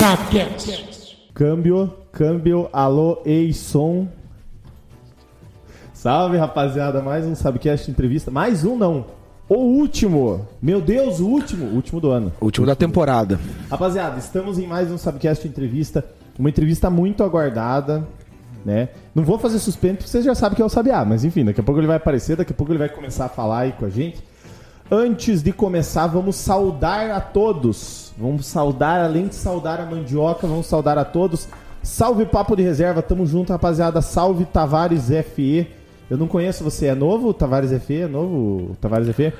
Sapcast. Câmbio, câmbio, alô, ei, som. Salve, rapaziada, mais um Sabcast entrevista. Mais um não, o último. Meu Deus, o último, o último do ano. Último da temporada. Rapaziada, estamos em mais um Sabcast entrevista, uma entrevista muito aguardada, né? Não vou fazer suspense porque vocês já sabem que é o Sabiá, mas enfim, daqui a pouco ele vai aparecer, daqui a pouco ele vai começar a falar aí com a gente. Antes de começar, vamos saudar a todos. Vamos saudar, além de saudar a mandioca, vamos saudar a todos. Salve Papo de Reserva, tamo junto, rapaziada. Salve Tavares FE. Eu não conheço você, é novo Tavares FE? É novo Tavares FE?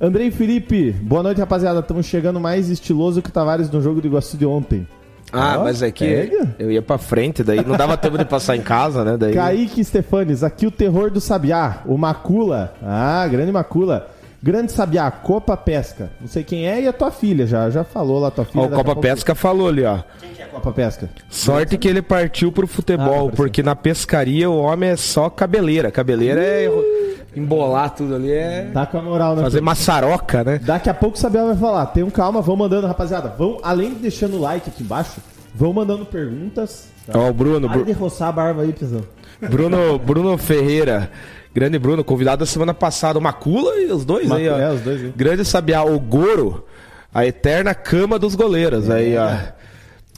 Andrei Felipe, boa noite, rapaziada. Estamos chegando mais estiloso que o Tavares no jogo do Iguaçu de ontem. Ah, mas é que pega. eu ia pra frente, daí não dava tempo de passar em casa, né? Daí... Kaique Stefanes, aqui o terror do Sabiá, o Macula. Ah, grande Macula. Grande Sabiá, Copa Pesca. Não sei quem é e a tua filha já. Já falou lá tua filha. Ó, o Copa Pesca falou ali, ó. Quem que é Copa Pesca? Sorte que ele partiu pro Ah, futebol, tá porque na pescaria o homem é só cabeleira. Cabeleira é embolar tudo ali, é Tá com a moral, né? fazer maçaroca, né? Daqui a pouco o Sabiá vai falar. Tenham calma, vão mandando, rapaziada. Vão, além de deixando o like aqui embaixo, vão mandando perguntas. Tá? Ó, o Bruno, Para Bru- de roçar a barba aí, pessoal. Bruno, Bruno Ferreira. Grande Bruno, convidado da semana passada. O Macula e os dois aí, ó. É, os dois. Grande Sabiá, o Goro, a eterna cama dos goleiros. Aí, ó.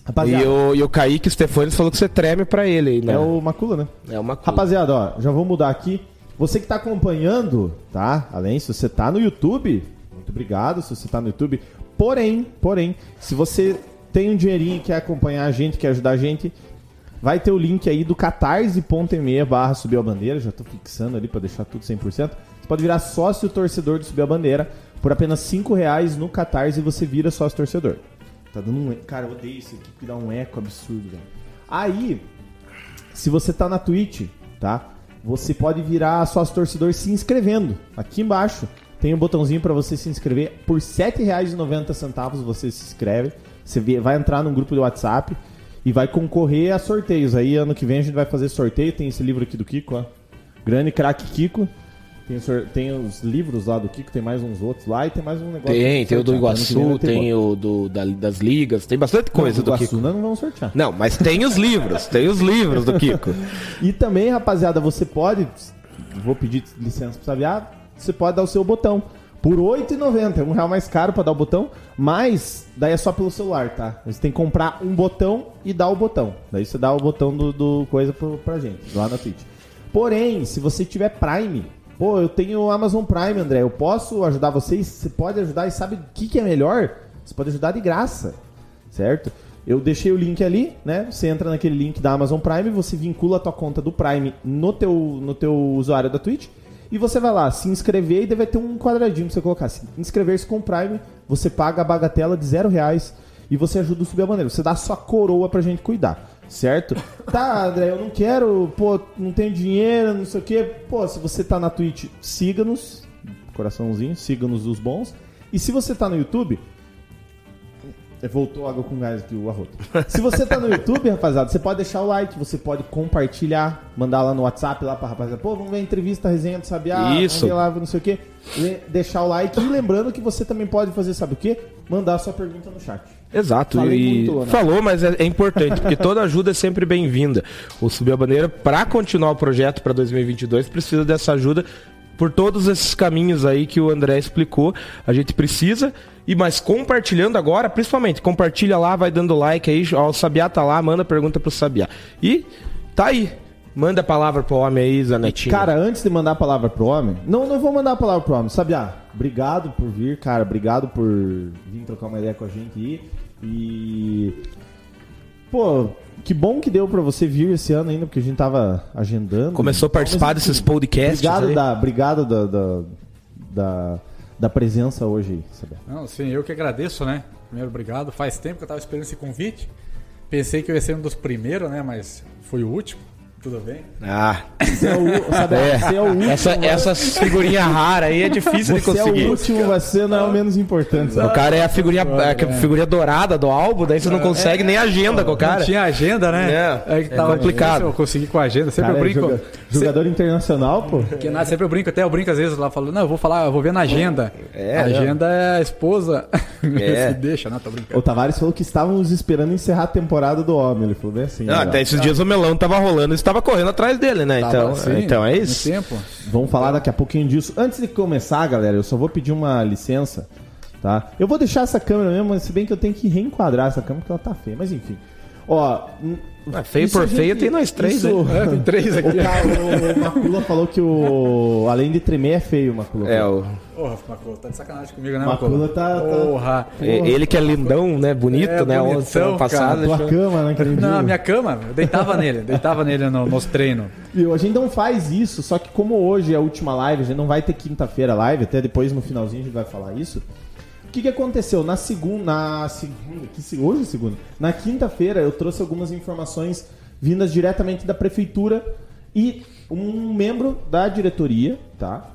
Rapaziada, E o, e o Kaique Stefanes falou que você treme pra ele aí, né? é o Macula, né? É uma Rapaziada, ó, já vou mudar aqui. Você que tá acompanhando, tá? Além, se você tá no YouTube, muito obrigado se você tá no YouTube. Porém, porém, se você tem um dinheirinho e quer acompanhar a gente, quer ajudar a gente, vai ter o link aí do catarse.me barra subir a bandeira. Já tô fixando ali pra deixar tudo 100%. Você pode virar sócio torcedor do Subir a Bandeira por apenas 5 reais no Catarse você vira sócio torcedor. Tá dando um... Cara, eu odeio isso aqui que dá um eco absurdo, velho. Aí, se você tá na Twitch, tá? Você pode virar sócio torcedor se inscrevendo. Aqui embaixo tem um botãozinho para você se inscrever. Por R$ 7,90 você se inscreve. Você vai entrar num grupo do WhatsApp e vai concorrer a sorteios. Aí ano que vem a gente vai fazer sorteio. Tem esse livro aqui do Kiko, ó. Grande craque Kiko. Tem, tem os livros lá do Kiko, tem mais uns outros lá e tem mais um negócio. Tem, tem o do Iguaçu, tem o do, da- das ligas, tem bastante coisa Não, do Iguaçu Kiko. nós não vamos sortear. Não, mas tem os livros, tem os livros do Kiko. E também, rapaziada, você pode. Vou pedir licença pro Sabiá. Você pode dar o seu botão. Por R$ 8,90. É um real mais caro pra dar o botão. Mas daí é só pelo celular, tá? Você tem que comprar um botão e dar o botão. Daí você dá o botão do, do coisa pro, pra gente, lá na Twitch. Porém, se você tiver Prime. Pô, eu tenho Amazon Prime, André. Eu posso ajudar vocês? Você pode ajudar e sabe o que, que é melhor? Você pode ajudar de graça certo? Eu deixei o link ali, né? Você entra naquele link da Amazon Prime, você vincula a tua conta do Prime no teu, no teu usuário da Twitch e você vai lá se inscrever e vai ter um quadradinho pra você colocar assim, inscrever-se com o Prime, você paga a bagatela de zero reais e você ajuda a subir a bandeira. Você dá a sua coroa pra gente cuidar, certo? Tá, André, eu não quero, pô, não tenho dinheiro, não sei o quê. Pô, se você tá na Twitch, siga-nos, coraçãozinho, siga-nos os bons. E se você tá no YouTube, Voltou água com gás aqui, o arroto. Se você tá no YouTube, rapaziada, você pode deixar o like, você pode compartilhar, mandar lá no WhatsApp lá pra rapaziada. Pô, vamos ver a entrevista, a resenha do Sabiá, Isso. lá, não sei o quê. Deixar o like e lembrando que você também pode fazer, sabe o quê? Mandar sua pergunta no chat. Exato, Falei e muito, né? falou, mas é, é importante, porque toda ajuda é sempre bem-vinda. O Subir a Bandeira, para continuar o projeto para 2022, precisa dessa ajuda por todos esses caminhos aí que o André explicou. A gente precisa, e mas compartilhando agora, principalmente, compartilha lá, vai dando like aí, ó, o Sabiá tá lá, manda pergunta pro Sabiá. E tá aí, manda a palavra pro homem aí, Zanetinho. Cara, antes de mandar a palavra pro homem, não, não vou mandar a palavra pro homem, Sabiá, obrigado por vir, cara, obrigado por vir trocar uma ideia com a gente aí. E. Pô, que bom que deu pra você vir esse ano ainda, porque a gente tava agendando. Começou a participar desses podcasts Obrigado, aí. da, obrigado da, da, da, da presença hoje Sabiá. Não, sim, eu que agradeço, né? Primeiro, obrigado. Faz tempo que eu tava esperando esse convite. Pensei que eu ia ser um dos primeiros, né? Mas foi o último. Tudo bem? Ah, Você é o, sabe, é. você é o último. Essa, essas figurinhas raras aí é difícil de você é conseguir. o último, você não é o menos importante. O sabe? cara é a figurinha, é a figurinha dourada do álbum, daí você não consegue nem agenda com o cara. Não tinha agenda, né? É, que é complicado. Eu consegui com a agenda, sempre Cara, eu é brinco. joga- jogador internacional, pô. Que nada, sempre eu brinco, até eu brinco às vezes lá falando, não, eu vou falar, eu vou ver na agenda. É, a não. agenda é a esposa. É. Se deixa, né? Tô brincando. O Tavares falou que estávamos esperando encerrar a temporada do homem. Ele falou bem assim. Não, ó. até esses dias o melão tava rolando e estava correndo atrás dele, né? Tava Então, assim, então é isso. tempo. Vamos falar daqui a pouquinho disso. Antes de começar, galera, eu só vou pedir uma licença, tá? Eu vou deixar essa câmera mesmo, mas se bem que eu tenho que reenquadrar essa câmera porque ela tá feia. Mas enfim. Ó. Ah, feio isso por gente- feio, tem nós três, isso- É, tem três aqui. O, cara, o Macula falou que o. Além de tremer, é feio o Macula. É, o, Porra, Macula, tá de sacanagem comigo, né, Macula Macula? tá- tá- Porra. é- ele que é lindão, né? Bonito, É, né? bonitão, Ontem, semana passada. Tua cama, né? Não, dia. a minha cama, eu deitava nele, deitava nele no, nos treinos. E a gente não faz isso, só que como hoje é a última live, a gente não vai ter quinta-feira live, até depois no finalzinho a gente vai falar isso. O que, que aconteceu? Na segunda. Na segunda. Que, se- hoje é segunda. Na quinta-feira eu trouxe algumas informações vindas diretamente da prefeitura e um membro da diretoria, tá?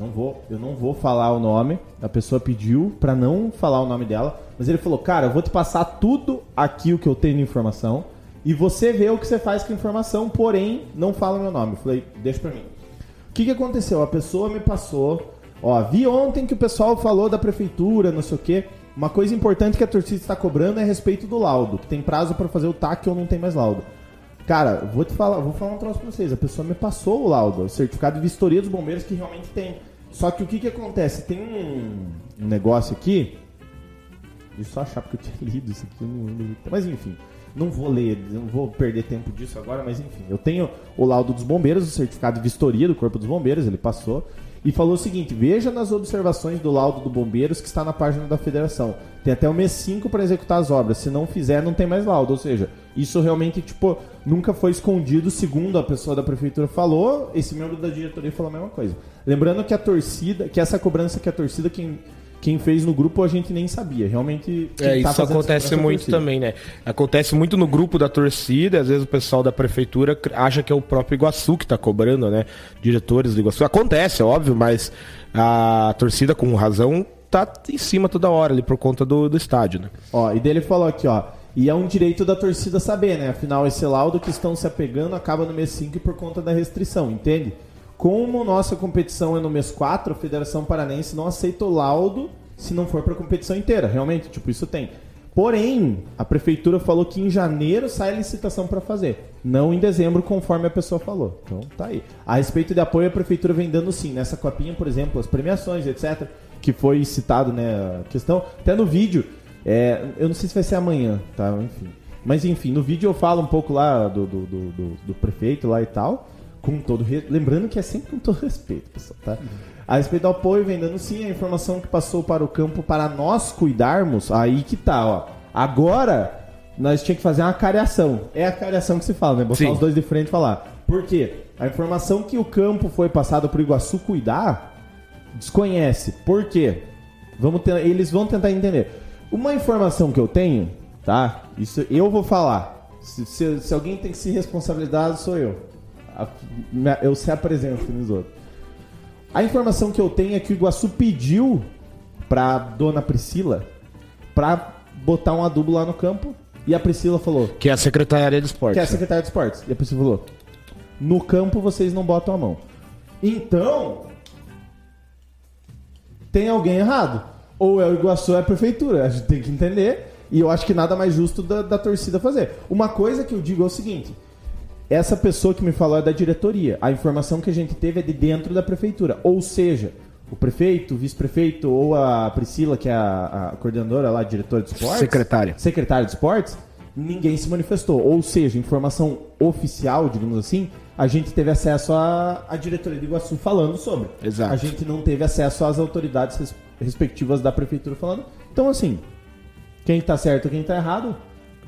Não vou, eu não vou falar o nome. A pessoa pediu pra não falar o nome dela, mas ele falou: "Cara, eu vou te passar tudo aqui o que eu tenho de informação e você vê o que você faz com a informação, porém não fala meu nome". Eu falei: "Deixa pra mim". O que, que aconteceu? A pessoa me passou, ó, vi ontem que o pessoal falou da prefeitura, não sei o quê. Uma coisa importante que a torcida está cobrando é a respeito do laudo, que tem prazo pra fazer o TAC ou não tem mais laudo. Cara, vou te falar, vou falar um troço pra vocês. A pessoa me passou o laudo, o certificado de vistoria dos bombeiros que realmente tem. Só que o que que acontece? Tem um, negócio aqui. Deixa eu só achar porque eu tinha lido isso aqui, não lembro. Mas enfim, não vou ler, não vou perder tempo disso agora, mas enfim. Eu tenho o laudo dos bombeiros, o certificado de vistoria do Corpo dos Bombeiros, ele passou. E falou o seguinte: veja nas observações do laudo do Bombeiros que está na página da federação. Tem até o mês 5 para executar as obras. Se não fizer, não tem mais laudo. Ou seja, isso realmente, tipo, nunca foi escondido, segundo a pessoa da prefeitura falou. Esse membro da diretoria falou a mesma coisa. Lembrando que a torcida, que essa cobrança que a torcida, quem, quem fez no grupo, a gente nem sabia. Realmente. É, tá isso essa acontece muito torcida. também, né? Acontece muito no grupo da torcida, às vezes o pessoal da prefeitura acha que é o próprio Iguaçu que tá cobrando, né? Diretores do Iguaçu. Acontece, é óbvio, mas a torcida, com razão, tá em cima toda hora ali por conta do, do estádio, né? Ó, e dele falou aqui, ó. E é um direito da torcida saber, né? Afinal, esse laudo que estão se apegando acaba no mês 5 por conta da restrição, entende? Como nossa competição é no mês 4, a Federação Paranense não aceita o laudo se não for pra competição inteira. Realmente, tipo, isso tem. Porém, a prefeitura falou que em janeiro sai a licitação pra fazer, não em dezembro, conforme a pessoa falou. Então, tá aí. A respeito de apoio, a prefeitura vem dando sim. Nessa copinha, por exemplo, as premiações, etc., que foi citado, né, a questão. Até no vídeo, é, eu não sei se vai ser amanhã, tá? Enfim. Mas enfim, no vídeo eu falo um pouco lá do, do, do- do prefeito lá e tal. Com todo. Lembrando que é sempre com todo respeito, pessoal, tá? A respeito do apoio, vem dando sim a informação que passou para o campo para nós cuidarmos. Aí que tá, ó. Agora, nós tinha que fazer uma cariação. É a cariação que se fala, né? Botar Sim. os dois de frente e falar. Por quê? A informação que o campo foi passado para o Iguaçu cuidar desconhece. Por quê? Vamos ter- eles vão tentar entender. Uma informação que eu tenho, tá? Isso eu vou falar. Se, se- se alguém tem que se responsabilizar, sou eu. A- eu se apresento nos outros. A informação que eu tenho é que o Iguaçu pediu pra dona Priscila pra botar um adubo lá no campo e a Priscila falou: Que é a Secretaria de Esportes. que é a secretária de esportes. E a Priscila falou: no campo vocês não botam a mão. Então, tem alguém errado. Ou é o Iguaçu ou é a prefeitura. A gente tem que entender. E eu acho que nada mais justo da, da torcida fazer. Uma coisa que eu digo é o seguinte: essa pessoa que me falou é da diretoria. A informação que a gente teve é de dentro da prefeitura. Ou seja, o prefeito, o vice-prefeito ou a Priscila, que é a, a coordenadora lá, diretora de esportes. Secretária. Secretária de esportes, ninguém se manifestou. Ou seja, informação oficial, digamos assim, a gente teve acesso à, à diretoria de Iguaçu falando sobre. Exato. A gente não teve acesso às autoridades res- respectivas da prefeitura falando. Então, assim, quem tá certo e quem tá errado,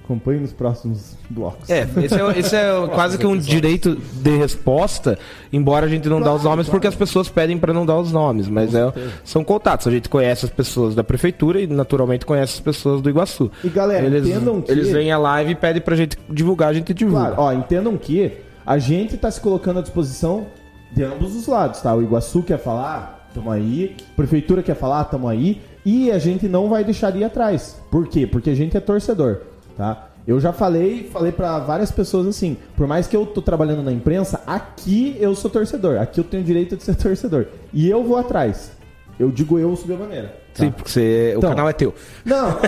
acompanhe nos próximos blocos. É, esse é, esse é quase que um direito de resposta, embora a gente não dá os Claro, nomes, porque as pessoas pedem para não dar os nomes, mas é, são contatos. A gente conhece as pessoas da prefeitura e naturalmente conhece as pessoas do Iguaçu. E, galera, eles, entendam que- eles vêm à live e pedem pra gente divulgar, a gente divulga. Claro, ó, entendam que A gente tá se colocando à disposição de ambos os lados, tá? O Iguaçu quer falar, tamo aí. Prefeitura quer falar, tamo aí. E a gente não vai deixar de ir atrás. Por quê? Porque a gente é torcedor, tá? Eu já falei, falei pra várias pessoas assim, por mais que eu tô trabalhando na imprensa, aqui eu sou torcedor, aqui eu tenho o direito de ser torcedor. E eu vou atrás. Eu digo eu subir a bandeira. tá? Sim, porque você- o Então. canal é teu. Não, não.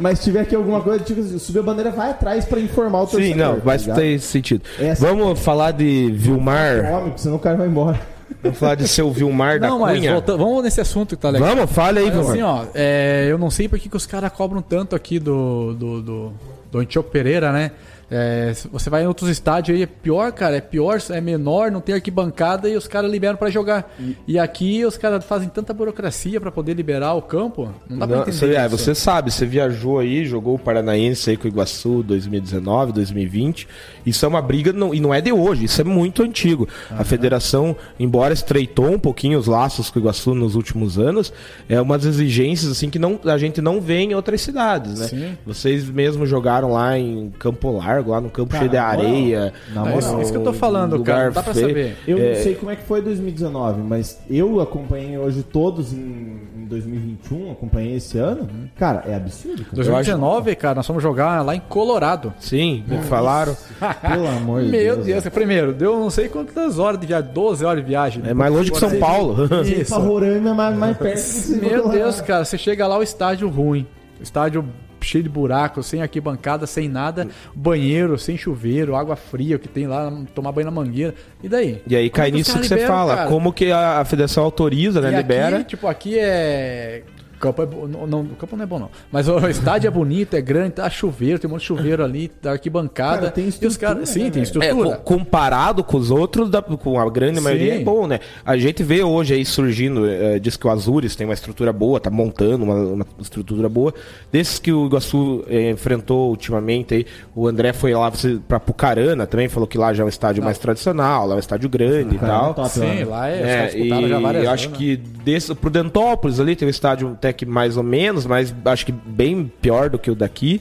Mas se tiver aqui alguma coisa, tipo assim, subir a bandeira, vai atrás pra informar o torcedor. Sim, não, tá mas ligado? tem sentido. Essa- Vamos falar de Vilmar. Homem, porque senão o cara vai embora. Vamos falar de seu Vilmar da Não, mas Cunha. volta- vamos nesse assunto que tá legal. Vamos, fale aí, Mas Vilmar. assim, ó, é, eu não sei por que, que os caras cobram tanto aqui do, do, do, do Antioco Pereira, né? É, você vai em outros estádios aí, é pior, cara, é pior, é menor, não tem arquibancada e os caras liberam pra jogar. E, aqui os caras fazem tanta burocracia pra poder liberar o campo, não dá pra Não, entender. você, é, você sabe, você viajou aí, jogou o Paranaense aí com o Iguaçu 2019, 2020. Isso é uma briga, não, e não é de hoje, isso é muito antigo. A federação, embora estreitou um pouquinho os laços com o Iguaçu nos últimos anos, é umas exigências assim que não, a gente não vê em outras cidades, né? Sim. Vocês mesmos jogaram lá em Campo Largo, lá no campo Cara, cheio de areia. É moral, isso, isso que eu tô falando, cara, não dá pra feio. saber. Eu É. não sei como é que foi 2019, mas eu acompanhei hoje todos em, em 2021, acompanhei esse ano. Cara, é absurdo. Cara. 2019, cara, nós fomos jogar lá em Colorado. Sim, me falaram. Pelo amor de Meu Deus. Deus, primeiro, deu não sei quantas horas de viagem, 12 horas de viagem. É mais longe que São Paulo. Isso. pra Roraima é mais, mais perto Meu. Deus, cara, você chega lá, o estádio ruim. O estádio cheio de buracos, sem arquibancada, sem nada, banheiro, sem chuveiro, água fria, que tem lá, tomar banho na mangueira. E daí? E aí cai é que nisso que caras você liberam, fala, cara? como que a, a federação autoriza, né? E libera. Aqui, tipo, aqui é. Campo é bo- não, não, o campo não é bom, não. Mas o estádio é bonito, é grande, tá chuveiro, tem um monte de chuveiro ali, tá arquibancada. Cara, tem e os estrutura, caras. Sim, né, tem? É, estrutura. co- comparado com os outros, da- com a grande Sim. maioria, é bom, né? A gente vê hoje aí surgindo, é, diz que o Azures tem uma estrutura boa, tá montando uma, uma estrutura boa. Desses que o Iguaçu é, enfrentou ultimamente aí, o André foi lá pra Pucarana também, falou que lá já é um estádio mais tradicional, lá é um estádio grande e Cara, tal. é top, Sim, né? lá é. os É, disputaram e já várias eu acho né? que desse, pro Dentópolis ali tem um estádio até que mais ou menos, mas acho que bem pior do que o daqui.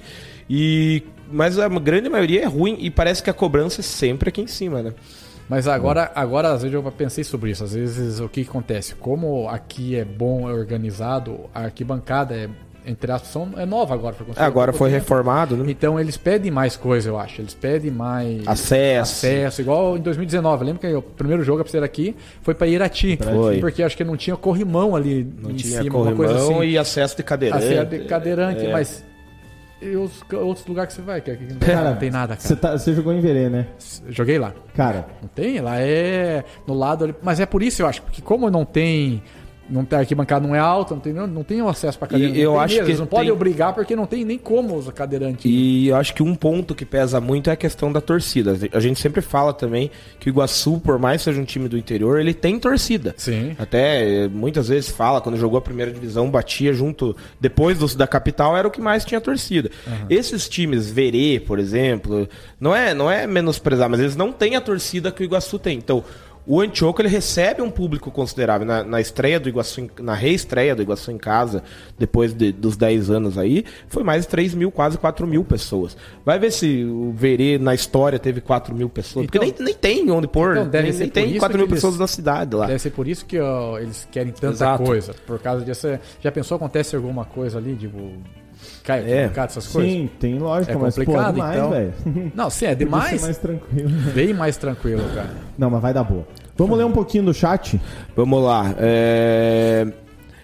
E mas a grande maioria é ruim e parece que a cobrança é sempre aqui em cima, né? Mas agora, agora às vezes eu pensei sobre isso. Às vezes o que acontece? Como aqui é bom, é organizado, a arquibancada é, entre aspas, são- é nova agora. Foi há Agora foi tempo. reformado, né? Então eles pedem mais coisa, eu acho. Eles pedem mais Acesso. acesso. Igual em 2019. Lembra que o primeiro jogo pra ser aqui foi pra Irati. Foi. Porque acho que não tinha corrimão ali Não em tinha cima, uma coisa corrimão assim. e acesso de cadeirante. Acesso de cadeirante, É. mas. E os outros lugares que você vai? Que aqui não Cara, tem nada, Você cara. tá- você jogou em Verê, né? Joguei lá. Cara, Não tem? Lá é no lado ali. Mas é por isso, eu acho, porque como não tem. Não tem a arquibancada não é alta, não tem, não tem o acesso pra cadeira. E eu não tem acho que eles não podem tem- obrigar porque não tem nem como os cadeirantes. E eu acho que um ponto que pesa muito é a questão da torcida. A gente sempre fala também que o Iguaçu, por mais que seja um time do interior, ele tem torcida. Sim. Até eh, muitas vezes fala, quando jogou a primeira divisão, batia junto, depois dos da capital, era o que mais tinha torcida. Esses times, Verê, por exemplo, não é, não é menosprezar, mas eles não têm a torcida que o Iguaçu tem. Então, o Antioco ele recebe um público considerável. Na, na estreia do Iguaçu, na reestreia do Iguaçu em casa, depois de- dos 10 anos aí, foi mais de 3 mil, quase 4 mil pessoas. Vai ver se o Verê na história teve 4 mil pessoas. Então- porque nem, nem tem onde pôr. Então, deve nem, ser nem tem isso 4 mil eles- pessoas na cidade lá. Deve ser por isso que ó, eles querem tanta Exato. coisa. Por causa disso. Já pensou acontece alguma coisa ali, tipo. Cai É. essas coisas? sim, tem lógica, É mas pô, é complicado, demais, então. velho. Não, sim, é demais. mais tranquilo. Bem mais tranquilo, cara. Não, mas vai dar boa. Vamos ler um pouquinho do chat? Vamos lá. é,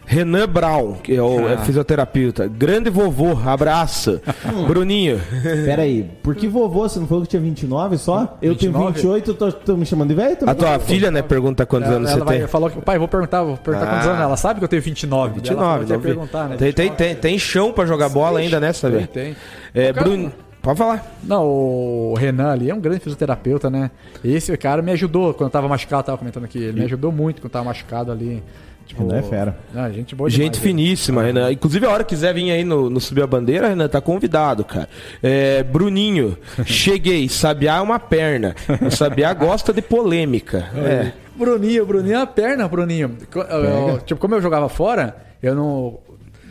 Renan Brown, que é o é fisioterapeuta. Grande vovô, abraço. Bruninho. Pera aí, por que vovô? Você não falou que tinha 29 só? Eu tenho 29? 28, tô, tô me chamando de velho? A tua filha, né, pergunta quantos Ela, anos ela você vai, tem. falou que, pai, vou perguntar, vou perguntar Ah. quantos anos ela sabe que eu tenho 29. 29, ela falou que ia não vi. perguntar, né? tem, tem, tem, tem chão pra jogar bola ainda, né, Tem, sabe? tem. É, cara- Bruno. Pode falar. Não, o Renan ali é um grande fisioterapeuta, né? Esse cara me ajudou quando eu tava machucado, eu tava comentando aqui. Ele me ajudou muito quando eu tava machucado ali. Tipo, Renan é fera. Ah, gente boa Gente demais, finíssima, Renan. Inclusive, a hora que quiser vir aí no, no Subir a Bandeira, Renan, tá convidado, cara. É, Bruninho, cheguei. Sabiá é uma perna. O Sabiá gosta de polêmica. É. Bruninho, Bruninho é a perna, Bruninho. Co- eu- tipo, como eu jogava fora, eu não.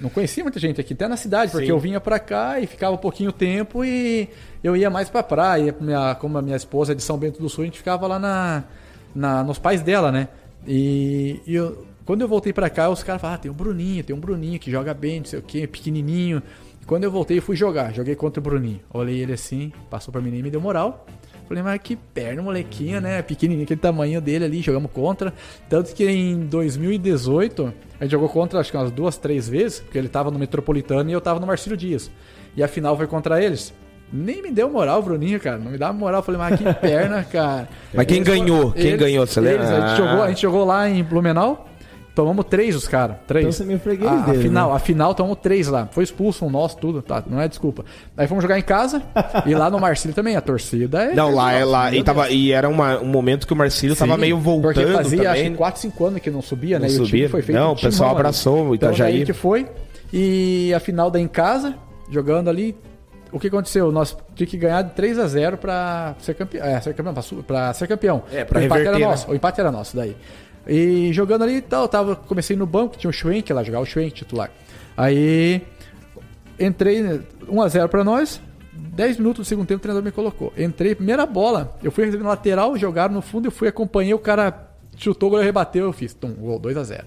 não conhecia muita gente aqui, até na cidade, porque Sim. eu vinha pra cá e ficava um pouquinho tempo e eu ia mais pra praia. Minha, como a minha esposa é de São Bento do Sul, a gente ficava lá na, na- nos pais dela, né? E, e eu- quando eu voltei pra cá, os caras falaram: ah, tem um Bruninho, tem um Bruninho que joga bem, não sei o que, pequenininho. E quando eu voltei, eu fui jogar, joguei contra o Bruninho. Olhei ele assim, passou pra mim e me deu moral. Falei, mas que perna, molequinho, né? Pequenininho, aquele tamanho dele ali, jogamos contra. Tanto que em 2018, a gente jogou contra acho que umas duas, três vezes, porque ele tava no Metropolitano e eu tava no Marcílio Dias. E a final foi contra eles. Nem me deu moral, o Bruninho, cara. Não me dava moral. Falei, mas que perna, cara. Mas quem ganhou? Quem ganhou, você lembra? eles, a, gente jogou, a gente jogou lá em Blumenau. Tomamos três os caras. Três. Então você meio freguês a, deles, a final, né? a final tomamos três lá. Foi expulso um nosso, tudo, tá? Não é desculpa. Aí fomos jogar em casa e lá no Marcílio também. A torcida é. Não, lá, é lá. E, tava, e era uma- um momento que o Marcílio tava Sim, meio voltando Porque fazia acho também. que 4, 5 anos que não subia, Não né? E o time subia. foi feito Não, o pessoal timão ali. abraçou o Então Itajaí. daí que foi. E a final da em casa, jogando ali. O que aconteceu? Nós tínhamos que ganhar de 3 a 0 pra ser campeão. É, ser campeão, pra, pra ser campeão. É, pra o empate era reverter, né? nosso. O empate era nosso daí. E jogando ali e tal, tava, comecei no banco, tinha o Schwenk lá, jogava o Schwenk titular. Aí entrei, né, 1x0 pra nós. 10 minutos do segundo tempo, o treinador me colocou. Entrei, primeira bola. Eu fui receber no lateral, jogaram no fundo, eu fui, acompanhei, o cara chutou, o goleiro rebateu, eu fiz. Tum, gol, 2x0.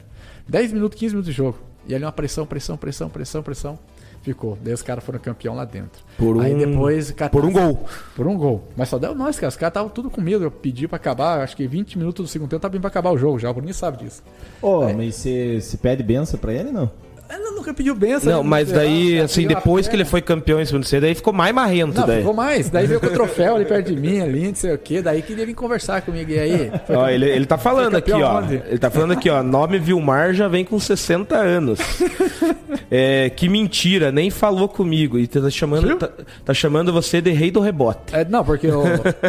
10 minutos, 15 minutos de jogo. E ali uma pressão, pressão, pressão, pressão, pressão. Ficou. Daí os caras foram campeão lá dentro. Por Aí um- depois. Por um gol. Por um gol. Mas só deu nós, cara. Os caras estavam tudo com medo. Eu pedi pra acabar, acho que 20 minutos do segundo tempo tá bem pra acabar o jogo já. O Bruninho sabe disso. Ô, mas você se pede benção pra ele, não? Ele nunca pediu benção. Não, ele mas daí, cara, assim, depois que ele foi campeão em segundo C, daí ficou mais marrento. Não, daí. ficou mais. Daí veio com o troféu ali perto de mim, ali, não sei o quê. Daí queria vir conversar comigo. E aí? Ó, ele, ele tá falando aqui, ó. onde? Ele tá falando aqui, ó. Nome Vilmar já vem com 60 anos. É, que mentira, nem falou comigo. E tá chamando, tá, tá chamando você de rei do rebote. É, não, porque eu,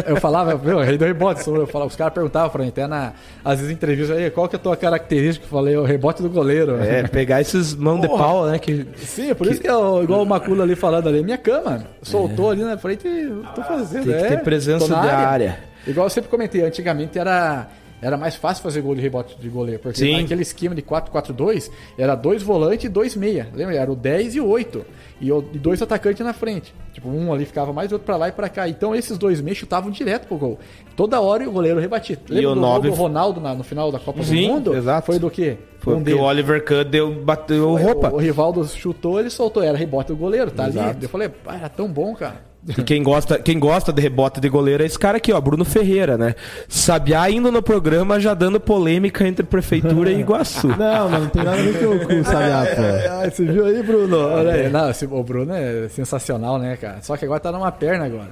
eu falava, meu, rei do rebote, eu falava, os caras perguntavam pra mim, até na, às vezes em entrevista, aí, qual que é a tua característica? Eu falei, o rebote do goleiro. É, pegar esses mão de pau, né? Que, Sim, é por isso que eu, igual o Macula ali falando ali, minha cama, soltou ali na frente, eu tô fazendo. Tem que é, ter presença tô na de área. Igual eu sempre comentei, antigamente era, era mais fácil fazer gol de rebote de goleiro, porque Sim. naquele esquema de 4-4-2 era dois volantes e dois meia, lembra? Era o 10 e o 8, e, e dois atacantes na frente. Tipo, um ali ficava mais, outro pra lá e pra cá. Então esses dois meios chutavam direto pro gol. Toda hora o goleiro rebatia. Lembra o do do Ronaldo na- no final da Copa Sim, do Mundo? exato. Foi do quê? Foi Um porque deles. o Oliver Kahn deu, bateu roupa. O, o Rivaldo chutou, ele soltou. Era rebote do goleiro, tá Exato. ali. Eu falei, era tão bom, cara. E quem gosta, quem gosta de rebote de goleiro é esse cara aqui, ó, Bruno Ferreira, né? Sabiá indo no programa já dando polêmica entre Prefeitura e Iguaçu. Não, mas não tem nada a ver com, o Sabiá, pô. Ah, você viu aí, Bruno? Olha aí. Não, esse- o Bruno é sensacional, né, cara? Só que agora tá numa perna agora.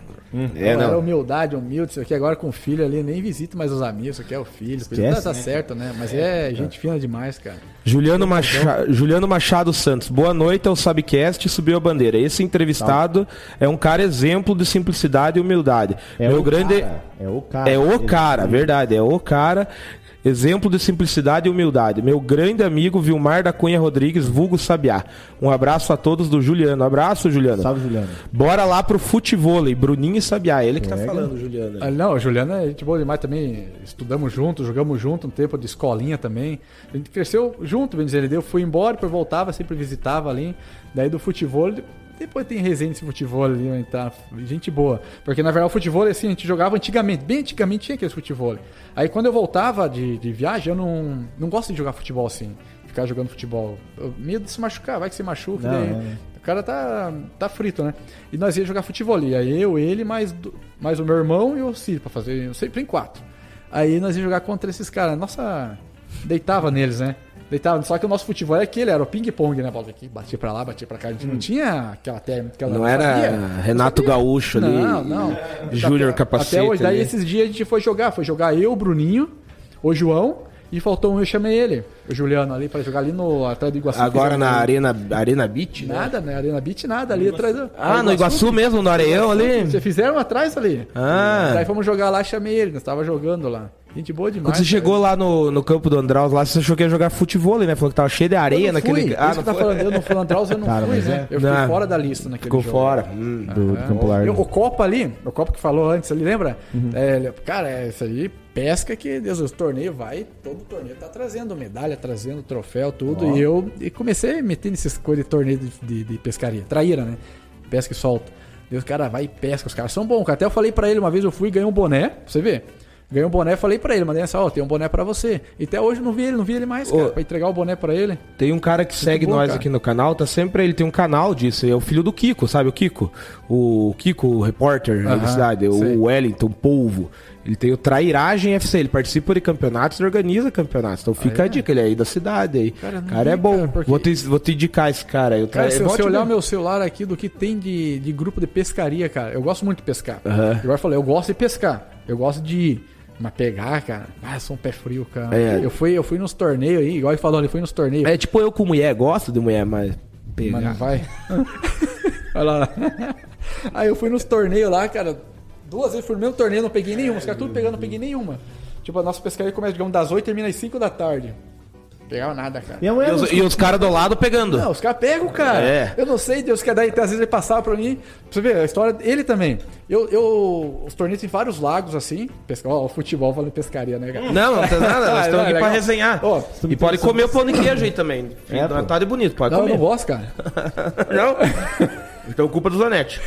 É, Agora não. humildade, humilde, isso aqui agora com o filho ali, nem visita mais os amigos, isso aqui é o filho. Esquece, tá, tá né? certo, né? Mas é gente fina demais, cara. Juliano, Macha- Juliano Machado Santos, boa noite ao Sabcast subiu a bandeira. Esse entrevistado é um cara exemplo de simplicidade e humildade. É Meu o grande. cara, é o cara. É o cara, verdade, é o cara. Exemplo de simplicidade e humildade. Meu grande amigo Vilmar da Cunha Rodrigues, vulgo Sabiá. Um abraço a todos do Juliano. Abraço, Juliano. Salve, Juliano. Bora lá pro futevôlei, Bruninho e Sabiá. Ele que tá Pega. falando, Juliano. Ah, Não, o Juliano é gente boa demais também. Estudamos juntos, jogamos junto um tempo de escolinha também. A gente cresceu junto, bem dizer. Eu fui embora, depois voltava, sempre visitava ali. Daí do futebol, depois tem resenha desse futebol ali, né, tá? Gente boa. Porque na verdade o futebol, assim, a gente jogava antigamente, bem antigamente tinha aquele futebol. Aí quando eu voltava de, de viagem, eu não, não gosto de jogar futebol assim. Ficar jogando futebol. Eu, medo de se machucar, vai que se machuca. Não, daí- não. o cara tá, tá frito, né? E nós ia jogar futebol. E aí eu, ele, mais, mais o meu irmão e o Ciro pra fazer, sempre em quatro. Aí nós ia jogar contra esses caras. Nossa, deitava neles, né? Deitava. Só que o nosso futebol era aquele, era o ping-pong, né? Bola aqui, batia pra lá, batia pra cá. A gente não tinha aquela técnica. aquela- Não era sabia. Renato Sabia. Gaúcho ali. Não, não. Júnior Capacete. Até hoje, daí ali. esses dias a gente foi jogar. Foi jogar eu, o Bruninho, o João. E faltou um, eu chamei ele, o Juliano, ali, pra jogar ali no atrás do Iguaçu. Agora na um- Arena, Arena Beach? né? Nada, né? Arena Beach, nada. Ali atrás do. Ah, no Iguaçu mesmo, no Areião ali? Vocês fizeram atrás ali. Ah. Daí fomos jogar lá, chamei ele, nós tava jogando lá. Gente boa demais. Quando você cara. chegou lá no, no campo do Andraus, lá você achou que ia jogar futebol, né? Falou que tava cheio de Eu areia não naquele. fui, Ah, não tá foi? falando, eu não fui no Andraus, eu não Cara, fui, né? é- Eu fiquei Não. fora da lista naquele Ficou jogo. fora. Hum. Do, do Campo Largo. Eu- o Copa ali, o Copa que falou antes ali, lembra? Uhum. É, cara, é isso aí, pesca que Deus, o torneio vai, todo torneio tá trazendo medalha, trazendo troféu, tudo. E eu e comecei a meter nesses coisas de torneio de, de- de pescaria. Traíra, né? Pesca e solta. Deus, cara, vai e pesca. Os caras são bons. cara. Até eu falei pra ele uma vez, eu fui e ganhei um boné, pra você ver. Ganhei um boné, falei pra ele, mandei essa, ó, tem um boné pra você. E até hoje eu não vi ele, não vi ele mais, cara, Ô. pra entregar o boné pra ele. Tem um cara que segue bom, nós cara. aqui no canal, tá sempre. Ele tem um canal disso, é o filho do Kiko, sabe? O Kiko. O Kiko, o repórter Aham, da cidade, sei. o Wellington Polvo. Ele tem o Trairagem FC, ele participa de campeonatos e organiza campeonatos. Então fica Ah, é? a dica, ele é aí da cidade aí. Cara, Cara, é vi, bom. cara, porque- vou, te, vou te indicar esse cara aí. O Cara, Tra- se é você olhar meu celular aqui do que tem de, de grupo de pescaria, cara, eu gosto muito de pescar. Aham. Igual eu falei, eu gosto de pescar. Eu gosto de ir. Mas pegar, cara, ah, eu sou um pé frio, cara. É. Eu, fui, eu fui nos torneios aí, igual ele falou, ele foi nos torneios. É tipo eu com mulher, gosto de mulher, mas. Pegar. Mas não vai. Olha lá. Aí eu fui nos torneios lá, cara. Duas vezes fui no mesmo torneio, não peguei nenhuma. Os caras tudo pegando, não peguei nenhuma. Tipo, a nossa pescaria começa, digamos, das 8 e termina às 5 da tarde. Pegava nada, cara. E E os, não- os caras do lado pegando. Não, os caras pegam, cara. É. Eu não sei, Deus, que daí às vezes ele passava pra mim. Pra você ver, a história dele também. Eu, eu, os torneios em vários lagos assim. Pesca, ó, o futebol falando pescaria, né, cara? Não, não tem nada, nós Ah, estamos não, aqui é pra resenhar. Ó, e pode comer o pão de queijo aí também. É, não, pô. tá de bonito, pode Não, eu comer. não gosto, cara. Não? Então culpa do Zanetti.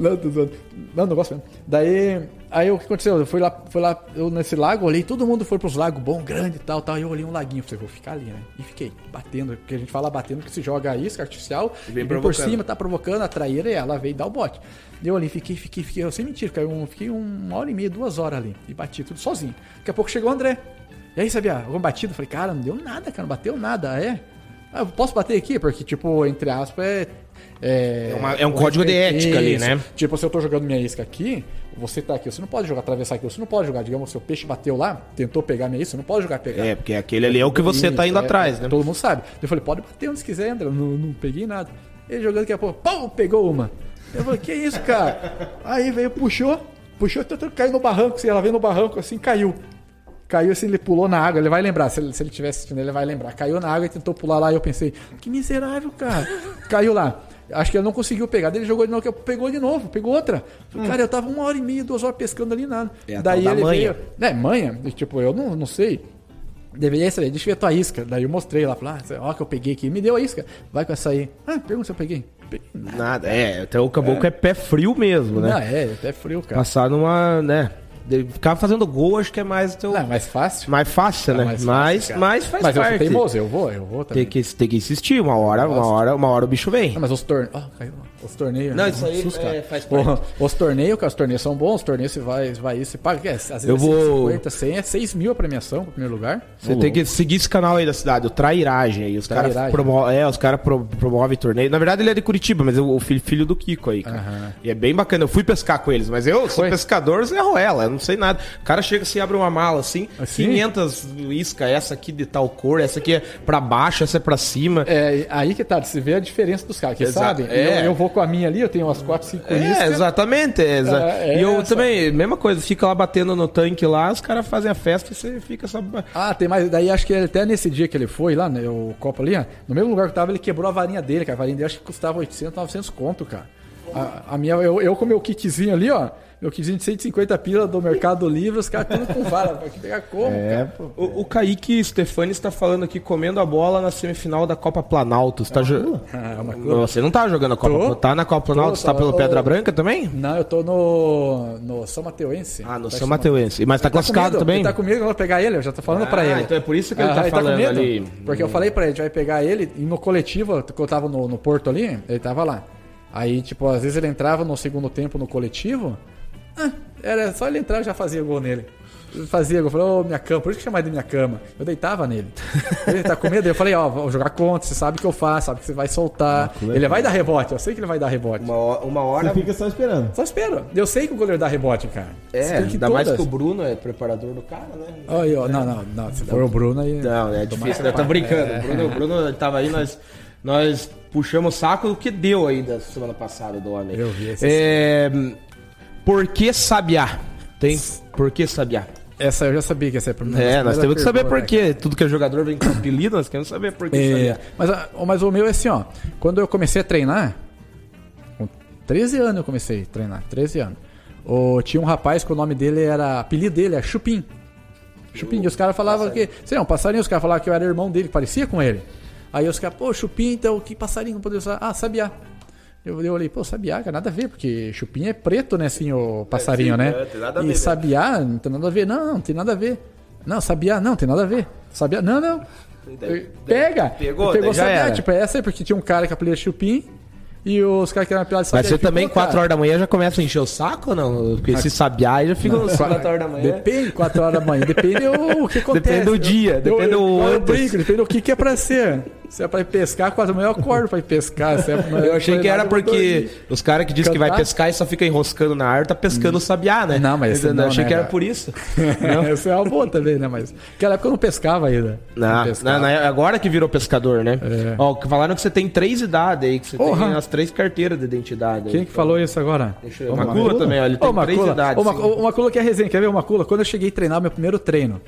Não, tô zoando. Não, não gosto mesmo. Daí, aí o que aconteceu? Eu fui lá, fui lá eu nesse lago, olhei, todo mundo foi pros lagos bom, grande e tal, tal. E eu olhei um laguinho, falei, vou ficar ali, né? E fiquei batendo, porque a gente fala batendo que se joga a isca artificial, E e vem vem por cima, tá provocando a traíra e ela veio dar o bote. Eu ali fiquei, fiquei, fiquei, eu sem mentira, caiu um, fiquei uma hora e meia, duas horas ali, e bati tudo sozinho. Daqui a pouco chegou o André. E aí, sabia, alguma batida? Eu Falei, cara, não deu nada, cara, não bateu nada, é? Ah, eu posso bater aqui? Porque, tipo, entre aspas, é. É, É uma- é um código de respeito- ética ali, Isso. né? Tipo, se eu tô jogando minha isca aqui, você tá aqui, você não pode jogar atravessar aqui, você não pode jogar, digamos, seu peixe bateu lá, tentou pegar minha isca, você não pode jogar pegar. É, porque aquele ali é o que você tá indo Isso, é, atrás, né? Todo mundo sabe. Eu falei, pode bater onde quiser, André. Não, não peguei nada. Ele jogando daqui a pouco, pum, pegou uma. Eu falei, que isso, cara? Aí veio, puxou, puxou, cair no barranco, assim, ela veio no barranco, assim, caiu. Caiu assim, ele pulou na água, ele vai lembrar, se ele, se ele tivesse assistindo, ele vai lembrar. Caiu na água e tentou pular lá, e eu pensei, que miserável, cara. Caiu lá. Acho que ele não conseguiu pegar. Daí ele jogou de novo, pegou de novo, pegou outra. Falei, Cara, eu tava uma hora e meia, duas horas pescando ali nada. É a Daí ele manha. veio. É, manha. E, tipo, eu não, não sei. Deveria saber, deixa eu ver a tua isca. Daí eu mostrei lá, falei, ah, ó que eu peguei aqui. Me deu a isca. Vai com essa aí. Ah, pergunta se eu peguei. Peguei nada. Nada, é, até o caboclo é. pé frio mesmo, né? Não, é, até frio, cara. Passar numa, né? Ficar fazendo gol, acho que é mais teu, Não, é mais fácil. mais fácil, É né? mais mas, fácil, mas faz Mas eu sou parte. teimoso, eu vou, eu vou também. Tem que, tem que insistir, uma hora, uma hora, uma hora o bicho vem. Não, mas os torneios. Ah, caiu. Os torneios. Não, isso aí susto, é, cara. faz Porra, os torneios, cara, os torneios são bons, os torneios você vai, vai isso, você paga. É, às vezes Eu é vou- 150, 100, é 6 mil a premiação, pro primeiro lugar. Você tem que seguir esse canal aí da cidade, o Trairagem aí. Os caras Trairagem. promovem, é, os caras pro, promovem torneio. Na verdade, ele é de Curitiba, mas é o filho, filho do Kiko aí, cara. Aham. E é bem bacana. Eu fui pescar com eles, mas eu sou Foi? pescador Zé Ruela, eu não sei nada. O cara chega assim, abre uma mala assim, Assim? 500 isca, essa aqui de tal cor, essa aqui é pra baixo, essa é pra cima. É, aí que tá, você vê a diferença dos caras, que Exato, sabem. é. Eu, eu vou com a minha ali, eu tenho umas 4, 5 É, iscas. exatamente. é exa- É, é e eu essa. também, mesma coisa, fica lá batendo no tanque lá, os caras fazem a festa e você fica só. Ah, tem mais. Daí acho que até nesse dia que ele foi lá, né, o copo ali, no mesmo lugar que eu tava, ele quebrou a varinha dele, cara. A varinha dele acho que custava 800, 900 conto, cara. A, a minha, eu, eu com meu kitzinho ali, ó, meu kitzinho de 150 pila do Mercado Livre, os caras tudo com vara, pra que pegar como, É, cara? pô. O, o Kaique Stefani está falando aqui, comendo a bola na semifinal da Copa Planalto. Você, tá jo- Ah, é você não tá jogando a Copa Tô. Planalto? Tá na Copa Planalto? Tô, Você tá tô. pelo Ô. Pedra Branca também? Não, eu tô no, no São Mateuense. Ah, no Tá São. Mateuense. Mas tá Ele classificado comigo, também? Ele tá comigo, eu vou pegar ele, eu já tô falando pra Ah, ele. então é por isso que ele tá com falando medo, ali. Porque eu falei pra ele, a gente vai pegar ele, e no coletivo, que eu tava no, no Porto ali, ele tava lá. Aí, tipo, às vezes ele entrava no segundo tempo no coletivo, ah, era só ele entrar e já fazia gol nele. Eu Fazia gol, eu falei, ô, minha cama, por isso que chamava de minha cama. Eu deitava nele. Ele tá com medo, eu falei, ó, vou jogar contra, você sabe o que eu faço, sabe que você vai soltar. ele vai dar rebote, eu sei que ele vai dar rebote. Uma hora. Uma Você hora fica só esperando. Só espero. Eu sei que o goleiro dá rebote, cara. Você é, ainda mais que todas. o Bruno é preparador do cara, né? Ó, não, não, não. Se for o Bruno aí. Não, é difícil, né? Tô brincando. O Bruno, o Bruno tava aí, nós, nós puxamos o saco do que deu aí da semana passada do homem. Eu vi esse É, Por que Sabiá? Tem Por que Sabiá? Essa eu já sabia que essa é a primeira. É, nós temos que saber por quê. Tudo que é jogador vem com apelido, nós queremos saber por quê. É, mas, a- mas o meu é assim, ó. Quando eu comecei a treinar, com 13 anos eu comecei a treinar, 13 anos. O, tinha um rapaz que o nome dele era. apelido dele é Chupim. Chupim. E os caras falavam que. Sei lá, um passarinho, os caras falavam que eu era irmão dele, parecia com ele. Aí os caras, pô, Chupim, então que passarinho não poderia usar? Ah, sabiá. Eu, eu olhei, pô, sabiá, cara, nada a ver, porque chupim é preto, né, assim, o passarinho, sim, né? é, tem nada a e ver, né? sabiá não tem nada a ver. Não, não tem nada a ver. Não, sabiá, não, tem nada a ver. Sabiá, não, não. Daí- Pega! Pegou, Pegou já sabiá, era. tipo, é essa aí, porque tinha um cara que apelida chupim e os caras que eram apelidados Mas você também, cara, 4 horas da manhã, já começa a encher o saco ou não? Porque se sabiar, aí já fica uns 4 horas da manhã. Depende, 4 horas da manhã. Depende o, o que acontece. Depende do dia, Eu- depende eu, do eu, antes. brinco, depende do que, que é pra ser. Se é pra ir pescar, 4 da manhã eu acordo pra ir pescar. Se é pra Eu achei que era porque os caras que dizem que vai pescar e só fica enroscando na árvore, tá pescando o sabiá, né? Não, mas eu não, achei né, que era cara? por isso. Essa é uma boa também, né? Mas naquela época eu não pescava ainda. Não, pescava. na- na- agora que virou pescador, né? É. Ó, falaram que você tem três idades aí, que você Porra. tem as três carteiras de identidade. Quem aí. que falou isso agora? Deixa eu... Macula, Macula? também, ó, ele Ô, tem três Macula, idades. ô, sim. Mac- ô, Macula que é resenha, quer ver o Macula? Quando eu cheguei a treinar meu primeiro treino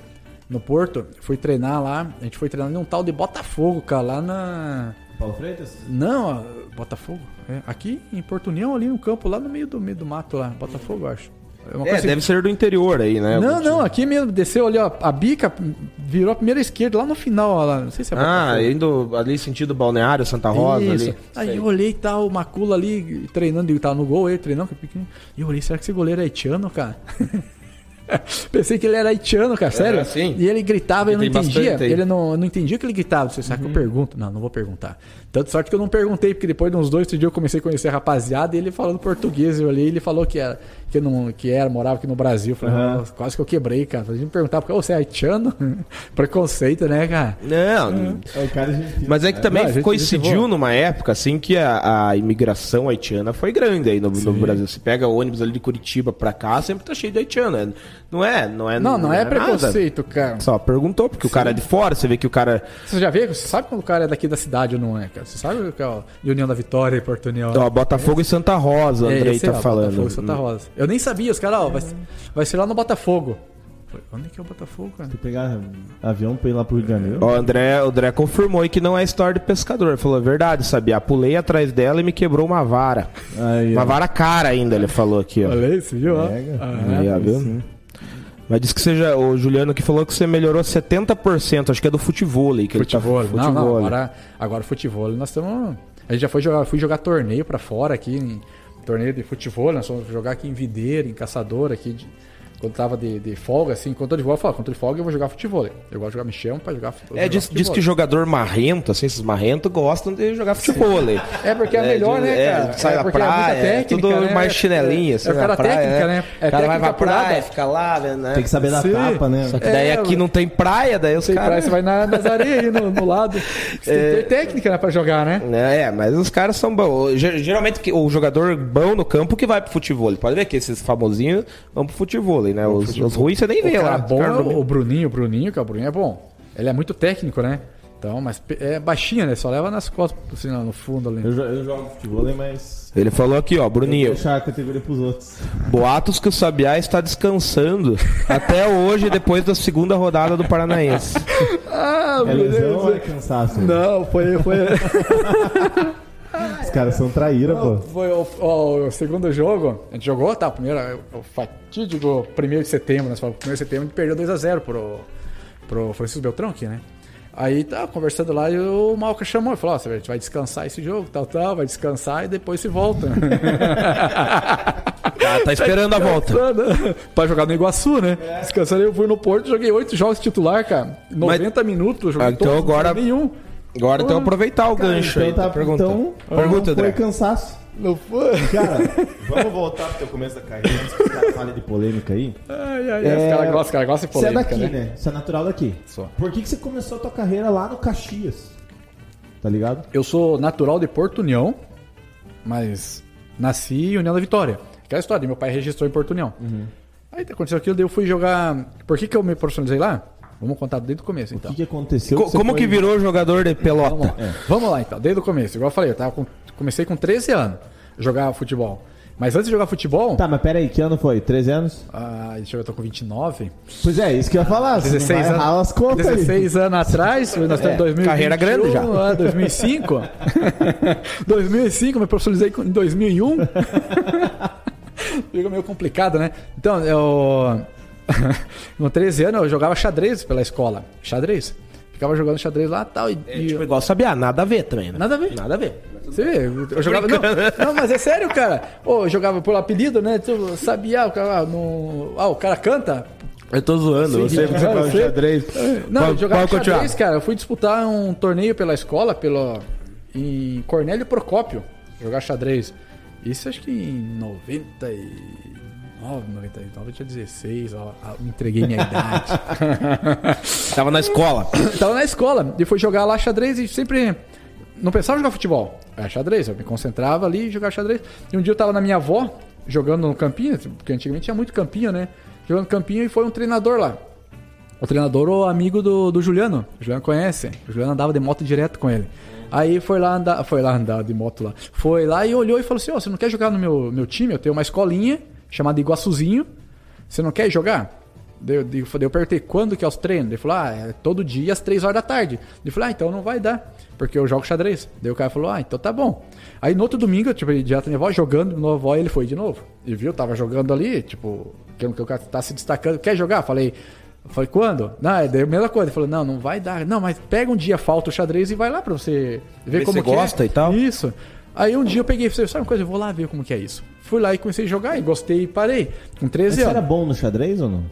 no Porto, fui treinar lá, a gente foi treinar num tal de Botafogo, cara, lá na... Paulo Freitas? Não, Botafogo? É, aqui em Porto União, ali no campo, lá no meio do, meio do mato lá, Botafogo, eu acho. É uma É, coisa assim. deve ser do interior aí, né? Não, não, aqui mesmo, desceu ali, ó, a bica virou a primeira esquerda, lá no final, ó, lá, não sei se é Ah, Botafogo. indo ali sentido balneário, Santa Rosa Isso. ali. Aí Sei. eu olhei e tal, o Macula ali treinando, ele tava no gol, ele treinando, que é pequeno. E eu olhei, será que esse goleiro é haitiano, cara? Pensei que ele era haitiano, cara, sério. sim. E ele gritava, eu não entendia. Ele não, eu não entendia o que ele gritava. Você sabe que eu pergunto? Não, não vou perguntar. Tanto sorte que eu não perguntei, porque depois de uns dois, três dias eu comecei a conhecer a rapaziada e ele falando português. Eu olhei ele falou que era, que não, que era, morava aqui no Brasil. Eu falei. "Nossa, quase que eu quebrei, cara. A gente me perguntava, porque você é haitiano? Preconceito, né, cara? Não, É o cara gentil. mas é que também Não, coincidiu numa época assim que a, a imigração haitiana foi grande aí no, no Brasil. Você pega o ônibus ali de Curitiba pra cá, sempre tá cheio de haitiano. É- Não é, não é. Não, não é nada. preconceito, cara. Só perguntou, porque o cara é de fora, você vê que o cara. Você já vê? Você sabe quando o cara é daqui da cidade ou não é, cara? Você sabe o que é o União da Vitória e Porto União? Ó, Botafogo e Santa Rosa, o É, Andrei esse tá é, ó, falando. Botafogo e Santa Rosa. Eu nem sabia, os caras, ó, vai, vai ser lá no Botafogo. Onde que é o Botafogo, cara? Tem que pegar avião pra ir lá pro Rio de Janeiro. O André, o André confirmou aí que não é história de pescador. Ele falou, é verdade, sabia? Pulei atrás dela e me quebrou uma vara. Aí, Uma ó. vara cara ainda, ele falou aqui, ó. Olha isso, viu? Ah, Aí, ó, viu? Mas disse que seja. O Juliano que falou que você melhorou 70%, acho que é do futebol aí. Que futebol. Ele tá, Não, não, agora, agora futebol. Nós estamos. A gente já foi jogar, fui jogar torneio pra fora aqui, em, torneio de futebol. Nós fomos jogar aqui em Videira, em Caçador, aqui. de- quando tava de, de folga, assim, quando tô de folga, eu falo, quando tô de folga eu vou jogar futebol. Eu gosto de jogar, me chamo pra jogar, É, jogar diz, diz futebol. que jogador marrento, assim, esses marrentos gostam de jogar futebol. É porque é, melhor, de- né, é, cara? sai é porque é praia, é técnica, tudo né? mais chinelinha, assim, é, é o cara na praia, técnica, né? É o cara vai pra técnica praia, apurada. fica lá, né? Tem que saber Sim. tapa, né? Só que daí É, aqui não tem praia, daí os Tem praia, caras... você vai na, nas areias aí no, no lado. Você tem que ter técnica né, pra jogar, né? É, mas os caras são bons. Ge- Geralmente o jogador bom no campo que vai pro futebol. Pode ver que esses famosinhos vão pro futebol, né? Os, os ruins você nem vê O cara lá. bom é não- o Bruninho, o Bruninho, que é o Bruninho é bom. Ele é muito técnico, né? Então, mas é baixinho, né? Só leva nas costas, assim, no fundo ali. Eu, eu jogo futebol, mas. Ele falou aqui, ó, Eu Bruninho. vou deixar a categoria pros outros. Boatos que o Sabiá está descansando até hoje, depois da segunda rodada do Paranaense. Ah, É lesão ou é cansaço? Não, foi, foi, Os caras são traíra, pô. foi o, o- o segundo jogo. A gente jogou, tá? O primeiro, o fatídico 1 de setembro, nós falamos 1 de setembro, a gente perdeu 2x0 pro, pro Francisco Beltrão aqui, né? Aí tá conversando lá e o Malca chamou e falou: Ó, você vai- vai descansar esse jogo, tal, tal, vai descansar e depois se volta. Tá, tá esperando a volta. pra jogar no Iguaçu, né? Descansando, eu fui no Porto, joguei oito jogos titular, cara. 90 minutos, joguei Ah, então agora- nenhum. Agora então aproveitar o gancho aí. Então, tá, pergunta. então pergunta, não foi André. cansaço. Não foi? Cara, vamos voltar pro teu começo da carreira antes que os caras falem de polêmica aí. Ai, ai, ai. É, Os caras gostam, os caras gostam de Você é polêmica, daqui, né? né? Você é natural daqui. Sou. Por que, que você começou a tua carreira lá no Caxias? Tá ligado? Eu sou natural de Porto União, mas nasci em União da Vitória. Aquela história, meu pai registrou em Porto União. Uhum. Aí aconteceu aquilo, daí eu fui jogar... Por que, que eu me profissionalizei lá? Vamos contar desde o começo, O então. que, que aconteceu? Co- você como foi- que virou jogador de Vamos pelota? lá. Vamos lá então, desde o começo. Igual eu falei, eu tava com- comecei com 13 anos a jogar futebol. Mas antes de jogar futebol. Tá, mas pera aí, que ano foi? 13 anos? Ah, deixa eu ver, eu tô com 29. Pois é, isso que eu ia falar. você não 16 vai errar anos. as contas aí. 16 anos atrás, nós estamos em 2021, carreira grande já. ah, 2005. 2005, me profissionalizei em 2001. Fica meio complicado, né? Então, eu. Com 13 anos eu jogava xadrez pela escola. Xadrez. Ficava jogando xadrez lá e tal. E, É, e- tipo, igual sabia, nada a ver também, né? Nada a ver. Nada a ver. Você vê, eu jogava. Não, não, mas é sério, cara. Ô, eu jogava por apelido, né? Tu sabia, o cara. ah, No, ah, o cara canta. Eu tô zoando, Sim, você fala sei. xadrez. Não, Pode- eu jogava pode continuar. xadrez, cara. Eu fui disputar um torneio pela escola, pelo, em Cornélio Procópio, jogar xadrez. Isso acho que em 99, 99 eu tinha 16, ó, entreguei minha idade. Tava na escola. Tava na escola e fui jogar lá xadrez e sempre não pensava em jogar futebol. Era xadrez, eu me concentrava ali e jogava xadrez. E um dia eu tava na minha avó, jogando no campinho, porque antigamente tinha muito campinho, né? Jogando campinho e foi um treinador lá. O treinador, o amigo do, do Juliano. O Juliano conhece. O Juliano andava de moto direto com ele. Aí foi lá andar, foi lá andar de moto lá. Foi lá e olhou e falou assim: Ó, você não quer jogar no meu, meu time? Eu tenho uma escolinha chamada Iguaçuzinho. Você não quer jogar? Eu, daí eu perguntei quando que é os treinos. Ele falou: Ah, é todo dia às 3 horas da tarde. Ele falou: Ah, então não vai dar, porque eu jogo xadrez. Daí o cara falou: Ah, então tá bom. Aí no outro domingo, tipo, ele na minha avó, jogando, na avó ele foi de novo. E viu, tava jogando ali, tipo, que que o cara tá se destacando. Quer jogar? Falei. Eu Falei, quando? Não, é daí a mesma coisa. Ele falou, não, não vai dar. Não, mas pega um dia, falta o xadrez e vai lá pra você ver Ver como que é. gosta e tal. Isso. Aí um dia eu peguei e falei, sabe uma coisa? Eu vou lá ver como que é isso. Fui lá e comecei a jogar e gostei e parei. Com Mas 13 você era anos. bom no xadrez ou não?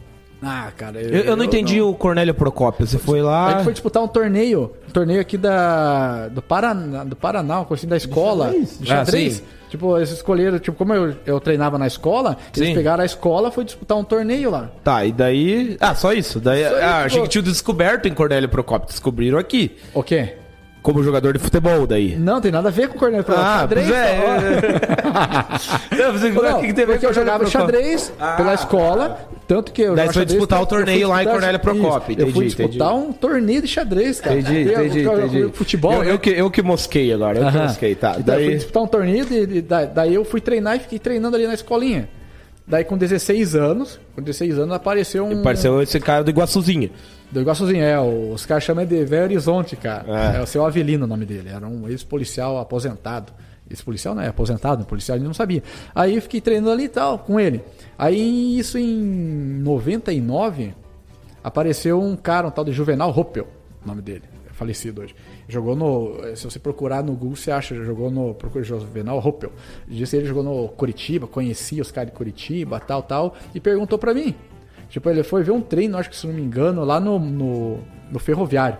Ah, cara. Eu, eu não entendi o Cornélio Procópio. Você foi A lá. gente foi disputar um torneio, um torneio aqui da do Paraná, do Paraná, uma coisa assim da escola, xadrez? de xadrez. Ah, tipo, eles escolheram, tipo, como eu, eu treinava na escola, eles Sim. pegaram a escola, foi disputar um torneio lá. Tá, e daí. Ah, só isso. Daí, Só isso, ah, achei pô. que tinha descoberto em Cornélio Procópio. Descobriram aqui. O quê? Como jogador de futebol, daí. Não, tem nada a ver com o Cornélio Procópio. Ah, Xadrez, pois é. ó. Não, você- Não, que tem porque eu jogava xadrez pela escola, tanto que eu Daí você foi disputar o torneio lá em Cornélio Procópio, Isso, Eu fui entendi, disputar entendi. um torneio de xadrez, cara. Entendi, entendi, entendi. Futebol, eu, né? que, eu que mosquei agora, eu que mosquei, tá. Então, eu fui daí. disputar um torneio, daí eu fui treinar e fiquei treinando ali na escolinha. Daí com 16 anos, com 16 anos apareceu um... Apareceu esse cara do Iguaçuzinho. Do igualzinho, é, os caras chamam de Velho Horizonte, cara. É. É. o seu Avelino o nome dele, era um ex-policial aposentado. Ex-policial não é aposentado, policial ele não sabia. Aí eu fiquei treinando ali e tal, com ele. Aí isso em 99, apareceu um cara, um tal de Juvenal Ruppel, o nome dele, é falecido hoje. Jogou no. Se você procurar no Google, você acha, jogou no. Procura Juvenal Ruppel. Disse que ele jogou no Curitiba, conhecia os caras de Curitiba, tal, tal, e perguntou pra mim. Tipo, ele foi ver um treino, acho que se não me engano, lá no, no, no ferroviário.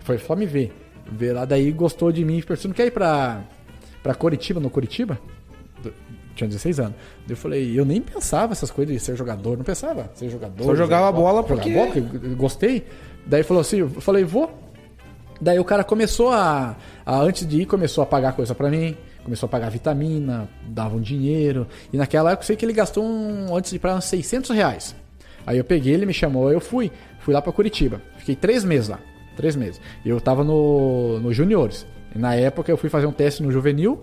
Foi só me ver. Ver lá, daí gostou de mim falou: Você não quer ir pra, pra Curitiba, no Curitiba? Tinha 16 anos. Daí eu falei, eu nem pensava essas coisas de ser jogador, não pensava ser jogador. Só jogava jogar bola porque- bola, porque eu gostei. Daí falou assim, eu falei, vou. Daí o cara começou a, a- antes de ir, começou a pagar coisa pra mim, começou a pagar vitamina, dava um dinheiro. E naquela época eu sei que ele gastou um, antes de ir pra uns 600 reais. Aí eu peguei, ele me chamou, eu fui. Fui lá pra Curitiba. Fiquei três meses lá. Três meses. E eu tava no, no Juniores. E na época eu fui fazer um teste no Juvenil.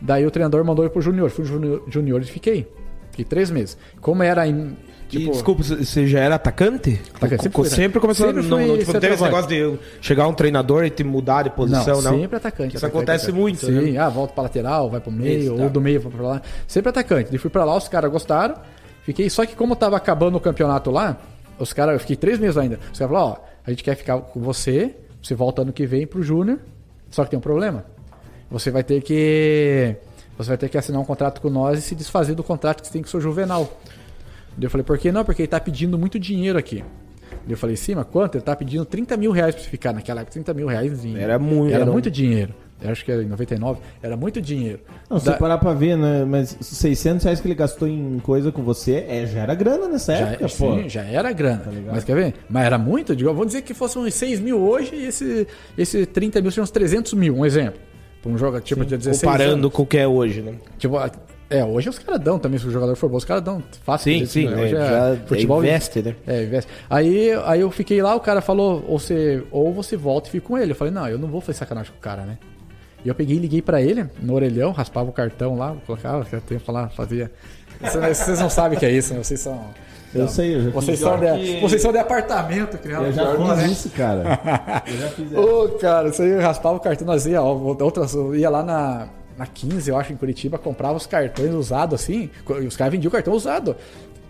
Daí o treinador mandou eu pro Junior. Fui no Junior- Juniores e fiquei. Fiquei três meses. Como era em. E, Tipo, desculpa, você já era atacante? Atacante, sempre fui, sempre, né? começou Sempre não, não, tipo, não teve esse negócio de chegar um treinador e te mudar de posição, não? sempre atacante. Isso atacante, acontece atacante. muito, Sim, né? ah, volta pra lateral, vai pro meio, Isso, tá. ou do meio vai pra lá. Sempre atacante. E fui pra lá, os caras gostaram. Fiquei, só que como tava acabando o campeonato lá, os caras, eu fiquei três meses ainda. Os caras falaram, ó, a gente quer ficar com você, você volta ano que vem pro Júnior, só que tem um problema. Você vai ter que. Você vai ter que assinar um contrato com nós e se desfazer do contrato que você tem com o seu juvenal. Daí eu falei, por que não? Porque ele tá pedindo muito dinheiro aqui. Daí eu falei, sim, mas quanto? Ele tá pedindo 30 mil reais pra você ficar naquela época. 30 mil reais Era muito- Era era um- muito dinheiro. Eu acho que era em 99. Era muito dinheiro. Não, se Da- você parar pra ver, né? Mas 600 reais que ele gastou em coisa com você, é, já era grana nessa já, época, pô. sim, já era grana. Tá mas quer ver? Mas era muito? Digo, vamos dizer que fosse uns 6 mil hoje e esse, esse 30 mil seria uns 300 mil, um exemplo. Pra um jogo tipo de 16 Comparando anos. com o que é hoje, né? Tipo, a- é, hoje os caras dão também, se o jogador for bom, os caras dão fácil. Sim, isso, sim, né? Hoje é, já investe, né? É, investe. Aí, aí eu fiquei lá, o cara falou, ou você, ou você volta e fica com ele. Eu falei, não, eu não vou fazer sacanagem com o cara, né? E eu peguei e liguei pra ele, no orelhão, raspava o cartão lá, colocava, que tempo lá, fazia. Vocês vocês não sabem o que é isso, né? Vocês são. Eu sei, eu já Vocês fiz. são, de, que- vocês são de apartamento, criado. Eu já né? fiz isso, cara. Eu já fiz isso. Ô, cara, isso aí eu raspava o cartão, nós ia, ó, outras, eu ia lá na, na 15, eu acho, em Curitiba, comprava os cartões usados assim, e os caras vendiam o cartão usado.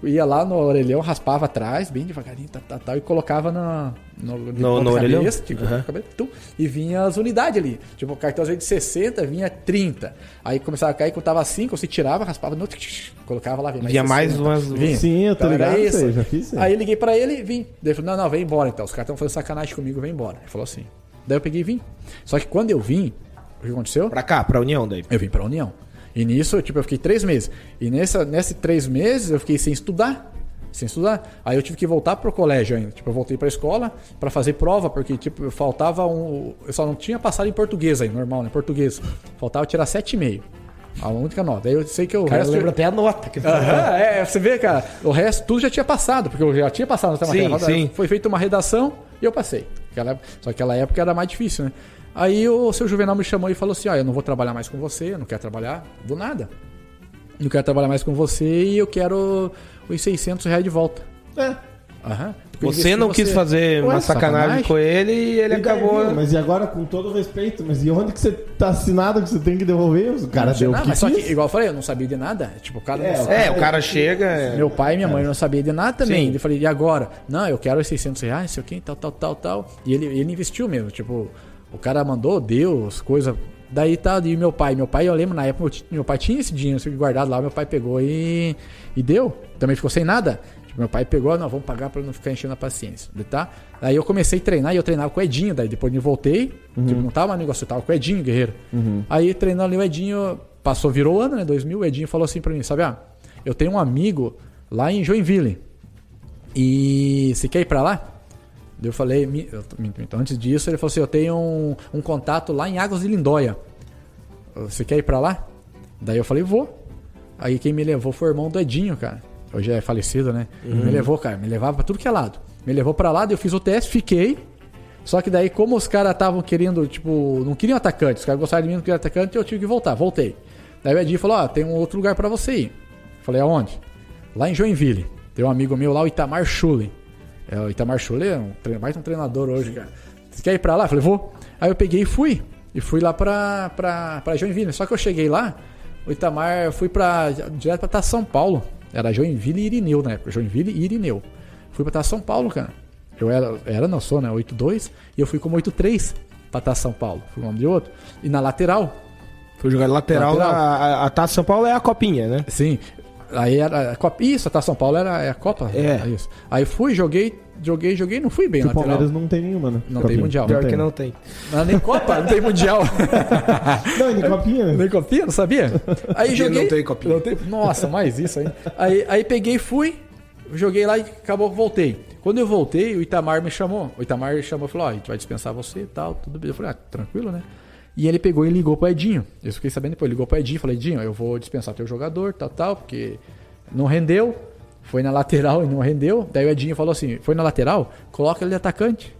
Ia lá no orelhão, raspava atrás, bem devagarinho, tal, tal, tal, e colocava no, no, No- no orelhão? tipo, Aham. cabeça, tum, e vinha as unidades ali. Tipo, o cartão às vezes de 60, vinha 30. Aí começava a cair, quando tava 5, você tirava, raspava no outro, colocava lá, vinha Vinha mais umas- Vinha. Sim, eu tô Então, ligado isso. isso aí, já fiz isso aí. Liguei pra ele e vim. Daí ele falou, não, não, vem embora então. Os caras estão fazendo sacanagem comigo, vem embora. Ele falou assim. Daí eu peguei e vim. Só que quando eu vim, o que aconteceu? Pra cá, pra União daí. Eu vim pra União. E nisso, tipo, eu fiquei três meses. E nessa, nesses três meses eu fiquei sem estudar. Sem estudar. Aí eu tive que voltar pro colégio ainda. Tipo, eu voltei pra escola pra fazer prova, porque, tipo, faltava um. Eu só não tinha passado em português aí, normal, né? Português. Faltava tirar 7,5. A única nota. Daí eu sei que o Cara, resto. lembra até a nota. Que... Aham, é, você vê, cara, o resto tudo já tinha passado, porque eu já tinha passado na matéria. sim. Foi feita uma redação e eu passei. Só que aquela época era mais difícil, né? Aí o seu Juvenal me chamou e falou assim: Ó, eu não vou trabalhar mais com você, eu não quero trabalhar do nada. Não quero trabalhar mais com você e eu quero os 600 reais de volta. É. Aham. Você não quis você. fazer uma Ué, sacanagem, sacanagem? com ele e ele E daí, acabou. viu? Mas e agora, com todo respeito, mas e onde que você tá assinado que você tem que devolver? O cara Não deu o nada, que mas só quis. que, igual eu falei, eu não sabia de nada. Tipo, o cara É, não É, o cara chega. é- Meu pai e minha mãe não sabiam de nada também. Sim. Eu falei, e agora? Não, eu quero os 600 reais, sei o quê, tal, tal, tal, tal. E ele, ele investiu mesmo. Tipo, o cara mandou, deu as coisas. Daí tá, e meu pai. Meu pai, eu lembro na época, meu pai tinha esse dinheiro guardado lá. Meu pai pegou e, e deu. Também ficou sem nada. Tipo, meu pai pegou, não, vamos pagar pra não ficar enchendo a paciência. Tá? Aí eu comecei a treinar e eu treinava com o Edinho. Daí depois eu voltei. Tipo, não tava mais negócio, eu tava com o Edinho, guerreiro. Aí treinando ali o Edinho, passou, virou o ano, né? 2000. O Edinho falou assim pra mim: sabe, ah, eu tenho um amigo lá em Joinville. E você quer ir pra lá? Eu falei, "Mi- eu- minto, então antes disso, ele falou assim: Eu tenho um, um contato lá em Águas de Lindóia. Você quer ir pra lá? Daí eu falei, vou. Aí quem me levou foi o irmão do Edinho, cara. Hoje é falecido, né? Ele Me levou, cara, me levava pra tudo que é lado. Me levou pra lá, daí eu fiz o teste, fiquei. Só que daí, como os caras estavam querendo, tipo, não queriam atacante, os caras gostaram de mim, não queriam atacante, eu tive que voltar, voltei. Daí o Edinho falou: Ó, tem um outro lugar pra você ir. Falei, aonde? Lá em Joinville. Tem um amigo meu lá, o Itamar Schullen. É, o Itamar Schullen é um, mais um treinador hoje, cara. Você quer ir pra lá? Eu falei, vou. Aí eu peguei e fui. E fui lá pra, pra, pra Joinville. Só que eu cheguei lá, o Itamar, eu fui pra, direto pra estar São Paulo. Era Joinville e Irineu na época. Joinville e Irineu. Fui pra estar São Paulo, cara. Eu era, era não sou, né? 8-2. E eu fui como 8-3 pra estar São Paulo. Fui um nome de outro. E na lateral, Foi jogar lateral. Lateral. A, a, a Taça São Paulo é a copinha, né? Sim. Aí era a Copa. Isso, a Taça São Paulo era é a Copa. É. isso. Aí fui, joguei, joguei, joguei, não fui bem o. Palmeiras não tem nenhuma, né? Não tem mundial. Pior tem. que não tem. Não, nem Copa, não tem Mundial. Não, nem copinha. né? nem Copinha, não sabia? Aí joguei. não tem Copinha. não tem- Nossa, mais isso aí. aí. Aí peguei e fui, joguei lá e acabou, voltei. Quando eu voltei, o Itamar me chamou. O Itamar me chamou e falou: Ó, a gente vai dispensar você e tal, tudo bem. Eu falei: Ah, tranquilo, né? E ele pegou e ligou pro Edinho. Eu fiquei sabendo depois. Ligou pro Edinho falei: Edinho, eu vou dispensar teu jogador, tal, tal, porque não rendeu. Foi na lateral e não rendeu. Daí o Edinho falou assim: Foi na lateral? Coloca ele de atacante.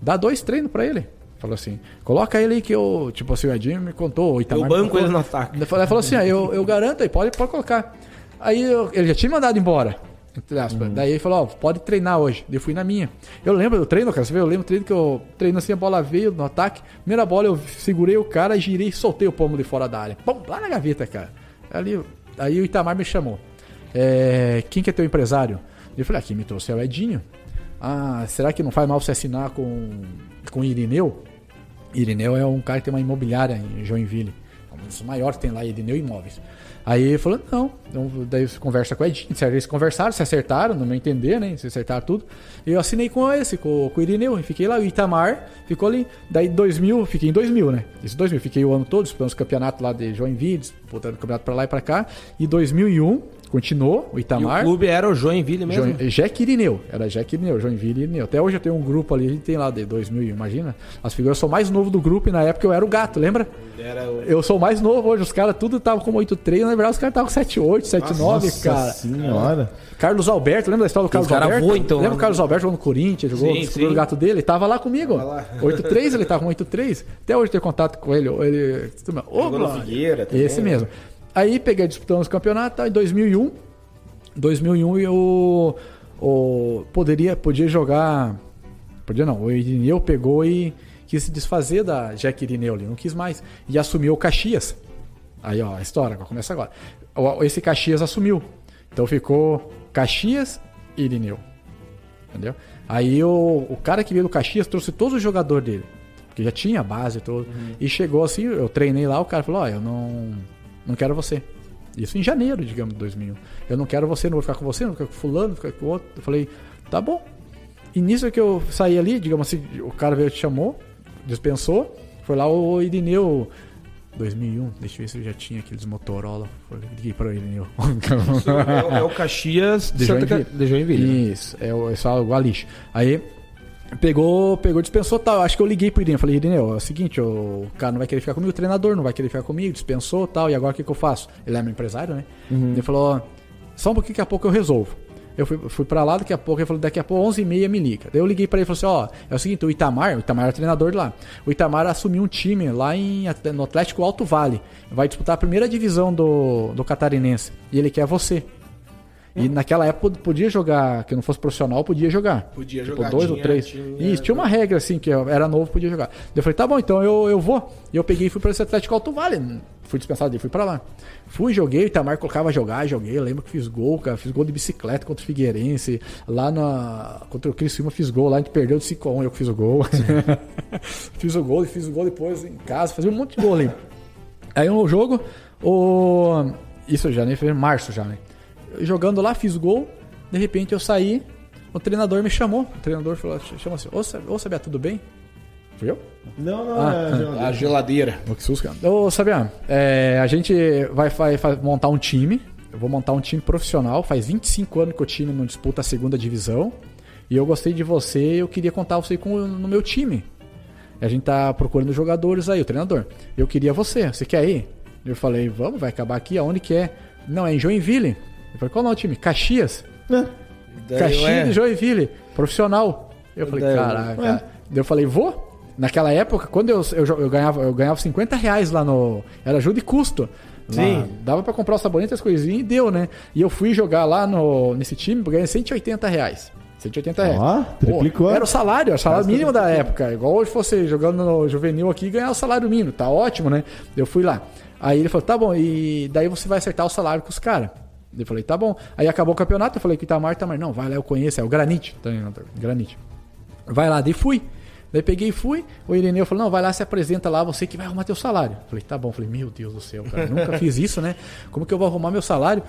Dá dois treinos pra ele. Falou assim: Coloca ele aí que eu. Tipo assim, o Edinho me contou. O Itamar Eu banco ele no ataque. Ele falou, falou assim: ah, eu, eu garanto aí, pode, pode colocar. Aí eu- ele já tinha mandado embora. Entre aspas. Daí ele falou: ó, pode treinar hoje. Eu fui na minha. Eu lembro do treino, cara. Você vê, eu lembro do treino que eu treino assim, a bola veio no ataque. Primeira bola eu segurei o cara, girei e soltei o pomo de fora da área. Pum, lá na gaveta, cara. Ali, aí o Itamar me chamou. É, quem que é teu empresário? Eu falei: ah, quem me trouxe é o Edinho. Ah, será que não faz mal você assinar com, com o Irineu? Irineu é um cara que tem uma imobiliária em Joinville. É um dos maiores tem lá, Irineu Imóveis. Aí ele falou, não. Então, daí você conversa com o Edinho. Eles conversaram, se acertaram, no meu entender, né? Se acertaram tudo. E eu assinei com esse, com, com o Irineu. Fiquei lá, o Itamar ficou ali. Daí 2000, fiquei em 2000, né? Isso 2000. Fiquei o ano todo disputando os campeonatos lá de Joinville, disputando campeonato pra lá e pra cá. E 2001, continuou, o E Itamar. o clube era o Joinville mesmo? Join- Jack Irineu. Era Jack Irineu, Joinville e Irineu. Até hoje eu tenho um grupo ali, a gente tem lá de 2000, imagina. As figuras, eu sou mais novo do grupo e na época eu era o gato, lembra? Era o... Eu sou mais novo hoje, os caras tudo estavam com 8-3, na verdade os caras estavam com 7-8, 7-9, Nossa cara. senhora. Carlos Alberto, lembra da história do Carlos cara Alberto? voa, então, lembra né? o Carlos Alberto jogou no Corinthians, jogou Sim, o gato dele? Ele tava lá comigo. 8-3, ele tava com 8-3. Até hoje eu tenho contato com ele. ele Ô, Jogou no Glória. Figueira também, Esse né? mesmo. Aí peguei disputando os campeonatos, tá, em 2001. 2001 eu o, poderia, podia jogar. Podia não, o Irineu pegou e quis se desfazer da Jack Irineu ali, não quis mais. E assumiu o Caxias. Aí, ó, a história, começa agora. Esse Caxias assumiu. Então ficou Caxias e Irineu. Entendeu? Aí o, o cara que veio do Caxias trouxe todos os jogadores dele. Porque já tinha base toda. E chegou assim, eu treinei lá, o cara falou, ó, eu não, não quero você. Isso em janeiro, digamos, de 2001. Eu não quero você, não vou ficar com você, não vou ficar com fulano, não vou ficar com outro. Eu falei, tá bom. E nisso que eu saí ali, digamos assim, o cara veio te chamou, dispensou. Foi lá o Irineu, 2001, deixa eu ver se eu já tinha aqueles Motorola. Liguei para o Irineu. É, o- Caxias De Santa Ca- Joinville. de Joinville. Isso, é o, é só o Gualix. Aí pegou, pegou, dispensou tal. Acho que eu liguei pro Irineu. Falei, Irineu, é o seguinte, o cara não vai querer ficar comigo, o treinador não vai querer ficar comigo, dispensou tal. E agora o que, que eu faço? Ele é meu empresário, né? Ele falou, só um pouquinho, daqui a pouco eu resolvo. Eu fui, fui pra lá, daqui a pouco ele falou, daqui a pouco 11h30 me liga. Daí eu liguei pra ele e falei assim, ó, é o seguinte, o Itamar, o Itamar era treinador de lá. O Itamar assumiu um time lá em, no Atlético Alto Vale. Vai disputar a primeira divisão do, do Catarinense. E ele quer você. E naquela época podia jogar, que não fosse profissional, podia jogar. Podia Tipo, jogar, dois ou tinha- três. tinha- Isso, tinha uma regra assim, que eu era novo, podia jogar. Eu falei, tá bom, então eu, eu vou. E eu peguei e fui para esse Atlético Alto Vale. Fui dispensado dele, fui pra lá. Fui, joguei, o Itamar colocava a jogar, joguei. Eu lembro que fiz gol, cara. Fiz gol de bicicleta contra o Figueirense. Lá na. Contra o Criciúma fiz gol. Lá a gente perdeu de 5x1, eu que fiz o gol. fiz o gol e fiz o gol depois em casa. Fazia um monte de gol ali. Aí no jogo, o. Isso já, né? Foi em março já, né? Jogando lá, fiz gol. De repente eu saí, o treinador me chamou. O treinador falou, chamou assim: Ô, Sa- ô Sabia, tudo bem? Fui eu? Não, não, Ah, é geladeira. A geladeira. Ô, que susto, cara. Ô, Sabiá, é, a gente vai, vai- vai montar um time. Eu vou montar um time profissional. Faz 25 anos que o time não disputa a segunda divisão. E eu gostei de você eu queria contar você com, no meu time. A gente tá procurando jogadores aí, o treinador. Eu queria você, você quer ir? Eu falei, vamos, vai acabar aqui, aonde que é? Não, é em Joinville. Eu falei, qual é o time? Caxias. É. Daí, Caxias de Joinville, profissional. Eu falei, Daí, caraca. Daí eu falei, vou? Naquela época, quando eu, eu, eu ganhava, eu ganhava 50 reais lá no. Era ajuda e custo. Lá, Sim. Dava pra comprar o sabonete, as coisinhas e deu, né? E eu fui jogar lá no, nesse time, ganhei 180 reais. 180 reais. Ó, triplicou. Pô, era o salário, era o salário mínimo da época. Igual hoje fosse jogando no juvenil aqui e ganhar o salário mínimo. Tá ótimo, né? Eu fui lá. Aí ele falou, tá bom, e daí você vai acertar o salário com os caras. Eu falei, tá bom. Aí acabou o campeonato, eu falei que o Itamar, Itamar, não, vai lá, eu conheço, é o Granite. treinador, Granite. Vai lá, daí fui. Daí peguei e fui. O Ireneu falou: não, vai lá, se apresenta lá, você que vai arrumar teu salário. Eu falei, tá bom. Eu falei, meu Deus do céu, cara, nunca fiz isso, né? Como que eu vou arrumar meu salário?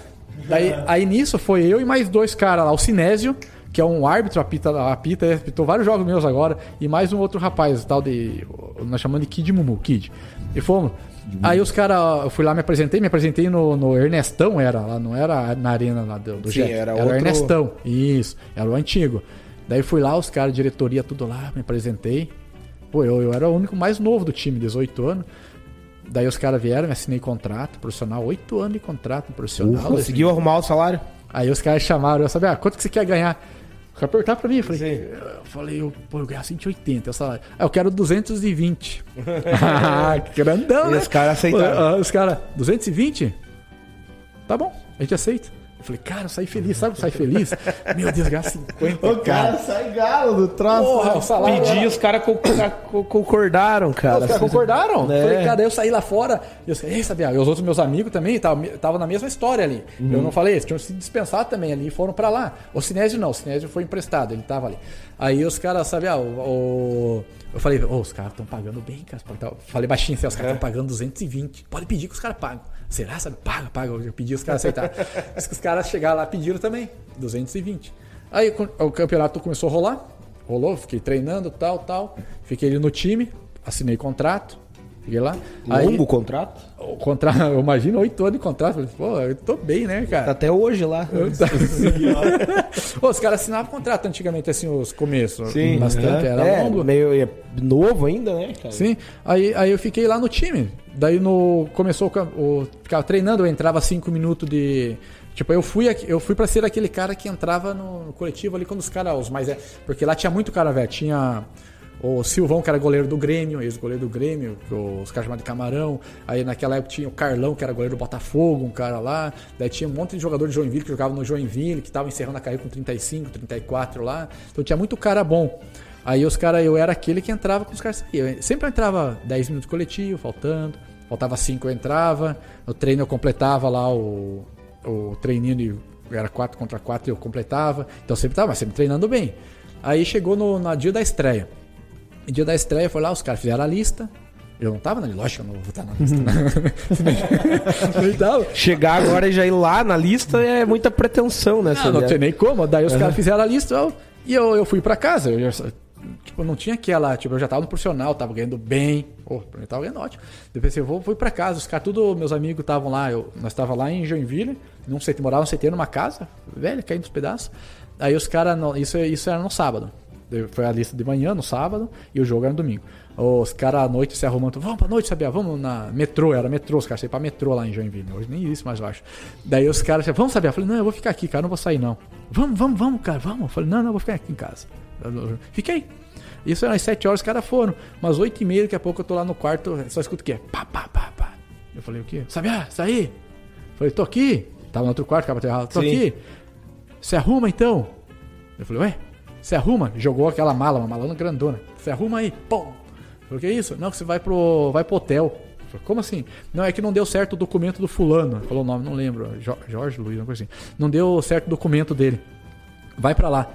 Daí, aí nisso foi eu e mais dois caras lá, o Sinésio, que é um árbitro, apita, apita, apitou vários jogos meus agora, e mais um outro rapaz, tal de. Nós chamamos de Kid Mumu, Kid. E fomos. Aí os caras, eu fui lá, me apresentei, me apresentei no, no Ernestão, era lá, não era na arena lá do, do Sim, Jet, era era, outro- o Ernestão. Isso, era o antigo. Daí fui lá, os caras, diretoria, tudo lá, me apresentei. Pô, eu, eu era o único mais novo do time, 18 anos. Daí os caras vieram, me assinei contrato profissional, 8 anos de contrato profissional. Conseguiu arrumar o salário? Aí os caras chamaram, eu sabia, ah, quanto que você quer ganhar? O cara pra mim, eu falei, Sim. eu falei, eu, pô, eu ganhar 180, é o salário. Ah, eu quero 220. ah, que grandão, E né? os caras aceitaram. Ah, Os caras, 220? Tá bom, a gente aceita. Eu falei, cara, eu saí feliz, sabe? Sai feliz. Meu Deus, ganhar 50. O cara sai galo do troço. Porra, né? o salário. Pedi, era- os caras co- co- concordaram, cara. os caras concordaram? É. Falei, cara, daí eu saí lá fora e eu falei, ei, sabia? E os outros meus amigos também estavam na mesma história ali. Eu não falei, eles tinham se dispensado também ali e foram pra lá. O Sinésio não, o Sinésio foi emprestado, ele tava ali. Aí os caras, sabe, ah, o, o- eu falei, ô, os caras estão pagando bem, cara. Falei baixinho assim, os caras estão pagando 220. Pode pedir que os caras pagam. Será, sabe? Paga, paga. Eu pedi os caras que os caras chegaram lá pediram também, 220. Aí o campeonato começou a rolar. Rolou, fiquei treinando, tal, tal. Fiquei ali no time, assinei contrato. Fiquei lá. Longo o contrato? o contrato, eu imagino oito anos de contrato. Pô, eu tô bem, né, cara? Até hoje lá. Pô, os caras assinavam contrato antigamente, assim, os começos. Sim. Bastante, era é, longo. meio é novo ainda, né, cara? Sim, aí, aí eu fiquei lá no time. Daí no começou o, ficava treinando, eu entrava cinco minutos de tipo eu fui eu fui para ser aquele cara que entrava no, coletivo ali quando os caras os mais é, porque lá tinha muito cara velho, tinha o Silvão, que era goleiro do Grêmio, ex-goleiro do Grêmio, os caras chamavam de Camarão. Aí naquela época tinha o Carlão, que era goleiro do Botafogo, um cara lá. Daí tinha um monte de jogador de Joinville que jogava no Joinville, que tava encerrando a carreira com 35, 34 lá. Então tinha muito cara bom. Aí os caras, eu era aquele que entrava com os caras. Eu sempre entrava 10 minutos coletivo, faltando. Faltava 5 eu entrava. No treino eu completava lá o, o treininho de. Era 4 contra 4 eu completava. Então sempre tava, mas sempre treinando bem. Aí chegou no, no dia da estreia. No dia da estreia foi lá, os caras fizeram a lista. Eu não tava na lista, lógico que eu não vou estar na lista. Né? Nem tava. Chegar agora e já ir lá na lista é muita pretensão, né? Não, não tinha nem como. Daí os caras fizeram a lista eu- e eu, eu fui pra casa. Eu tipo, não tinha aquela. Tipo, eu já tava no profissional, tava ganhando bem. Pô, pra mim tava ganhando ótimo. Depois eu vou, fui pra casa. Os caras, tudo, meus amigos estavam lá. Eu, nós tava lá em Joinville, num CT, morava no CT numa casa, velho, caindo dos pedaços. Aí os caras, isso, isso era no sábado. Foi a lista de manhã, no sábado, e o jogo era no domingo. Os caras à noite se arrumando, vamos pra noite, sabia? Vamos na metrô, era metrô, os caras saíram pra metrô lá em Joinville. Hoje nem isso mais eu acho. Daí os caras, vamos sabia? Eu falei, não, eu vou ficar aqui, cara, não vou sair não. Vamos, vamos, vamos, cara, vamos. Eu falei, não, não, eu vou ficar aqui em casa. Fiquei. Isso era às 7 horas, os caras foram. Umas 8 e meia, daqui a pouco eu tô lá no quarto, só escuto o quê? Pá, pá, pá, pá. Eu falei, o quê? Sabia? Saí. Eu falei, tô aqui. Tava no outro quarto, ficava aterrado. Tô Sim. aqui. Se arruma então. Eu falei, ué, se arruma. Jogou aquela mala, uma malona grandona. Se arruma aí, pum. Eu falei, que isso? Não, que você vai pro, vai pro hotel. Falei, como assim? Não, é que não deu certo o documento do fulano. Falou o nome, não lembro. Jo- Jorge Luiz, uma coisa assim. Não deu certo o documento dele. Vai pra lá.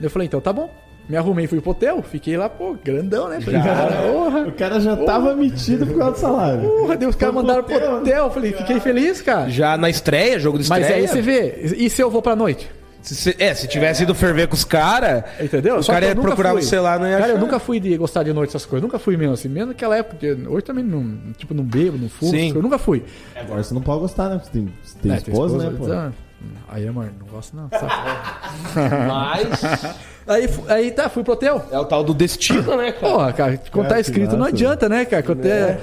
Eu falei, então tá bom. Me arrumei, fui pro hotel. Fiquei lá, pô, grandão, né? Falei, cara, porra. O cara já tava metido por causa do salário. Porra, Deus, os caras mandaram pro hotel. hotel. Eu falei, fiquei feliz, cara. Já na estreia, jogo de Mas estreia. aí você vê, e se eu vou pra noite? Se- se- é, se tivesse ido ferver com os caras, Entendeu? o Só cara ia eu procurar fui. você lá, não ia Cara, eu achar. nunca fui de gostar de noite essas coisas. Nunca fui mesmo assim. Mesmo naquela época. porque Hoje também não. Tipo, não bebo, não fumo. Eu nunca fui. Agora você não pode gostar, né? Você tem, você tem É, esposa, né, pô? Aí, amor, não gosto não. Sabe? Mas aí, aí tá, fui pro hotel. é o tal do destino, né, cara? Porra, cara, quando tá É, que escrito não adianta, né, cara? Quando é-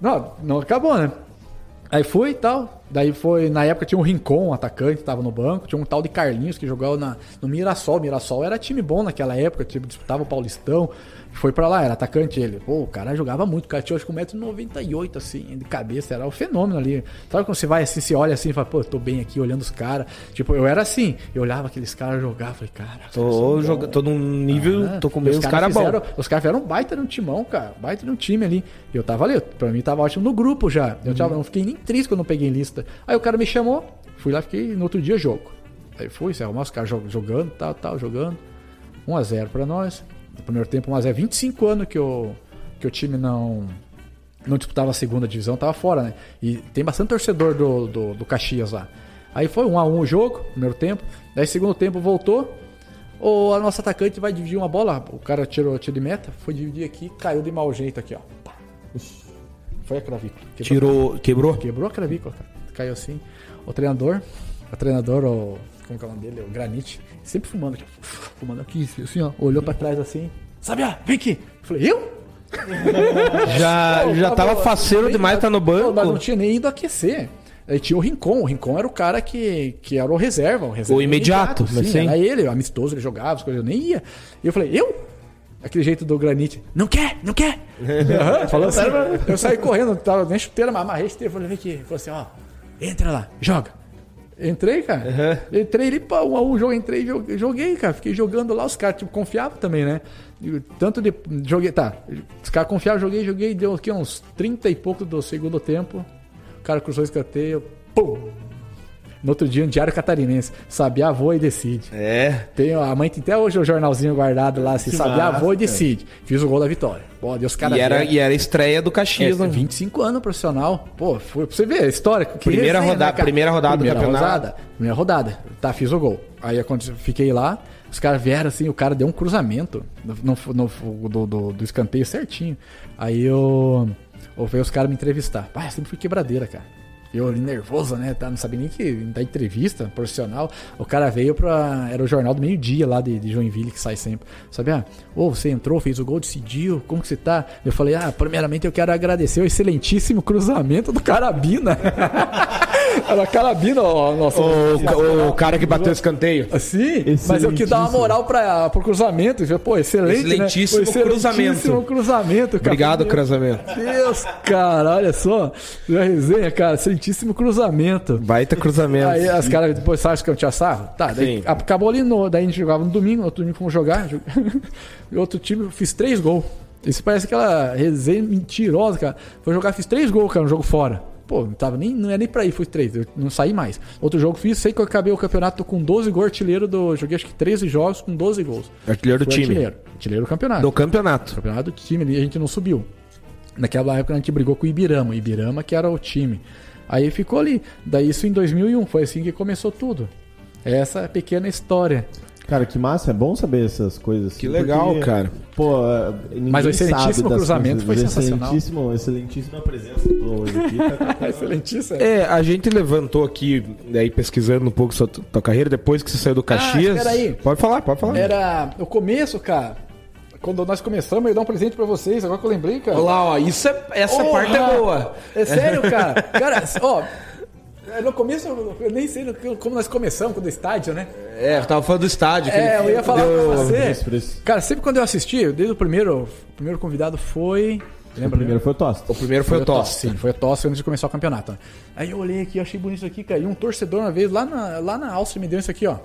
Não, não acabou, né? Aí fui e tal. Daí foi, na época tinha um Rincon, um atacante, tava no banco. Tinha um tal de Carlinhos que jogava na, no Mirassol. O Mirassol era time bom naquela época, tipo, disputava o Paulistão. Foi pra lá, era atacante ele. Pô, o cara jogava muito. O cara tinha acho que 1,98m, assim, de cabeça. Era um fenômeno ali. Sabe quando você vai assim, você olha assim e fala, pô, eu tô bem aqui olhando os caras. Tipo, eu era assim. Eu olhava aqueles caras jogar. Falei, cara, Tô, joga, tô num nível, ah, tô com os os caras bons. fizeram- Os caras fizeram um baita no timão, cara. Baita no time ali. E eu tava ali. Pra mim tava ótimo no grupo já. Eu tava, não fiquei nem triste quando eu peguei lista. Aí o cara me chamou. Fui lá, fiquei no outro dia jogo. Aí fui, se arrumar os caras jog- jogando, tal, tal, jogando. 1x0 pra nós. No primeiro tempo, 1x0. 25 anos que o, que o time não não disputava a segunda divisão, tava fora, né? E tem bastante torcedor do, do, do Caxias lá. Aí foi 1 a 1 o jogo, primeiro tempo. Daí segundo tempo voltou. O a nossa atacante vai dividir uma bola. O cara tirou tiro de meta, foi dividir aqui, caiu de mau jeito aqui, ó. Foi a clavícula. Quebrou, Tirou, quebrou? quebrou a clavícula, cara. Caiu assim. O treinador, o treinador, o, como é o nome dele? O Granite, sempre fumando aqui, fumando aqui, assim, ó. Olhou pra trás assim. Sabia, vem aqui. Eu falei, eu? Já, já tava faceiro nem- demais, tá no Não, mas não banco. tinha nem ido aquecer. Aí tinha o Rincon. O Rincon era o cara que, que era o reserva. O, reserva O imediato, sim, assim. Era ele, amistoso, ele jogava, as coisas. Eu nem ia. E eu falei, eu? Aquele jeito do granite. Não quer, não quer. Aham, Falando sério, eu saí correndo, tava nem chuteira, mas amarrei chuteira. Falei, vem aqui. Falei assim, ó, entra lá, joga. Entrei, cara. Entrei ali, pá, um a um jogo, entrei e joguei, cara. Fiquei jogando lá, os caras, tipo, confiavam também, né? Tanto de. Joguei, tá. Os caras confiavam, joguei, joguei, deu aqui uns 30 e pouco do segundo tempo. O cara cruzou o escanteio, pum! No outro dia, um diário catarinense. Sabia, voa e decide. É. Tem, a mãe tem até hoje o jornalzinho guardado lá, assim, massa, voa e decide. Fiz o gol da vitória. Pô, Deus, cara. E era, e era estreia do é, Caxias, né? 25 anos profissional. Pô, foi pra você ver a história. Que Primeira resenha, roda- cara? primeira rodada do primeira campeonato. rodada. Primeira rodada. Tá, fiz o gol. Aí fiquei lá, os caras vieram assim, o cara deu um cruzamento no, no- no- do, do, do escanteio certinho. Aí eu. Ou veio os caras me entrevistar. Pai, eu sempre fui quebradeira, cara. Eu ali nervoso, né? Tá, não sabia nem que da entrevista profissional. O cara veio pra. Era o jornal do meio-dia lá de, de Joinville que sai sempre. Sabe? Ah, ô, você entrou, fez o gol, decidiu, como que você tá? Eu falei, ah, primeiramente eu quero agradecer o excelentíssimo cruzamento do Carabina. Era Carabina, ó, nossa. O, o cara que bateu o escanteio. Sim, mas eu quis dar uma moral pra, pro cruzamento. Pô, excelente, Excelentíssimo né? Excelentíssimo cruzamento. cara. Obrigado, cruzamento. Deus, cara, olha só. A resenha, cara, excelentíssimo cruzamento. Baita cruzamento. Aí as caras depois sabem que eu tinha sarro? Tá, daí Sim. acabou ali, no, daí a gente jogava no domingo, no outro domingo fomos jogar. jog- e outro time, eu fiz três gols. Isso parece aquela resenha mentirosa, cara. Foi jogar, fiz três gols, cara, no jogo fora. Pô, não tava nem, não é nem pra ir, fui três, eu não saí mais. Outro jogo fiz, sei que eu acabei o campeonato com 12 gols, artilheiro do. Joguei acho que 13 jogos com 12 gols. Artilheiro do time. Artilheiro, artilheiro do campeonato. Do campeonato. Campeonato do time ali, a gente não subiu. Naquela época a gente brigou com o Ibirama, Ibirama que era o time. Aí ficou ali. Daí isso em 2001, foi assim que começou tudo. Essa é a pequena história. Cara, que massa, é bom saber essas coisas. assim, Que legal, porque, cara. Pô, é, ninguém Mas o excelentíssimo cruzamento coisas. foi sensacional. Excelentíssimo, excelentíssima presença do hoje aqui. Tá? Excelentíssimo. É, a gente levantou aqui, daí pesquisando um pouco sobre tua carreira, depois que você saiu do Caxias. espera aí. Pode falar, pode falar. Era o começo, cara. Quando nós começamos, eu ia dar um presente pra vocês, agora que eu lembrei, cara. Olha lá, ó, isso é, essa parte é boa. É sério, cara. Cara, ó. No começo, eu nem sei como nós começamos, quando o estádio, né? É, eu tava falando do estádio. É, eu ia falar deu- pra você. Isso, por isso. Cara, sempre quando eu assisti, desde o primeiro, o primeiro convidado foi. O Lembra? primeiro foi o Tosta. O primeiro foi, o Toss. Sim, foi o Tosse antes de começar o campeonato. né? Aí eu olhei aqui, eu achei bonito isso aqui, cara. E um torcedor uma vez lá na, lá na Áustria me deu isso aqui, ó.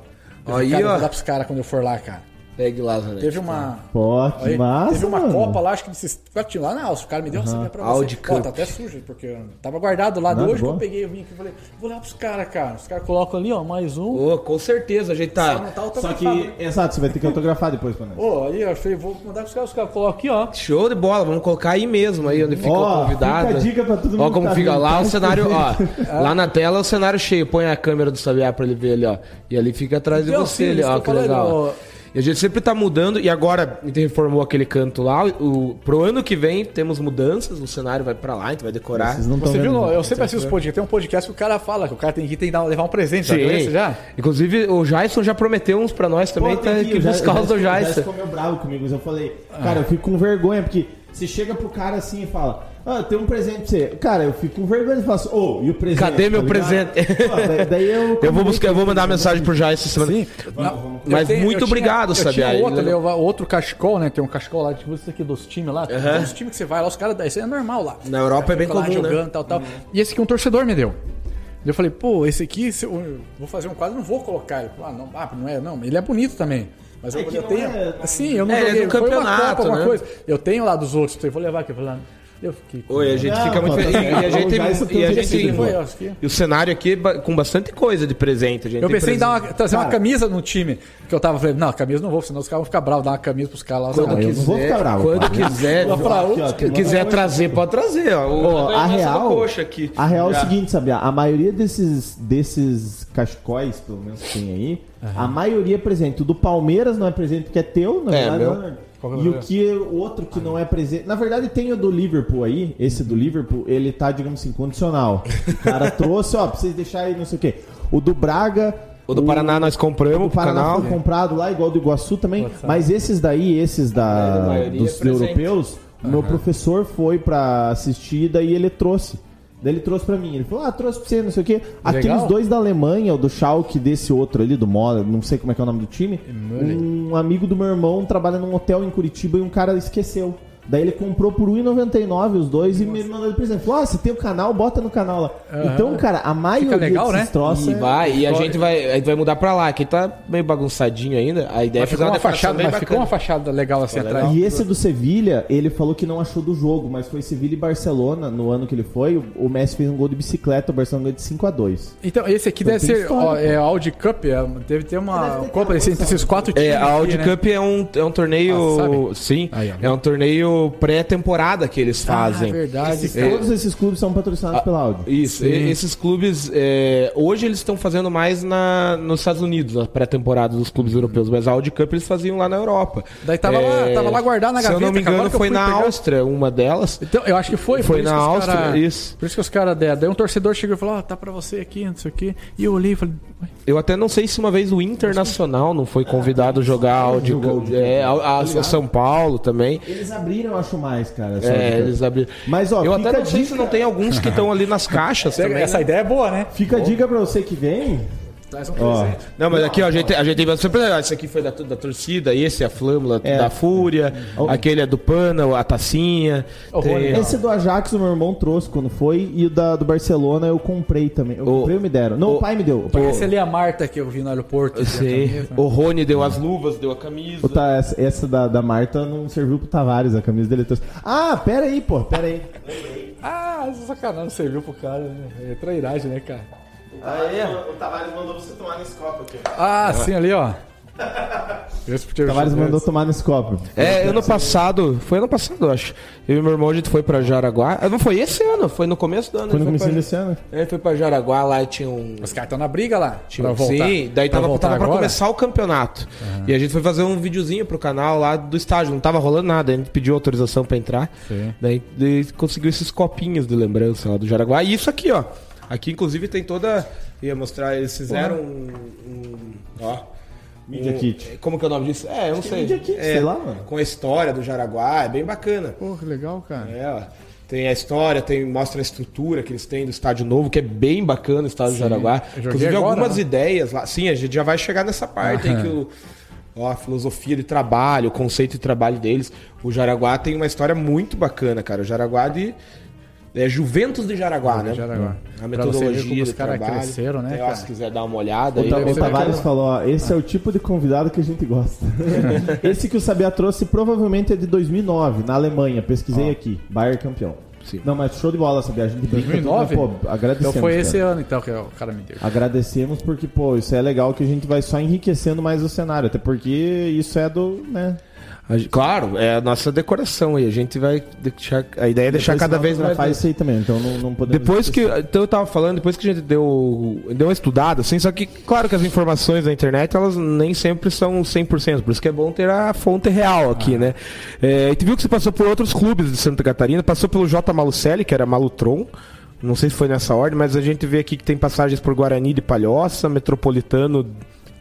Eu Aí, cara, eu ó. vou dar pros caras quando eu for lá, cara. Pegue lá, Zanetti. Teve uma. Pô, que Aí, massa, teve uma mano. Copa lá, acho que desses quatro lá na Áustria. O cara me deu essa minha pra você. Cup. tá até sujo, porque tava guardado lá. Nada, hoje que eu peguei, eu vim aqui e falei, vou lá pros caras, cara. Os caras colocam ali, ó, mais um. Ô, com certeza, a gente Só tá. não tá Só né? que, exato, você vai ter que autografar depois pra nós. Ô, aí eu falei, vou mandar pros caras, os caras colocam aqui, ó. Show de bola, vamos colocar aí mesmo, aí onde fica Ó, o convidado. fica a dica pra todo mundo Ó, como tá fica lá tá o cenário, ó. Lá na tela o cenário cheio. Põe a câmera do Sabiá pra ele ver ali, ó. E ali fica atrás de você ali, ó. que Que legal. E a gente sempre tá mudando, e agora a gente reformou aquele canto lá. O, pro ano que vem temos mudanças, o cenário vai pra lá, a gente vai decorar. Vocês não Você viu? não. eu sempre assisto os podcasts. Tem um podcast que o cara fala que o cara tem que, tem que dar- levar um presente. Sim. esse já? Inclusive, o Jason já prometeu uns pra nós também, Pô, tá tem que já- buscar os do já Jason. ficou meio bravo comigo, mas eu falei, cara, eu fico com vergonha, porque você chega pro cara assim e fala, ah, tem um presente pra você. Cara, eu fico com vergonha e falo assim, ô, e o presente? Cadê meu ligado? presente? Pô, daí, daí eu, Eu vou buscar, eu vou mandar mensagem pro Jason semana. Sim. Mas Eu tenho- muito obrigado, tinha, eu tinha outro, levar outro cachecol, né? Tem um cachecol lá, tipo isso aqui dos times lá. Aham. Tem uns times que você vai lá, os caras. Isso aí é normal lá. Na Europa é bem Fica lá comum, né? jogando, tal, tal. E esse aqui um torcedor me deu. Eu falei, pô, esse aqui, se eu vou fazer um quadro, não vou colocar. Ele falou, ah, não, ah, não é, não. Ele é bonito também. Mas eu, que eu tenho. é- Assim, eu não É, é joguei. do Foi uma campeonato, Copa, uma né? coisa. Eu tenho lá dos outros, eu vou levar aqui. Eu falei, ah, eu fiquei. com- Oi, a gente Não, fica muito tá feliz. E a gente, e a gente. Foi, acho que- e o cenário aqui ba- com bastante coisa de presente. A gente Eu pensei em dar uma, trazer uma Cara. camisa no time. Que eu tava falando, não, camisa não vou, senão os caras vão ficar bravos, dar uma camisa pros caras lá. Quando Não, eu não vou ficar bravo, Quando cara. quiser, Aqui, uma quiser trazer, pode trazer. Ó. A real, a real é o seguinte, sabe? A maioria desses, desses cachecóis, pelo menos que tem aí, a maioria é presente. O do Palmeiras não é presente porque é teu, na É, verdade. meu. É. É o E o que o outro que não é presente. Na verdade, tem o do Liverpool aí. Esse do Liverpool, ele tá, digamos assim, condicional. O cara trouxe, ó, pra vocês deixarem aí, não sei o quê. O do Braga. O do Paraná nós compramos O Paraná canal. foi comprado lá, igual do Iguaçu também. Mas esses daí, esses da, dos é europeus, o meu professor foi pra assistir, daí ele trouxe. Daí ele trouxe pra mim. Ele falou, ah, trouxe pra você, não sei o quê. Aqueles Legal. dois da Alemanha, o do Schalke, desse outro ali, do Mola, não sei como é que é o nome do time. Um amigo do meu irmão trabalha num hotel em Curitiba e um cara esqueceu. Daí ele comprou por R$1,99 os dois e me mandou de presente. Falou, ah, você tem o canal, bota no canal lá. Então, cara, a maioria legal, desses né? troços E é- vai, e a gente vai, a gente vai mudar pra lá. Aqui tá meio bagunçadinho ainda. A ideia é Mas fazer ficou uma fachada, mas ficou uma fachada legal assim Ficou atrás. E esse do Sevilha, ele falou que não achou do jogo, mas foi Sevilha e Barcelona no ano que ele foi. O- Messi fez um gol de bicicleta, o Barcelona ganhou de 5 a 2 Então, esse aqui deve tem ser história, ó, é Audi Cup, é, deve ter uma Deve ter Copa entre esses quatro times. É, a aqui, Audi né? Cup é um, é um torneio. Ah, sim, Aí, é um torneio torneio pré-temporada que eles fazem. Ah, verdade. Esses- Todos esses clubes são patrocinados pela Audi. Isso, e- esses clubes, é, hoje eles estão fazendo mais na, nos Estados Unidos, na pré-temporada dos clubes europeus, mas a Audi Cup eles faziam lá na Europa. Daí tava lá- tava lá guardado na Se eu gaveta, não me engano, foi na pegar- Áustria, uma delas. Então, eu acho que foi. Foi na Áustria, cara- isso. Por isso que os caras deram. Daí um torcedor chegou e falou: Ó, tá pra você aqui, não sei o quê. E eu olhei e falei: "Ué, Eu até não sei se uma vez o Internacional não foi convidado a jogar Audi Cup. É, a, a- a São Paulo também. Eles abriram, eu acho mais, cara. É, eles abriram. Mas, ó, eu fica até a não sei dica- se não tem alguns que estão ali nas caixas também. essa né? ideia é boa, né? Fica a dica pra você que vem. Traz um Ó, presente. Não, mas aqui, ó, a gente, a gente tem sempre. ó, Esse aqui foi da, da torcida, esse é a Flâmula É. da Fúria, aquele é do Pana, a tacinha. Tem- Rony, Esse do Ajax o meu irmão trouxe quando foi. E o da, do Barcelona eu comprei também. Eu O- comprei ou me deram? Não, o, o- pai me deu. O pai Esse ali é a Marta que eu vi no aeroporto. Eu sei. camisa. O Rony deu as luvas, deu a camisa. O tá, essa essa da, da Marta não serviu pro Tavares, a camisa dele trouxe. Ah, pera aí, pô, pera aí. Ah, sacanagem serviu pro cara, né? É trairagem, né, cara? O Tavares mandou você tomar nesse copo aqui. Ah, sim, ali, ó. O Tavares mandou tomar nesse copo. É, ano passado, foi ano passado, eu acho. Eu e meu irmão, a gente foi pra Jaraguá. Ah, Não foi esse ano, foi no começo do ano. Foi no começo pra- desse ano. Ele foi pra Jaraguá, lá tinha um. Os caras estão na briga lá. Tinha, pra voltar. Sim, daí Pra tava, voltar tava pra começar o campeonato. E a gente foi fazer um videozinho pro canal lá do estádio, não tava rolando nada, a gente pediu autorização pra entrar. Sim. Daí, daí conseguiu esses copinhos de lembrança lá do Jaraguá. E isso aqui, ó. Aqui, inclusive, tem toda. Ia mostrar, eles fizeram um. um- ó. Media um- Kit. Como que é o nome disso? É, eu não sei. Media Kit, É, sei lá, mano. Com a história do Jaraguá, é bem bacana. Pô, que legal, cara. É, ó. Tem a história, tem, mostra a estrutura que eles têm do estádio novo, que é bem bacana o estádio do Jaraguá. Inclusive agora, algumas né? ideias lá. Sim, a gente já vai chegar nessa parte aí que o. Ó, a filosofia de trabalho, o conceito de trabalho deles. O Jaraguá tem uma história muito bacana, cara. O Jaraguá de. É Juventus de Jaraguá, né? Jaraguá. A metodologia os caras cresceram, né, ó, cara? Se quiser dar uma olhada O, aí. O Tavares falou, ó, esse é o tipo de convidado que a gente gosta. esse que o Sabia trouxe provavelmente é de 2009, na Alemanha. Pesquisei aqui. Bayern campeão. Sim. Não, mas show de bola, Sabia. A gente brinca, 2009? Pô, agradecemos. Então foi cara. esse ano, então, que o cara me deu. Agradecemos porque, pô, isso é legal que a gente vai só enriquecendo mais o cenário. Até porque isso é do, né? Gente- Claro, é a nossa decoração aí. A gente vai deixar. A ideia é deixar cada vez mais. faz isso aí também, então não, não podemos... Depois que. Então eu tava falando, depois que a gente deu, deu uma estudada, assim, só que, claro que as informações da internet, elas nem sempre são 100%, por isso que é bom ter a fonte real aqui, né? É, a gente viu que você passou por outros clubes de Santa Catarina, passou pelo J. Malucelli, que era Malutron, não sei se foi nessa ordem, mas a gente vê aqui que tem passagens por Guarani de Palhoça, Metropolitano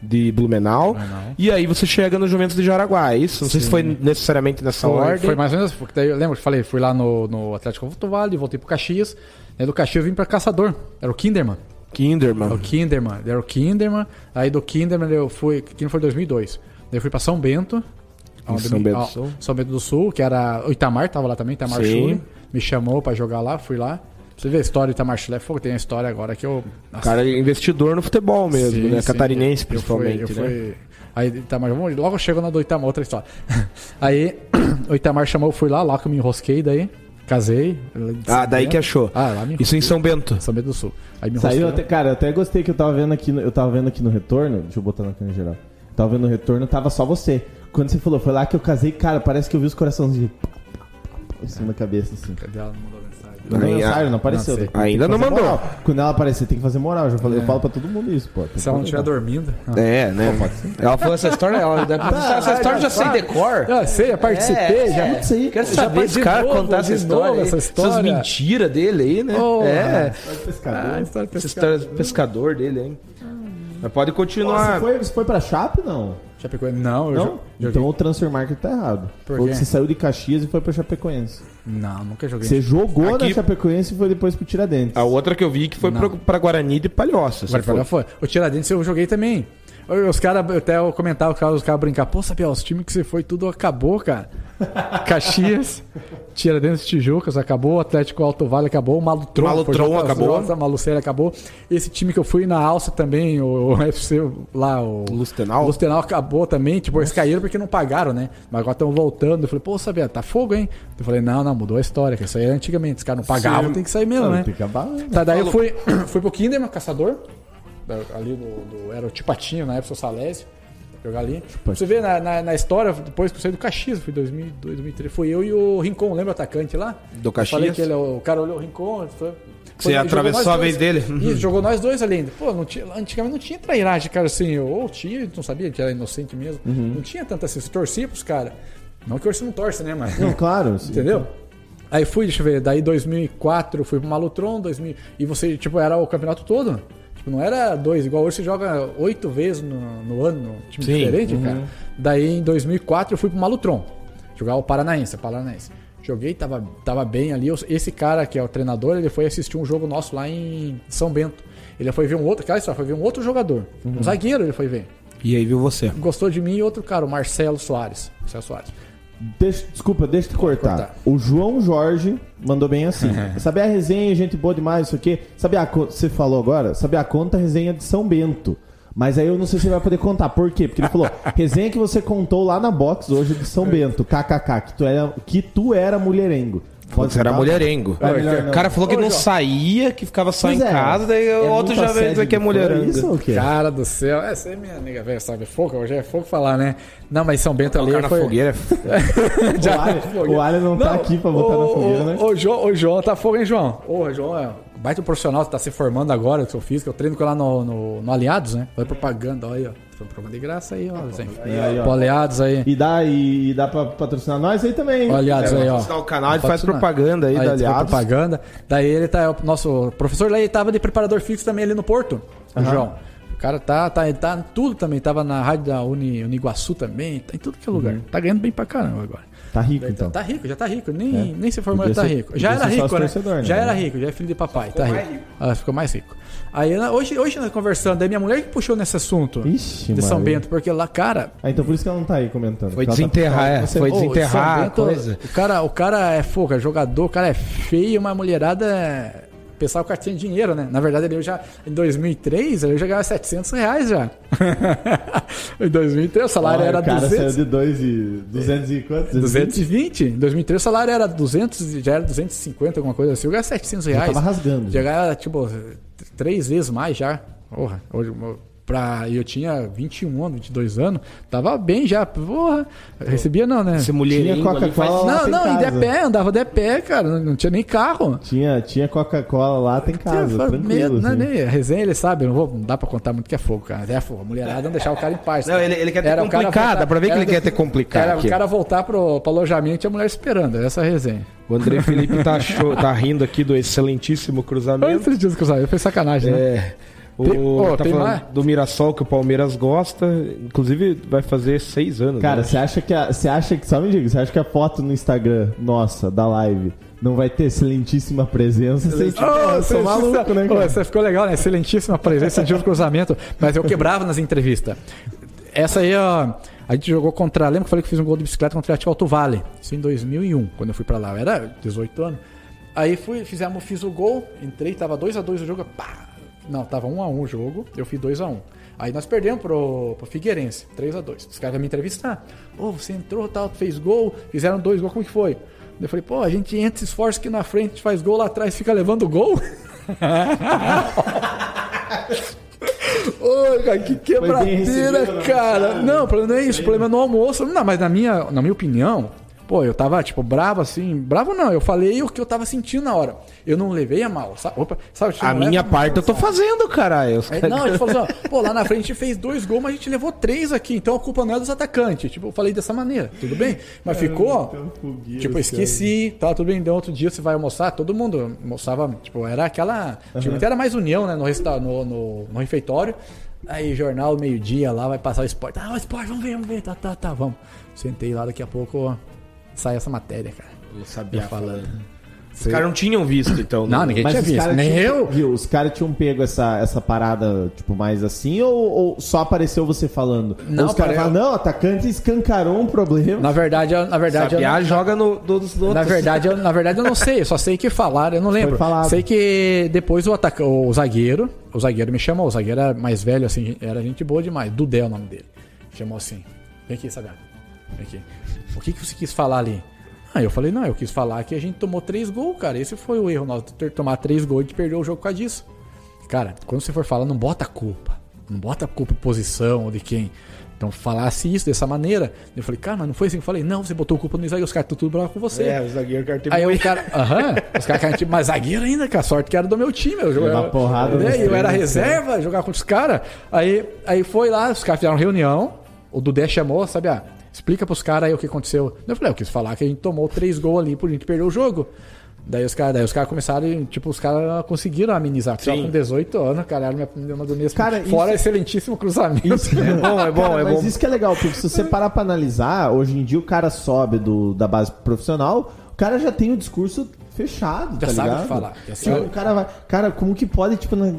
de Blumenau, e aí você chega no Juventus de Jaraguá, é isso? Não sei se foi necessariamente nessa Foi, ordem. foi mais ou menos. Porque daí eu lembro que falei, fui lá no, no Atlético Alto Vale, voltei pro Caxias. Daí do Caxias eu vim pra Caçador. Era o Kinderman. Kinderman. Era o Kinderman. Era o Kinderman. Aí do Kinderman eu fui. Kinderman foi em 2002. Daí eu fui pra São Bento. onde São Bento do ó, Sul. São Bento do Sul, que era. O Itamar tava lá também, Itamar Sim. Me chamou pra jogar lá, fui lá. Você vê a história do Itamar Chuli, é fogo, tem a história agora que eu. O cara é investidor no futebol mesmo, Sim, né? sim. Catarinense, Eu principalmente, fui- eu né? fui- Aí Itamar, vamos- logo chegou na do Itamar, outra história. Aí o Itamar chamou, eu fui lá, lá que eu me enrosquei, daí casei. Ah, daí que achou. Ah, lá me Isso em São Bento. São Bento do Sul. Aí me Saiu enrosquei. até, cara, eu até gostei que eu tava vendo aqui, no- eu tava vendo aqui no retorno, deixa eu botar na câmera geral. Tava vendo no retorno, tava só você. Quando você falou, foi lá que eu casei, cara, parece que eu vi os corações em cima da cabeça, assim. Cadê ela? Não mandou ah, não apareceu. não sei. Ainda não mandou. moral. Quando ela aparecer, tem que fazer moral. Eu, já falei, eu falo pra todo mundo isso, pô. Tem Se ela não estiver dormindo. Ah. É, né? Ela falou essa história, ela deve essa história já sei decor. Ah, sei, eu participei, É, já. é. Isso aí. Quero Já saber esse de cara novo, contar essa história, aí, essa história. essas mentiras dele aí, né? Oh, é. Pescador. Ah, história Essa pescada. história do pescador dele, hein? Mas pode continuar. você, foi, você foi pra Chape, não? Chapecoense. Não, eu Não? jo- joguei. Então o transfer market tá errado. Por Ou quê? você saiu de Caxias e foi pra Chapecoense. Não, nunca joguei. Você jogou Aqui- na Chapecoense e foi depois pro Tiradentes. A outra que eu vi que foi pro, pra Guarani de Palhoça. Agora você foi. O Tiradentes eu joguei também. Os caras, até eu comentava, os caras, os brincar, pô, Sabiel, os times que você foi, tudo acabou, cara. Caxias, Tiradentes Tijucas, acabou, Atlético Alto Vale acabou, Malutron, Malutron acabou. Maluceira acabou. Esse time que eu fui na alça também, o, o FC lá, o Lustenau? o Lustenau acabou também, tipo, eles caíram porque não pagaram, né? Mas agora estão voltando. Eu falei, pô, Sabiel, tá fogo, hein? Eu falei, não, não, mudou a história, que isso aí era antigamente, os caras não pagavam, Sim. tem que sair mesmo, né? Tem que acabar. Tá, daí eu fui, fui pro Kinderman, caçador. Ali do, do- Era o Tipatinho na época, o Salésio. Jogar ali. Você vê na, na, na história, depois que eu saí do Caxias, em 2002, 2003, foi eu e o Rincon, lembra o atacante lá? Do Eu Falei Caxias? que ele, é o cara olhou o Rincon, foi, Você atravessou a vez dele? Isso, jogou nós dois ali ainda. Pô, não tinha, antigamente não tinha trairagem, cara, assim, ou tinha, não sabia que era inocente mesmo. Uhum. Não tinha tanta assim, você torcia pros caras. Não que hoje você não torce, né, mas... Não, claro. sim. Entendeu? Aí fui, deixa eu ver, daí 2004 fui pro Malutron, 2000, e você, tipo, era o campeonato todo. Tipo, não era dois, igual hoje você joga oito vezes no, no ano, num time Sim, diferente, cara. Daí em 2004 eu fui pro Malutron, jogar o Paranaense, Paranaense. Joguei, tava, tava bem ali. Esse cara que é o treinador, ele foi assistir um jogo nosso lá em São Bento. Ele foi ver um outro, cara, só foi ver um outro jogador. Um zagueiro ele foi ver. E aí viu você. Gostou de mim e outro cara, o Marcelo Soares. Marcelo Soares. Deixa- desculpa, deixa eu te cortar. cortar. O João Jorge mandou bem assim. Sabe a resenha, gente boa demais, isso aqui. Sabe a você falou agora? Sabe a conta resenha de São Bento. Mas aí eu não sei se você vai poder contar. Por quê? Porque ele falou, resenha que você contou lá na box hoje de São Bento, kkk, que tu era, que tu era mulherengo. Você era mulherengo. É melhor. O cara falou que Ô, não João. saía, que ficava só Pois em é. casa, daí É o outro já veio dizer que é de fora, mulherengo. Isso ou o quê? Cara do céu, essa é minha nega velha, sabe? Fogo, hoje é fogo falar, né? Não, mas São Bento ali Colocar na foi... fogueira. O Ali, o Ali não, tá aqui pra botar na fogueira, né? O, o, João, o João tá fogo, hein, João? Ô, o João é um baita profissional, tá se formando agora, que eu fiz, que eu treino com ele lá no, no, no Aliados, né? Foi propaganda, olha aí, ó. Foi propaganda de graça aí, ó. Aí, ó. Pro Aliados aí. E dá, e, e dá pra patrocinar nós aí também. hein? Ó, Aliados aí, ó. patrocinar o canal, ele faz propaganda aí, da faz Aliados. propaganda. Daí ele tá, é o nosso professor lá, ele tava de preparador fixo também ali no Porto, o João. O cara tá, tá, ele tá em tudo também, tava na rádio da Uni, Uniguaçu também, tá em tudo que é lugar. Tá ganhando bem pra caramba agora. Tá rico, Então. então. Tá rico, já tá rico. Nem, nem se formou, já tá rico. Já era rico, né? né? Já era rico, já é filho de papai, tá rico. rico. Ah, ficou mais rico. Aí né, hoje, hoje nós conversando, aí minha mulher que puxou nesse assunto Ixi, de São Maria. Bento, porque lá, cara. Ah, então por isso que ela não tá aí comentando. Foi tá desenterrar, preocupada é, foi ô, desenterrar Bento, coisa. O cara, o cara é fogo, é jogador, o cara é feio, mas a mulherada é. Pensava que o cara tinha dinheiro, né? Na verdade, ele já, em 2003, ele já ganhava 700 reais já. em 2003, o salário Olha, era o cara 200. saiu de 2 e 200 e quanto? 220. Em 2003 o salário era 200, já era 250, alguma coisa assim. Eu ganhava 700 reais. tava rasgando, Já já. ganhava, tipo, três vezes mais já. Porra, hoje, pra, e eu tinha 21 anos, 22 anos. Tava bem já. Porra, recebia não, né? Esse Tinha mulherengo ali faz... Coca-Cola lá Não, não, em casa. de pé, andava de pé, cara. Não, não tinha nem carro. Tinha, tinha Coca-Cola lá, tem casa, Tinha tranquilo. medo, né, assim. nem- resenha, ele sabe, não, vou, não dá pra contar muito que é fogo, cara. É fogo. A mulherada não deixar o cara em paz. Não, ele- ele quer ter Era complicado, voltar- dá pra ver que ele quer ter complicado Era aqui. o cara voltar pro, pro alojamento e a mulher esperando. Essa é a resenha. O André Felipe tá, show- tá rindo aqui do excelentíssimo cruzamento. esses dias que eu saí, foi sacanagem, né? É. O, Tem- ô, tá tem falando mais? do Mirassol que o Palmeiras gosta. Inclusive, vai fazer seis anos. Cara, né? você acha que a, você acha que só me diga, você acha que a foto no Instagram nossa da live não vai ter excelentíssima presença? Você, tipo, Ô, eu sou maluco, né, cara? Você ficou legal, né? Excelentíssima presença, sentiu o cruzamento. Mas eu quebrava nas entrevistas. Essa aí, ó. A gente jogou contra. Lembra que eu falei que fiz um gol de bicicleta contra o Atlético Alto Vale? Isso em 2001, quando eu fui pra lá. Eu era 18 anos. Aí fui, fizemos, fiz o gol, entrei, tava 2x2 o jogo. Pá! Não, tava 1x1 o jogo, eu fiz 2x1. Aí nós perdemos pro, pro Figueirense, 3x2. Os caras vão me entrevistar. Pô, você entrou, tal, fez gol, fizeram dois gols, como que foi? Eu falei, pô, a gente entra, se esforça aqui na frente, faz gol lá atrás, fica levando gol. Ô, cara, que quebradeira, recebido, né? cara. Não, o problema não é isso, o problema é no almoço. Não, mas na minha, na minha opinião, pô, eu tava, tipo, bravo assim. Bravo não, eu falei o que eu tava sentindo na hora. Eu não levei a mal, sabe? Opa, sabe A minha leva- parte eu tô fazendo, caralho. Caras- não, a gente falou assim, ó, pô, lá na frente a gente fez dois gols, mas a gente levou três aqui, então a culpa não é dos atacantes. Tipo, eu falei dessa maneira, tudo bem? Mas ficou, tipo, eu esqueci, tá, tudo bem, então outro dia você vai almoçar, todo mundo almoçava, tipo, era aquela, tipo, era mais união, né, no, resta- no, no, no refeitório. Aí, jornal, meio-dia lá, vai passar o esporte. Ah, o esporte, vamos ver, vamos ver, tá, tá, tá, vamos. Sentei lá, daqui a pouco ó, sai essa matéria, cara. Eu sabia falando. Os caras não tinham visto, então. Não, né? ninguém Mas tinha visto, nem tinham, eu. Viu, os caras tinham pego essa, essa parada, tipo, mais assim, ou, ou só apareceu você falando? Não, ou os caras falam, não, o atacante escancarou um problema. Na verdade, eu- na verdade, Sabiá não- joga no, dos outros. Na verdade, eu, na verdade, eu não sei, eu só sei que falaram, eu não lembro. Sei que depois o, ataca, o zagueiro, o zagueiro me chamou, o zagueiro era mais velho, assim, era gente boa demais. Dudé é o nome dele. Chamou assim: Vem aqui, Sabiá. Vem aqui. O que, que você quis falar ali? Ah, eu falei, não, eu quis falar que a gente tomou três gols, cara. Esse foi o erro, nós ter tomar três gols e a gente perdeu o jogo por causa disso. Cara, quando você for falar, não bota culpa. Não bota culpa em posição ou de quem. Então falasse isso dessa maneira. Eu falei, cara, mas não foi assim eu falei. Não, você botou culpa no zagueiro, os caras estão tudo bravo com você. É, o zagueiro cara Aí o cara, aham, os caras tipo, mas zagueiro ainda, cara, sorte que era do meu time. Eu, jogava, porrada né, eu era treinos, reserva, jogava contra os caras. Aí, aí foi lá, os caras fizeram reunião, o Dudé chamou, sabe, ah, explica pros caras aí o que aconteceu. Eu falei, eu quis falar que a gente tomou três gols ali, por a gente perdeu o jogo. Daí os caras, daí os caras começaram, e, tipo, os caras conseguiram amenizar. Só Sim. com 18 anos, cara, era uma, uma do mesmo. Cara, Fora isso- excelentíssimo cruzamento. É bom, é bom, Cara, é mas bom. isso que é legal, porque se você parar pra analisar, hoje em dia o cara sobe do, da base profissional, o cara já tem o discurso fechado, Já tá sabe o ligado? que falar, já Tipo, sabe. o cara vai. Cara, como que pode, tipo, na,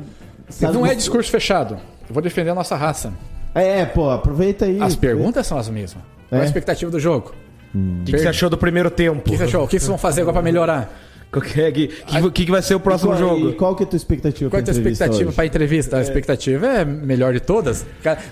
Não é discurso fechado. Eu vou defender a nossa raça. É, pô, aproveita aí. As perguntas são as mesmas. Qual é a É. expectativa do jogo? O que, que você achou do primeiro tempo? O que você achou? O que vocês vão fazer agora pra melhorar? O que, que, que, que vai ser o próximo qual, jogo? E qual que é a tua expectativa Qual é a pra tua entrevista expectativa hoje? pra entrevista? A expectativa é melhor de todas.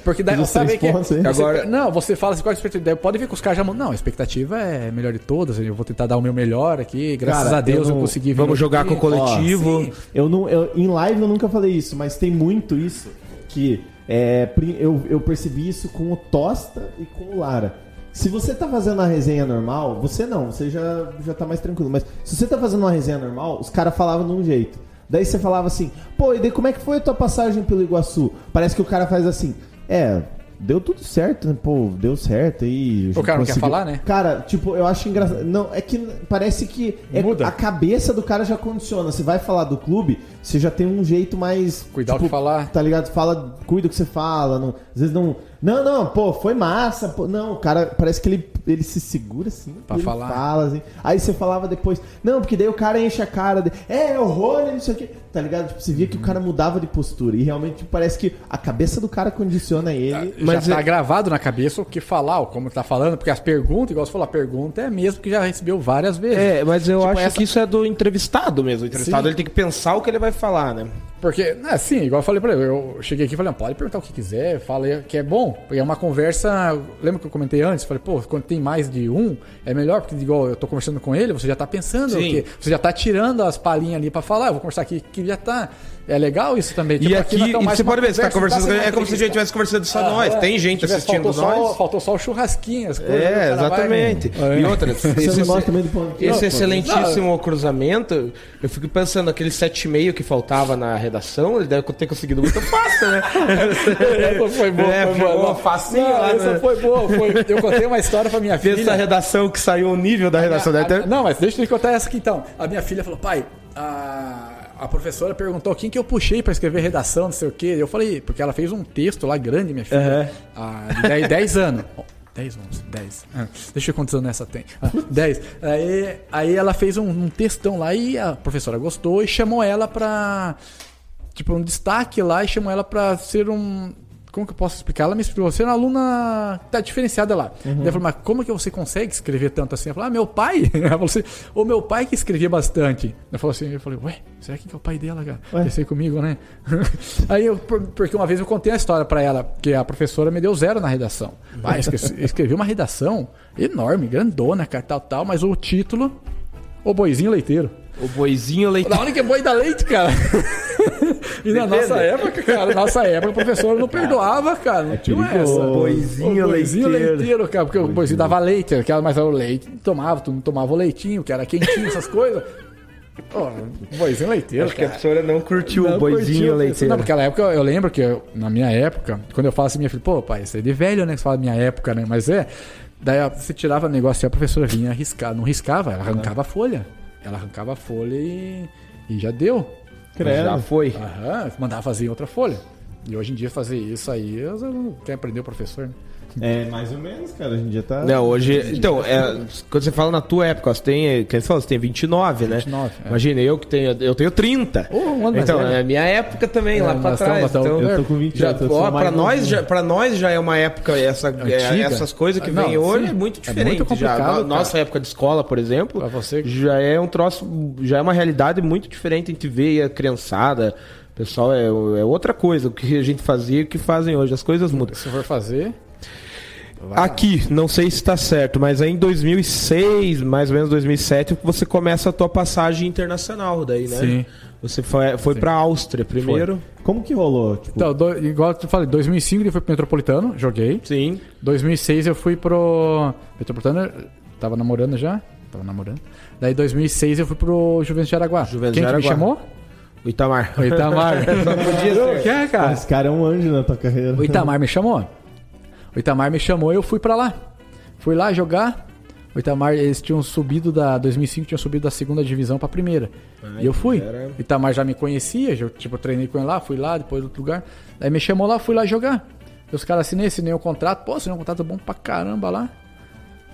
Porque daí sabe que. pontos, você- Agora- Não, você fala assim, qual é a expectativa? Daí Pode ver que os caras já. mudam. Não, a expectativa é melhor de todas. Eu vou tentar dar o meu melhor aqui. Graças Cara, a Deus eu eu, não- consegui vir Vamos jogar com o coletivo. Ó. Eu não, eu, em live eu nunca falei isso, mas tem muito isso que é, eu, eu percebi isso com o Tosta e com o Lara. Se você tá fazendo uma resenha normal, você não, você já, já tá mais tranquilo. Mas se você tá fazendo uma resenha normal, os caras falavam de um jeito. Daí você falava assim, pô, e daí como é que foi a tua passagem pelo Iguaçu? Parece que o cara faz assim, é, deu tudo certo, né? Pô, deu certo aí. O cara não quer falar, né? Cara, tipo, eu acho engraçado. Não, é que parece que é- Muda. a cabeça do cara já condiciona. Você vai falar do clube, você já tem um jeito mais. Cuidar o que falar. Tá ligado? Fala, cuida o que você fala. Não, às vezes não. Não, não, pô, foi massa. Pô, não, o cara parece que ele, ele se segura assim. Pra ele falar. Fala, assim. Aí você falava depois. Não, porque daí o cara enche a cara. De, é, o Rony, não sei o quê. Tá ligado? Tipo, você via que o cara mudava de postura. E realmente tipo, parece que a cabeça do cara condiciona ele. Mas Mas já tá é- gravado na cabeça o que falar, ou como tá falando, porque as perguntas, igual você falou, a pergunta é mesmo que já recebeu várias vezes. É, mas eu Tipo, acho essa- que isso é do entrevistado mesmo. O entrevistado Sim. ele tem que pensar o que ele vai falar, né? Porque, assim, igual eu falei pra ele, eu cheguei aqui e falei, "Não, pode perguntar o que quiser, fala que é bom, porque é uma conversa, lembra que eu comentei antes? Falei, pô, quando tem mais de um, é melhor, porque igual eu tô conversando com ele, você já tá pensando, o Sim. quê? você já tá tirando as palhinhas ali pra falar, eu vou conversar aqui, que já tá, é legal isso também. E Tipo, aqui, já tá e você pode ver, você tá conversa, conversando ele, é como se a gente estivesse conversando só Ah, nós. é. Tem gente Tivesse- assistindo faltou nós. Só, faltou só o churrasquinho, as coisas. É, vai- exatamente. É. E outra, esse, não esse pô? excelentíssimo cruzamento, eu fico pensando, aquele 7,5 que faltava na redação, ele deve ter conseguido muito fácil, né? Essa foi boa, É, foi foi boa. boa, facinho Não, lá, essa né? foi boa. Foi... Eu contei uma história pra minha filha. essa redação que saiu o nível da redação. A- Deve a-. Não, mas deixa eu te contar essa aqui então. A minha filha falou, pai, a, a professora perguntou quem que eu puxei pra escrever redação, não sei o quê. Eu falei, porque ela fez um texto lá grande, minha filha, ah, de 10, 10 anos. Oh, 10, 11, 10. Ah, deixa eu ver quantos anos essa tem. Ah, 10. Aí, aí ela fez um, um textão lá e a professora gostou e chamou ela pra. Tipo, um destaque lá e chamou ela pra ser um. Como que eu posso explicar? Ela me explicou, você é uma aluna tá diferenciada lá. Daí eu falei, mas como que você consegue escrever tanto assim? Ela falou, ah, meu pai. Ela falou assim, o meu pai que escrevia bastante. Eu falei assim, eu falei, ué, será que é o pai dela, cara? Ué. Pensei comigo, né? Aí eu, por- porque uma vez eu contei a história pra ela, que a professora me deu zero na redação. Ah, esque- escrevi uma redação enorme, grandona, cara, tal, tal, mas o título, o boizinho leiteiro. O boizinho leite. Da onde que é boi da leite, cara? e na Depende. nossa época, cara, na nossa época, o professor não perdoava, cara. Não tinha perigoso. essa. Boizinho o boizinho leiteiro. leiteiro, cara, porque o boizinho dava leite, aquela, mas era o leite, tomava, tu não tomava o leitinho, que era quentinho, essas coisas. Pô, boizinho leiteiro, Acho que a cara. professora não curtiu Não o boizinho curtiu. leiteiro. Não, naquela época eu lembro que eu- na minha época, quando eu falo assim, minha filha, pô, pai, isso é de velho, né? Que você fala minha época, né? Mas é. Daí você tirava o negócio e a professora vinha arriscar. Não riscava, ela arrancava a folha. Ela arrancava a folha e, e já deu. Credo. Já foi. Aham, mandava fazer em outra folha. E hoje em dia fazer isso aí, eu não quer aprender o professor, né? É, mais ou menos, cara. Hoje em dia tá. Não, hoje. Então, é, quando você fala na tua época, você tem. Quem você falou? Você tem 29, né? 29, é. Imagina, eu que tenho. Eu tenho 30. Ô, um ano mais então, é minha época também, É, lá pra trás. estamos- então, Eu tô com 28, já, ó, pra, nós já, pra nós já é uma época, essa, é, essas coisas que Não, vem hoje sim. é muito É diferente. muito complicado, já. cara. Nossa época de escola, por exemplo, Pra você- já é um troço, já é uma realidade muito diferente. A gente vê a criançada. Pessoal, é, é outra coisa. O que a gente fazia e o que fazem hoje. As coisas mudam. Se for fazer. Vai Aqui, não sei se está certo, mas aí em 2006, mais ou menos 2007, você começa a tua passagem internacional daí, né? Sim. Você foi, foi para a Áustria primeiro. Como que rolou? Tipo, Então, do- igual eu falei, 2005 ele foi pro Metropolitano, joguei. Sim. 2006 eu fui pro. Metropolitano, tava namorando já? Tava namorando. Daí 2006 eu fui pro Juventus de Araguá. Juventus Quem de que me Araguá. chamou? O Itamar. O Itamar. podia ser. O que é, cara? esse cara é um anjo na tua carreira. O Itamar me chamou. O Itamar me chamou e eu fui pra lá. Fui lá jogar. O Itamar, eles tinham subido da 2005, tinham subido da segunda divisão pra primeira. e eu fui. era- O Itamar já me conhecia, já, tipo, eu treinei com ele lá, fui lá, depois outro lugar. Daí me chamou lá, fui lá jogar. E os caras assinei, assinei o contrato. Pô, assinei um contrato bom pra caramba lá.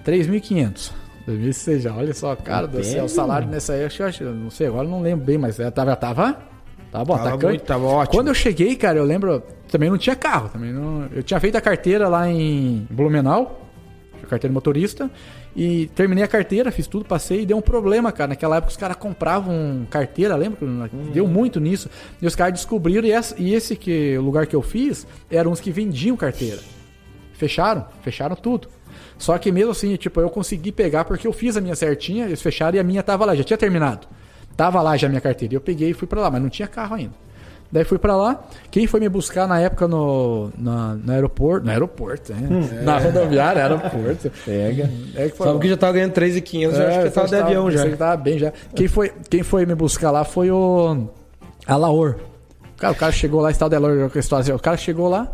3.500. 2006 já, olha só, cara do céu, o salário nessa aí, eu acho- não sei, agora eu não lembro bem, mas é, tava, tava, tava bom, Tava, atacante. muito, tava ótimo. Quando eu cheguei, cara, eu lembro, também não tinha carro, também não, eu tinha feito a carteira lá em Blumenau, carteira motorista, e terminei a carteira, fiz tudo, passei e deu um problema, cara. Naquela época os caras compravam carteira, lembra? que Deu muito nisso. E os caras descobriram, e, essa- e esse que, lugar que eu fiz, eram uns que vendiam carteira. Fecharam, fecharam tudo. Só que mesmo assim, tipo, eu consegui pegar porque eu fiz a minha certinha, eles fecharam e a minha tava lá, já tinha terminado. Tava lá já a minha carteira. Eu peguei e fui pra lá, mas não tinha carro ainda. Daí fui pra lá. Quem foi me buscar na época no, na, no aeroporto. No aeroporto, né? Na rodoviária, aeroporto. Pega. É que foi, Sabe que já tava ganhando 3,500, já acho que tava de avião já. Você tava bem já. Quem foi, quem foi me buscar lá foi o Alaor. Cara, o cara chegou lá, estado de Alaor, que história, o cara chegou lá.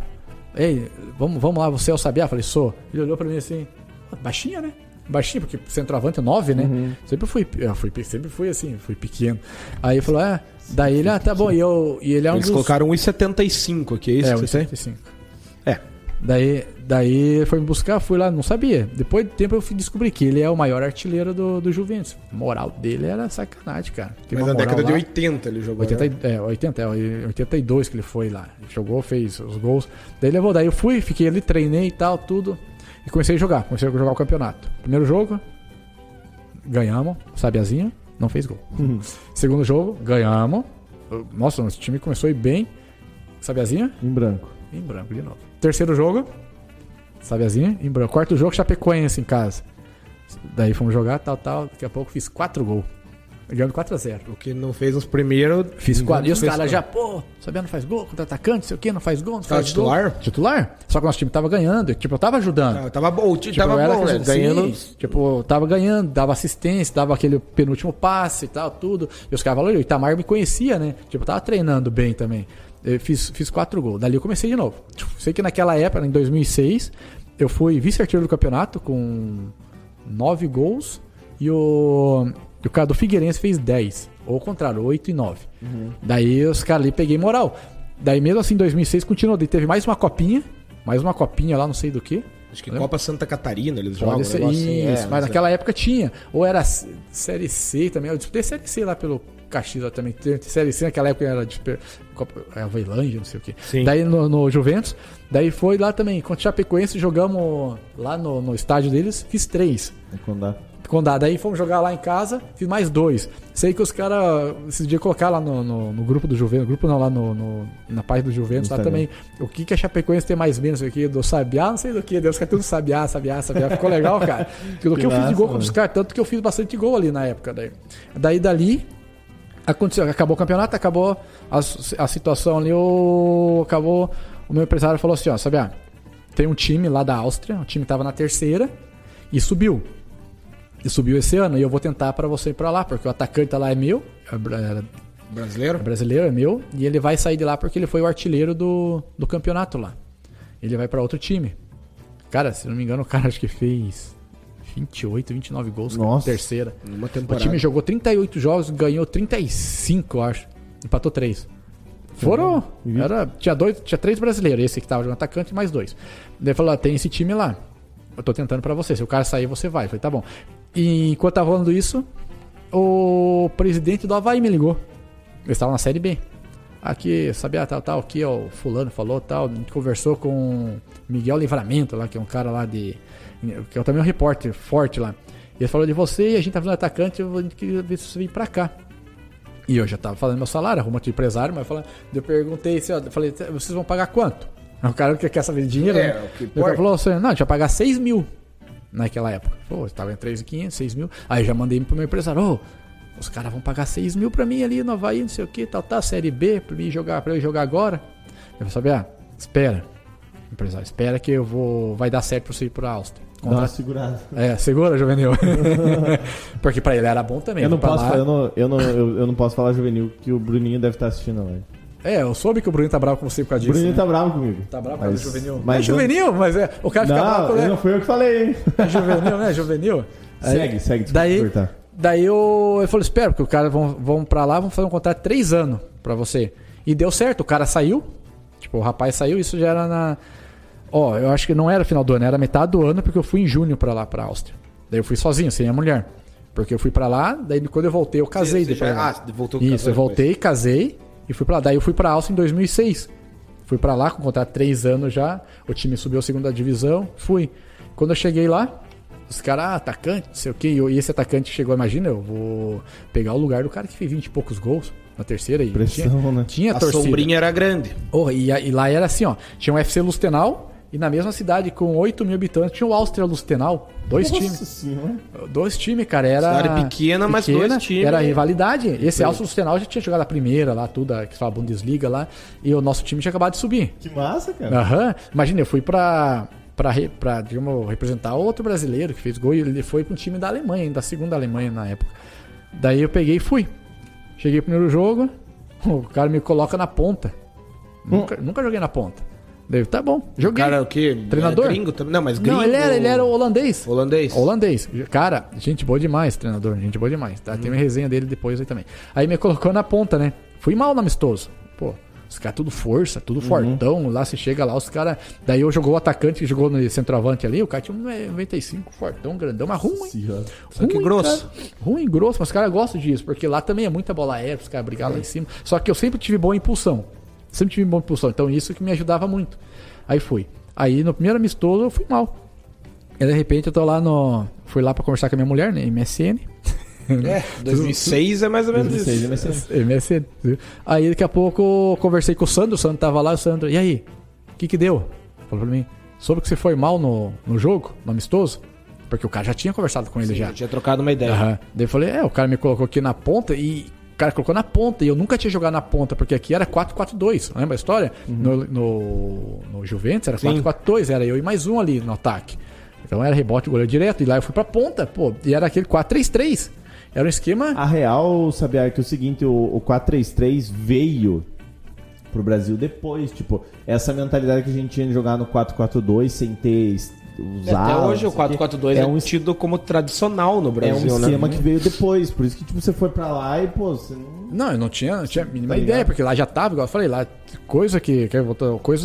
Ei, vamos, vamos lá, você é o Sabiá? Eu falei, sou. Ele olhou pra mim assim, "Ah, baixinha, né? Baixinho, porque centroavante é 9, né? Sempre fui, fui, sempre fui assim, fui pequeno. Aí ele falou, é, daí ele, ah, tá bom, e, eu, e ele é um Eles dos... colocaram 1,75 aqui, é isso É, que você tem? 1,75. É. Daí, daí foi me buscar, fui lá, não sabia. Depois de tempo eu fui descobrir que ele é o maior artilheiro do, do Juventus. A moral dele era sacanagem, cara. Tem Mas na década de lá. 80 ele jogou. 80, né? é, 80, é, 82 que ele foi lá. Ele jogou, fez os gols. Daí levou, daí eu fui, fiquei ali, treinei e tal, tudo. E comecei a jogar, comecei a jogar o campeonato. Primeiro jogo, ganhamos, Sabiazinha, não fez gol. Segundo jogo, ganhamos. Nossa, nosso time começou a ir bem. Sabiazinha, Em branco. em branco de novo. Terceiro jogo, Sabiazinha, em branco. Quarto jogo, Chapecoense em casa. Daí fomos jogar, tal, tal. Daqui a pouco fiz quatro gols. Ganhando 4x0. O que não fez nos primeiros. Fiz quatro. E os caras já, pô, Sabiano não faz gol, contra atacante, não sei o que, não faz gol, não faz gol. titular? Titular? Só que o nosso time tava ganhando. Tipo, eu tava ajudando. Tava bom, o time Tipo, tava era bom, né? Ganhando. sim, tipo, eu tava ganhando, dava assistência, dava aquele penúltimo passe e tal, tudo. E os caras falaram, o Itamar me conhecia, né? Tipo, eu tava treinando bem também. Eu fiz, fiz quatro gols. Dali eu comecei de novo. Tipo, sei que naquela época, em 2006, eu fui vice-artilheiro do campeonato com nove gols e o, e o cara do Figueirense fez 10. Ou ao contrário, 8 e 9. Daí os caras ali peguei moral. Daí mesmo assim, em 2006 continuou. Daí teve mais uma copinha. Mais uma copinha lá, não sei do que. Acho que Copa Santa Catarina eles jogam. Pode um ser negócio isso, assim, é, mas, mas naquela época tinha. Ou era Série C também. Eu disputei Série C lá pelo Caxias lá também. Série C naquela época era de Copa é, Aveilândia, não sei o que. Sim. Daí no, no Juventus. Daí foi lá também. Contra o Chapecoense, jogamos lá no, no estádio deles. Fiz três. É quando dá. Condado. Daí fomos jogar lá em casa, fiz mais dois. Sei que os caras, esses dias colocar lá no, no, no grupo do Juventus, grupo não, lá no, no- na página do Juventus, lá também, o que que a Chapecoense tem mais menos aqui, do Sabiá, não sei do que, Deus quer tudo Sabiá, Sabiá, Sabiá, ficou legal, cara. Do que, Que eu fiz de massa, gol contra mano. os caras, tanto que eu fiz bastante gol ali na época. Daí, daí dali, aconteceu, acabou o campeonato, acabou a, a situação ali, o, acabou, o meu empresário falou assim, ó, Sabiá, tem um time lá da Áustria, o time tava na terceira e subiu. E subiu esse ano e eu vou tentar pra você ir pra lá, porque o atacante lá é meu, é é Brasileiro? brasileiro, é meu, e ele vai sair de lá porque ele foi o artilheiro do, do campeonato lá. Ele vai pra outro time. Cara, se não me engano, o cara acho que fez 28, 29 gols na Nossa. terceira. Numa O temporada. time jogou 38 jogos, ganhou 35, eu acho. Empatou 3. Foram. Era, tinha, dois, tinha três brasileiros, esse que tava jogando atacante e mais dois. Daí ele falou: ah, tem esse time lá. Eu tô tentando pra você. Se o cara sair, você vai. Eu falei, tá bom. E enquanto tava falando isso, o presidente do Havaí me ligou. Eles estavam na série B. Aqui, sabia, tal, tal, aqui, ó, o fulano falou, tal. A gente conversou com Miguel Livramento lá, que é um cara lá de. que é também um repórter forte lá. E ele falou de você e a gente tá fazendo atacante, eu queria ver se você vem pra cá. E eu já tava falando meu salário, arruma de empresário, mas eu, falei, eu perguntei assim, ó, eu falei, vocês vão pagar quanto? O cara que quer saber de dinheiro, É, né? o que o cara falou assim, não, a gente vai pagar 6 mil naquela época. Pô, estava em 3.500, 6 mil. Aí eu já mandei pro meu empresário, ô, Os caras vão pagar 6 mil pra mim ali no Havaí, não sei o que, tal, tal, Série B, pra mim jogar, pra eu jogar agora. Eu falei, ah, espera. Empresário, espera que eu vou. Vai dar certo pra você ir pra Áustria. Dá uma segurada. É, segura, juvenil. Porque pra ele era bom também. Eu não, posso, lá- falar- eu, não, eu, não, eu, eu não posso falar juvenil, que o Bruninho deve estar assistindo a live. É, eu soube que o Bruninho tá bravo com você por causa O disso. Bruninho né? tá bravo comigo. Tá bravo por causa Mas- do juvenil. mas é juvenil, mas é. O cara fica bravo Não, com não foi eu que falei, hein? é juvenil, né? Juvenil. Aí- Segue, segue, desculpa Daí, cortar. daí eu, eu falei, espera, porque o cara vão, vão pra lá, vão fazer um contrato de três anos pra você. E deu certo, o cara saiu. Tipo, o rapaz saiu, isso já era na. Ó, eu acho que não era final do ano, era metade do ano, porque eu fui em junho pra lá, pra Áustria. Daí eu fui sozinho, sem a mulher. Porque eu fui pra lá, daí quando eu voltei, eu casei Você- você depois. já- ah, voltou com Isso, eu voltei, casei e fui pra lá. Daí eu fui pra Áustria em 2006. Fui pra lá com contrato de três anos já. O time subiu a segunda divisão. Fui. Quando eu cheguei lá, os caras, ah, atacante, não sei o quê. E esse atacante chegou, imagina, eu vou pegar o lugar do cara que fez 20 e poucos gols na terceira. E Pressão, tinha, né? tinha A torcida. sombrinha era grande. Oh, e, e lá era assim, ó. Tinha o FC Lustenau. E na mesma cidade, com 8 mil habitantes, tinha o Áustria Lustenau. Dois Nossa times. senhora. Dois times, cara. Era. Cidade pequena, mas dois times. Era rivalidade. Esse Alço Lustenau já tinha jogado a primeira lá, tudo, a- que se fala Bundesliga lá. E o nosso time tinha acabado de subir. Que massa, cara. Aham. Imagina, eu fui pra. Pra, re- pra digamos, representar outro brasileiro que fez gol e ele foi pro time da Alemanha, da segunda Alemanha na época. Daí eu peguei e fui. Cheguei pro primeiro jogo, o cara me coloca na ponta. Nunca, nunca joguei na ponta. Daí, tá bom, O joguei. cara, o quê? Treinador? É gringo também? Não, mas gringo. Não, ele era, ele era holandês. holandês. Holandês. Cara, gente boa demais, treinador. Gente boa demais. Tá? Tem uma resenha dele depois aí também. Aí me colocou na ponta, né? Fui mal no amistoso. Pô, os caras tudo força, tudo fortão. Lá se chega lá, os caras. Daí eu jogou o atacante que jogou no centroavante ali. O cara tinha um 95, fortão, grandão, mas ruim. Senhora. Só que grosso. Cara, ruim, grosso, mas os caras gostam disso, porque lá também é muita bola aérea, os caras brigar lá em cima. Só que eu sempre tive boa impulsão. Sempre tive boa impulsão. Então isso que me ajudava muito. Aí fui. Aí no primeiro amistoso eu fui mal. E de repente eu tô lá no. Fui lá pra conversar com a minha mulher, né? MSN. É, 2006 é mais ou menos 2006, isso. MSN. MSN. viu? Aí daqui a pouco eu conversei com o Sandro, o Sandro tava lá, o Sandro, e aí? O que que deu? Falou pra mim, soube que você foi mal no, no jogo, no amistoso? Porque o cara já tinha conversado com ele já. Já tinha trocado uma ideia. Aham. Daí eu falei, é, o cara me colocou aqui na ponta e. O cara colocou na ponta e eu nunca tinha jogado na ponta, porque aqui era 4-4-2. Lembra a história? No, no, no Juventus era Sim. 4-4-2, era eu e mais um ali no ataque. Então era rebote goleiro direto, e lá eu fui pra ponta, pô, e era aquele 4-3-3. Era um esquema. A real, sabia que é o seguinte, o, o 4-3-3 veio pro Brasil depois, tipo, essa mentalidade que a gente tinha de jogar no 4-4-2 sem ter es- os Até hoje o não sei quê. 4-4-2 é, é um tido como tradicional no É Brasil, um né? esquema que veio depois, por isso que tipo, você foi pra lá e, pô, você não... Não, eu não tinha, não tinha a mínima Tá ideia, porque lá já tava, igual eu falei, lá, coisa que, que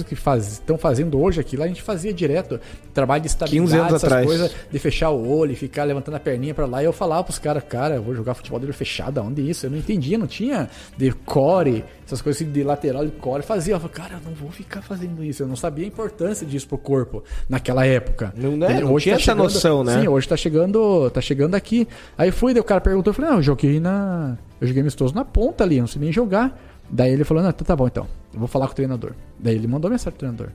que estão fazendo hoje aqui, lá a gente fazia direto. Trabalho de estabilidade, 15 anos essas atrás. coisas, de fechar o olho e ficar levantando a perninha pra lá. E eu falava pros caras, cara, eu vou jogar futebol de olho fechado, aonde isso? Eu não entendia, não tinha de core, essas coisas assim, de lateral de core. Fazia, eu falava, cara, eu não vou ficar fazendo isso. Eu não sabia a importância disso pro corpo naquela época. Não, né? Entendeu? Não tinha essa chegando- noção, né? Sim, hoje tá chegando, tá chegando aqui. Aí fui, daí o cara perguntou, eu falei, não, eu joguei na. Eu joguei amistoso na ponta ali, não sei nem jogar. Daí ele falou, não, tá, tá bom então. Eu vou falar com o treinador. Daí ele mandou mensagem pro treinador.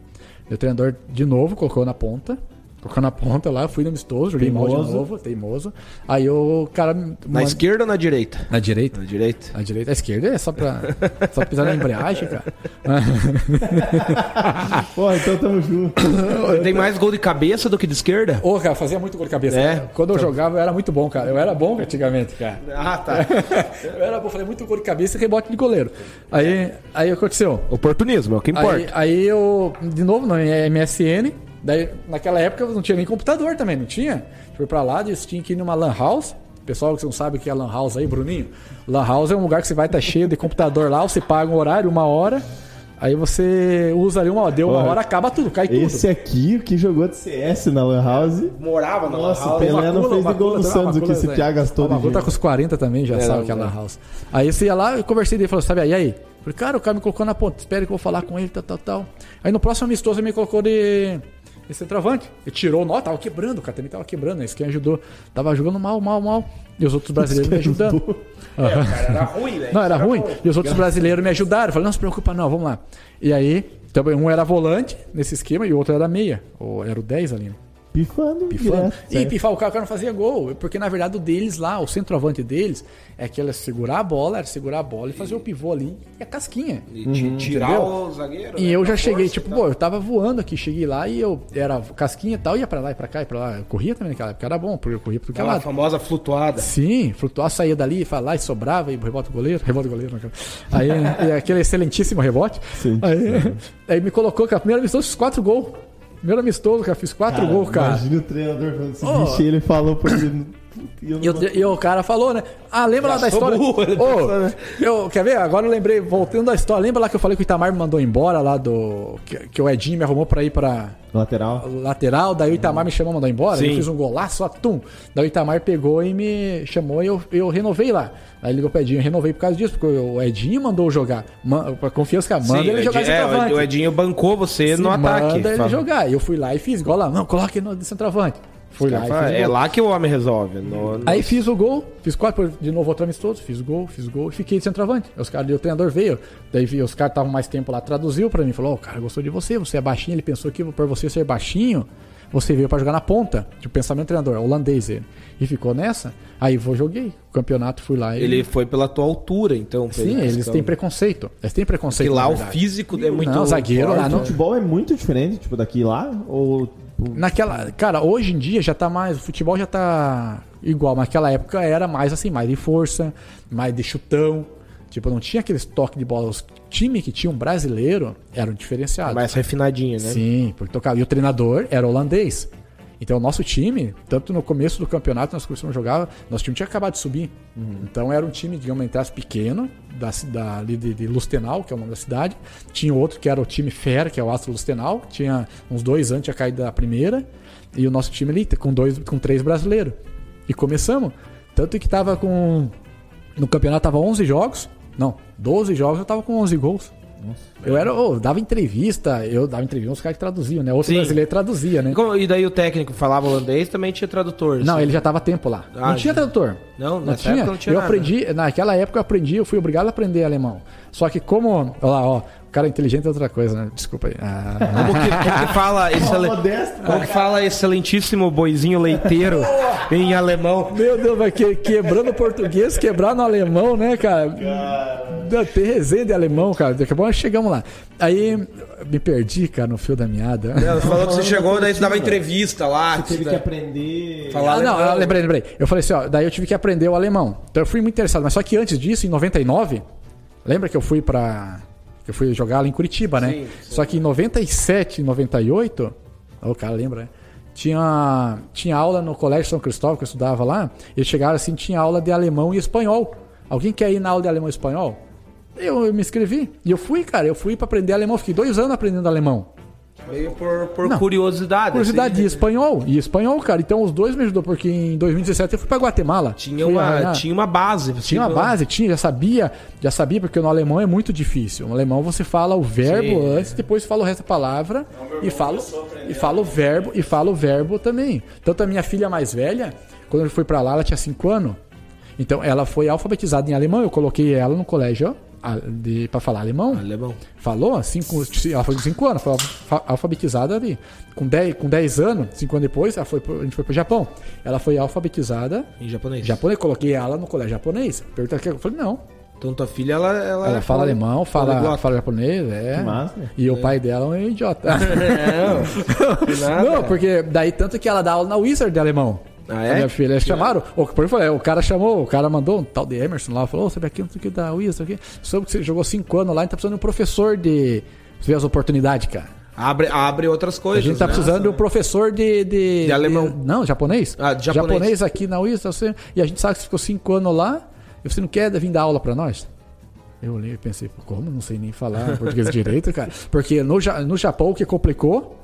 Daí o treinador, de novo, colocou na ponta. Colocou na ponta lá, fui no amistoso, joguei mal de Teimoso. novo, teimoso. Aí o cara. Na esquerda ou na direita? Na direita. Na direita. Na direita, a esquerda é só pra, só pra pisar na embreagem, cara. Pô, então tamo junto. Tem mais gol de cabeça do que de esquerda? Ô, cara, fazia muito gol de cabeça. É? cara. Quando eu jogava, eu era muito bom, cara. Eu era bom antigamente, cara. Ah, tá. Eu era bom, falei muito gol de cabeça e rebote de goleiro. Aí, aí o que aconteceu? Oportunismo, é o que Aí, importa. aí eu, de novo, no MSN, daí naquela época não tinha nem computador também, não tinha? Fui pra lá, disse, tinha que ir numa lan house. Pessoal que não sabe o que é lan house aí, Bruninho. Lan house é um lugar que você vai estar cheio de computador lá, você paga um horário, uma hora, aí você usa ali uma hora, deu uma Olha, hora, acaba tudo, cai tudo. Esse aqui, o que jogou de CS na Lan House... Morava na Nossa, Lan o Pelé não fez de gol no Santos, o que esse. Thiago gastou O de Macula tá com os 40 também, já É, sabe não, que é não. Lan House. Aí você ia lá, eu conversei dele, falou, sabe, aí, aí? Falei, cara, o cara me colocou na ponta, espera que eu vou falar com ele, tal, tal, tal. Aí no próximo amistoso ele me colocou de, de centroavante. Ele tirou o nó, tava quebrando, o cara também tava quebrando, isso que ajudou. Tava jogando mal, mal, mal. E os outros brasileiros me ajudando. Aham. Era ruim, velho. Não, era ruim. E os outros brasileiros me ajudaram. Falei, não se preocupa não, vamos lá. E aí, também um era volante nesse esquema e o outro era meia. Ou era o 10 ali, né? Pifando, Pifando. direto, E pifar o cara, o cara não fazia gol. Porque na verdade o deles lá, o centroavante deles, é que era segurar a bola, era segurar a bola e fazer o pivô ali e a casquinha. E ti- tirar Entendeu? o zagueiro. E né, eu já a cheguei, tipo, pô, eu tava voando aqui, cheguei lá e eu era casquinha e tal, ia pra lá e pra cá e pra lá. Eu corria também naquela época, era bom, porque eu corria tudo que é Aquela lado. famosa flutuada. Sim, flutuar, saía dali, ia lá e sobrava, e rebota o goleiro, rebota o goleiro. não, cara. Aí, e aquele excelentíssimo rebote. Sim. Aí, aí me colocou, cara, primeiro amistoso, fiz quatro gols. Primeiro amistoso, cara, fiz quatro gols, cara. Imagina o treinador falando assim, bicho, ele falou pra ele. E eu E, o, e o cara falou, né? Ah, lembra lá da história? burro, Ô, eu, quer ver? Agora eu lembrei, voltando da história. Lembra lá que eu falei que o Itamar me mandou embora lá do. Que, que o Edinho me arrumou pra ir pra Lateral. lateral, daí o Itamar me chamou, mandou embora. Sim. Eu fiz um golaço, ó, tum. Daí o Itamar pegou e me chamou e eu, eu renovei lá. Aí ligou pro Edinho, eu renovei por causa disso, porque o Edinho mandou jogar. Man, pra confiança, cara, manda Sim, ele jogar Edinho- é, centroavante. o Edinho bancou você Sim, no ataque. Manda ele Fala- jogar. E eu fui lá e fiz igual lá. Não, coloque no de centroavante. Fui lá e Fala, É lá que o homem resolve. no- no- Aí fiz o gol, fiz quatro, de novo outro amistoso, fiz gol, fiz gol e fiquei de centroavante. Os caras, o treinador veio, daí vi- os caras estavam mais tempo lá, traduziu pra mim, falou, "Ó, o cara gostou de você, você é baixinho, ele pensou que por você ser baixinho, você veio pra jogar na ponta. Tipo, pensamento do treinador, holandês ele. E ficou nessa, aí vou joguei. O campeonato fui lá e... Ele foi pela tua altura, então. Sim, eles questão- têm preconceito. Eles têm preconceito. Que lá o físico é muito. Não, zagueiro forte. lá O não- futebol é muito diferente, tipo, daqui e lá? Ou. Naquela, cara, hoje em dia já tá mais, o futebol já tá igual, mas naquela época era mais assim, mais de força, mais de chutão. Tipo, não tinha aqueles toques de bola. Os times que tinham brasileiro eram diferenciados. Mais refinadinho, né? Sim, porque tocava. E o treinador era holandês. Então o nosso time, tanto no começo do campeonato nós começamos a jogar, nosso time tinha acabado de subir. Então era um time, digamos, entre as pequeno, da, da, ali de, de Lustenau, que é o nome da cidade. Tinha outro que era o time Fera, que é o Astro Lustenau. Tinha uns dois anos, tinha caído da primeira. E o nosso time ali, com, dois, com três brasileiros. E começamos. Tanto que tava com. No campeonato tava 11 jogos. Não, 12 jogos eu tava com 11 gols. Eu era, ô, dava entrevista, eu dava entrevista, os caras que traduziam, né? Outro Sim. brasileiro traduzia, né? E como- E daí o técnico falava holandês, também tinha tradutor. Não, assim. ele já tava tempo lá. Ah, não tinha tradutor. Não, não tinha. não tinha eu nada. aprendi, naquela época eu aprendi, eu fui obrigado a aprender alemão. Só que como, olha lá, ó, cara inteligente é outra coisa, né? Desculpa aí. Ah, Como que, como que fala excelen- modesto, como que fala excelentíssimo boizinho leiteiro em alemão? meu Deus, vai que, quebrando o português, quebrar no alemão, né, cara? Dá- Tem resenha de alemão, cara. Daqui a pouco nós chegamos lá. Aí me perdi, cara, no fio da meada. Você falou que você chegou, daí você dava entrevista lá. Você teve que aprender. Falar Ah, não, eu lembrei, lembrei. Eu falei assim, ó, daí eu tive que aprender o alemão. Então eu fui muito interessado. Mas só que antes disso, em 99, lembra que eu fui pra. Eu fui jogar lá em Curitiba, né? Sim, sim. Só que em 97, 98, ó, o cara lembra, né? Tinha, tinha aula no Colégio São Cristóvão, que eu estudava lá. Eles chegaram assim, tinha aula de alemão e espanhol. Alguém quer ir na aula de alemão e espanhol? Eu, eu me inscrevi. E eu fui, cara. Eu fui pra aprender alemão. Fiquei dois anos aprendendo alemão. Meio por, por Não. curiosidade. Curiosidade assim. de espanhol. E espanhol, cara. Então os dois me ajudou, porque em 2017 eu fui pra Guatemala. Tinha uma, arranhar- tinha uma base. tinha uma base, tinha, já sabia, já sabia, porque no alemão é muito difícil. No alemão você fala o verbo Sim. antes, depois fala o resto da palavra e fala, e fala o verbo e fala o verbo também. Tanto a minha filha mais velha, quando eu fui pra lá, ela tinha 5 anos. Então ela foi alfabetizada em alemão, eu coloquei ela no colégio de, pra falar alemão. Alemão. Falou, cinco, ela foi com 5 anos, foi alfa- alfabetizada ali. Com 10 com 10 anos, 5 anos depois, ela foi a gente foi pro Japão. Ela foi alfabetizada Em japonês. japonês, coloquei ela no colégio japonês. Pergunta que eu falei, não. Então tua filha, ela... Ela, Ela fala alemão, fala, poliglota. fala japonês, é. Massa. E o pai dela é um idiota. Não, que nada. não, porque daí tanto que ela dá aula na Wizard de alemão. Ah, A é? minha filha, eles chamaram, o, exemplo, o cara chamou, o cara mandou um tal de Emerson lá, falou, ô, sabe aqui, não sei o que da Wizard aqui. Soube que você jogou 5 anos lá e tá precisando de um professor de. Você vê as oportunidades, cara. Abre, abre outras A coisas, gente tá né? precisando de um professor de. De, De alemão. não, japonês. Ah, de japonês. aqui na Wizard. Você, e a gente sabe que você ficou 5 anos lá e você não quer vir dar aula pra nós? Eu olhei e pensei, como? Não sei nem falar português direito, cara. Porque no, no Japão o que complicou.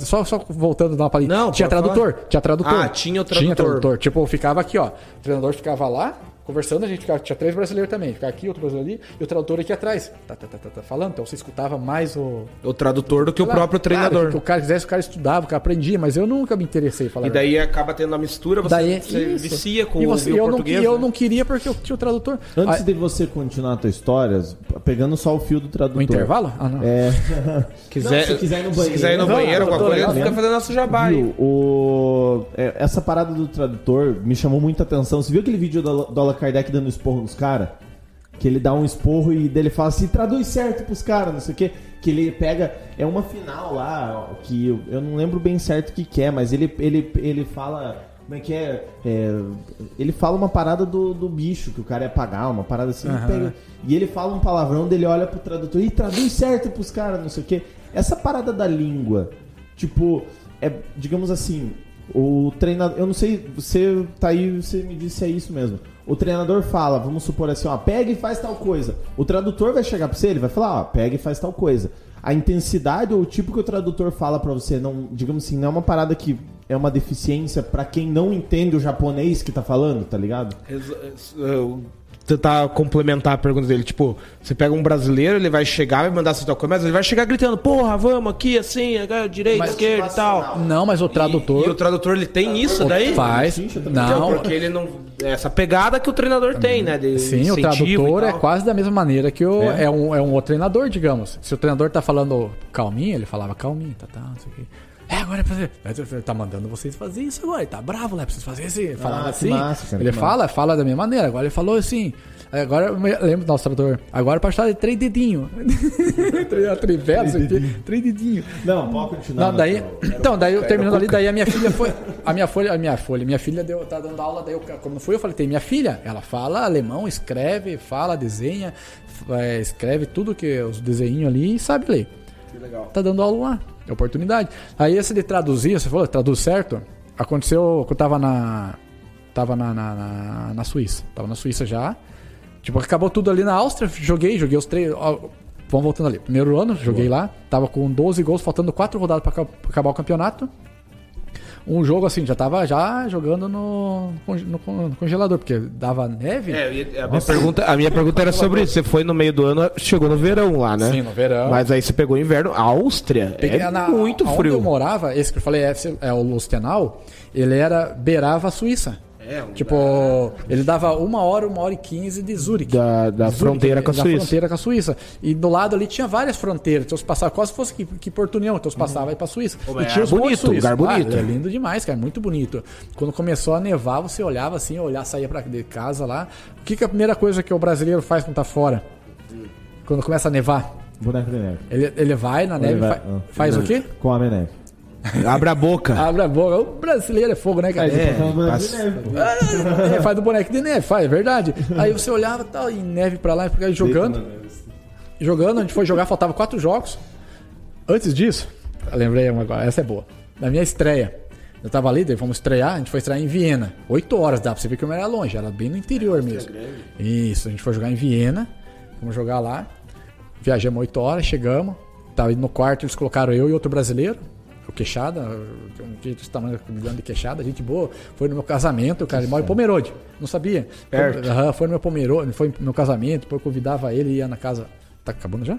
Só, só voltando dar uma palhinha. Não, tinha tradutor. Tinha tradutor. Ah, tinha o Tinha tradutor. tradutor. Tipo, ficava aqui, ó. O treinador ficava lá, conversando, a gente ficava, tinha três brasileiros também, ficava aqui, outro brasileiro ali, e o tradutor aqui atrás. Tá, tá, tá, tá, tá falando, então você escutava mais o. O tradutor do que o Claro, próprio claro, treinador. que o cara quisesse, o cara estudava, o cara aprendia, mas eu nunca me interessei em falar. E daí acaba tendo a mistura, você, Daí, você vicia com e o, você, o eu não, português. e eu né? não queria porque eu tinha o tradutor. Antes Ah, de você continuar a tua história, pegando só o fio do tradutor. o intervalo? Ah, não. É, Quiser, Não, se quiser ir no se quiser ir no banheiro. banheiro, Não, alguma coisa, ligado. fica fazendo nosso jabá aí. viu, o, é, essa parada do tradutor me chamou muita atenção. Você viu aquele vídeo do, do Allan Kardec dando esporro nos caras? Que ele dá um esporro e dele fala assim, traduz certo pros caras, não sei o quê. Que ele pega. É uma final lá, que eu, eu não lembro bem certo o que, que é, mas ele, ele, ele fala. Como é que é? É, Ele fala uma parada do, do bicho que o cara ia pagar, uma parada assim. ele Aham. pega- e ele fala um palavrão dele olha pro tradutor e traduz certo pros caras, não sei o quê. Essa parada da língua, tipo, é, digamos assim, o treinador. Eu não sei, você tá aí, você me disse é isso mesmo. O treinador fala, vamos supor assim, ó, pega e faz tal coisa. O tradutor vai chegar pra você, ele vai falar, ó, pega e faz tal coisa. A intensidade ou o tipo que o tradutor fala pra você, não, digamos assim, não é uma parada que é uma deficiência pra quem não entende o japonês que tá falando, tá ligado? Tentar complementar a pergunta dele. Tipo, você pega um brasileiro, ele vai chegar, vai mandar tal coisa, mas ele vai chegar gritando, porra, vamos aqui, assim, agora, direita, Mas- esquerda e tal. Não, mas o tradutor. E, e o tradutor, ele tem isso daí? faz. Não, porque ele não. Essa pegada que o treinador tem, né? De Sim, o tradutor é quase da mesma maneira que o, É? é. um, é um outro treinador, digamos. Se o treinador tá falando calminho, ele falava calminho, tá, tá, não sei o quê. É, agora é pra fazer. Ele Tá mandando vocês fazer isso agora. Ele tá bravo lá pra vocês fazerem assim. Falava que assim. massa, cara, ele fala, fala da mesma maneira. Agora ele falou assim. Agora eu lembro do nosso tradutor. Agora pra estar de três dedinhos. Trivela. Três dedinhos. Não, pode continuar. Não, daí, então, daí eu terminando ali, daí a minha filha foi, a minha folha, a minha folha, minha filha deu, tá dando aula, daí eu, como foi, eu falei, tem minha filha, ela fala alemão, escreve, fala, desenha, é, escreve tudo que os desenhinhos ali e sabe ler. Que legal. Tá dando aula lá, é oportunidade. Aí esse de traduzir, você falou, traduz certo? Aconteceu que eu tava na, tava na, na, na, na Suíça, tava na Suíça já, tipo, acabou tudo ali na Áustria, joguei, joguei os três, ó, vamos voltando ali, primeiro ano, joguei lá, tava com 12 gols, faltando 4 rodadas pra acabar o campeonato, um jogo assim, já tava já jogando no, no no congelador, porque dava neve. É, e a, minha pergunta, a minha pergunta era sobre isso. Você foi no meio do ano, chegou no verão lá, né? Sim, no verão. Mas aí você pegou inverno. A Áustria Peguei é na- muito frio. eu morava, esse que eu falei é, é o Lustenau, ele era beirava a Suíça. É, um Tipo, ele dava uma hora, uma hora e quinze de Zurique. Da- da Zurique, fronteira com a da Suíça. fronteira com a Suíça. E do lado ali tinha várias fronteiras. Então, você passava quase fosse que, que Porto União. Então, você passava aí pra Suíça. E tinha os bonito, suíços. lugar bonito. Ah, é lindo demais, cara. Muito bonito. Quando começou a nevar, você olhava assim, olhar, saía pra de casa lá. O que, que é a primeira coisa que o brasileiro faz quando tá fora? Quando começa a nevar? Boneco de neve. Ele, ele vai na neve Ele e vai- fa- ah. faz o quê? Com a neve. Abre a boca. Abre a boca. O brasileiro é fogo, né, cara? É, boneco de passa- neve, pô. É, faz do boneco de neve, faz, é verdade. Aí você olhava tal, e neve pra lá, e pra cá, jogando. Jogando, a gente foi jogar, faltava quatro jogos. Antes disso, eu lembrei uma agora, essa é boa. Na minha estreia. Eu tava ali, daí fomos estrear, a gente foi estrear em Viena. Oito horas, dá pra você ver que eu não era longe, era bem no interior mesmo. Isso, a gente foi jogar em Viena, fomos jogar lá. Viajamos oito horas, chegamos. Tava indo no quarto, eles colocaram eu e outro brasileiro. Queixada, um dia desse tamanho, de Queixada, gente boa. Foi no meu casamento, o cara ele mora em Pomerode. Não sabia. Perto. Foi, aham, foi no meu Pomerode, foi no meu casamento, depois eu convidava ele e ia na casa. Tá acabando já?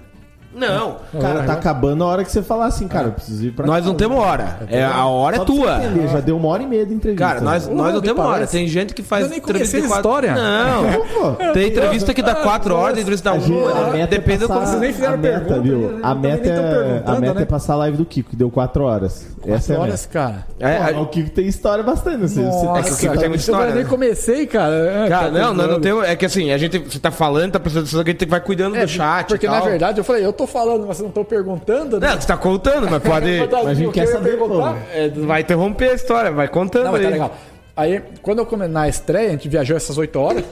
Não. Cara, tá acabando a hora que você falar assim, cara, eu preciso ir pra Nós não casa. temos hora. É, a hora Só é pra você tua. entender, já deu uma hora e meia de entrevista. Cara, nós, Pô, nós não temos hora. Tem gente que faz Eu nem entrevista de quatro... história. Não. Pô, Tem entrevista que dá quatro horas, tem entrevista que dá uma. a meta Depende é do passar, como nem fizeram a meta, pergunta, viu? eles A também meta, nem tão é, a perguntando, meta né? é passar a live do Kiko, que deu quatro horas. Essa é a horas, meta. cara. É, Pô, a- o Kiko tem história bastante. Você, você é que o Kiko tem muita história, Eu nem né? comecei, cara. É, Cara, tá não, nós não temos. É que assim, a gente. Você tá falando, tá prestando atenção que a gente vai cuidando É, do chat. Porque na tal. verdade eu falei, eu tô falando, mas vocês não estão perguntando, né? Não, você tá contando, mas pode. Mas a gente quer saber, perguntar? pô. É, vai interromper a história, vai contando Não, mas tá aí. legal. Aí, quando eu come na estreia, a gente viajou essas 8 horas.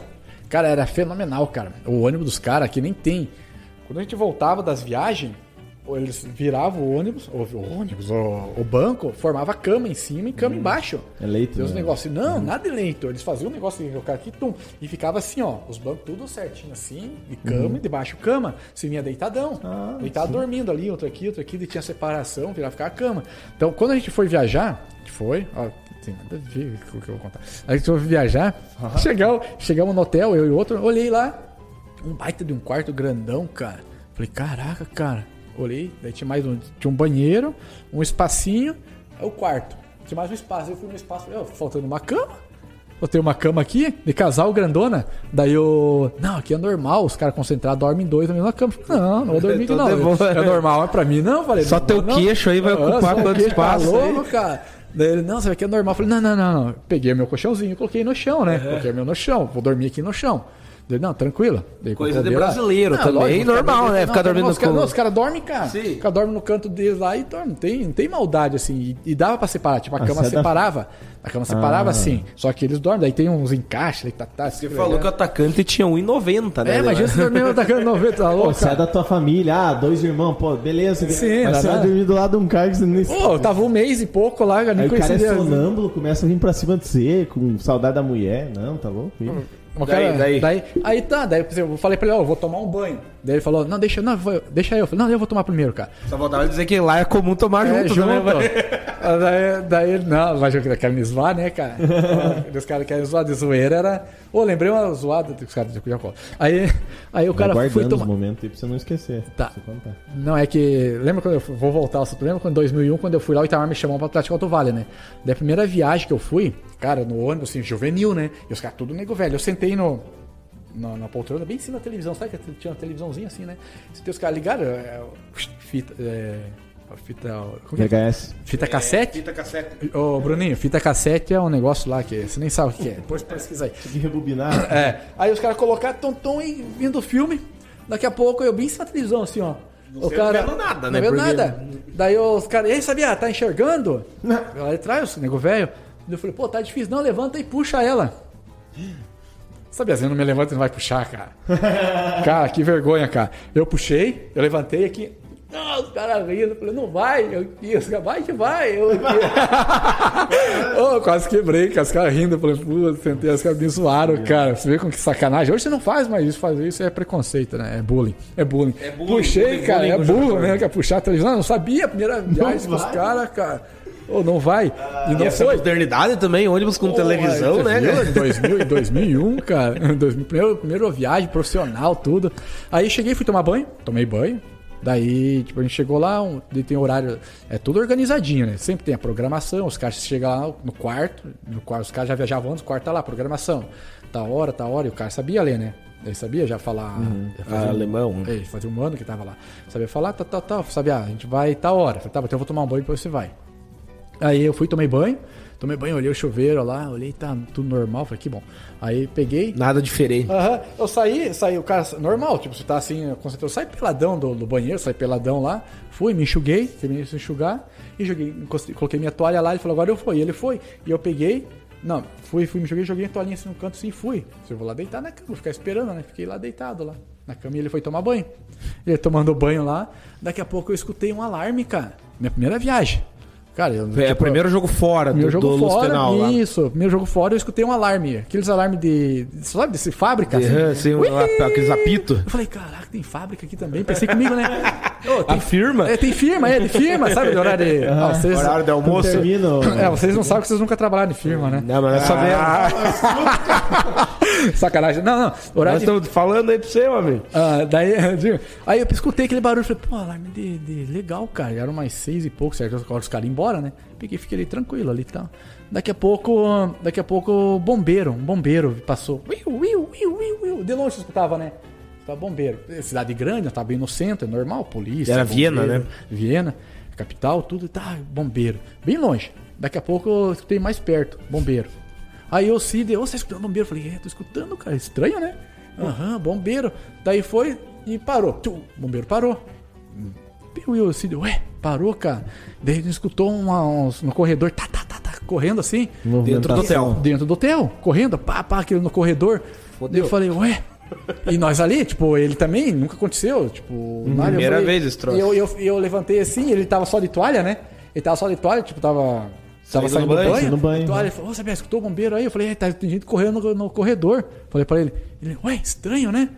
Cara, era fenomenal, cara. O ônibus dos caras aqui nem tem. Quando a gente voltava das viagens, eles viravam o ônibus, o, o ônibus, o, o banco, formava cama em cima e cama embaixo. É leito, Tem uns né? negócios, não, nada de leito. Eles faziam um negócio de colocar aqui, tum, e ficava assim, ó, os bancos tudo certinho assim, de cama e debaixo cama. Você vinha deitadão, Ah, deitado dormindo ali, outro aqui, outro aqui, e tinha separação, virava ficar a cama. Então, quando a gente foi viajar, que foi, ó, tem nada a ver com o que eu vou contar. A gente foi viajar, chegamos, chegamos no hotel, eu e o outro, olhei lá, um baita de um quarto grandão, cara. Falei, caraca, cara. Olhei, daí tinha mais um, tinha um banheiro, um espacinho, é o quarto. Tinha mais um espaço. Eu fui no espaço, ó, faltando uma cama. Eu tenho uma cama aqui, de casal grandona. Daí eu. Não, aqui é normal, os caras concentrados dormem dois na mesma cama. Não, não vou dormir aqui não. é É né? normal, é pra mim não. Falei, Só não, teu não. queixo aí vai ocupar só o quanto queixo, espaço Tá louco, cara. Daí ele, não, você aqui é normal. Eu falei, não, não, não, não. Peguei meu colchãozinho, coloquei no chão, né? Coloquei meu no chão, vou dormir aqui no chão. Daí, não, tranquilo. Com Coisa de lá. brasileiro Não, também, lógico, normal, cara, né? não, Ficar dormindo não, com- Não, os caras dormem, cara. Sim. Os caras dormem no canto deles lá e dormem. Não tem, não tem maldade, assim. E, e dava pra separar. Tipo, a Ah, cama da- separava. A cama separava Ah. assim. Só que eles dormem. Daí tem uns encaixes. Tá, tá, Você falou que o atacante tinha 1,90, né? É, imagina você dormindo atacando 90, tá louco, você é da tua família, ah, dois irmãos, pô, beleza. Sim, mas você vai dormir do lado de um cara que você nem Pô, eu tava um mês e pouco lá, cara, nem Aí o cara é conhecia. sonâmbulo, começa a vir pra cima de você, com saudade da mulher. Não, tá louco? O Daí, cara- daí? daí, aí tá, daí eu falei pra ele, ó, eu vou tomar um banho. Daí ele falou, não, deixa, não, vou- deixa eu. Eu falei, não, eu vou tomar primeiro, cara. Só voltava a dizer que lá é comum tomar É, junto, junto. velho? daí, daí ele, não, mas eu quero me zoar, né, cara? Os caras querem zoar de zoeira, era. Ô, lembrei uma zoada dos caras de Cuiabá. Aí, aí o Vai cara foi guardando os tomar. momentos aí pra você não esquecer. Tá. Não, é que. Lembra quando eu fui- vou voltar ao assunto? Lembra quando em 2001, quando eu fui lá, o Itamar me chamou pra Atlético Alto Vale, né? Da primeira viagem que eu fui, cara, no ônibus, assim, juvenil, né? E os caras tudo nego velho. Eu sentei no. Na, na poltrona, bem em cima da televisão, sabe que tinha uma televisãozinha assim, né? Sentei os caras ligaram, é, fita. É, fita. Como que é? VHS. Fita cassete? Fita cassete. Ô, Bruninho, fita cassete é um negócio lá que você nem sabe o que é. Depois pesquisa aí. Tem que rebobinar. É. Aí os caras colocaram tom e vindo o filme. Daqui a pouco eu bem em cima da televisão, assim, ó. o você cara, não vendo nada, não né, vendo porque- nada. Daí os caras, e aí, sabia, tá enxergando? Lá atrás, o nego velho. Eu falei, pô, tá difícil. Não, levanta e puxa ela. Sabia, você não me levanta e não vai puxar, cara. cara, que vergonha, cara. Eu puxei, eu levantei aqui. Não, os caras rindo. Eu falei, não vai. Eu caras, vai que vai. Eu. Ô, quase quebrei, cara. Os caras rindo. Eu falei, pô, sentei, os caras me zoaram, cara. Você vê com que sacanagem. Hoje você não faz mais isso. Fazer isso é preconceito, né? É bullying. É bullying. É bullying, Puxei, bullying, cara. bullying é burro, jogador. né? Quer puxar a televisão. Não sabia a primeira viagem com os caras, cara. Ô, não vai. E E não essa foi. modernidade também, ônibus com televisão, Pô, né? você viu? cara? Em 2000, em 2001, cara. Em 2000, primeiro, primeiro viagem profissional, tudo. Aí cheguei, fui tomar banho. Tomei banho. Daí, tipo, a gente chegou lá, um, tem horário, é tudo organizadinho, né? Sempre tem a programação, os caras chegam lá no quarto, no quarto, os caras já viajavam antes, o quarto tá lá, programação. Tá hora, tá hora, e o cara sabia ler, né? Ele sabia já falar. já fazia Ah, alemão. É, ele fazia um ano que tava lá. Sabia falar, tá, tá, tá. Sabia, ah, a gente vai tá hora. Falei, tá, então eu vou tomar um banho depois você vai. Aí eu fui, tomei banho. Tomei banho, olhei o chuveiro lá, olhei, tá tudo normal. Falei, que bom. Aí peguei. Nada diferente. Aham, eu saí, saí, o cara, normal, tipo, você tá assim, concentrado. Saí peladão do, do banheiro, saí peladão lá, fui, me enxuguei, terminei de se enxugar, e joguei, coloquei minha toalha lá, ele falou, agora eu fui. E ele foi. E eu peguei, não, fui, fui, me joguei, joguei a toalhinha assim no canto assim, fui. Eu vou lá deitar na cama, vou ficar esperando, né? Fiquei lá deitado lá. Na cama e ele foi tomar banho. Ele tomando banho lá, daqui a pouco eu escutei um alarme, cara. Minha primeira viagem. Cara, eu, É, tipo, primeiro jogo fora do, meu jogo do fora, Lustenau lá. isso. Meu jogo fora, eu escutei um alarme. Aqueles alarmes de. Sabe, desse fábrica? assim? É, assim, um aqueles apitos. Eu falei, caraca, tem fábrica aqui também. Pensei comigo, né? Ô, tem A firma? É, tem firma, é, de firma, sabe? De horário de. Ah, vocês, Horário de almoço. Termina. o- É, vocês não sabem que vocês nunca trabalharam em firma, né? Não, mas nós sabemos. Sacanagem. Não, não. Nós Horário de estamos falando aí pra você, meu amigo. Ah, daí, digo, aí eu escutei aquele barulho falei, pô, alarme de, de legal, cara. E eram mais seis e pouco, certo? Os caras iam embora, né? Peguei, fiquei ali tranquilo ali e tal. Daqui a pouco, daqui a pouco, bombeiro, um bombeiro passou. Uiu, uiu, uiu, uiu, uiu. De longe escutava, né? Escutava bombeiro. Cidade grande, tava bem no centro, é normal, polícia. Era Viena, bombeiro, né? Viena, capital, tudo, tá, bombeiro. Bem longe. Daqui a pouco eu escutei mais perto, bombeiro. Aí eu Cid, ô, você tá escutando bombeiro? Eu falei, é, tô escutando, cara, estranho, né? Aham, bombeiro. Daí foi e parou. Tchum, bombeiro parou. E o Cid, ué, parou, cara. Daí a gente escutou uma, uns, no corredor, tá, tá, tá, tá, correndo assim. Dentro do hotel. Dentro do hotel, correndo, pá, pá, aquele no corredor. Daí eu falei, ué, E nós ali, tipo, ele também, nunca aconteceu. Tipo, eu Primeira falei- vez esse troço. Eu, eu, eu levantei assim, ele tava só de toalha, né? Ele tava só de toalha, tipo, tava. Tava Saindo saindo do do banho, banho. do banho, toalha, né? ele falou, ô, Sabia, escutou o bombeiro aí? Eu falei, é, tá, tem gente correndo no, no corredor. Falei pra ele, ele, ué, estranho, né?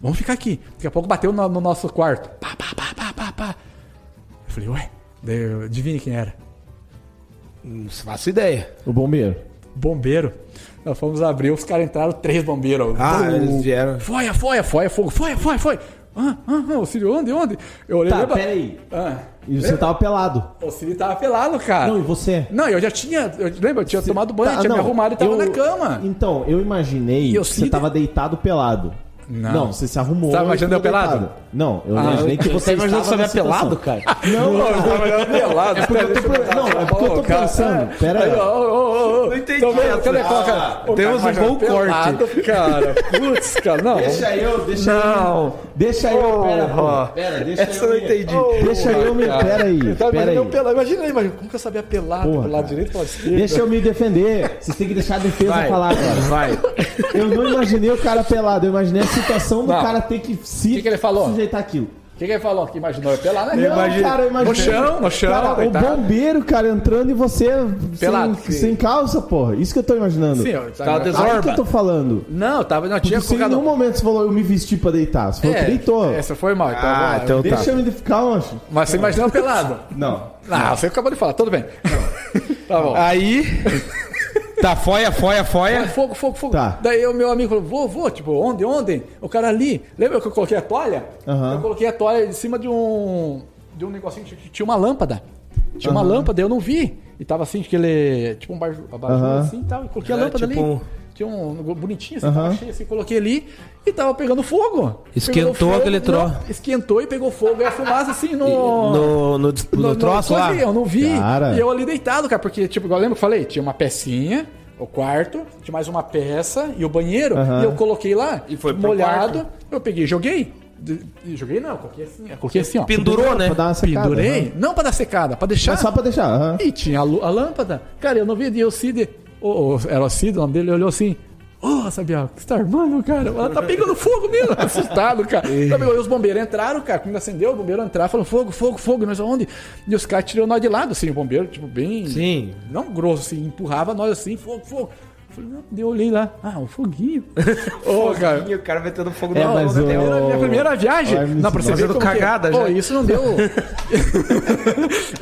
Vamos ficar aqui. Daqui a pouco bateu no, no nosso quarto. Pá, pá, pá, pá, pá, pá. Eu falei, ué, daí eu adivinha quem era? Não faço ideia. O bombeiro. Bombeiro. Nós fomos abrir, os caras entraram, três bombeiros. Ah, Bum. eles vieram. Foia, foia, foia, fogo, foia, foia, foia. Ah, ah, ah, o Círio, onde, onde? Eu olhei Tá, lembra- peraí. Ah, E você tava pelado. o Círio tava pelado, cara. Não, e você? Não, eu já tinha, eu, lembra, eu tinha tomado banho, Tá, tinha me não, arrumado e tava eu- na cama. Então, eu imaginei E eu que você tava deitado pelado. Não. você se arrumou. Você tava imaginando eu pelado? Não, eu Ah, imaginei que você imaginou estava que você pelado, cara? Não, Não, eu cara. tava olhando pelado. É porque eu tô, não, é porque eu tô pensando. Pera aí. Não entendi Tô vendo, essa. cadê cara? Ah, O temos cara um bom pelado, cara. Putz, cara, não. Deixa eu, deixa Não. eu. Deixa eu, pera. Pera, deixa Essa eu. eu não entendi. Deixa eu me. cara. Pera aí, Eu pera imaginando aí. Imagina aí, imagina. Como que eu sabia pelado? Pro lado cara. direito, lado esquerdo? Deixa eu me defender. Vocês têm que deixar a defesa falar, cara. vai. Eu não imaginei o cara pelado, eu imaginei a situação do Não. cara ter que se Que que ele falou? sujeitar aquilo. O que, que ele falou? Que imaginou? Eu pelado, né? Não, cara, eu. No chão, no chão, Cara, o bombeiro, cara, entrando e você Pelado, sem, sim. sem calça, porra. Isso que eu tô imaginando. Sim, eu Tava tava desorba. Aí que eu tô falando. Não, tava, não, tinha Porque se em colocado... nenhum momento você falou, eu me vesti pra deitar. Você falou que deitou. essa foi mal. Então, Ah, vai. então tá. Deixa eu me ficar, mancho. Mas você imaginou pelado? Não. Ah, você acabou de falar, tudo bem. tá bom. Aí. Tá, foia, foia, foia. Fogo, fogo, fogo. Tá. Daí o meu amigo falou, vou, vou, tipo, onde, onde? O cara ali. Lembra que eu coloquei a toalha? Aham. Eu coloquei a toalha em cima de um. de um negocinho que tinha uma lâmpada. Tinha uma lâmpada, eu não vi. E tava assim, aquele. Tipo um bar, abajur Aham. assim e tal. E coloquei a É, lâmpada tipo ali. um- Tinha um bonitinho assim, Aham. tava cheio assim, coloquei ali e tava pegando fogo. Esquentou fogo, aquele tro- não, Esquentou e pegou fogo e a fumaça assim no. No, no, no, troço coisa lá. Eu não vi. Cara. E eu ali deitado, cara, porque, tipo, igual lembra que eu falei? Tinha uma pecinha, o quarto, tinha mais uma peça e o banheiro. Aham. E eu coloquei lá, E foi molhado. quarto. Eu peguei joguei. De- joguei não, eu coloquei assim. Eu coloquei assim, ó. Pendurou, né? Pra dar uma secada. Pendurei. aham. Não pra dar secada, pra deixar. É só pra deixar. aham. E tinha a, a lâmpada. Cara, eu não vi. E o Cid, o, o- era o Cid, o nome dele, ele olhou assim. Ô, Sabiá, o que você tá armando, cara? Ela tá pegando fogo mesmo, assustado, cara. Tá pegando, e os bombeiros entraram, cara. Quando acendeu, o bombeiro entraram, falou fogo, fogo, fogo, nós aonde? E os caras tirou nós de lado, assim, o bombeiro, tipo, bem. Sim. Não grosso, assim, empurrava nós assim, fogo, fogo. Eu Falei, não, daí eu olhei lá, ah, um foguinho. Ô, cara. o cara metendo fogo É, na mas mão, o- né? Minha, minha primeira viagem. Não, fazendo como que- cagada Pô, já. isso não deu.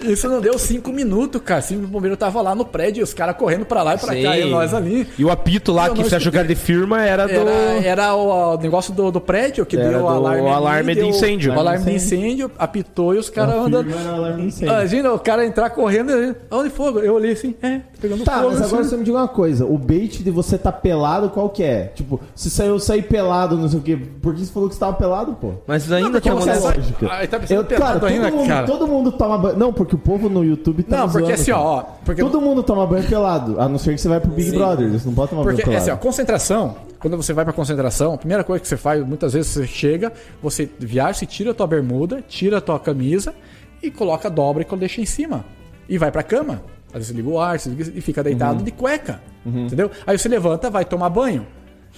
isso não deu cinco minutos, cara. Cinco o bombeiro tava lá no prédio, os caras correndo pra lá e pra cá, e nós ali. E o apito lá Eu que você achou que era de firma era do. Era, era o, o negócio do, do prédio que Era deu o do alarme. ali, alarme de incêndio. O alarme de incêndio, apitou e os caras andando. era. Imagina o cara entrar correndo e onde fogo? Eu olhei assim, é, pegando Tá, fogo. mas agora assim. você me diga uma coisa. O bait de você tá pelado, qual que é? Tipo, se saiu sair pelado, não sei o quê. Por que você falou que você tava pelado, pô? Mas ainda porque tinha você mulher. sabe- Lógica. Ah, tá Eu, cara, pelado todo, ainda, mundo, cara. todo mundo toma banho. Não, porque o povo no YouTube tá Não, porque zoando, assim, ó, cara. ó, porque Todo mundo toma banho pelado. A não ser que você vai pro Big Sim. Brother. Você não pode tomar Porque, banho assim, ó, pelado. concentração, quando você vai pra concentração, a primeira coisa que você faz, muitas vezes você chega, você viaja, você tira a tua bermuda, tira a tua camisa e coloca a dobra e deixa em cima. E vai pra cama. Às vezes liga o ar, você liga- e fica deitado Uhum. de cueca. Entendeu? Aí você levanta, vai tomar banho.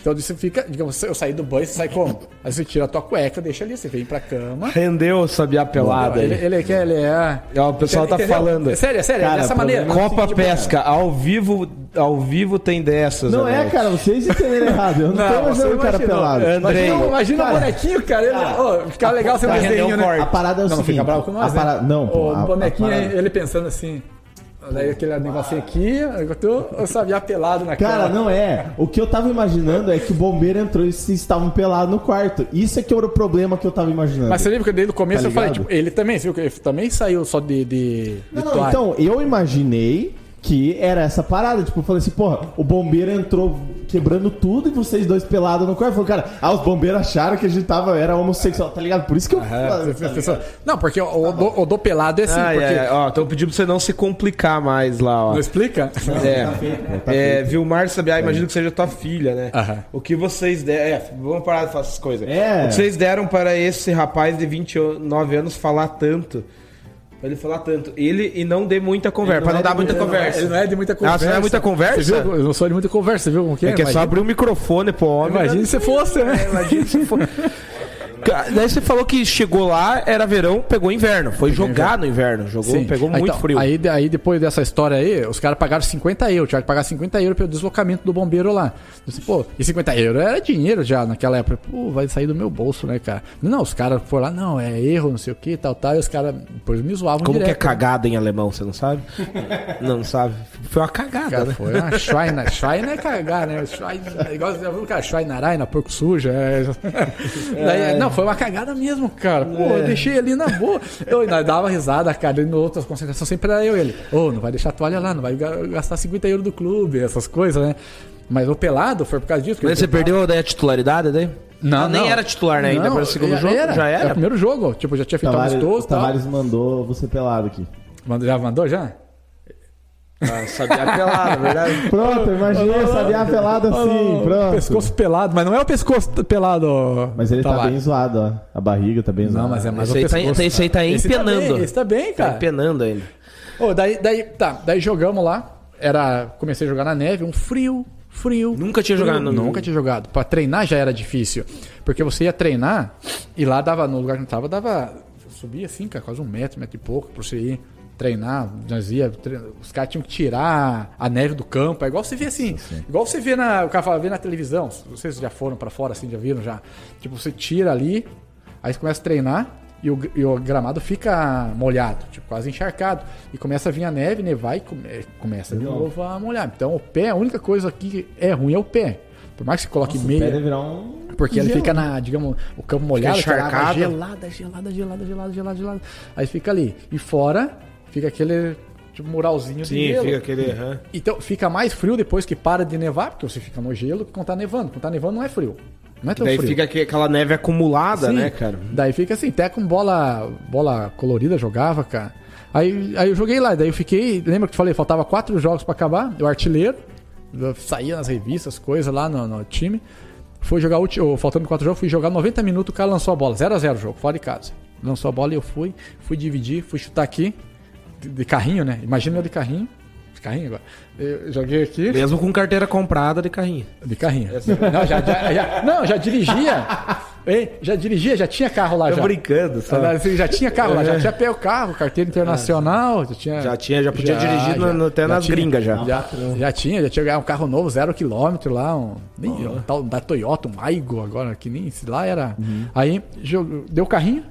Então você fica, digamos, eu saí do banho, você sai como? Aí você tira a tua cueca, deixa ali, você vem pra cama. Rendeu o sabiá pelado ele, ele, quer- ele é. Ó, o pessoal tá Entendeu? falando. É sério, é sério, Cara, é dessa maneira. Copa Pesca, ao vivo, ao vivo tem dessas. Não é, cara, vocês entenderam errado. Eu não, tô Não, você imaginando o cara imaginou. pelado. Andrei. Imagina, imagina Cara, o bonequinho, cara. Ele, Ô, fica legal um Vai render desenho, né? corte. A parada é o Não, não seguinte. fica bravo com nós, a parada, né? Não, pô. O a- a bonequinho, parada- ele pensando assim... Daí aquele negocinho aqui, eu tô, eu sabia pelado na Cara, não é. O que eu tava imaginando é que o bombeiro entrou e vocês estavam pelados no quarto. Isso é que era o problema que eu tava imaginando. Mas você lembra que desde o começo Tá eu falei, tipo, ele também, viu? que Ele também saiu só de, de, de Não, não, então, eu imaginei que era essa parada. Tipo, eu falei assim, porra, o bombeiro entrou quebrando tudo e vocês dois pelados no quarto. Falei, cara, ah, os bombeiros acharam que a gente tava, era homossexual, tá ligado? Por isso que eu. Você tá não, porque o, o, do, o do pelado é assim, Ah, porque... é, ó, tô pedindo pra você não se complicar mais lá, ó. Não explica? É, tá é Vilmar Sabiá, imagino que seja tua filha, né? Aham. O que vocês deram. É, vamos parar de falar essas coisas. É. O que vocês deram para esse rapaz de 29 anos falar tanto? Pra ele falar tanto. Ele e não dê muita conversa. Pra não não é dar de muita muita- conversa. Ele não é de muita Ah, conversa. você não é muita conversa? Você viu? Eu não sou de muita conversa, viu como que é? É que é só Imagina- abrir o microfone pro homem. Imagina se fosse, né? Imagina se for. Daí você falou que chegou lá, era verão, pegou inverno. Foi jogar no inverno. Jogou, Sim. pegou Ah, muito então, frio. Aí, aí depois dessa história aí, os caras pagaram 50 euros. Tinha que pagar 50 euros pelo deslocamento do bombeiro lá. Disse, pô, e 50 euros era dinheiro já naquela época. Pô, vai sair do meu bolso, né, cara? Não, os caras foram lá, não, é erro, não sei o que, tal, tal. E os caras depois me zoavam Como que é direto. né? cagada em alemão, você não sabe? não, não sabe. Foi uma cagada, Cara, né? foi uma Schweine. Schweine é cagar, né? Schweine, é igual você já viu, cara, Schweinereien, porco sujo. É... Daí, Não, foi uma cagada mesmo, cara. Pô, eu deixei ali na boa. Eu ainda dava risada, cara. E em outras concentrações sempre era eu e ele. Ô, não vai deixar a toalha lá, não vai ga- gastar 50 euros do clube, essas coisas, né? Mas o pelado foi por causa disso. Mas você eu- perdeu daí a titularidade daí? Não, Ah, nem não. era titular né, ainda Não, para o segundo já jogo? Era, Já Era o era? primeiro jogo. Tipo, já tinha feito Tavares, amistoso tal. Tavares mandou você pelado aqui. Mandou- Já mandou já? Ah, sabia pelada, verdade? Pronto, imagina, sabia pelado assim, Ó, pronto. Pescoço pelado, mas não é o pescoço pelado. Mas ele tá Tavares. bem zoado, ó. A barriga tá bem zoada. Não, mas é mais Esse o tá- pescoço. esse aí tá Esse empenando. bem, Esse tá bem, Tá cara. empenando ele. Ô, daí, daí, tá, daí jogamos lá. Era, comecei a jogar na neve, um frio, frio. Nunca tinha frio. jogado no- Nunca tinha jogado. Pra treinar já era difícil. Porque você ia treinar e lá dava, no lugar que eu tava, dava. Subia assim, cara, quase um metro, metro e pouco pra você ir treinar. Nós ia, os caras tinham que tirar a neve do campo. É igual você vê assim. Igual você vê na, o cara fala, vê na televisão. Vocês já foram pra fora assim, já viram já. Tipo, você tira ali, aí você começa a treinar. E o, e o gramado fica molhado, tipo, quase encharcado. E começa a vir a neve, nevar e come- começa de novo a molhar. Então o pé, a única coisa que é ruim é o pé. Por mais que você coloque Nossa, o pé meia. deve virar um... Porque ele gelo. fica na, digamos, o campo molhado, que a água encharcado. gelada, gelada, gelada, gelada, gelada, gelada. Aí fica ali. E fora fica aquele tipo muralzinho de Sim, gelo. fica aquele. aham. Então fica mais frio depois que para de nevar, porque você fica no gelo, que quando tá nevando. Quando tá nevando não é frio. Não é tão Daí frio. fica aquela neve acumulada, Sim. né, cara? Daí fica assim, até com bola, bola colorida jogava, cara. Aí, aí eu joguei lá, daí eu fiquei. Lembra que eu te falei, faltava quatro jogos pra acabar? Eu artilheiro, eu saía nas revistas, coisas lá no, no time. Fui jogar, o ulti- ô, faltando quatro jogos, fui jogar 90 minutos, o cara lançou a bola. 0x0 o jogo, fora de casa. Lançou a bola e eu fui, fui dividir, fui chutar aqui, de, carrinho, né? Imagina eu de carrinho. De carrinho agora. Eu joguei aqui. Mesmo com carteira comprada de carrinho. De carrinho. Não, já, já- já- não, já dirigia. Ei, já dirigia, já tinha carro lá. já. brincando, Assim, já tinha carro lá, já tinha pé o carro, carteira internacional, já tinha. Já tinha, já podia dirigir no- no- até nas tinha. gringas já. Já, já tinha, já tinha ganhado um carro novo, zero quilômetro lá, um, nem, um tal da Toyota, um Aigo agora, que nem lá era. Aí jogou- deu o carrinho,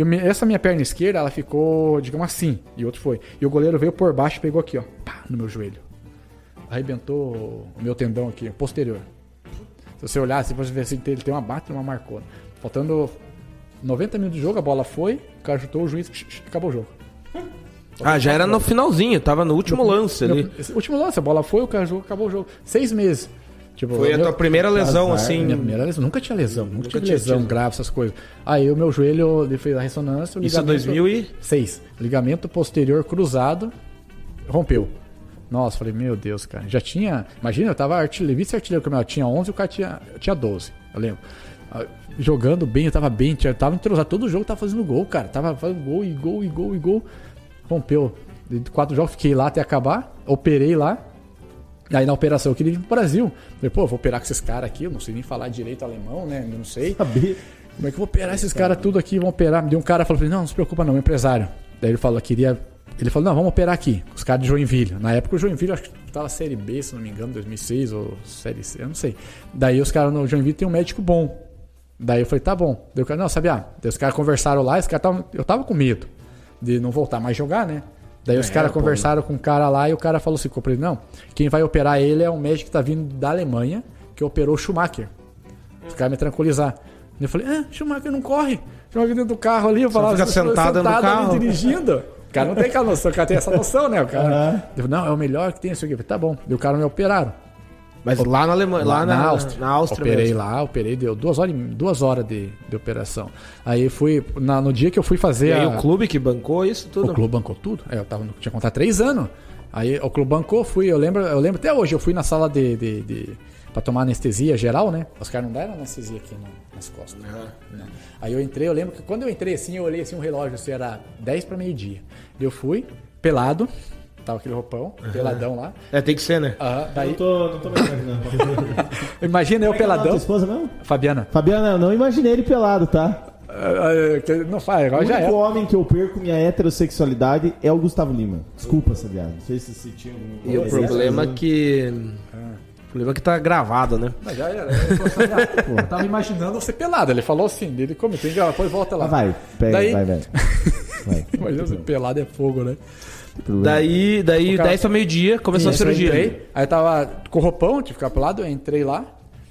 e essa minha perna esquerda, ela ficou, digamos assim, e o outro foi. E o goleiro veio por baixo e pegou aqui, ó, pá, no meu joelho. Arrebentou o meu tendão aqui, posterior. Se você olhar, se você ver assim, ele tem uma bate e uma marcona. Faltando 90 minutos de jogo, a bola foi, o cara chutou o juiz, acabou o jogo. Ah, já era no finalzinho, tava no último lance ali. Último lance, a bola foi, o cara jogou, acabou o jogo. Seis meses. Tipo, Foi a meu- tua primeira lesão, azar, assim. minha primeira lesão. Nunca tinha lesão, nunca, tive tinha lesão tido. grave, essas coisas. Aí o meu joelho, ele fez a ressonância. o Isso é ligamento- 2000 e... Seis. Ligamento posterior cruzado rompeu. Nossa, falei, meu Deus, cara. Já tinha. Imagina, eu tava artilheiro, vice-artilheiro eu tinha 11 o cara tinha, tinha 12. Eu lembro. Ah, Jogando bem, eu tava bem, tinha- tava entrosado. Todo jogo tava fazendo gol, cara. Tava fazendo gol e gol e gol e gol. Rompeu. De quatro jogos, fiquei lá até acabar. Operei lá. Aí na operação eu queria vir pro Brasil. Falei, pô, vou operar com esses caras aqui. Eu não sei nem falar direito alemão, né? Eu não sei. Sabia. Como é que eu vou operar esses caras tudo aqui? Vão operar. Deu um cara falou pra mim, não, não se preocupa não, meu empresário. Daí ele falou, queria. Ele falou, não, vamos operar aqui. Os caras de Joinville. Na época o Joinville, acho que tava Série B, se não me engano, 2006 ou Série C, eu não sei. Daí os caras no Joinville tem um médico bom. Daí eu falei, tá bom. Daí o cara, não, sabia? Daí os caras conversaram lá, esse cara tava, eu tava com medo de não voltar mais jogar, né? Daí os caras conversaram com o cara lá e o cara falou assim, com ele, não, quem vai operar ele é um médico que tá vindo da Alemanha, que operou o Schumacher. Os caras me tranquilizar. Eu falei, ah, Schumacher não corre. Schumacher dentro do carro ali, eu falava, fica "Você sentado no ali carro." dirigindo. O cara não tem aquela noção, o cara tem essa noção, né? O cara, Aham. eu falei, não, é o melhor que tem, isso aqui. Eu falei, tá bom. E o cara me operaram. Mas lá na Alemanha, lá, na, Áustria. na Áustria operei mesmo. lá, operei, deu duas horas, duas horas de, de operação. Aí fui, na- no dia que eu fui fazer E aí a- o clube que bancou isso tudo? o clube bancou tudo. É, eu tava, tinha contrato três anos. Aí o clube bancou, fui, eu lembro, eu lembro até hoje, eu fui na sala de, de, de pra tomar anestesia geral, né? Os caras não deram anestesia aqui no- nas costas. Não. Aí eu entrei, eu lembro que quando eu entrei assim, eu olhei assim um relógio, assim, era 10 para meio-dia. Eu fui, pelado, tava aquele roupão, peladão lá. É, tem que ser, né? Aham, daí, Não tô, não tô me imaginando. imagina eu Tua peladão. esposa mesmo? Fabiana. Fabiana, eu não imaginei ele pelado, tá? ah, ah, que Não faz, O agora já único é. homem que eu perco minha heterossexualidade é o Gustavo Lima. Desculpa, Sabiá. Não sei se você tinha algum... E o problema é que. O problema é que tá gravado, né? Mas já era. Eu eu tava imaginando você pelado. Ele falou assim, ele comentou, depois volta lá. Ah, vai, pega, Daí- vai, vai. vai. Imagina você pelado é fogo, né? Daí, daí O cara- 10 pra meio-dia, começou a Isso, eu cirurgia. entrei, aí eu tava com roupão, tive que ficar pelado, eu entrei lá.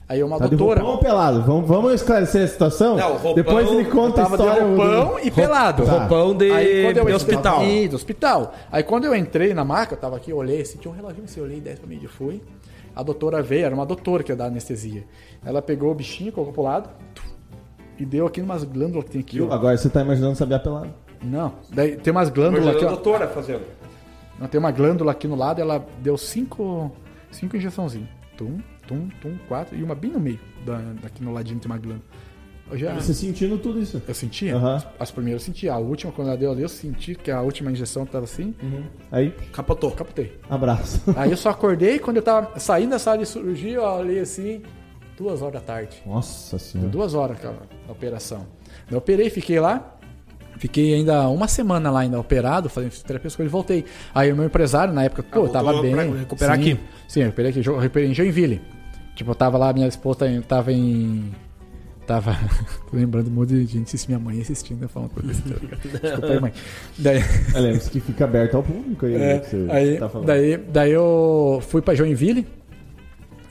Aí uma Tá de doutora. roupão ou pelado? Vamos, vamos esclarecer a situação? Não, roupão- Depois ele conta a tava de história. roupão e pelado. Tá. Roupão de, Aí de entrei- hospital. Ih, do hospital. Aí quando eu entrei na maca, eu tava aqui, eu olhei, assim, tinha um reloginho assim, eu olhei 10 pra mim, eu fui. A doutora veio, era uma doutora que ia dar anestesia. Ela pegou o bichinho, colocou pro lado e deu aqui umas glândulas que tem aqui. Agora você tá imaginando Sabiá pelado. Não, daí tem umas glândulas aqui, ó. doutora fazendo. Não, tem uma glândula aqui no lado, ela deu cinco, cinco injeçãozinhas. Tum, tum, tum, quatro. E uma bem no meio. Da, daqui no ladinho tem uma glândula. Eu já. Você sentindo tudo isso. Eu sentia? Aham. As primeiras eu sentia. A última, quando ela deu ali, eu senti que a última injeção tava assim. Aí, Capotou. Captei. abraço. Aí eu só acordei quando eu tava saindo da sala de cirurgia, eu olhei assim, duas horas da tarde. Nossa Deu senhora. duas horas cara, a operação. Eu operei, fiquei lá. Fiquei ainda uma semana lá ainda operado, fazendo fisioterapia, as coisas, e voltei. Aí o meu empresário, na época, pô, eu tava bem. recuperar Sim, aqui? Sim, eu recuperei aqui, eu recuperei em Joinville. Tipo, eu tava lá, minha esposa tava em. Tava. Tô lembrando um monte de gente, se minha mãe assistindo, eu falando coisa besteira. Desculpa aí, mãe. Daí. É, Lembre-se que fica aberto ao público aí. né, É, que você aí, tá falando. daí, daí eu fui pra Joinville,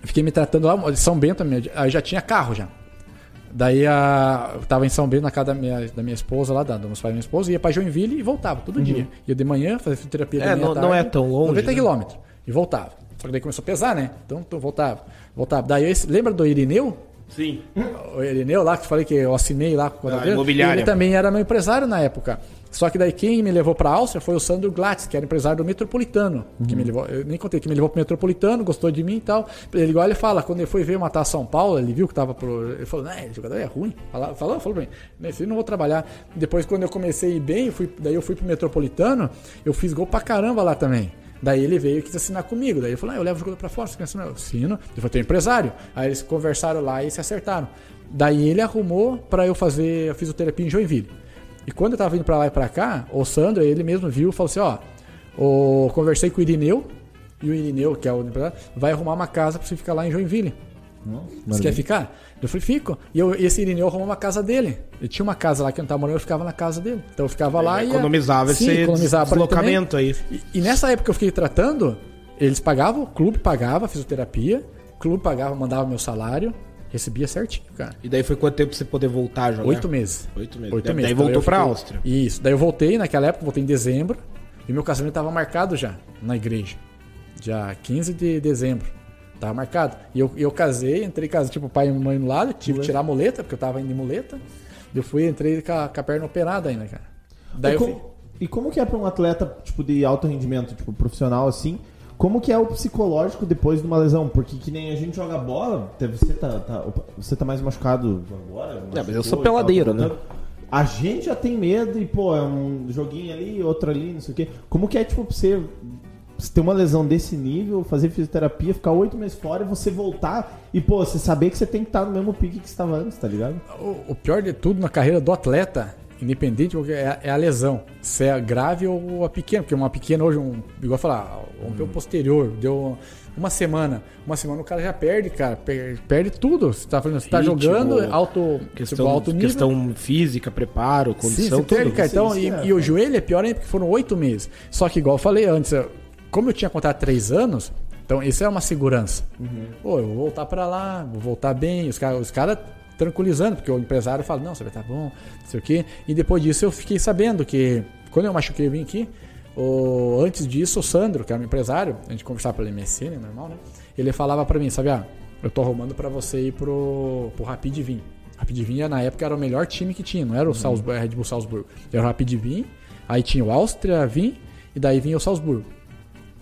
fiquei me tratando lá, de São Bento, aí já tinha carro já. Daí a, eu tava em São Bento na casa da minha, da minha esposa lá, da, dos meus pais da minha esposa, ia pra Joinville e voltava todo dia. Ia de manhã, fazer fisioterapia de É, à não- não tarde, é tão longe, 90 né? quilômetros. E voltava. Só que daí começou a pesar, né? Então eu voltava. Voltava. Daí esse, lembra do Irineu? Sim. O Irineu lá, que eu falei que eu assinei lá com o Ah. Ele também era meu empresário na época. Só que daí quem me levou pra Áustria foi o Sandro Glatz, que era empresário do Metropolitano. Que me levou, eu nem contei, que me levou pro Metropolitano, gostou de mim e tal. Ele igual ele fala, quando ele foi ver matar São Paulo, ele viu que tava pro. Ele falou, né, jogador é ruim. Falou, falou, falou pra mim, nesse não vou trabalhar. Depois, quando eu comecei a ir bem, eu fui, daí eu fui pro Metropolitano, eu fiz gol pra caramba lá também. Daí ele veio e quis assinar comigo. Daí ele falou: ah, eu levo o jogador pra fora, você quer assinar? Eu assino. Eu falei: tem empresário. Aí eles conversaram lá e se acertaram. Daí ele arrumou pra eu fazer a fisioterapia em Joinville. E quando eu tava vindo pra lá e pra cá, o Sandro, ele mesmo viu e falou assim: ó, o, conversei com o Irineu, e o Irineu, que é o vai arrumar uma casa pra você ficar lá em Joinville. Você quer ficar? Eu falei, fico. E eu, esse Irineu arrumou uma casa dele. Ele tinha uma casa lá que eu não tava morando, eu ficava na casa dele. Então eu ficava lá e. ia- Economizava Sim, esse economizava pra ele deslocamento aí. E, e nessa época que eu fiquei tratando, eles pagavam, o clube pagava fisioterapia, o clube pagava, mandava meu salário, recebia certinho, cara. E daí foi quanto tempo você poder voltar a jogar? Oito meses. Oito meses. Oito Daí- meses. Daí voltou pra fiquei- Áustria. Isso. Daí eu voltei, naquela época, voltei em dezembro, e meu casamento tava marcado já, na igreja. Dia 15 de dezembro. Tava marcado. E eu, eu casei, entrei casa, tipo, pai e mãe no lado, tive que tirar a muleta, porque eu tava indo de muleta. Eu fui, entrei com a, com a perna operada ainda, cara. Daí e, eu como, fui, e como que é pra um atleta, tipo, de alto rendimento, tipo, profissional assim? Como que é o psicológico depois de uma lesão? Porque que nem a gente joga bola, você tá, tá- opa, você tá mais machucado agora? mas eu machucou sou e tal, peladeiro, tá né? A gente já tem medo e, pô, é um joguinho ali, outro ali, não sei o quê. Como que é, tipo, pra você, ter uma lesão desse nível, fazer fisioterapia, ficar oito meses fora e você voltar e, pô, você saber que você tem que estar no mesmo pique que você estava antes, tá ligado? O, o pior de tudo na carreira do atleta, independente, é, a- é a lesão. Se é grave ou a pequena, porque uma pequena hoje, um, igual eu falar, rompeu Uhum. o posterior, deu uma semana. Uma semana o cara já perde, cara. per- Perde tudo. Você tá, fazendo, você tá Ritmo, jogando alto, Questão, tipo, alto nível. questão física, preparo, Sim, condição, perde, tudo. cara. Então, Isso, e, é, e o joelho é pior ainda porque foram oito meses. Só que, igual eu falei antes, como eu tinha contrato três anos, então isso é uma segurança. Pô, eu vou voltar pra lá, vou voltar bem. Os caras os cara tranquilizando, porque o empresário fala: não, você vai estar bom, não sei o quê. E depois disso eu fiquei sabendo que, quando eu machuquei e vim aqui, o, antes disso, o Sandro, que era meu empresário, a gente conversava pelo MSN, normal, né? ele falava pra mim, sabe, ah, eu tô arrumando pra você ir pro, pro Rapid Vim. Rapid Vim na época era o melhor time que tinha, não era o Salzburg, Red Bull Salzburgo. Era o Rapid Vim, aí tinha o Áustria Vim e daí vinha o Salzburgo.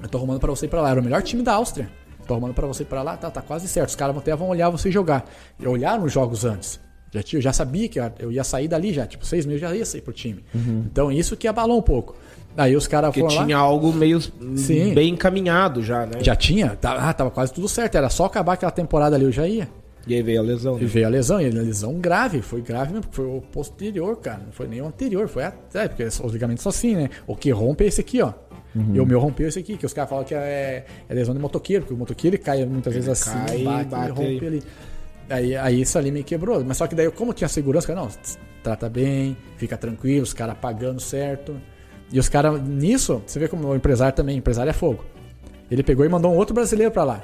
Eu tô arrumando pra você ir pra lá, era o melhor time da Áustria. Tô arrumando pra você ir pra lá, tá, tá quase certo. Os caras até vão olhar você jogar. E olharam os jogos antes. Já, tinha, eu já sabia que eu ia sair dali já, tipo, seis meses eu já ia sair pro time. Então isso que abalou um pouco. Aí os caras foram lá. tinha algo meio Sim. bem encaminhado já, né? Já tinha? Tá- ah, tava quase tudo certo. Era só acabar aquela temporada ali, eu já ia. E aí veio a lesão. E né? veio a lesão, e a lesão grave, foi grave mesmo, porque foi o posterior, cara. Não foi nem o anterior, foi até, porque os ligamentos são assim, né? O que rompe é esse aqui, ó. E o meu rompeu esse aqui, que os caras falam que é, é lesão de motoqueiro, porque o motoqueiro ele cai muitas vezes assim, cai, bate, bate e rompe aí. ali. Aí, aí isso ali me quebrou. Mas só que daí, como tinha segurança, cara, não, trata bem, fica tranquilo, os caras pagando certo. E os caras, nisso, você vê como o empresário também, empresário é fogo. Ele pegou e mandou um outro brasileiro pra lá.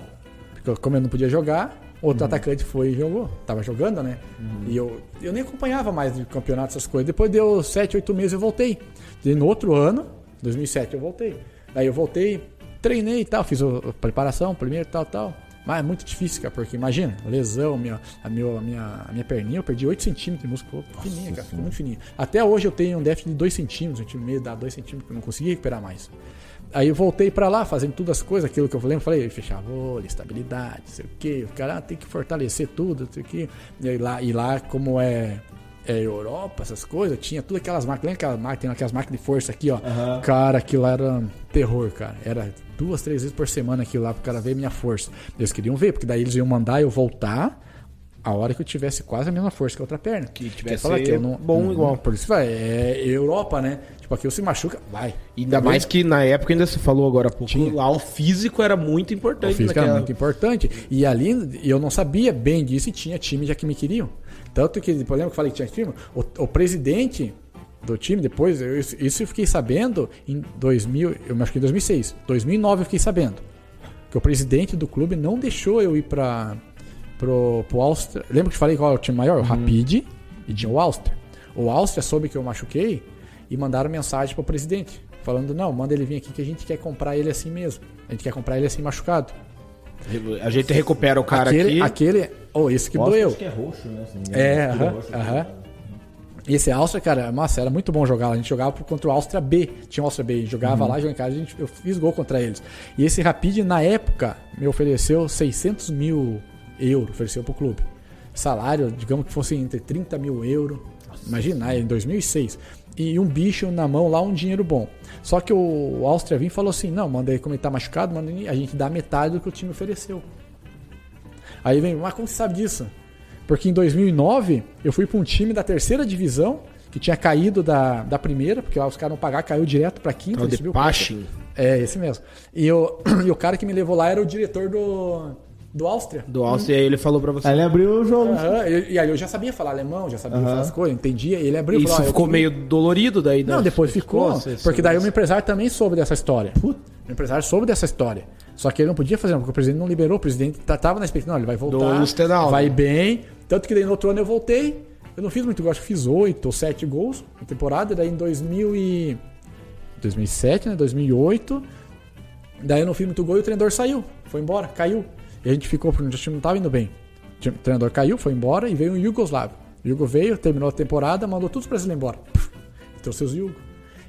Porque como eu não podia jogar, outro atacante foi e jogou. Tava jogando, né? E eu, eu nem acompanhava mais de campeonato, essas coisas. Depois deu 7, 8 meses eu voltei. E no outro ano, 2007, eu voltei. Daí eu voltei, treinei e tal, fiz a preparação primeiro e tal, tal. Mas é muito difícil, cara, porque imagina, lesão, minha, a, meu, a, minha, a minha perninha, eu perdi 8 centímetros de músculo ficou fininha, cara, ficou muito fininha. Até hoje eu tenho um déficit de 2 centímetros, um centímetro e meio, dá 2 centímetros, que eu não consegui recuperar mais. Aí eu voltei pra lá, fazendo todas as coisas, aquilo que eu lembro, falei, fechar vôlei, estabilidade, não sei o quê. O cara ah, tem que fortalecer tudo, não sei o quê. E lá, e lá como é, é Europa, essas coisas, tinha todas aquelas máquinas, lembra aquelas máquinas, aquelas máquinas de força aqui, ó. Cara, aquilo lá era um terror, cara. Era duas, três vezes por semana aquilo lá pro cara ver minha força. Eles queriam ver, porque daí eles iam mandar eu voltar a hora que eu tivesse quase a mesma força que a outra perna. Que tivesse falar que eu não, bom não- igual. Por isso vai, é Europa, né? Tipo, aqui eu se machuca, vai. Ainda Tá mais bem? que na época ainda se falou agora há pouco, Tinha. lá o físico era muito O importante. físico era naquela- muito importante. E ali eu não sabia bem disso e tinha time já que me queriam. Tanto que, por exemplo, que eu falei que tinha time, o, o presidente do time, depois, eu- isso, eu fiquei sabendo em 2000, eu acho que em 2006. 2009 eu fiquei sabendo. Que o presidente do clube não deixou eu ir pra, pro, pro Áustria. Lembra que eu falei qual era o time maior? O Rapid e tinha o Áustria. O Áustria soube que eu machuquei e mandaram mensagem pro presidente. Falando, não, manda ele vir aqui que a gente quer comprar ele assim mesmo. A gente quer comprar ele assim machucado. A gente recupera o cara aquele, aqui. aquele. Oh, esse que Gosto, doeu. acho que é roxo, né? É, aham, roxo, aham. né? Esse Áustria, cara, nossa, era muito bom jogar lá. A gente jogava contra o Áustria B. Tinha o Áustria B. Jogava lá, jogava em casa, a gente, eu fiz gol contra eles. E esse Rapid, na época, me ofereceu 600 mil euros, ofereceu pro clube. Salário, digamos que fosse entre 30 mil euros. Imagina, em 2006. E um bicho na mão lá, um dinheiro bom. Só que o Áustria Vim falou assim: não, manda aí, como ele tá machucado, manda aí, a gente dá metade do que o time ofereceu. Aí vem, mas como você sabe disso? Porque em 2009 eu fui para um time da terceira divisão que tinha caído da, da primeira, porque lá os caras não pagaram, caiu direto para quinta. Tal ele de subiu. É, esse mesmo. E, o, e o cara que me levou lá era o diretor do, do Áustria. Do Áustria, e aí ele falou pra você. Aí ele abriu o jogo. E, e aí eu já sabia falar alemão, já sabia falar as coisas, entendia. E ele abriu e Isso falou, "Ó, eu ficou comi- meio dolorido daí. Não, né? depois ficou. você porque daí o meu empresário também soube dessa história. O empresário soube dessa história. Só que ele não podia fazer, porque o presidente não liberou. O presidente tava na expectativa. Não, ele vai voltar. Do vai né? bem. Tanto que daí no outro ano eu voltei. Eu não fiz muito gol, acho que fiz oito ou sete gols na temporada. Daí em 2000 e... 2007, né? 2008. Daí eu não fiz muito gol e o treinador saiu. Foi embora, caiu. E a gente ficou, porque o time não tava indo bem. O treinador caiu, foi embora e veio um Yugoslavo. O Yugo veio, terminou a temporada, mandou todos os brasileiros embora. Trouxe os Yugo.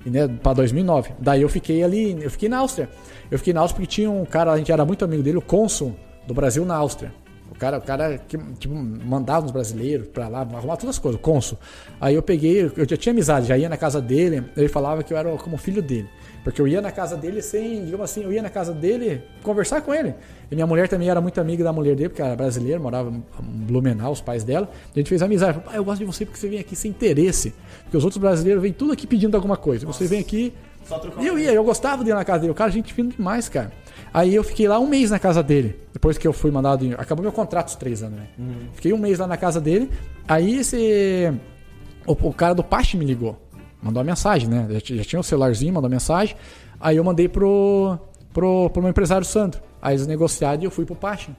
E né, pra 2009. Daí eu fiquei ali, eu fiquei na Áustria. Eu fiquei na Áustria porque tinha um cara, a gente era muito amigo dele, o cônsul do Brasil na Áustria. O cara, o cara que tipo, mandava os brasileiros pra lá, arrumar todas as coisas, o cônsul. Aí eu peguei, eu já tinha amizade, já ia na casa dele, ele falava que eu era como filho dele. Porque eu ia na casa dele sem, digamos assim, eu ia na casa dele conversar com ele. E minha mulher também era muito amiga da mulher dele, porque era brasileira, morava em Blumenau, os pais dela. A gente fez amizade. Falei, "Pai, eu gosto de você porque você vem aqui sem interesse. Porque os outros brasileiros vêm tudo aqui pedindo alguma coisa. Você vem aqui. E eu ia, eu gostava de ir na casa dele. O cara, gente fino demais, cara. Aí eu fiquei lá um mês na casa dele. Depois que eu fui mandado. em- Acabou meu contrato os três anos, né? Fiquei um mês lá na casa dele. Aí esse. O, o cara do Pache me ligou. Mandou uma mensagem, né? Já, já tinha o celularzinho, mandou mensagem. Aí eu mandei pro, pro, pro meu empresário Sandro. Aí eles negociaram e eu fui pro Pache.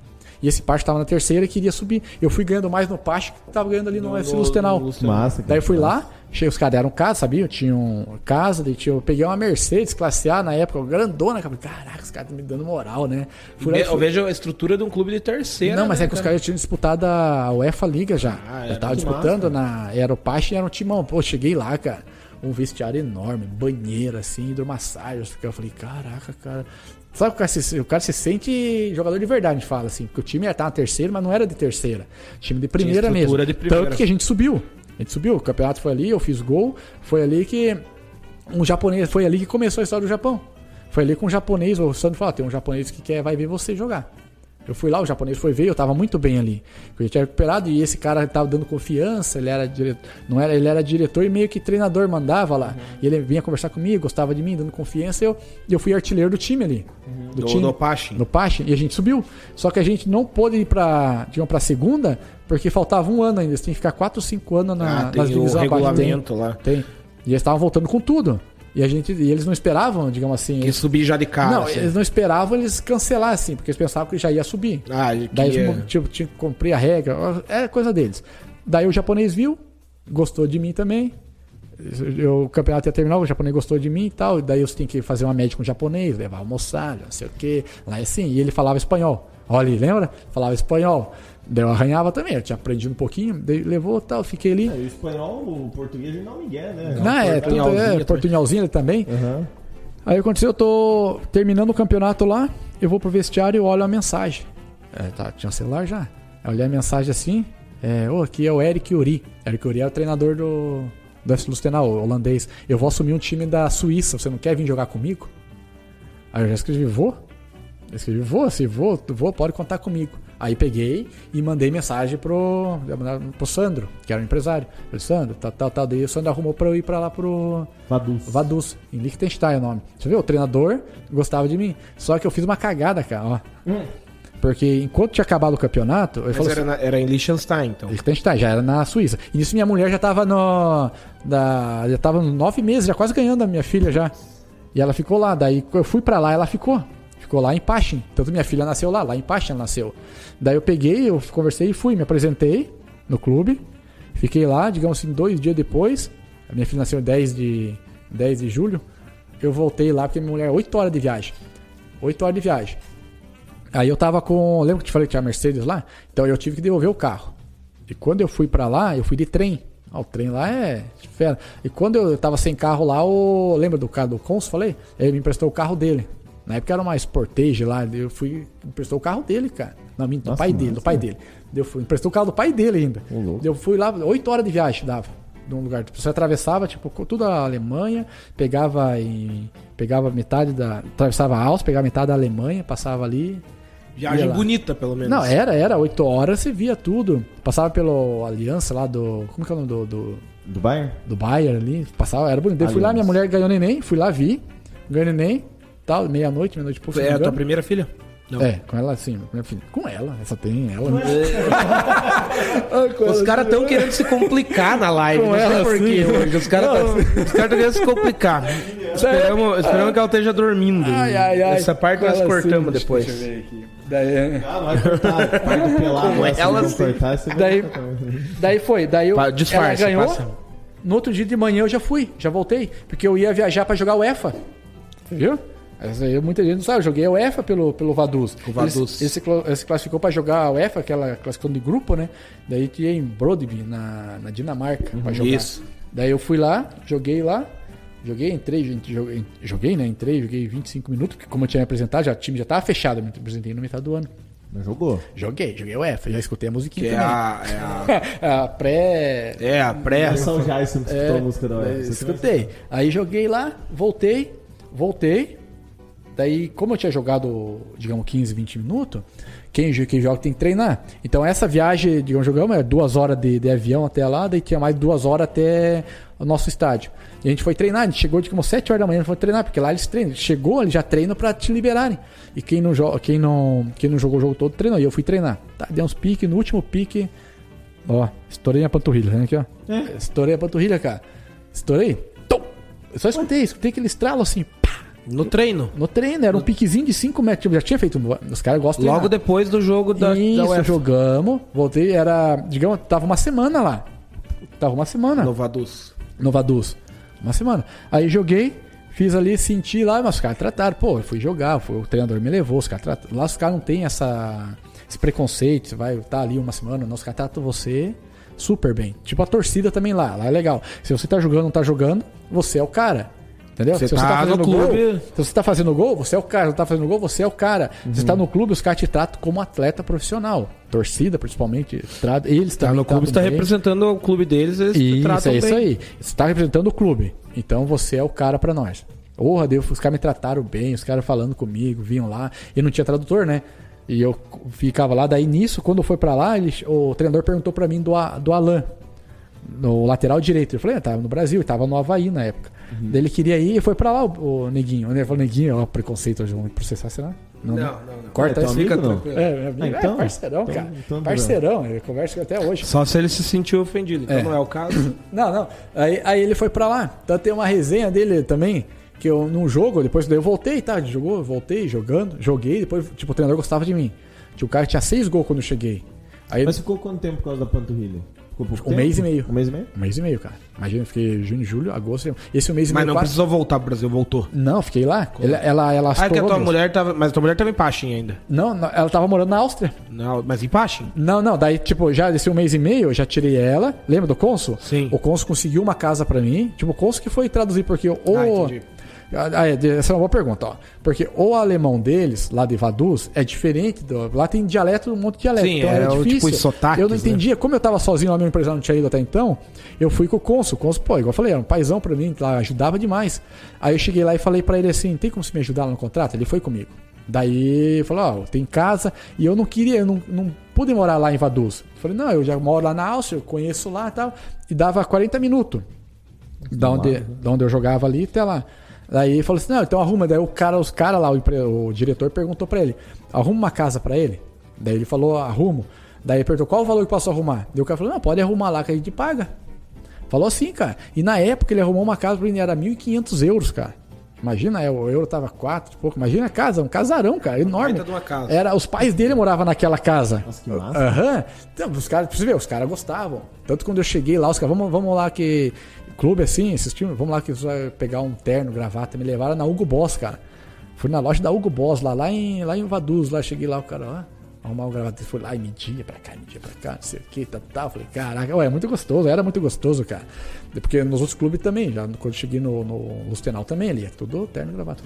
E esse Pache tava na terceira e queria subir. Eu fui ganhando mais no Pache que tava ganhando ali no, UFC Lustenal. Massa, cara. Daí eu fui lá, cheguei, os caras deram casa, sabia? Eu tinha um casa, daí tinha, eu peguei uma Mercedes classe A na época, grandona, cara. Caraca, os caras estão me dando moral, né? Fui lá e Eu fui- vejo a estrutura de um clube de terceira. não, mas né, é que os cara? caras tinham disputado a UEFA Liga já. Ah, eu tava que disputando massa. na. Era o Pache e era um timão. Pô, cheguei lá, cara. Um vestiário enorme, banheiro assim, hidromassagem. Eu falei, caraca, cara. Sabe o cara, se, o cara se sente jogador de verdade, a gente fala assim. Porque o time ia estar na terceira, mas não era de terceira. Time de primeira mesmo. de primeira. Tanto que a gente subiu. A gente subiu. O campeonato foi ali, eu fiz gol. Foi ali que. Um japonês. Foi ali que começou a história do Japão. Foi ali com um japonês, o Sandro falou: "Ah, tem um japonês que quer, vai ver você jogar. Eu fui lá, o japonês foi ver, eu tava muito bem ali. Eu tinha recuperado e esse cara tava dando confiança, ele era diretor, não era, ele era diretor e meio que treinador mandava lá. E ele vinha conversar comigo, gostava de mim, dando confiança, e eu, eu fui artilheiro do time ali. Do, Do, time. do Pache. Pache, e a gente subiu. Só que a gente não pôde ir pra, digamos, pra segunda, porque faltava um ano ainda. Você tem que ficar 4 ou 5 anos na, Ah, tem nas o divisões abaixo. regulamento lá. Tem. E eles estavam voltando com tudo. E, a gente, e eles não esperavam, digamos assim. E subir já de cara. não, assim. eles não esperavam eles cancelar assim, porque eles pensavam que já ia subir. Ah, que Daí é- eles tipo, tinha que cumprir a regra, é coisa deles. Daí o japonês viu, gostou de mim também. Eu, o campeonato ia terminar, o japonês gostou de mim e tal. Daí eu tinha que fazer uma média com o japonês, levar almoçar, não sei o quê. Lá é assim, e ele falava espanhol. Olha, ali, lembra? Falava espanhol. Daí eu arranhava também, eu tinha aprendido um pouquinho. Daí levou tal, fiquei ali. É, o espanhol, o português ele não Miguel, né? Não, é, tudo, portunhalzinho é, também. portunhalzinho também. Aham. Aí aconteceu, eu tô terminando o campeonato lá, eu vou pro vestiário e olho a mensagem. É, tá, tinha celular já. Eu olhei a mensagem assim, é, ô, aqui é o Eric Uri. Eric Uri é o treinador do, do FC Lustenau, holandês. Eu vou assumir um time da Suíça, você não quer vir jogar comigo? Aí eu já escrevi, vou. Eu escrevi, vou, se vou, vou, pode contar comigo. Aí peguei e mandei mensagem pro, pro Sandro, que era o empresário. Falei, Sandro, tal, tal, tal. Daí o Sandro arrumou pra eu ir pra lá pro, Vaduz. Vaduz, em Liechtenstein é o nome. Você viu? O treinador gostava de mim. Só que eu fiz uma cagada, cara, ó. Porque enquanto tinha acabado o campeonato, eu Mas falei era, assim, na- era em Liechtenstein, então. Liechtenstein, já era na Suíça. E nisso minha mulher já tava no. Da, já tava nove meses, já quase ganhando a minha filha já. E ela ficou lá. Daí eu fui pra lá, ela ficou. Ficou lá em Pachin. Tanto minha filha nasceu lá, lá em Pachin ela nasceu. Daí eu peguei, eu conversei e fui, me apresentei no clube. Fiquei lá, digamos assim, dois dias depois. A minha filha nasceu em 10 de, 10 de julho. Eu voltei lá porque minha mulher, 8 horas de viagem. 8 horas de viagem. Aí eu tava com. Lembra que te falei que tinha Mercedes lá? Então eu tive que devolver o carro. E quando eu fui pra lá, eu fui de trem. Ah, o trem lá é fera. E quando eu tava sem carro lá, o. Lembra do carro do Cons? Falei? Ele me emprestou o carro dele. Na época era uma Sportage lá. Eu fui. Emprestou o carro dele, cara. Não, minto, do Nossa, pai dele, do pai dele. Eu fui, emprestou o carro do pai dele ainda. Louco. Eu fui lá, 8 horas de viagem dava. De um lugar. Você atravessava, tipo, tudo a Alemanha, pegava em. Pegava metade da. Atravessava a Áustria, pegava metade da Alemanha, passava ali. Viagem bonita, pelo menos. Não, era, era. 8 horas você via tudo. Passava pelo Aliança lá do. Como que é o nome do. do Do Bayern? do Bayern ali, passava, era bonito. Eu fui lá, minha mulher ganhou neném, fui lá, vi, ganhou neném, tal, meia-noite, meia-noite pouco. É a tua primeira filha? Não. É, com ela sim, minha filha. Com ela, essa tem ela. Os caras estão querendo se complicar na live. Com não sei ela, por quê sim. hoje. Os caras estão querendo se complicar. Esperamos, esperamos que ela esteja dormindo. Ai, ai, ai. Essa parte Com nós cortamos sim. depois. Deixa eu ver aqui. Daí, Ah, vai cortar. Parte do pelado. Ela, não sim. cortar, você vai Daí- daí foi, daí eu, disfarce, ela ganhou. passa. No outro dia de manhã eu já fui, já voltei, porque eu ia viajar pra jogar o EFA. Viu? Essa aí muita gente não sabe, eu joguei a UEFA pelo, pelo Vaduz. O Vaduz. Ele, ele, se, classificou pra jogar a UEFA, aquela classificação de grupo, né? Daí tinha em Brodby, na, na Dinamarca, pra jogar. Isso. Daí eu fui lá, joguei lá, joguei, entrei, gente, joguei, joguei, né? Entrei, joguei 25 minutos, porque como eu tinha me apresentado, já, o time já tava fechado, eu me apresentei no metade do ano. Mas jogou. Joguei, joguei o UEFA, já escutei a Que musiquinha é também. a, é a, a pré... é a pré. É São Jair, você não escutou a música da É, UEFA. Escutei. Aí joguei lá, voltei, voltei. Daí, como eu tinha jogado, digamos, 15, 20 minutos, quem, quem joga tem que treinar. Então, essa viagem, digamos, jogamos, é duas horas de, de avião até lá, daí tinha mais duas horas até o nosso estádio. E a gente foi treinar, a gente chegou, digamos, 7 horas da manhã, foi treinar, porque lá eles treinam. Chegou, eles já treinam pra te liberarem. E quem não, quem não, quem não jogou o jogo todo treinou. E eu fui treinar. Tá, dei uns piques, no último pique, ó, estourei a panturrilha, né, aqui, ó. Estourei a panturrilha, cara. Estourei. Tum! Eu só escutei, escutei aquele estralo assim. Pá! No treino. No treino, era um piquezinho de 5 metros. Já tinha feito. Os caras gostam de Logo treinar. depois do jogo da, Isso, da UEFA. jogamos. Voltei, era. Digamos, tava uma semana lá. Tava uma semana. No Vaduz. no Vaduz. Uma semana. Aí joguei, fiz ali, senti lá, mas os caras trataram. Pô, eu fui jogar, foi, o treinador me levou, os caras trataram. Lá os caras não tem essa, esse preconceito, você vai estar ali uma semana, não, os caras tratam você super bem. Tipo a torcida também lá, lá é legal. Se você tá jogando ou não tá jogando, você é o cara. Entendeu? Você se tá no gol, clube- se você tá fazendo gol, você é o cara. Se não tá fazendo gol, você é o cara. Se você tá no clube, os caras te tratam como atleta profissional. Torcida, principalmente, trata, eles Tá no clube, você tá bem. representando o clube deles, eles Isso, tratam é isso bem. aí. Você está representando o clube. Então você é o cara pra nós. Porra, Deus, os caras me trataram bem, os caras falando comigo, vinham lá. E não tinha tradutor, né? E eu ficava lá. Daí nisso, quando foi pra lá, ele- o treinador perguntou pra mim do, do Alan, no lateral direito. Eu falei, ah, tava no Brasil, tava no Havaí na época. Uhum. Daí ele queria ir e foi pra lá o, o Neguinho. Ele falou, Neguinho, ó, preconceito, hoje vamos processar, será? Não, né? não, não. Corta É, isso. amigo, não? tranquilo. É, meu amigo, Ah, então- é parceirão, então- cara. então parceirão, ele conversa até hoje. Só se ele se sentiu ofendido. Então É. não é o caso. Não, não. Aí, aí ele foi pra lá. Então tem uma resenha dele também. Que eu, num jogo, depois daí eu voltei, tá? Jogou, voltei jogando, joguei, depois, tipo, o treinador gostava de mim. Tipo, o cara tinha seis gols quando eu cheguei. Aí, Mas ficou quanto tempo por causa da panturrilha? Ficou pouco Um tempo? mês e meio. Um mês e meio? um mês e meio, cara. Imagina, eu fiquei junho, julho, agosto. Esse um mês e Mas meio. não quase- precisou voltar pro Brasil, voltou. Não, fiquei lá. Ela, ela, ela Ah, que a tua mesmo. mulher tava. Mas a tua mulher tava em Paxim ainda. Não, não, ela tava morando na Áustria. Não, mas em Paxim? Não, não, daí, tipo, já desse um mês e meio, eu já tirei ela. Lembra do Consul? Sim. O Consul conseguiu uma casa pra mim. Tipo, o Consul que foi traduzir, porque o. Ah, entendi. Ah, é, essa é uma boa pergunta, ó. Porque o alemão deles, lá de Vaduz, é diferente. Do, lá tem dialeto, um monte de dialeto. Sim, então é era o- difícil. tipo sotaques, eu não né? entendia. Como eu tava sozinho lá, meu empresário não tinha ido até então, eu fui com o Consul. O Consul, pô, igual eu falei, era um paizão pra mim, lá, ajudava demais. Aí eu cheguei lá e falei pra ele assim: tem como você me ajudar lá no contrato? Ele foi comigo. Daí falou: ó, tem casa. E eu não queria, eu não, não pude morar lá em Vaduz. Eu falei: não, eu já moro lá na Áustria, eu conheço lá e tal. E dava 40 minutos da onde, da onde eu jogava ali até lá. Daí ele falou assim: não, então arruma. Daí o cara, os caras lá, o, o diretor perguntou pra ele: arruma uma casa pra ele? Daí ele falou: arrumo. Daí ele perguntou: qual o valor que posso arrumar? Daí o cara falou: não, pode arrumar lá que a gente paga. Falou assim, cara. E na época ele arrumou uma casa pra ele, era 1.500 euros, cara. Imagina, é, o euro tava 4 pouco. Imagina a casa, um casarão, cara, enorme. baita de uma casa. Era, os pais dele moravam naquela casa. Nossa, que massa. Aham. Então, os caras, pra você ver, os caras gostavam. Tanto quando eu cheguei lá, os caras, vamos, vamos lá que. Clube assim, assistimos, vamos lá que você vai pegar um terno, gravata. Me levaram na Hugo Boss, cara. Fui na loja da Hugo Boss, lá, lá em, lá em Vaduz, lá cheguei lá, o cara, ó, arrumar o gravata. Foi lá e media pra cá, media pra cá, não sei o que, tal, tal. Falei, caraca, ué, é muito gostoso, era muito gostoso, cara. Porque nos outros clubes também, já quando cheguei no, no Lustenal também ali, é tudo terno e gravata.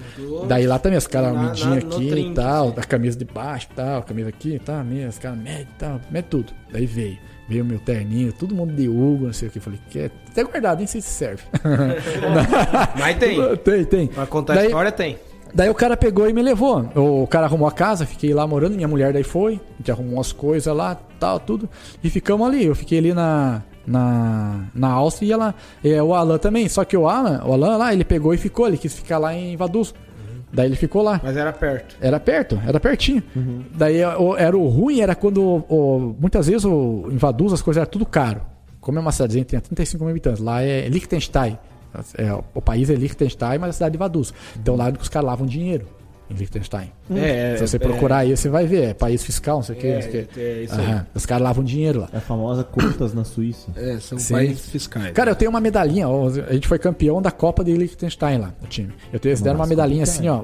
Daí lá também, os caras no aqui e tal, a camisa de baixo e tal, a camisa aqui e tal, minha, os caras medem e tal, mede tudo. Daí veio. Veio meu terninho, todo mundo de Hugo, não sei o que. Falei, que é até guardado, nem sei se serve. Mas tem. tem, tem. Pra contar a Daí- história, tem. Daí o cara pegou e me levou. O cara arrumou a casa, fiquei lá morando, minha mulher daí foi, a gente arrumou umas coisas lá, tal, tudo. E ficamos ali. Eu fiquei ali na, na, na Áustria e ela. É, o Alan também. Só que o Alan, o Alan lá, ele pegou e ficou, ele quis ficar lá em Vaduz. Daí ele ficou lá. Mas era perto. Era perto, era pertinho. Daí o- era o ruim, era quando o- muitas vezes o, em Vaduz as coisas eram tudo caro. Como é uma cidadezinha que tem 35 mil habitantes, lá é Liechtenstein. É, o país é Liechtenstein, mas a cidade é Vaduz. Então lá que os caras lavam dinheiro em Liechtenstein. É, Se você é, procurar aí, você vai ver. É país fiscal, não sei o que. É, não sei o quê. é isso aí. Aham, Os caras lavam dinheiro lá. É a famosa contas na Suíça. É, são Sim. países fiscais. Cara, eu tenho uma medalhinha. ó, A gente foi campeão da Copa de Liechtenstein lá, o time. Eu tenho, eles deram uma Nossa, medalhinha assim, ó.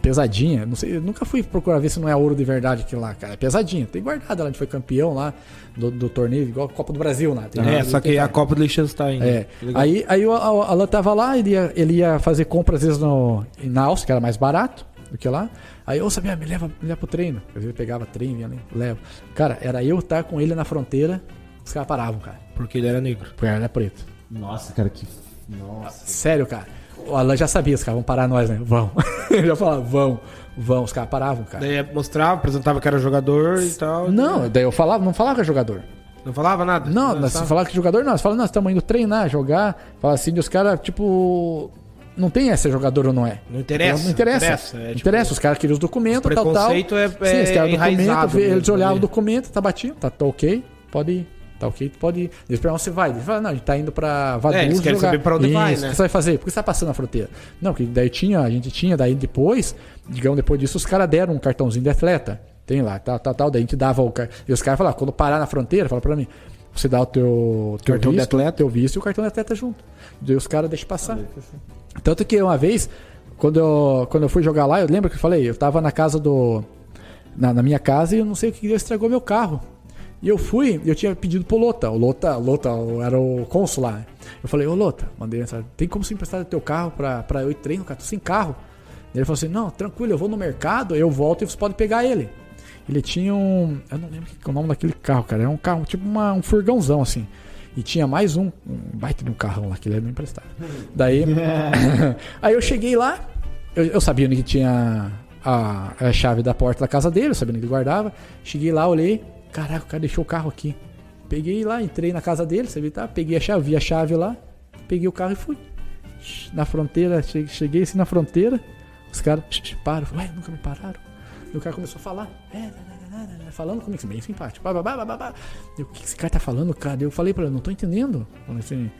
Pesadinha. Não sei, eu nunca fui procurar ver se não é ouro de verdade aquilo lá, cara. É pesadinha. Tem guardado lá. A gente foi campeão lá do, do torneio, igual a Copa do Brasil lá. Tem é, lá, só que tem a. Copa do Liechtenstein. né? É. Legal. Aí, aí o Alan tava lá, ele ia, ele ia fazer compra às vezes no, na Áustria, que era mais barato do que lá. Aí eu sabia, me leva, me leva pro treino. Às vezes eu pegava treino, ia ali, leva. Cara, era eu estar com ele na fronteira, os caras paravam, cara. Porque ele era negro. Porque ele era preto. Nossa, cara, que. Nossa. Sério, cara. O Alan já sabia, os caras vão parar nós, né? Vão. Ele já falava, vão, vão. Os caras paravam, cara. Daí mostrava, apresentava que era jogador e tal. Não, daí eu falava, não falava que é jogador. Não falava nada? Não, Não, falar que jogador não, você fala, nós estamos indo treinar, jogar. Fala assim, os caras, tipo. Não tem essa jogador ou não é. Não interessa, Não interessa. não interessa, é, tipo, interessa, os caras queriam os documentos, tal, tal. preconceito é- Sim, é os caras enraizado documento, eles olhavam o documento, tá batido, tá, tá ok, pode ir. tá ok, pode ir. Eles perguntam, você vai? Ele fala, não, a gente tá indo pra Vaduz É, eles querem jogar. saber pra onde Isso, vai, o né? que você vai fazer? Por que você tá passando a fronteira? Não, que daí tinha, a gente tinha, daí depois, digamos, depois disso, os caras deram um cartãozinho de atleta. Tem lá, tal, tal, tal. Daí a gente dava o. E os caras falaram, quando parar na fronteira, fala pra mim, você dá o teu, teu Cartão de visto, atleta. teu visto e o cartão de atleta junto. Daí os caras deixam passar. Tanto que uma vez, quando eu, quando eu fui jogar lá, eu lembro que eu falei, eu tava na casa do. Na, na minha casa e eu não sei o que estragou meu carro. E eu fui, eu tinha pedido pro Lota. O Lota, Lota era o cônsul lá. Eu falei, ô Lota, mandei mensagem, tem como você emprestar teu carro pra, pra eu ir treino, cara? Tô sem carro. Ele falou assim: não, tranquilo, eu vou no mercado, eu volto e você pode pegar ele. Ele tinha um. Eu não lembro é o nome daquele carro, cara. Era um carro, tipo uma, um furgãozão assim. E tinha mais um, um baita de um carrão lá que ele ia me emprestar. Daí. aí eu cheguei lá, eu, eu sabia onde que tinha a, a chave da porta da casa dele, eu sabia onde ele guardava. Cheguei lá, olhei, caraca, o cara deixou o carro aqui. Peguei lá, entrei na casa dele, você tá? Peguei a chave, vi a chave lá, peguei o carro e fui. Na fronteira, che- cheguei assim na fronteira, os caras param, ué, nunca me pararam. E o cara começou a falar, é, né, né, né, falando comigo, bem simpático. Bah, bah, bah. Eu, o que esse cara tá falando, cara? Eu falei pra ele, não tô entendendo. Falei assim,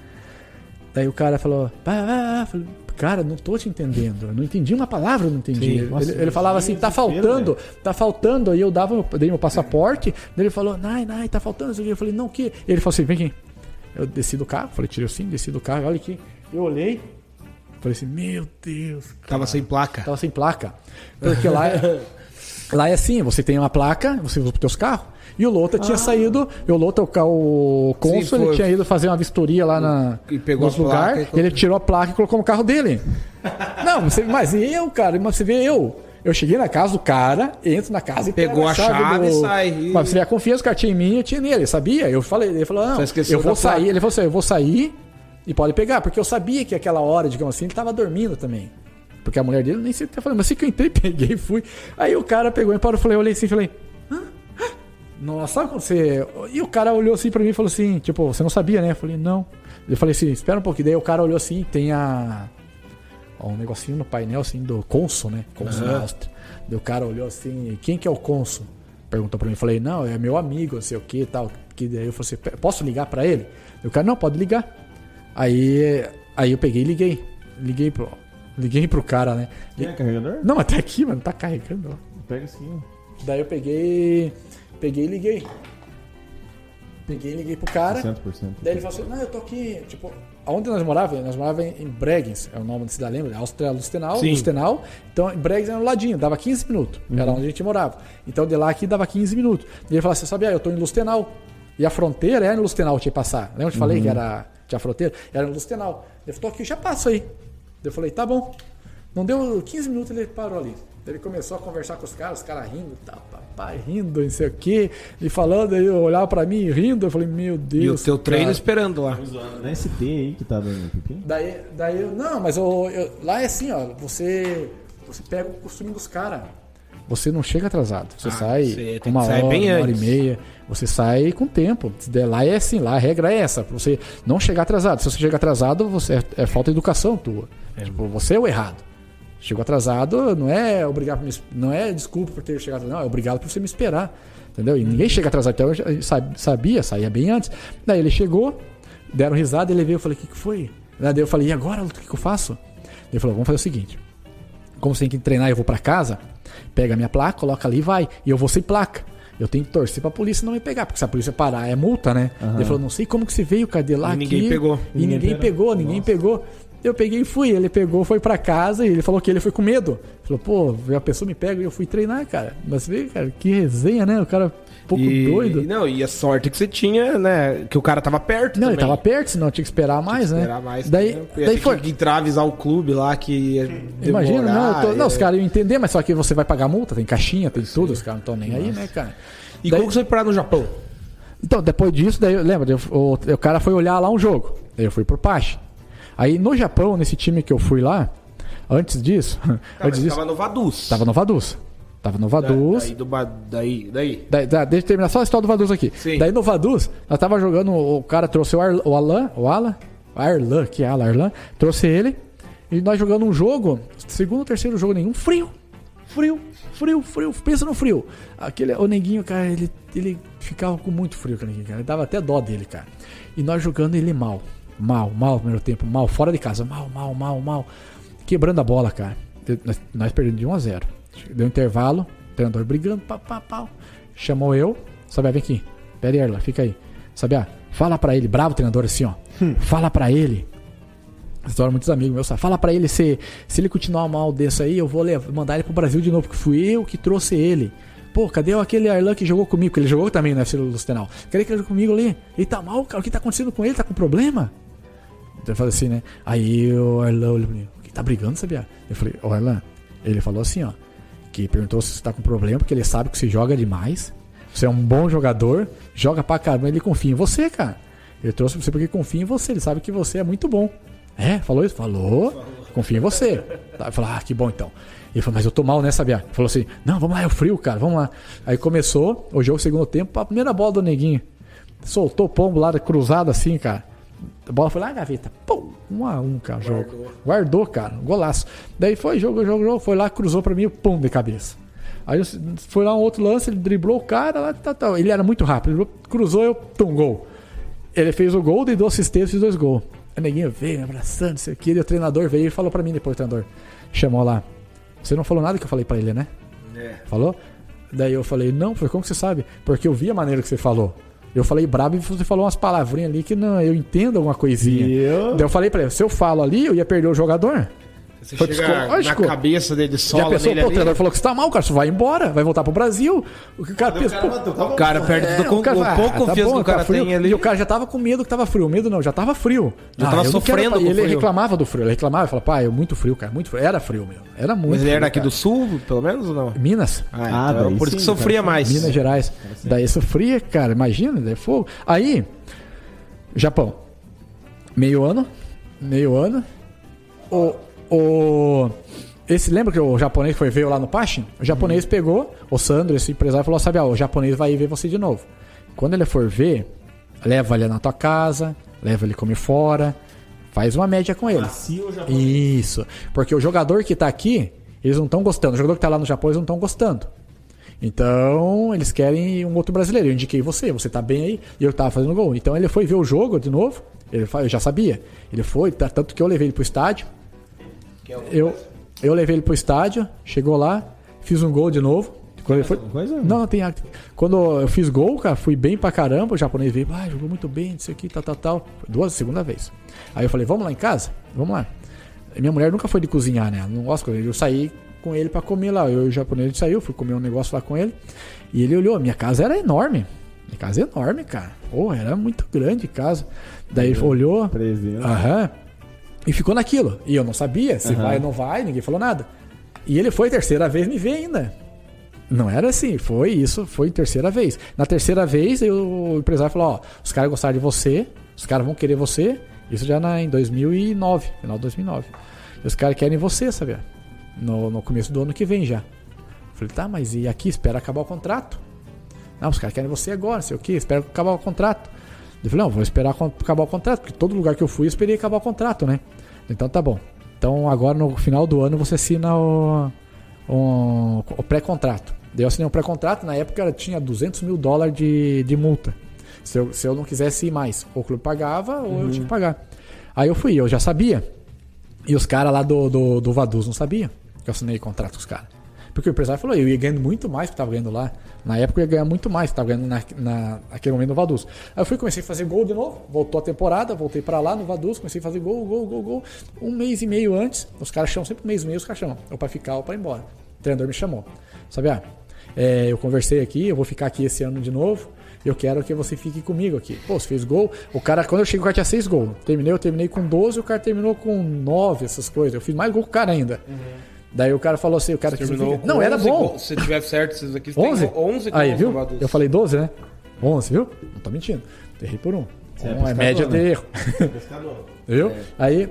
Daí o cara falou. Falei, cara, não tô te entendendo. Eu não entendi uma palavra, não entendi. Sim, ele, nossa, ele falava assim, tá faltando, tá faltando. Aí eu dava, dei meu passaporte, daí ele falou, nai, nai, tá faltando. Eu falei, não, o quê? Ele falou assim, vem aqui. Eu desci do carro, falei, tirei o sim, desci do carro, olha aqui. Eu olhei, falei assim, meu Deus, Tava sem placa. Tava sem placa. Porque lá é, lá é assim, você tem uma placa, você usa os teus carros. E o Lota tinha saído, e o Lota, o, o cônsul, ele tinha ido fazer uma vistoria lá na, E pegou nos a placa lugar, e colocou. ele tirou a placa e colocou no carro dele. Não, você, mas eu, cara, mas você vê eu. Eu cheguei na casa do cara, entro na casa e Pegou pego a chave e sai. Mas você vê a confiança que tinha em mim, eu tinha nele, sabia? Eu falei, ele falou, não, eu vou da placa. sair. Ele falou assim, eu vou sair e pode pegar, porque eu sabia que aquela hora, digamos assim, ele tava dormindo também. Porque a mulher dele nem sei o que tá falando, mas assim que eu entrei, peguei e fui. Aí o cara pegou e parou, falei, eu olhei assim, falei, "Hã? Hã? nossa, sabe quando você. E o cara olhou assim pra mim e falou assim, tipo, você não sabia, né? Eu falei, não. Eu falei assim, espera um pouquinho. Daí o cara olhou assim, tem a. ó, um negocinho no painel assim do cônsul, né? Cônsul da Áustria. Daí o cara olhou assim, quem que é o cônsul? Perguntou pra mim, eu falei, não, é meu amigo, não sei o que e tal. Que daí eu falei assim, posso ligar pra ele? O cara, não, pode ligar. Aí, aí eu peguei e liguei. Liguei pro, liguei pro cara, né? Tem é carregador? Não, tá aqui, mano, tá carregando. ó. Pega assim. Daí eu peguei. Peguei e liguei. Peguei e liguei pro cara. 60%. Daí ele falou assim: Não, eu tô aqui. Tipo, aonde nós morávamos? Nós morávamos em Bregenz, é o nome da cidade, lembra? Áustria Lustenau. Sim. Lustenau. Então, em Bregenz era no ladinho, dava 15 minutos. Era onde a gente morava. Então, de lá aqui dava 15 minutos. E ele falou assim: Sabia, eu tô em Lustenau. E a fronteira era em Lustenau, tinha que passar. Lembra que eu te falei que era, tinha fronteira? Era em Lustenau. Ele falou: Tô aqui, já passo aí. Eu falei: Tá bom. Não deu 15 minutos, ele parou ali. Daí Ele começou a conversar com os caras, os caras rindo, tal, papai, rindo, não sei o quê, e falando, aí eu olhava pra mim rindo, eu falei, meu Deus. E o teu treino cara. esperando lá. Na ST aí que tá dando. Daí, daí eu, não, mas eu, eu- lá é assim, ó, você, você pega o costume dos caras. Você não chega atrasado. Você Ah, sai você tem uma hora, uma hora e meia. Você sai com tempo. Lá é assim, lá a regra é essa. Você não chegar atrasado. Se você chega atrasado, você é, é falta de educação tua. Tipo, você é o errado. Chegou atrasado, não é obrigado por me, não é desculpa por ter chegado, não, é obrigado por você me esperar. Entendeu? E ninguém chega atrasado. Então eu sabia, saía bem antes. Daí ele chegou, deram risada, ele veio, eu falei: "O que que foi?" Daí eu falei: "E agora, Luto, o que que eu faço?" Ele falou: "Vamos fazer o seguinte, como você tem que treinar, eu vou pra casa, pega a minha placa, coloca ali e vai. E eu vou sem placa. Eu tenho que torcer pra polícia não me pegar, porque se a polícia parar é multa, né? Ele falou, não sei como que você veio, cadê lá E ninguém aqui? pegou. E ninguém, Ninguém pegou, pegou. ninguém pegou. Eu peguei e fui. Ele pegou, foi pra casa e ele falou que ele foi com medo. Falou, pô, a pessoa me pega e eu fui treinar, cara. Mas vê, cara, que resenha, né? O cara pouco e, doido. Não, e a sorte que você tinha, né? Que o cara tava perto Não, também. ele tava perto, senão tinha que esperar mais, né? Esperar mais. daí, daí foi. que entrar, avisar o clube lá que ia Imagina, não, tô- demorar, não, os ia- caras iam entender, mas só que você vai pagar multa, tem caixinha, tem tudo, os caras não estão nem aí, né, cara? E Daí- como que você foi parar no Japão? Então, depois disso, daí, lembra, o, o cara foi olhar lá um jogo. Daí eu fui pro Pache. Aí no Japão, nesse time que eu fui lá, antes disso, Cara, antes disso, tava no Vaduz. tava no Vaduz. Tava no Da- Vaduz. Daí, do, daí, daí. Da, da, deixa eu terminar só a história do Vaduz aqui. Sim. Daí no Vaduz, nós tava jogando, o cara trouxe o, Ar, o Alan, o Alan, Arlan, que é Alan, Arlan, trouxe ele, e nós jogando um jogo, segundo ou terceiro jogo, nenhum frio. frio, frio, frio, pensa no frio. Aquele, o neguinho, cara, ele, ele ficava com muito frio, cara. Ele dava até dó dele, cara. E nós jogando ele mal. Mal, mal, primeiro tempo, mal, fora de casa, mal, mal, mal, mal. Quebrando a bola, cara. Nós, nós perdemos de 1 a 0 Deu um intervalo, o treinador brigando, pá, pá, pá. Chamou eu, sabe, vem aqui. Pera aí, Erla, fica aí. Sabe, fala pra ele, bravo treinador assim, ó. Hum. Fala pra ele História muitos amigos meus. Fala para ele se, se ele continuar mal desse aí, eu vou levar, mandar ele pro Brasil de novo, porque fui eu que trouxe ele. Pô, cadê aquele Arlan que jogou comigo? Que ele jogou também no UFC Lustenal. Cadê que ele jogou comigo ali? Ele tá mal, cara. O que tá acontecendo com ele? Tá com problema? Então eu falei assim, né? Aí o Arlan olhou pra mim. Tá brigando, sabia? Eu falei, ô Arlan. Ele falou assim, ó. Que perguntou se você tá com problema, porque ele sabe que você joga demais. Você é um bom jogador, joga pra caramba. Ele confia em você, cara. Ele trouxe você porque confia em você. Ele sabe que você é muito bom. É? Falou isso? Falou. Confia em você. Eu falei, ah, que bom então. Ele falou, mas eu tô mal, né, Sabiá? Falou assim, não, vamos lá, é o frio, cara, vamos lá. Aí começou o jogo segundo tempo, a primeira bola do neguinho. Soltou o pombo lá, cruzado assim, cara. A bola foi lá na gaveta. Pum, um a um, cara, jogo. Guardou, Guardou cara, golaço. Daí foi, jogo, jogo, jogo, foi lá, cruzou pra mim, pum, de cabeça. Aí foi lá um outro lance, ele driblou o cara, lá, tá, tá. ele era muito rápido, cruzou, eu, pum, gol. Ele fez o gol, deu assistência e dois gols. A neguinha veio me abraçando, isso aqui. E o treinador veio e falou pra mim depois, o treinador. Chamou lá. Você não falou nada que eu falei pra ele, né? É. Falou? Daí eu falei, não, foi como que você sabe? Porque eu vi a maneira que você falou. Eu falei brabo e você falou umas palavrinhas ali que não, eu entendo alguma coisinha. Eu? Daí eu falei pra ele, se eu falo ali, eu ia perder o jogador. Você Foi chega na cabeça dele, sola Já pensou, pô, o treinador falou que você tá mal, cara, você vai embora, vai voltar pro Brasil. O cara, pensa, o cara, pô, o cara perde é, com, o, cara, pouco tá bom, que o cara frio, tem ali. E o cara já tava com medo que tava frio. Medo não, já tava frio. Já ah, tava sofrendo com Ele frio. reclamava do frio, ele reclamava, falava, pai, é muito frio, cara, muito frio. Era frio mesmo, era muito Mas ele frio, era aqui cara. do sul, pelo menos, ou não? Minas. Ah, ah então, por isso que sofria mais. Minas Gerais. Daí sofria, cara, imagina, daí fogo. Aí, Japão. Meio ano, meio ano. O, o esse, lembra que o japonês foi ver lá no Pashin? O japonês pegou, o Sandro, esse empresário, falou: sabe, ó, o japonês vai ver você de novo. Quando ele for ver, leva ele na tua casa, leva ele comer fora, faz uma média com ele. Isso. Porque o jogador que tá aqui, eles não estão gostando. O jogador que tá lá no Japão, eles não estão gostando. Então, eles querem um outro brasileiro. Eu indiquei você, você tá bem aí, e eu tava fazendo gol. Então, ele foi ver o jogo de novo. Ele, eu já sabia. Ele foi, tanto que eu levei ele pro estádio. Eu, eu levei ele pro estádio, chegou lá, fiz um gol de novo. Quando ele foi... Coisa? Não, não tem Quando eu fiz gol, cara, fui bem pra caramba. O japonês veio, ah, jogou muito bem, isso aqui, tal, tal, tal. Duas, segunda vez. Aí eu falei, vamos lá em casa? Vamos lá. Minha mulher nunca foi de cozinhar, né? Não gosta de Eu saí com ele para comer lá. Eu e o japonês saiu, fui comer um negócio lá com ele. E ele olhou, minha casa era enorme. Minha casa é enorme, cara. Pô, era muito grande casa. Daí ele olhou. Aham. E ficou naquilo. E eu não sabia se uhum. vai ou não vai, ninguém falou nada. E ele foi terceira vez me ver ainda. Não era assim, foi isso, foi terceira vez. Na terceira vez, eu, o empresário falou: Ó, os caras gostaram de você, os caras vão querer você. Isso já na, em 2009, final de 2009. E os caras querem você, sabe? No, no começo do ano que vem já. Eu falei: tá, mas e aqui? Espera acabar o contrato. Não, os caras querem você agora, sei o quê, espera acabar o contrato. Eu falei, não, vou esperar acabar o contrato, porque todo lugar que eu fui eu esperei acabar o contrato, né? Então tá bom. Então agora no final do ano você assina o, o, o pré-contrato. Daí eu assinei um pré-contrato, na época tinha 200 mil dólares de, de multa. Se eu, se eu não quisesse ir mais, ou o clube pagava ou uhum. eu tinha que pagar. Aí eu fui, eu já sabia. E os caras lá do, do, do Vaduz não sabiam que eu assinei contrato com os caras. Porque o empresário falou, eu ia ganhando muito mais que eu tava ganhando lá. Na época eu ia ganhar muito mais, estava ganhando na, na, naquele momento no Vaduz. Aí eu fui, comecei a fazer gol de novo, voltou a temporada, voltei para lá no Vaduz, comecei a fazer gol, gol, gol, gol. Um mês e meio antes, os caras chamam, sempre um mês e meio os caras chamam, ou para ficar ou para ir embora. O treinador me chamou. Sabe, ah, é, eu conversei aqui, eu vou ficar aqui esse ano de novo. Eu quero que você fique comigo aqui. Pô, você fez gol. O cara, quando eu cheguei, o cara tinha seis gols. Terminei, eu terminei com 12, o cara terminou com 9, essas coisas. Eu fiz mais gol que o cara ainda. Uhum. Daí o cara falou assim, o cara que Não, era bom. Se tiver certo, esses aqui 11? 11 Aí, viu? Eu falei 12, né? 11, viu? Não tô mentindo. Errei por um. Você é, é média né? de erro. viu? É. Aí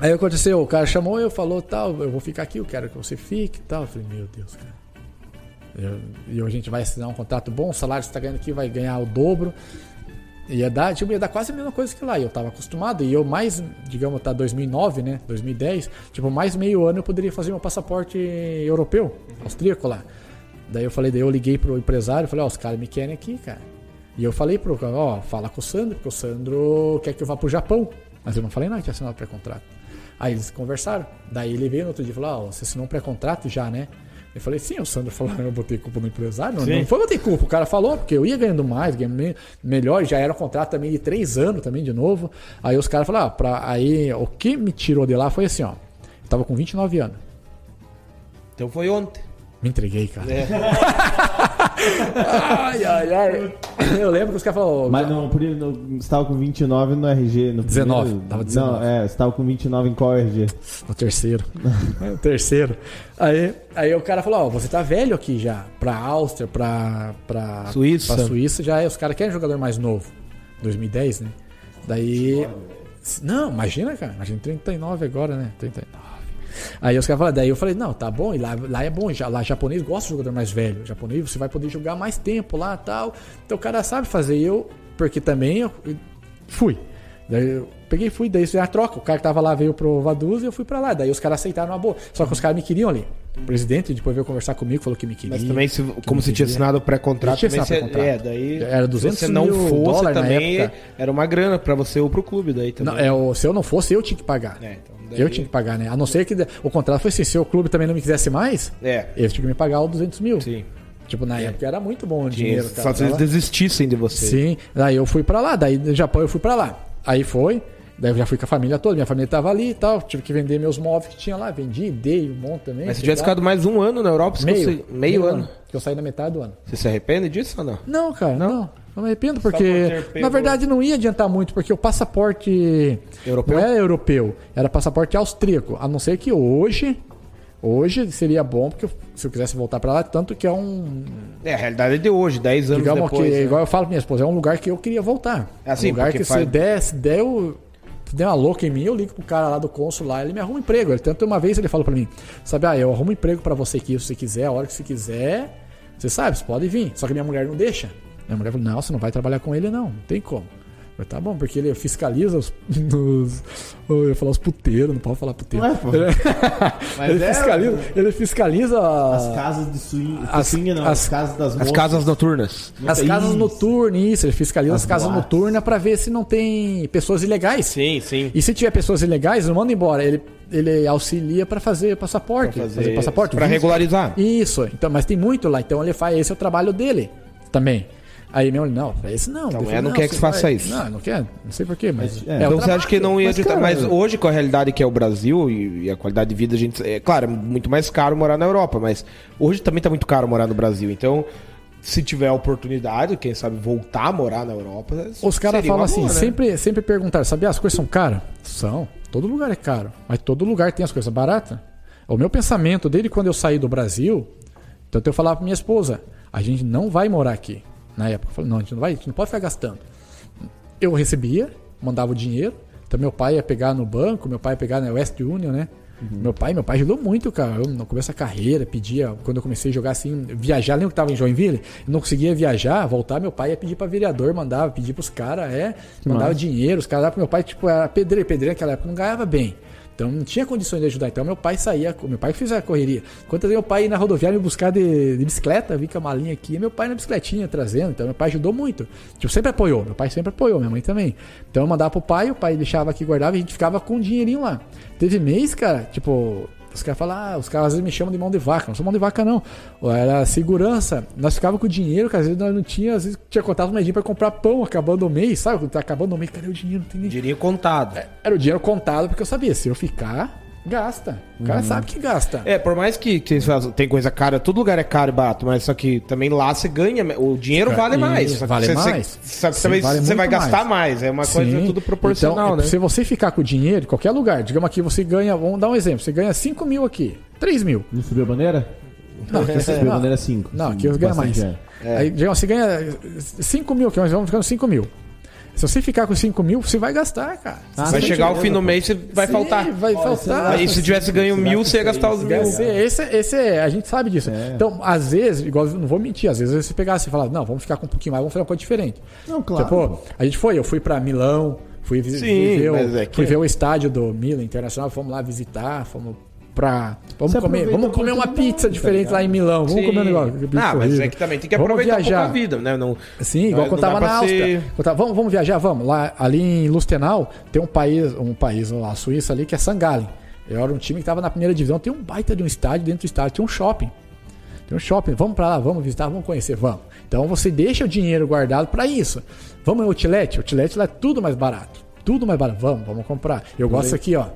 Aí aconteceu, o cara chamou eu falou tal, eu vou ficar aqui, eu quero que você fique e tal. Eu falei, meu Deus, cara. E a gente vai assinar um contrato bom, o salário que você está ganhando aqui vai ganhar o dobro. Ia dar, tipo, ia dar quase a mesma coisa que lá. E eu tava acostumado. E eu mais, digamos, tá 2009, né? 2010. Tipo, mais meio ano eu poderia fazer meu passaporte europeu, austríaco lá. Daí eu falei, daí eu liguei pro empresário, falei, ó, os caras me querem aqui, cara. E eu falei pro cara, ó, fala com o Sandro, porque o Sandro quer que eu vá pro Japão. Mas eu não falei nada, tinha assinado pré-contrato. Aí eles conversaram. Daí ele veio no outro dia e falou, ó, você assinou um pré-contrato já, né? Eu falei, sim, o Sandro falou, eu botei culpa no empresário. Não, não foi botar culpa, o cara falou, porque eu ia ganhando mais, ganhando me- melhor, já era um contrato também de três anos também de novo. Aí os caras falaram, ah, pra, aí o que me tirou de lá foi assim, ó. Eu tava com 29 anos. Então foi ontem. Me entreguei, cara. ai, ai, ai. Eu lembro que os caras falaram, Mas não, por isso, no, você tava com 29 no RG. No 19, primeiro- tava 19. Não, é, você tava com 29 em qual RG? No terceiro. no terceiro. Aí, aí o cara falou, ó, você tá velho aqui já. Pra Áustria, pra, pra Suíça. Pra Suíça já é. Os caras querem jogador mais novo. 2010, né? Daí. Não, imagina, cara. Imagina 39 agora, né? 39. Aí os caras falaram, daí eu falei, não, tá bom, e lá, lá é bom, já, lá japonês gosta de jogador mais velho. Japonês você vai poder jogar mais tempo lá tal. Então o cara sabe fazer. E eu, porque também eu fui. Daí eu peguei e fui, daí isso é a troca. O cara que tava lá veio pro Vaduz e eu fui pra lá. Daí os caras aceitaram uma boa. Só que os caras me queriam ali. O presidente depois veio conversar comigo, falou que me queria. Mas também, se- que como você tinha assinado o pré-contrato, tinha assinado pré-contrato. é, daí Era 200 se você não mil fosse dólar na também, época. era uma grana pra você ou pro clube daí também. Não, é, se eu não fosse, eu tinha que pagar. É, então, daí- Eu tinha que pagar, né? A não ser que o contrato foi assim, se o clube também não me quisesse mais, É, eles tinham que me pagar os 200 mil. sim. Tipo, na época era muito bom o Tinha, dinheiro, só cara. se eles desistissem de você. Sim, daí eu fui pra lá, daí do Japão eu fui pra lá. Aí foi, daí eu já fui com a família toda, minha família tava ali e tal, tive que vender meus móveis que tinha lá, vendi, dei um monte também. Mas você sei tivesse ficado mais um ano na Europa, você meio, consegue- meio, ano. Que eu saí na metade do ano. Você se arrepende disso ou não? Não, cara, não. Não, me arrependo, por porque pego- na verdade não ia adiantar muito, porque o passaporte Europeu? não era europeu, era passaporte austríaco. A não ser que hoje, hoje seria bom, porque se eu quisesse voltar pra lá, tanto que é um. É, a realidade é de hoje, 10 anos Digamos depois. que, né? igual eu falo pra minha esposa, é um lugar que eu queria voltar. É assim, um lugar que faz- se der, se der, eu, se der uma louca em mim, eu ligo pro cara lá do cônsul lá, ele me arruma um emprego. Ele, tanto uma vez ele falou pra mim, sabe, ah, eu arrumo um emprego pra você aqui, se você quiser, a hora que você quiser, você sabe, você pode vir. Só que minha mulher não deixa. Minha mulher falou, não, você não vai trabalhar com ele não, não tem como. Eu falei, tá bom, porque ele fiscaliza os. os eu ia falar os puteiros, não pode falar puteiro. Ué, pô. Mas ele, é- fiscaliza, ele fiscaliza As casas de swing, As- swing não, as- as, casas das As moças. casas noturnas. As casas Isso. noturnas, isso, ele fiscaliza as, As casas noturnas pra ver se não tem pessoas ilegais. Sim, sim. E se tiver pessoas ilegais, não manda embora. Ele, ele auxilia pra fazer passaporte. Pra fazer, fazer- passaporte. visto. regularizar. Isso, então, mas tem muito lá. Então ele faz, esse é o trabalho dele também. Aí meu, não, pra esse não. Então, é, não falou, quer que você faça vai- isso. Não, não quer, não sei porquê, mas. É. o então você acha que não ia Mas, adiantar. Mas hoje, com a realidade que é o Brasil e, e a qualidade de vida, a gente. É claro, é muito mais caro morar na Europa, mas hoje também tá muito caro morar no Brasil. Então, se tiver a oportunidade, quem sabe voltar a morar na Europa. Os caras falam assim, boa, né? sempre, sempre perguntaram, sabia, as coisas são caras? São. Todo lugar é caro. Mas todo lugar tem as coisas baratas. O meu pensamento, desde quando eu saí do Brasil, então eu falava pra minha esposa, a gente não vai morar aqui. Na época, eu falei, não, a gente não vai, a gente não pode ficar gastando. Eu recebia, mandava o dinheiro, então meu pai ia pegar no banco, meu pai ia pegar na West Union, né? Meu pai, meu pai ajudou muito, cara. Eu no começo da carreira, pedia, quando eu comecei a jogar assim, viajar, lembra que tava em Joinville? Eu não conseguia viajar, voltar, meu pai ia pedir pra vereador, mandava, pedir pros caras, é, mandava dinheiro, os caras meu pai, tipo, era pedreiro, pedreiro naquela época não ganhava bem. Então não tinha condições de ajudar. Então meu pai saía, meu pai fez a correria. Quantas vezes meu pai ia na rodoviária me buscar de, de bicicleta, vi com a malinha aqui, e meu pai na bicicletinha trazendo. Então meu pai ajudou muito. Tipo, sempre apoiou. Meu pai sempre apoiou, minha mãe também. Então eu mandava pro pai, o pai deixava aqui, guardava e a gente ficava com um dinheirinho lá. Teve mês, cara, tipo, os caras falam, ah, os caras às vezes me chamam de mão de vaca. Não sou mão de vaca, não. Era segurança. Nós ficava com o dinheiro, que às vezes nós não tinha, às vezes tinha contado um medinho pra comprar pão acabando o mês, sabe? Quando tá acabando o mês, cadê o dinheiro? Não tem nem Dinheirinho contado. era o dinheiro contado porque eu sabia, se eu ficar, gasta. O cara sabe que gasta. É, por mais que, que tem coisa cara, todo lugar é caro e barato, mas só que também lá você ganha, o dinheiro vale mais. Vale você, mais. Você, só que Sim, você, vai- vale você vai muito gastar mais. mais. É uma coisa Sim. tudo proporcional, então, né? Se você ficar com o dinheiro em qualquer lugar, digamos aqui, você ganha, vamos dar um exemplo, você ganha 5 mil aqui, 3 mil. Não subiu a bandeira? Não, aqui você, Subiu a não, bandeira 5. não, aqui eu ganho mais. Aí, digamos, você ganha 5 mil, que nós vamos ficando 5 mil. Se você ficar com 5 mil, você vai gastar, cara. Ah, vai chegar o sim, fim do mês e vai Sim, faltar. Vai faltar. Aí se tivesse ganho mil, você ia gastar os mil. Esse, esse, é- a gente sabe disso. É. Então, às vezes, igual não vou mentir, às vezes você pegasse e falar, não, vamos ficar com um pouquinho mais, vamos fazer uma coisa diferente. Não, claro. Tipo, a gente foi, eu fui pra Milão, fui, Sim, fui ver, o- mas é que- fui ver o estádio do Milan Internacional, fomos lá visitar, fomos pra. Vamos Você comer, vamos comer uma pizza tá diferente ligado? lá em Milão. Vamos Sim. comer um negócio. Ah, mas é que também tem que Vamos aproveitar um pouco viajar. a vida, né? Não, Sim, igual Não quando dá tava pra na Áustria. ser- vamos, vamos viajar? Vamos. Lá, ali em Lustenau tem um país, um país lá, a Suíça ali, que é Sangalen. Eu era um time que estava na primeira divisão. Tem um baita de um estádio, dentro do estádio tem um shopping. Tem um shopping, vamos pra lá, vamos visitar, vamos conhecer, vamos. Então você deixa o dinheiro guardado pra isso. Vamos em outlet? Outlet lá é tudo mais barato. Tudo mais barato. Vamos, vamos comprar. Eu gosto aqui, ó.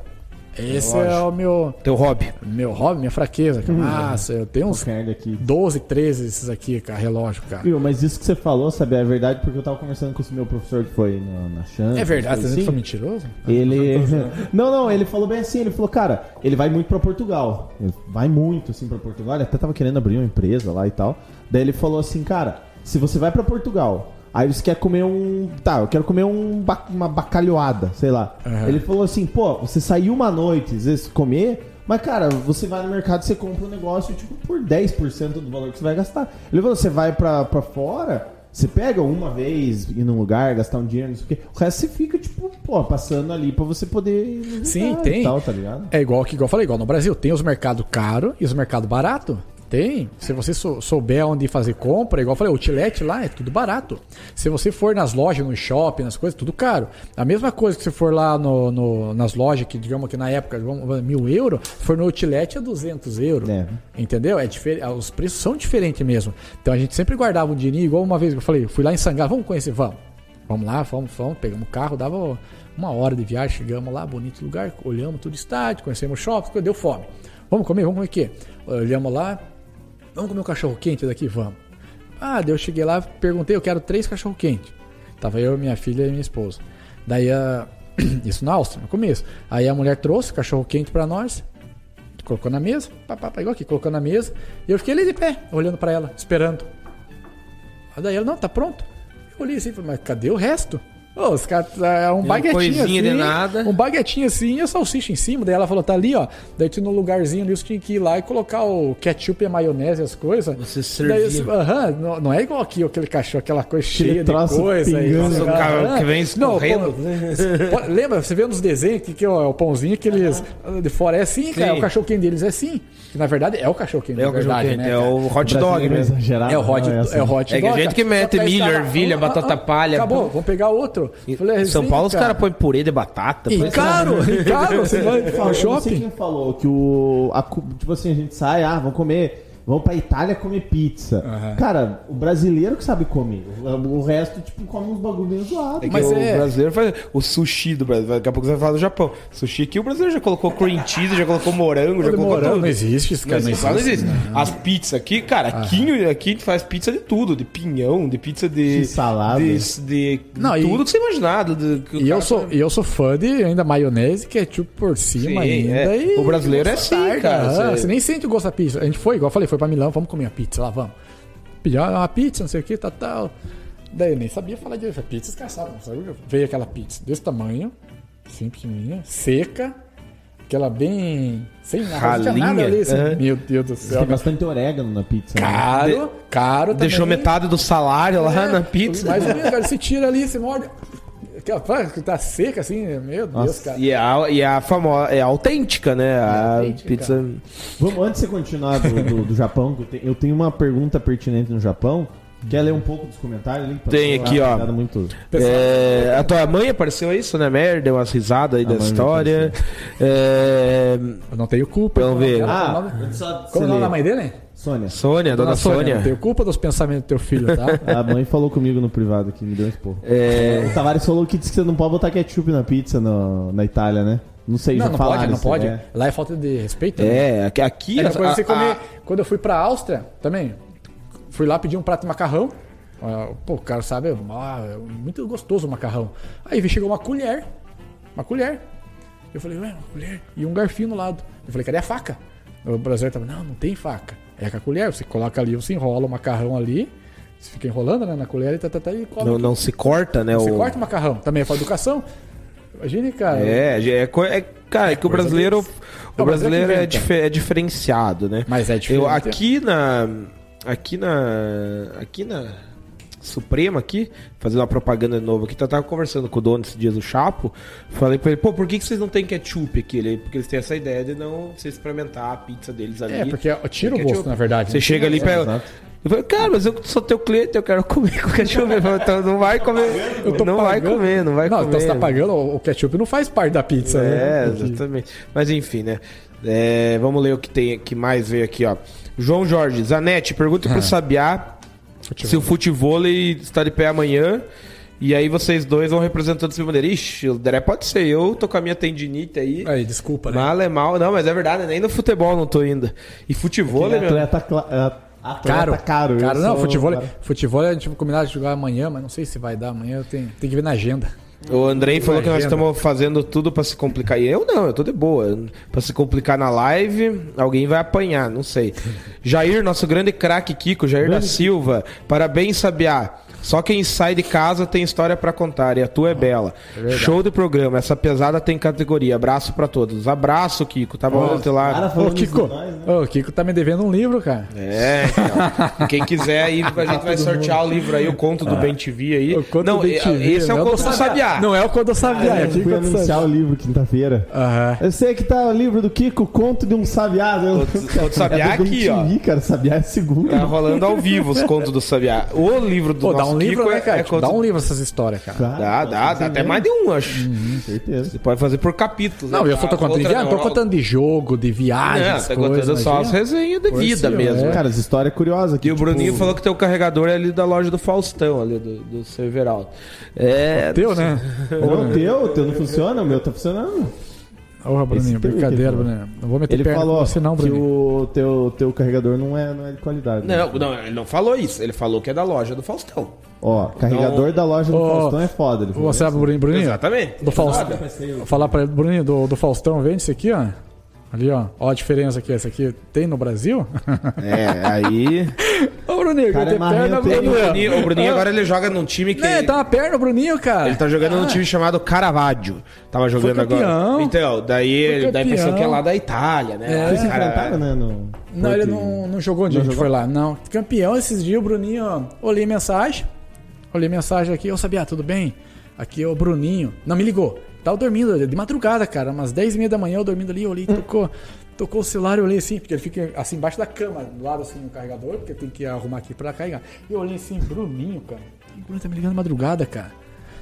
Esse é o meu, teu hobby. meu hobby, minha fraqueza. Cara. Nossa, eu tenho uns aqui. 12, 13 esses aqui, cara, relógio, cara. Viu, mas isso que você falou, sabe, é verdade porque eu tava conversando com esse meu professor que foi na, na Champions. É verdade, você assim. foi mentiroso? Ele. Não, não, ele falou bem assim, ele falou, cara, ele vai muito pra Portugal. Ele vai muito assim pra Portugal. Ele até tava querendo abrir uma empresa lá e tal. Daí ele falou assim, cara, se você vai pra Portugal, aí você quer comer um. Tá, eu quero comer um uma bacalhoada, sei lá. Aham. Ele falou assim, pô, você saiu uma noite, às vezes, comer. Mas, cara, você vai no mercado e você compra um negócio, tipo, por 10% do valor que você vai gastar. Ele falou, você vai pra, pra fora, você pega uma vez, ir num lugar, gastar um dinheiro, não sei o quê. O resto você fica, tipo, pô, passando ali pra você poder... Sim, e tem. Tal, tá ligado? É igual que igual eu falei, igual no Brasil, tem os mercados caros e os mercados baratos. Tem. Se você sou- souber onde fazer compra, igual eu falei, o outlet lá é tudo barato. Se você for nas lojas, no shopping, nas coisas, tudo caro. A mesma coisa que se for lá no, no- nas lojas, que digamos que na época, mil euros, se for no outlet é 200 euros. É. Entendeu? É diferente. Os preços são diferentes mesmo. Então a gente sempre guardava um dinheirinho, igual uma vez que eu falei, fui lá em Sangá, vamos conhecer, vamos. Vamos lá, vamos, vamos, pegamos o carro, dava uma hora de viagem, chegamos lá, bonito lugar, olhamos tudo estádio, conhecemos o shopping, deu fome. Vamos comer, vamos comer o quê? Olhamos lá, vamos comer um cachorro quente daqui, vamos. Ah, daí eu cheguei lá, perguntei, eu quero três cachorro quente. Tava eu, minha filha e minha esposa. Daí a. Isso na Áustria, no começo. Aí a mulher trouxe cachorro quente pra nós, colocou na mesa, pá, pá, pá, igual aqui, colocou na mesa, e eu fiquei ali de pé, olhando pra ela, esperando. Aí daí ela, não, tá pronto. Eu olhei assim, falei, mas cadê o resto? Ô, os caras, é um baguetinho assim, coisinha de nada. um baguetinho assim e a salsicha em cima. Daí ela falou, tá ali, ó. Daí tinha no lugarzinho ali, você tinha que ir lá e colocar o ketchup e a maionese e as coisas. Você Daí, servia. eu- Aham, não, não é igual aqui, aquele cachorro, aquela coisa cheia de coisa. aí, O cara aham. que vem escorrendo. Não, lembra, você vê nos desenhos que, que é o pãozinho que eles de fora é assim, cara. Sim. O cachorro quente deles é assim. Que na verdade é o cachorro quente, É na o verdade, quente, né? é cara? o hot dog, né? exagerado, É o hot, não, assim. é o hot É que a dog, gente que mete milho, estava- ervilha, batata palha. Acabou, vamos pegar outro. Falei, Em São Paulo os cara. caras põem purê de batata. E caro, e caro, você vai não sei shopping. quem falou que o. a tipo assim, a gente sai, ah, vamos comer. Vamos pra Itália comer pizza. Aham. Cara, o brasileiro que sabe comer. O, resto, tipo, come uns bagulhinhos zoados. É que Mas o é- brasileiro faz o sushi do Brasil. Daqui a pouco você vai falar do Japão. Sushi aqui, o brasileiro já colocou cream cheese, já colocou morango, já colocou Morango tudo. não existe, Não cara não existe, não existe. existe. As pizzas aqui, cara, aqui, aqui a gente faz pizza de tudo, de pinhão, de pizza de. De salada. De, de Não, e- tudo que você imaginar. do- do- que o E eu sou, faz. e eu sou fã de ainda maionese, ketchup por cima Sim, ainda. é. e O brasileiro é assim, cara, você- Você nem sente o gosto da pizza. A gente foi, igual eu falei, foi pra Milão, vamos comer uma pizza lá, vamos. Pedir uma pizza, não sei o que, tal, tal. Daí eu nem sabia falar direito. Pizza escaçada, não sabia? Veio aquela pizza desse tamanho, assim, pequenininha, seca, aquela bem. sem nada, nada ali. assim. é. Meu Deus do céu. Tem bastante orégano na pizza. né? Caro, caro também. Deixou metade do salário lá É, na pizza. Mais ou menos, cara. Você tira ali, você morde. Aquela pá, que tá seca assim, meu Deus, Nossa, cara. E é a, e a famosa, é autêntica, né? a autêntica, pizza. Vamos, antes de você continuar do, do, do Japão, eu tenho uma pergunta pertinente no Japão. Quer ler um pouco dos comentários ali? Tem aqui, ó. É, a tua mãe apareceu isso, né, merda? Deu umas risadas aí A da história. É, Eu não tenho culpa. Vamos ver. Ah, Como é o nome da mãe dele? Sônia. Sônia, dona, Sônia. Não tenho culpa dos pensamentos do teu filho, tá? A mãe falou comigo no privado aqui, me deu um esporro. É, O Tavares falou que disse que você não pode botar ketchup na pizza no- na Itália, né? Não sei, não, já não falaram pode, não pode. é. Lá é falta de respeito. né? é, aqui, aqui É, a- a- comer. a- Quando eu fui pra Áustria, também, fui lá pedir um prato de macarrão. Ah, Pô, o cara sabe, ah, é muito gostoso o macarrão. Aí chegou uma colher. Uma colher. Eu falei, ué, uma colher. E um garfinho no lado. Eu falei, cadê a faca? O brasileiro tava, não, não tem faca. É com a colher, você coloca ali, você enrola o macarrão ali, Você fica enrolando né, na colher e, tá, tá, tá, e come. Não, não se corta, né? Você o... corta o macarrão. Também é para educação. Imagine, cara. É, é, co- é- cara, é que o brasileiro, o O brasileiro brasileiro é, dife- é diferenciado, né? Mas é diferente. Eu, aqui na. Aqui na. Aqui na. Suprema aqui, fazendo uma propaganda de novo aqui, eu tava conversando com o dono esses dias, o Chapo, falei pra ele, pô, por que, que vocês não tem ketchup aqui? Ele, porque eles têm essa ideia de não você experimentar a pizza deles ali. É, porque tira o Ketchup. gosto, na verdade. Você né? chega ali e pega. exato. Eu falei, cara, mas eu sou teu cliente, eu quero comer com ketchup. Ele falou, então não vai comer. Não vai pagando. comer, não vai não, comer. então você tá pagando, o ketchup não faz parte da pizza, É, né? exatamente. Mas enfim, né? É, vamos ler o que tem que mais veio aqui, ó. João Jorge, Zanetti, pergunta pro Sabiá se o futevôlei está de pé amanhã. E aí vocês dois vão representando esse bandeira. Ixi, o Deré pode ser. Eu tô com a minha tendinite aí. Aí, desculpa, né? Mal é mal. Não, mas é verdade, nem no futebol não tô ainda. E futevôlei, meu. atleta, cla- é, atleta Caro, caro. caro. Não, sou- futebol, cara. futebol a gente vai combinar de jogar amanhã, mas não sei se vai dar amanhã. Eu tenho, tem que ver na agenda. O Andrei falou que nós estamos fazendo tudo pra se complicar. E eu não, eu tô de boa. Pra se complicar na live, alguém vai apanhar, não sei. Jair, nosso grande craque Kiko, Jair da Silva. Parabéns, Sabiá. Só quem sai de casa tem história pra contar e a tua é bela. Show de programa. Essa pesada tem categoria. Abraço pra todos. Abraço, Kiko. Tá bom ontem lá. Ô, Kiko, nós, né? ô, o Kiko tá me devendo um livro, cara. É, então. Quem quiser aí, a gente vai sortear o livro aí, o conto do Ben TV aí. O conto não, do e- BTV, esse é o não conto do Sabiá. Não é o conto do Sabiá, é Eu Kiko fui anunciar o livro quinta-feira. Aham. Eu sei que tá o livro do Kiko, Conto de um Sabiá. Eu... Conto do Sabiá é aqui, ó. Cara, Sabiá é segundo. Tá rolando ao vivo os contos do Sabiá. O livro do Pô, nosso um livro, né, é- cara? é Tipo, dá um livro essas histórias, cara. Dá, dá, dá fazer até mais de um, acho. Com certeza. Você pode fazer por capítulos. Não, né? eu só tô A contando de não tô contando de jogo, de viagens, tá coisas. contando só as resenhas de Por vida si, mesmo. é. Cara, as histórias curiosas aqui. E o tipo, Bruninho falou que teu carregador é ali da loja do Faustão, ali do, do Severaldo. É. Teu, né? O teu, o teu não funciona, o meu tá funcionando. Ô, Bruninho, brincadeira, que Bruninho. Não vou meter Ele perna falou você não, que Bruninho. o teu, teu carregador não é, não é de qualidade. né? Não, não, ele não falou isso. Ele falou que é da loja do Faustão. Ó, carregador da loja do Ô, Faustão é foda. Ele falou. Você sabe, Bruninho, Bruninho? Exatamente. Do Faustão. Vou falar pra ele, Bruninho, do, do Faustão, vende esse aqui, ó. Ali, ó. Ó a diferença aqui. Esse aqui tem no Brasil? É, aí. Ô, Bruninho, Cara, que é tem perna, hein? O Bruninho. Bruninho, o Bruninho agora ele joga num time que. Né, tá uma perna, Bruninho, cara. Ele tá jogando num time chamado Caravaggio. Tava jogando agora. campeão. Então, daí ele dá a impressão que é lá da Itália, né? É. Vocês cara- enfrentaram, né? No... Não, ele não, não jogou onde Não a gente jogou? foi lá, não. Campeão esses dias, o Bruninho, ó, olhei mensagem. Olhei mensagem aqui, ô Sabia, tudo bem? Aqui é o Bruninho. Não, me ligou. Tava dormindo, de madrugada, cara. Umas 10 e meia da manhã, eu dormindo ali, eu olhei, tocou. Tocou o celular, eu olhei assim, porque ele fica assim embaixo da cama, do lado assim no carregador, porque tem que arrumar aqui pra carregar. E eu olhei assim, Bruninho, cara. O Bruninho tá me ligando de madrugada, cara.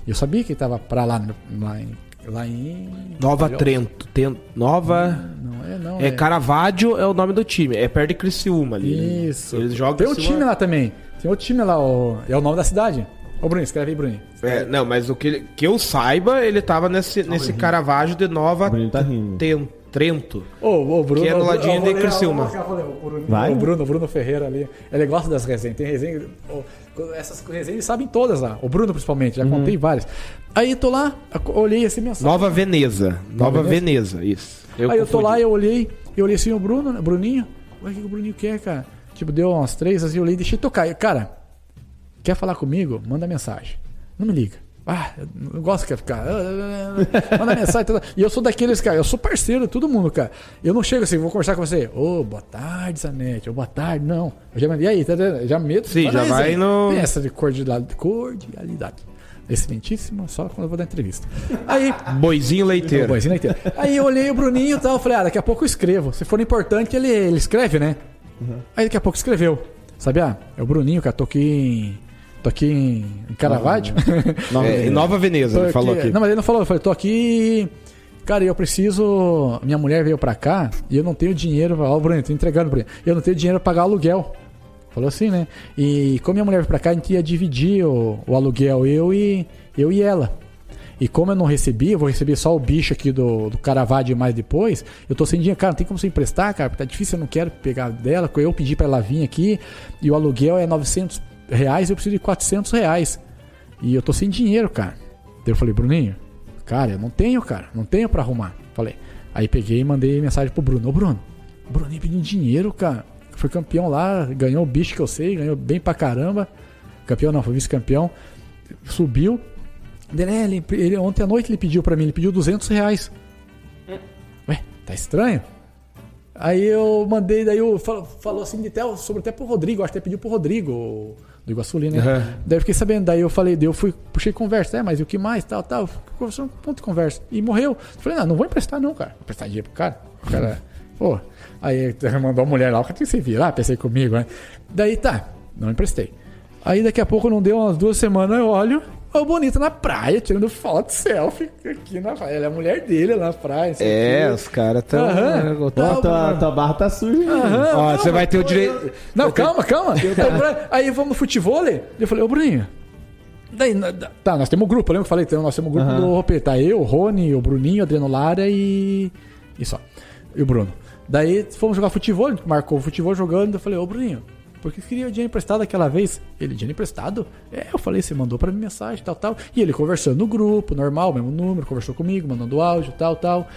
Eu sabia que ele tava pra lá, lá em. Lá em. Nova Olha, Trento. Ten- Nova. Não é, não. É Caravaggio é o nome do time. É perto de Criciúma ali. Isso. Eles jogam Tem um Criciúma- time lá também. Tem outro time lá, o- é o nome da cidade. Ô, Bruninho, escreve aí, Bruninho. É, não, mas o que, que eu saiba, ele tava nesse, nesse Caravaggio de Nova tá. Ten- Trento. Ô, ô, Bruno. Que é no ladinho de Criciúma. Bruno, Vai? o Bruno, o Bruno Ferreira ali. Ele gosta das resenhas. Tem resenha. essas resenhas eles sabem todas lá. O Bruno, principalmente. Já contei várias. Aí tô lá, olhei esse mensagem. Nova Veneza. Nova Veneza? Veneza, isso. aí eu tô confundi. lá, eu olhei, eu olhei assim, o Bruno, né, Bruninho. Ué, o que que o Bruninho quer, cara? Tipo, deu umas três, assim, eu olhei, deixei tocar. Eu, Cara, quer falar comigo? Manda mensagem. Não me liga. Ah, eu não gosto que ficar. Manda mensagem. E eu sou daqueles, cara, eu sou parceiro de todo mundo, cara. Eu não chego assim, vou conversar com você. Ô, boa tarde, Zanete. Ô, boa tarde. Não. Eu já mandei aí, tá? Já medo. Sim, já vai resenha. no- Tem essa de cordialidade. cordialidade. Excelentíssimo, só quando eu vou dar entrevista. Aí, Boizinho leiteiro. boizinho leiteiro. Aí eu olhei o Bruninho e tal, falei, ah, daqui a pouco eu escrevo. Se for importante, ele, ele escreve, né? Aí daqui a pouco escreveu. Sabe, ah, é o Bruninho, cara, tô aqui em. Tô aqui em, Caravaggio. Nova É, em Veneza. Nova Veneza, ele falou aqui- aqui. Não, mas ele não falou, eu falei, tô aqui. Cara, eu preciso. Minha mulher veio pra cá e eu não tenho dinheiro. Ó, o Bruninho, tô entregando, Bruninho. Eu não tenho dinheiro pra pagar aluguel. Falou assim, né? E como minha mulher veio pra cá, a gente ia dividir o, o aluguel, eu e, eu e ela. E como eu não recebi, eu vou receber só o bicho aqui do, do Caravaggio mais depois, eu tô sem dinheiro. Cara, não tem como você emprestar, cara, porque tá difícil, eu não quero pegar dela. Eu pedi pra ela vir aqui e o aluguel é 900 reais, eu preciso de 400 reais. E eu tô sem dinheiro, cara. Daí eu falei, Bruninho, cara, eu não tenho, cara, não tenho pra arrumar. Falei. Aí peguei e mandei mensagem pro Bruno. Ô, Bruno, Bruninho pedindo dinheiro, cara. Foi campeão lá, ganhou o bicho que eu sei, ganhou bem pra caramba. Campeão não, foi vice-campeão. Subiu. Ele, é, ele, ele- ontem à noite ele pediu pra mim, ele pediu 200 reais. Ué, tá estranho? Aí eu mandei, daí eu falo- falou assim de até, sobre até pro Rodrigo, acho que até pediu pro Rodrigo, do Iguaçu ali, né? Aham. Daí eu fiquei sabendo, daí eu falei, daí eu fui, puxei conversa, é, mas e o que mais, tal, tal, conversando um ponto de conversa. E morreu. Eu falei, não, não vou emprestar não, cara. Vou emprestar dinheiro pro cara. O cara, pô. Aí mandou a mulher lá, o cara tem que se virar, pensei comigo, né? Daí tá, não emprestei. Aí daqui a pouco não deu umas duas semanas, eu olho, o bonito na praia, tirando foto, selfie, aqui na praia. Ela é a mulher dele lá na praia. É, quê. os caras tão. Ó, Tá, tua, tua barra tá suja. Aham, Ó, você vai ter o eu- direito. Não, calma, calma. Aí vamos no futebol. Eu falei, ô Bruninho. Daí, tá, nós temos um grupo, lembra que eu falei? Então, nós temos um grupo do Ropê. Tá eu, o Rony, o Bruninho, o Adriano Lara e. E só. E o Bruno. Daí fomos jogar futebol, marcou o futebol jogando. Eu falei, ô Bruninho, por que você queria o dinheiro emprestado aquela vez? Ele, dinheiro emprestado? É, eu falei, você mandou pra mim mensagem, tal, tal. E ele conversando no grupo, normal, mesmo número, conversou comigo, mandando áudio, tal, tal.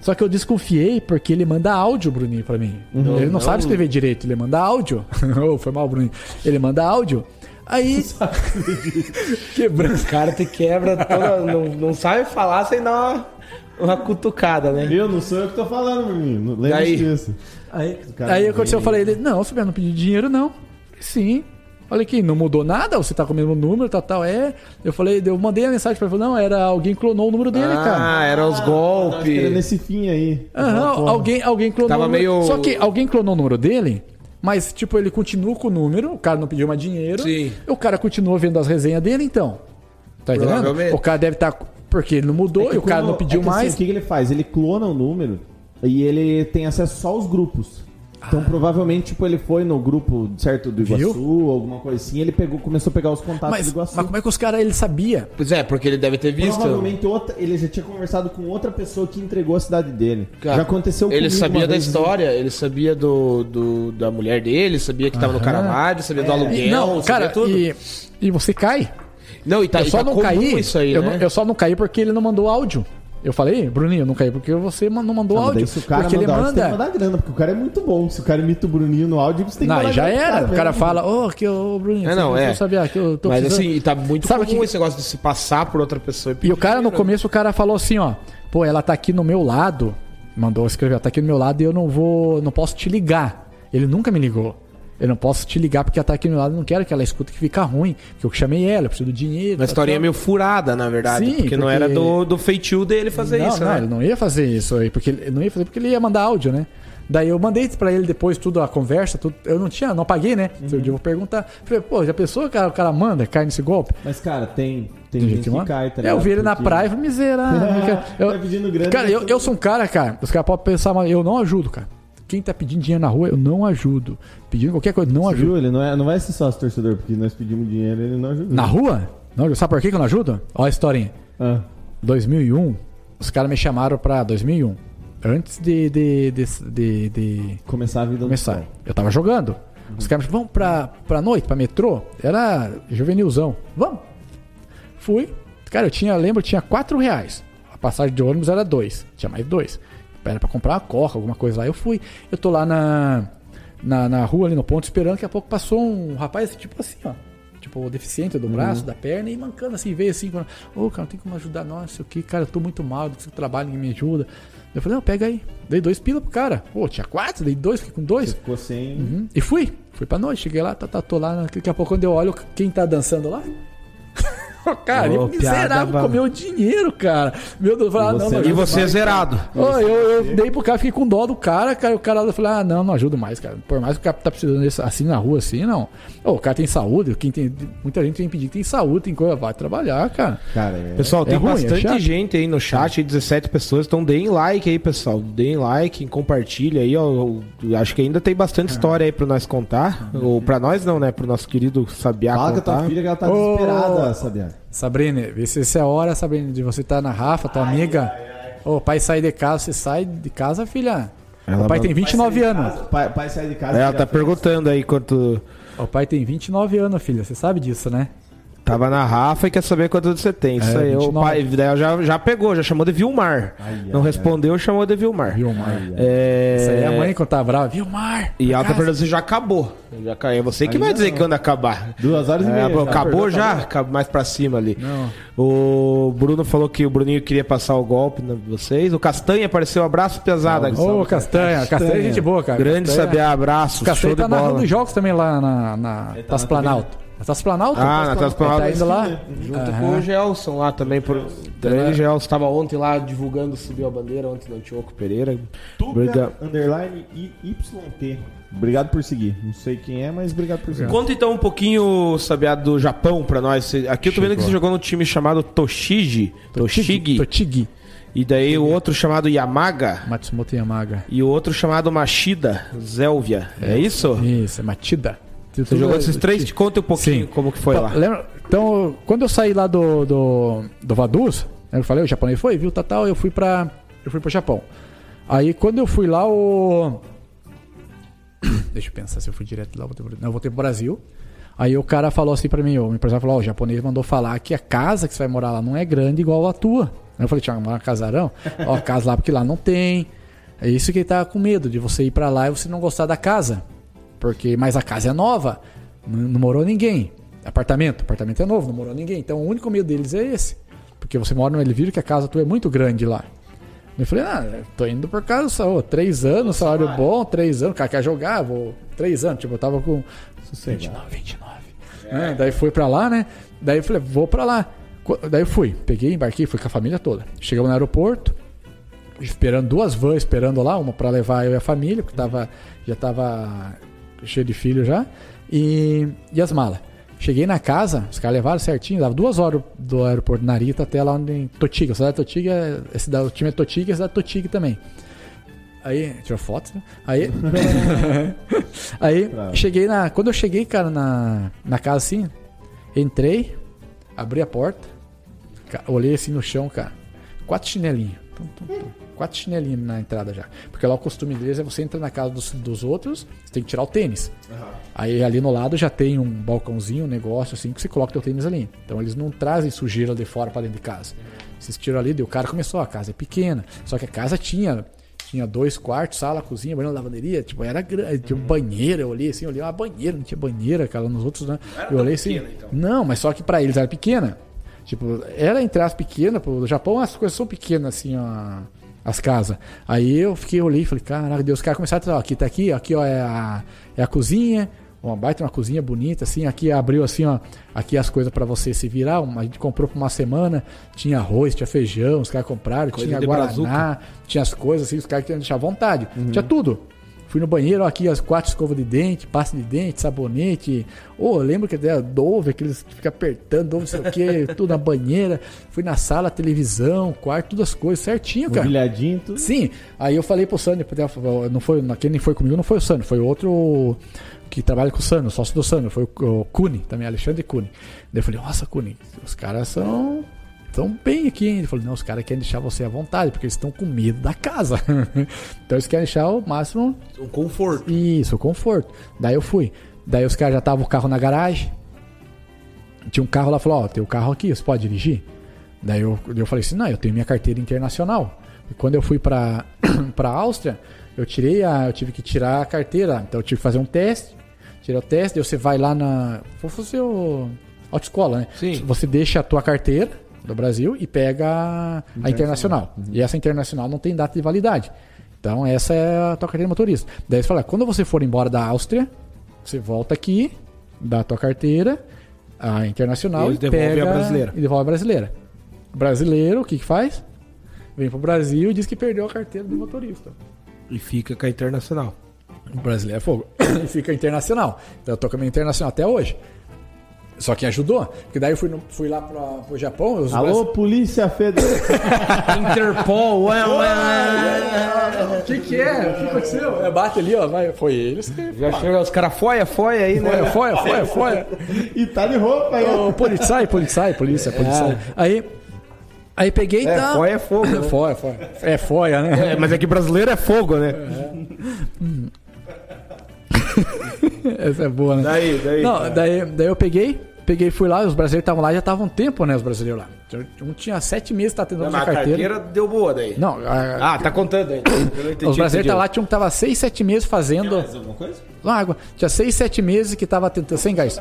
Só que eu desconfiei porque ele manda áudio, Bruninho, pra mim. ele não, não. sabe escrever direito, ele manda áudio. oh, foi mal, Bruninho. Ele manda áudio. Aí. Quebrando. O cara te quebra toda. não, não sabe falar sem dar uma, uma cutucada, né? Eu não sou eu que tô falando, menino. Lembra disso. Aí, aí aconteceu, eu falei, ele, não, Fabiano, não pedi dinheiro, não. Falei, Sim. Olha aqui, não mudou nada, você tá com o mesmo número, tal, tal. É. Eu falei, eu mandei a mensagem pra ele, falou, não, era alguém clonou o número dele, cara. Ah, era os esperando golpes. nesse fim aí. Aham, Porra. alguém, alguém clonou Tava o número. meio- Só que alguém clonou o número dele, mas, tipo, ele continua com o número, o cara não pediu mais dinheiro. Sim. O cara continua vendo as resenhas dele, então. Tá entendendo? Provavelmente. O cara deve estar. porque ele não mudou É e o cara não pediu é que, assim, mais. o que, que ele faz? Ele clona o número e ele tem acesso só aos grupos. Então, provavelmente, tipo, ele foi no grupo, certo, do Iguaçu, Ah. Viu? alguma coisa assim, ele pegou, começou a pegar os contatos Mas, do Iguaçu. mas como é que os caras ele sabia? Pois é, porque ele deve ter visto. Provavelmente outra, ele já tinha conversado com outra pessoa que entregou a cidade dele. Cara, já aconteceu Ele comigo sabia uma da vez, história, ele sabia do, do- da mulher dele, sabia que tava no. Caravaggio, sabia do aluguel, E- não, sabia cara, tudo. e, e você cai. Não, e tá, eu e só tá não comum caí. isso aí, eu, né? não- eu só não caí porque ele não mandou áudio. Eu falei, Bruninho, eu não caí porque você não mandou mas áudio. se o cara porque ele mandar áudio, você tem que manda. mandar grana, porque o cara é muito bom. Se o cara imita o Bruninho no áudio, você tem que Não, mandar aí já grana era. O cara mesmo. fala, ô, que ô, Bruninho, É, não, é. sabia que eu tô Mas precisando. assim, tá muito Sabe comum que- esse negócio de se passar por outra pessoa. E pedir o cara no dinheiro. começo, o cara falou assim, ó, pô, ela tá aqui no meu lado, mandou escrever, ela tá aqui no meu lado e eu não vou, não posso te ligar. Ele nunca me ligou. Eu não posso te ligar porque ela tá aqui do meu lado, não quero que ela escute que fica ruim, que eu chamei ela, eu preciso do dinheiro. Uma tal, historinha meio furada, na verdade. Sim, porque, não porque- era do, do feitio dele fazer não, isso, não, né? ele não ia fazer isso aí, porque ele não ia fazer porque ele ia mandar áudio, né? Daí eu mandei pra ele depois tudo, a conversa, tudo. Eu não tinha, não paguei, né? Uhum. Um eu vou perguntar. Falei, pô, já pensou, cara, o cara manda, cai nesse golpe? Mas, cara, tem, tem gente que manda? cai, tá É, eu vi ele na Porque- praia e falei, miserável. eu, Vai pedindo grana, cara, né? eu, eu sou um cara, cara, os caras podem pensar, mas eu não ajudo, cara. Quem tá pedindo dinheiro na rua, eu não ajudo. Pedindo qualquer coisa, não Você ajudo. viu? Ele não, é, não vai ser sócio torcedor, porque nós pedimos dinheiro ele não ajuda. Na rua? Não, sabe por que eu não ajudo? Olha a historinha. Ah, 2001, os caras me chamaram pra 2001. Antes de, de, de, de, de começar a vida começar. Eu tava jogando. Os caras me vamos pra, pra noite, pra metrô. Era juvenilzão. Vamos. Fui. Cara, eu tinha, lembro, tinha 4 reais. A passagem de ônibus era 2. Tinha mais 2. Era pra comprar uma coca, alguma coisa lá. Eu fui. Eu tô lá na, na, na rua, ali no ponto, esperando. Daqui a pouco passou um rapaz, tipo assim, ó. Tipo, deficiente do braço, da perna, e mancando assim, veio assim, falando, ô, cara, não tem como ajudar sei o que, cara, eu tô muito mal, preciso trabalho, ninguém me ajuda. Eu falei, não, pega aí. Dei dois pila pro cara. Pô, tinha quatro, dei dois, fiquei com dois. Você ficou sem. Uhum. E fui. Fui pra noite, cheguei lá, tá, tá, tô lá. Daqui a pouco, quando eu olho, quem tá dançando lá? Cara, oh, miserável piada, comeu o dinheiro, cara. Meu Deus, eu falei, ah, E não, você- não E você mais. zerado. Ô, eu, eu dei pro cara, fiquei com dó do cara, cara. O cara eu falei, ah, não, não ajudo mais, cara. Por mais que o cara tá precisando disso, assim na rua, assim, não. Ô, o cara tem saúde, quem tem. Muita gente tem pedir que tem saúde, tem coisa, vai trabalhar, cara. Cara, é. Pessoal, tem ruim, é bastante chato. gente aí no chat, aí 17 pessoas. Então deem like aí, pessoal. Deem like, compartilha aí. Ó, Eu acho que ainda tem bastante história aí pra nós contar. Ou pra nós não, né? Pro nosso querido Sabiá Fala com a tua contar. filha que ela tá Ô. desesperada, Sabiá. Sabrina, vê se essa é a hora, Sabrina, de você estar na Rafa, tua amiga. Ô, o pai sair de casa, você sai de casa, filha. Ela o pai tem 29 anos. Pai, pai sai de casa. Ela tá fez. perguntando aí quanto. O pai tem 29 anos, filha. Você sabe disso, né? Tava na Rafa e quer saber quanto você tem. Isso É, aí, o 29. pai daí já, já pegou, já chamou de Vilmar. Ai, Não ai, respondeu, chamou de Vilmar. Vilmar. É... Isso aí a mãe quando tá brava. Vilmar! E ela tá casa. perguntando se já acabou. Já caiu. É você que vai dizer não. quando acabar. Duas horas e É, meia. já. acabou já? acabou. Mais pra cima ali. Não. O Bruno falou que o Bruninho queria passar o golpe em vocês. O Castanha apareceu. Abraço pesado. Ô, Castanha. Castanha é gente boa, cara. Grande Castanha- saber abraço. O Castanha Show de tá narrando bola. os jogos também lá na, na tá na Planalto. Na Taça Planalto? Ah, na Taça Planalto. Ele tá indo lá. Junto Aham. com o Gelson lá também. Por... Também o Gelson estava ontem lá divulgando, subiu a bandeira ontem no Antioco Pereira. Tuca, Obrigado. underline e YT. Obrigado por seguir. Não sei quem é, mas obrigado por seguir. Conta então um pouquinho, Sabiá, do Japão pra nós. Aqui eu tô vendo que você jogou no time chamado Toshigi. Toshigi. Tochigi. E daí o outro chamado Yamaga. Matsumoto Yamaga. E o outro chamado Machida, Zélvia. É isso? Isso, é Matida. Você jogou esses três? Te conta um pouquinho Sim. como que foi Então, lá. lembra- então, quando eu saí lá do, do, do Vaduz, né, eu falei, o japonês foi, viu, tal, tal, eu fui pra. Eu fui pro Japão. Aí quando eu fui lá, o. Deixa eu pensar se eu fui direto lá, eu voltei pro- não, eu voltei pro Brasil. Aí o cara falou assim pra mim, o empresário falou, ó, o japonês mandou falar que a casa que você vai morar lá não é grande igual a tua. Aí eu falei, tinha morar casarão? Ó, casa lá porque lá não tem. É isso que ele tava com medo, de você ir pra lá e você não gostar da casa. Porque, mas a casa é nova, não, não morou ninguém. Apartamento, apartamento é novo, não morou ninguém. Então o único medo deles é esse. Porque você mora no ele viram que a casa tua é muito grande lá. Eu falei, ah, tô indo por causa do salário. Três anos, salário bom, três anos. O cara quer jogar, vou. Três anos, tipo, eu tava com. 29, 29. É, daí fui pra lá, né? Daí eu falei, vou pra lá. Daí eu fui, peguei, embarquei, fui com a família toda. Chegamos no aeroporto, esperando duas vans esperando lá, uma pra levar eu e a família, porque tava, já tava cheio de filho já, e, e as malas. Cheguei na casa, os caras levaram certinho, dava duas horas do aeroporto de Narita até lá onde em Totiga. A cidade de Totiga, esse da- o time é Totiga e a cidade de Totiga também. Aí, tirou foto, né? Aí, aí Bravo. cheguei na. Quando eu cheguei, cara, na, na casa assim, entrei, abri a porta, olhei assim no chão, cara, quatro chinelinhos. Tum, tum, tum. Quatro chinelinhos na entrada já. Porque lá o costume deles é você entra na casa dos, dos outros, você tem que tirar o tênis. Aí ali no lado já tem um balcãozinho, um negócio assim, que você coloca teu tênis ali. Então eles não trazem sujeira de fora pra dentro de casa. Vocês tiram ali, daí o cara começou, a casa é pequena. Só que a casa tinha tinha dois quartos, sala, cozinha, banheiro, lavanderia, tipo, era grande, tinha um banheiro, eu olhei assim, eu olhei uma banheira, não tinha banheira, cara, nos outros, né? Eu olhei assim, não, mas só que pra eles era pequena. Tipo, era entre as pequenas, pô, no Japão as coisas são pequenas, assim, ó, as casas. Aí eu fiquei, olhei e falei, caraca, Deus, os caras começaram a ó, aqui tá aqui, aqui, ó, é a, é a cozinha, uma baita uma cozinha bonita, assim, aqui abriu assim, ó, aqui as coisas pra você se virar, uma- a gente comprou por uma semana, tinha arroz, tinha feijão, os caras compraram, Coisa tinha guaraná, brazuca. tinha as coisas assim, os caras queriam deixar à vontade, tinha tudo. Fui no banheiro, ó, aqui as quatro escovas de dente, pasta de dente, sabonete. Ô, eu lembro que era Dove, aqueles que fica apertando, Dove, não sei o que, tudo na banheira. Fui na sala, televisão, quarto, todas as coisas, certinho, cara. Mobiliadinho, tudo. Sim, aí eu falei pro Sandro, não foi, quem nem foi comigo não foi o Sandro, foi outro que trabalha com o Sandro, sócio do Sandro, foi o, o Cune, também, Alexandre Cune. Daí eu falei, nossa, Cune, os caras são. Estão bem aqui, hein? Ele falou, não, os caras querem deixar você à vontade, porque eles estão com medo da casa. então eles querem deixar o máximo O conforto. isso, o conforto. Daí eu fui. Daí os caras já estavam o carro na garagem. Tinha um carro lá, falou, ó, tem o carro aqui, você pode dirigir? Daí eu, eu falei assim, não, eu tenho minha carteira internacional. E quando eu fui pra, pra Áustria, eu tirei a. Eu tive que tirar a carteira. Então eu tive que fazer um teste. Tirei o teste, daí você vai lá na. Vou fazer o. Autoescola, né? Sim. Você deixa a tua carteira do Brasil e pega a- internacional. E essa internacional não tem data de validade. Então essa é a tua carteira de motorista. Daí você fala, quando você for embora da Áustria, você volta aqui, dá a tua carteira, a internacional Eles e devolvem pega a brasileira. E devolve a brasileira. Brasileiro, o que que faz? Vem pro Brasil e diz que perdeu a carteira de motorista. E fica com a internacional. O brasileiro é fogo. e fica internacional. Então eu tô com a minha internacional até hoje. Só que ajudou. Porque daí eu fui, no- fui lá pra, pro Japão. Os Alô, Polícia Federal. Interpol, ué, ué. O que, que é? O que aconteceu? É, bate ali, ó. Vai. Foi eles que. Já chega os caras foia, foia aí, né? Foi, foi, foi, foi. e tá de roupa aí. Ô, polizai, polizai, polícia, polícia. Aí, aí peguei e É, tal. foia é fogo. né? Foia, foia. É foia, né? É, mas é que brasileiro é fogo, né? Essa é boa, né? Daí, daí. Não, daí, daí eu peguei, peguei e fui lá, os brasileiros estavam lá, já estavam um tempo, né, os brasileiros lá. Um tinha sete meses, tá fazer a carteira. carteira deu boa daí. Não, a- Ah, tá contando aí. Eu não entendi os brasileiros estavam lá, tinham que tava seis, sete meses fazendo alguma coisa? água. Tinha seis, sete meses que tava tentando, sem gás.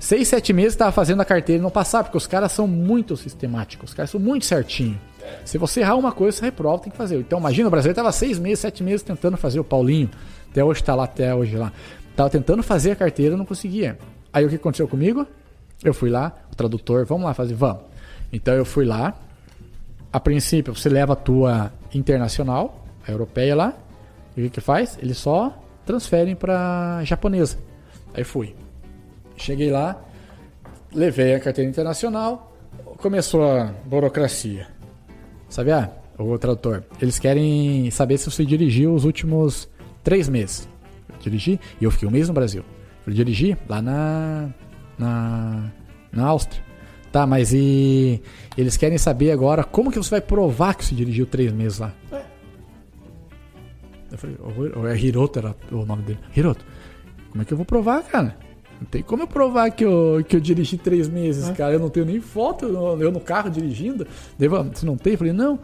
Seis, sete meses tava fazendo a carteira e não passava, porque os caras são muito sistemáticos, os caras são muito certinho. Se você errar uma coisa, você reprova, tem que fazer. Então imagina, o brasileiro tava seis meses, sete meses tentando fazer o Paulinho. Até hoje tá lá, até hoje lá. Tava tentando fazer a carteira, não conseguia. Aí o que aconteceu comigo? Eu fui lá, o tradutor, vamos lá fazer, vamos. Então eu fui lá. A princípio, você leva a tua internacional, a europeia lá. E o que faz? Eles só transferem pra japonesa. Aí fui. Cheguei lá, levei a carteira internacional, começou a burocracia. Sabe, ah, o tradutor, eles querem saber se você dirigiu os últimos três meses. Eu dirigi e eu fiquei um mês no Brasil. Eu dirigi lá na, na, na Áustria. Tá, mas e eles querem saber agora como que você vai provar que você dirigiu três meses lá? Eu falei, o- o- é Hiroto era o nome dele. Hiroto, como é que eu vou provar, cara? Não tem como eu provar que eu, que eu dirigi três meses, cara. Eu não tenho nem foto, eu, no carro dirigindo. Daí, "Vamos, você não tem? Eu falei, não.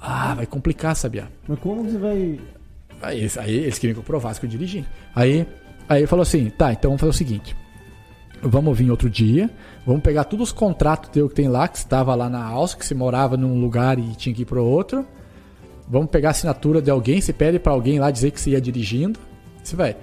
Ah, vai complicar, sabia? Mas como você vai. Aí, eles- aí eles queriam que eu provasse que eu dirigi. Aí, aí ele falou assim: tá, então vamos fazer o seguinte. Vamos vir outro dia, vamos pegar todos os contratos teu que tem lá, que estava lá na Áustria, que você morava num lugar e tinha que ir para outro. Vamos pegar a assinatura de alguém, você pede para alguém lá dizer que você ia dirigindo. Você vai.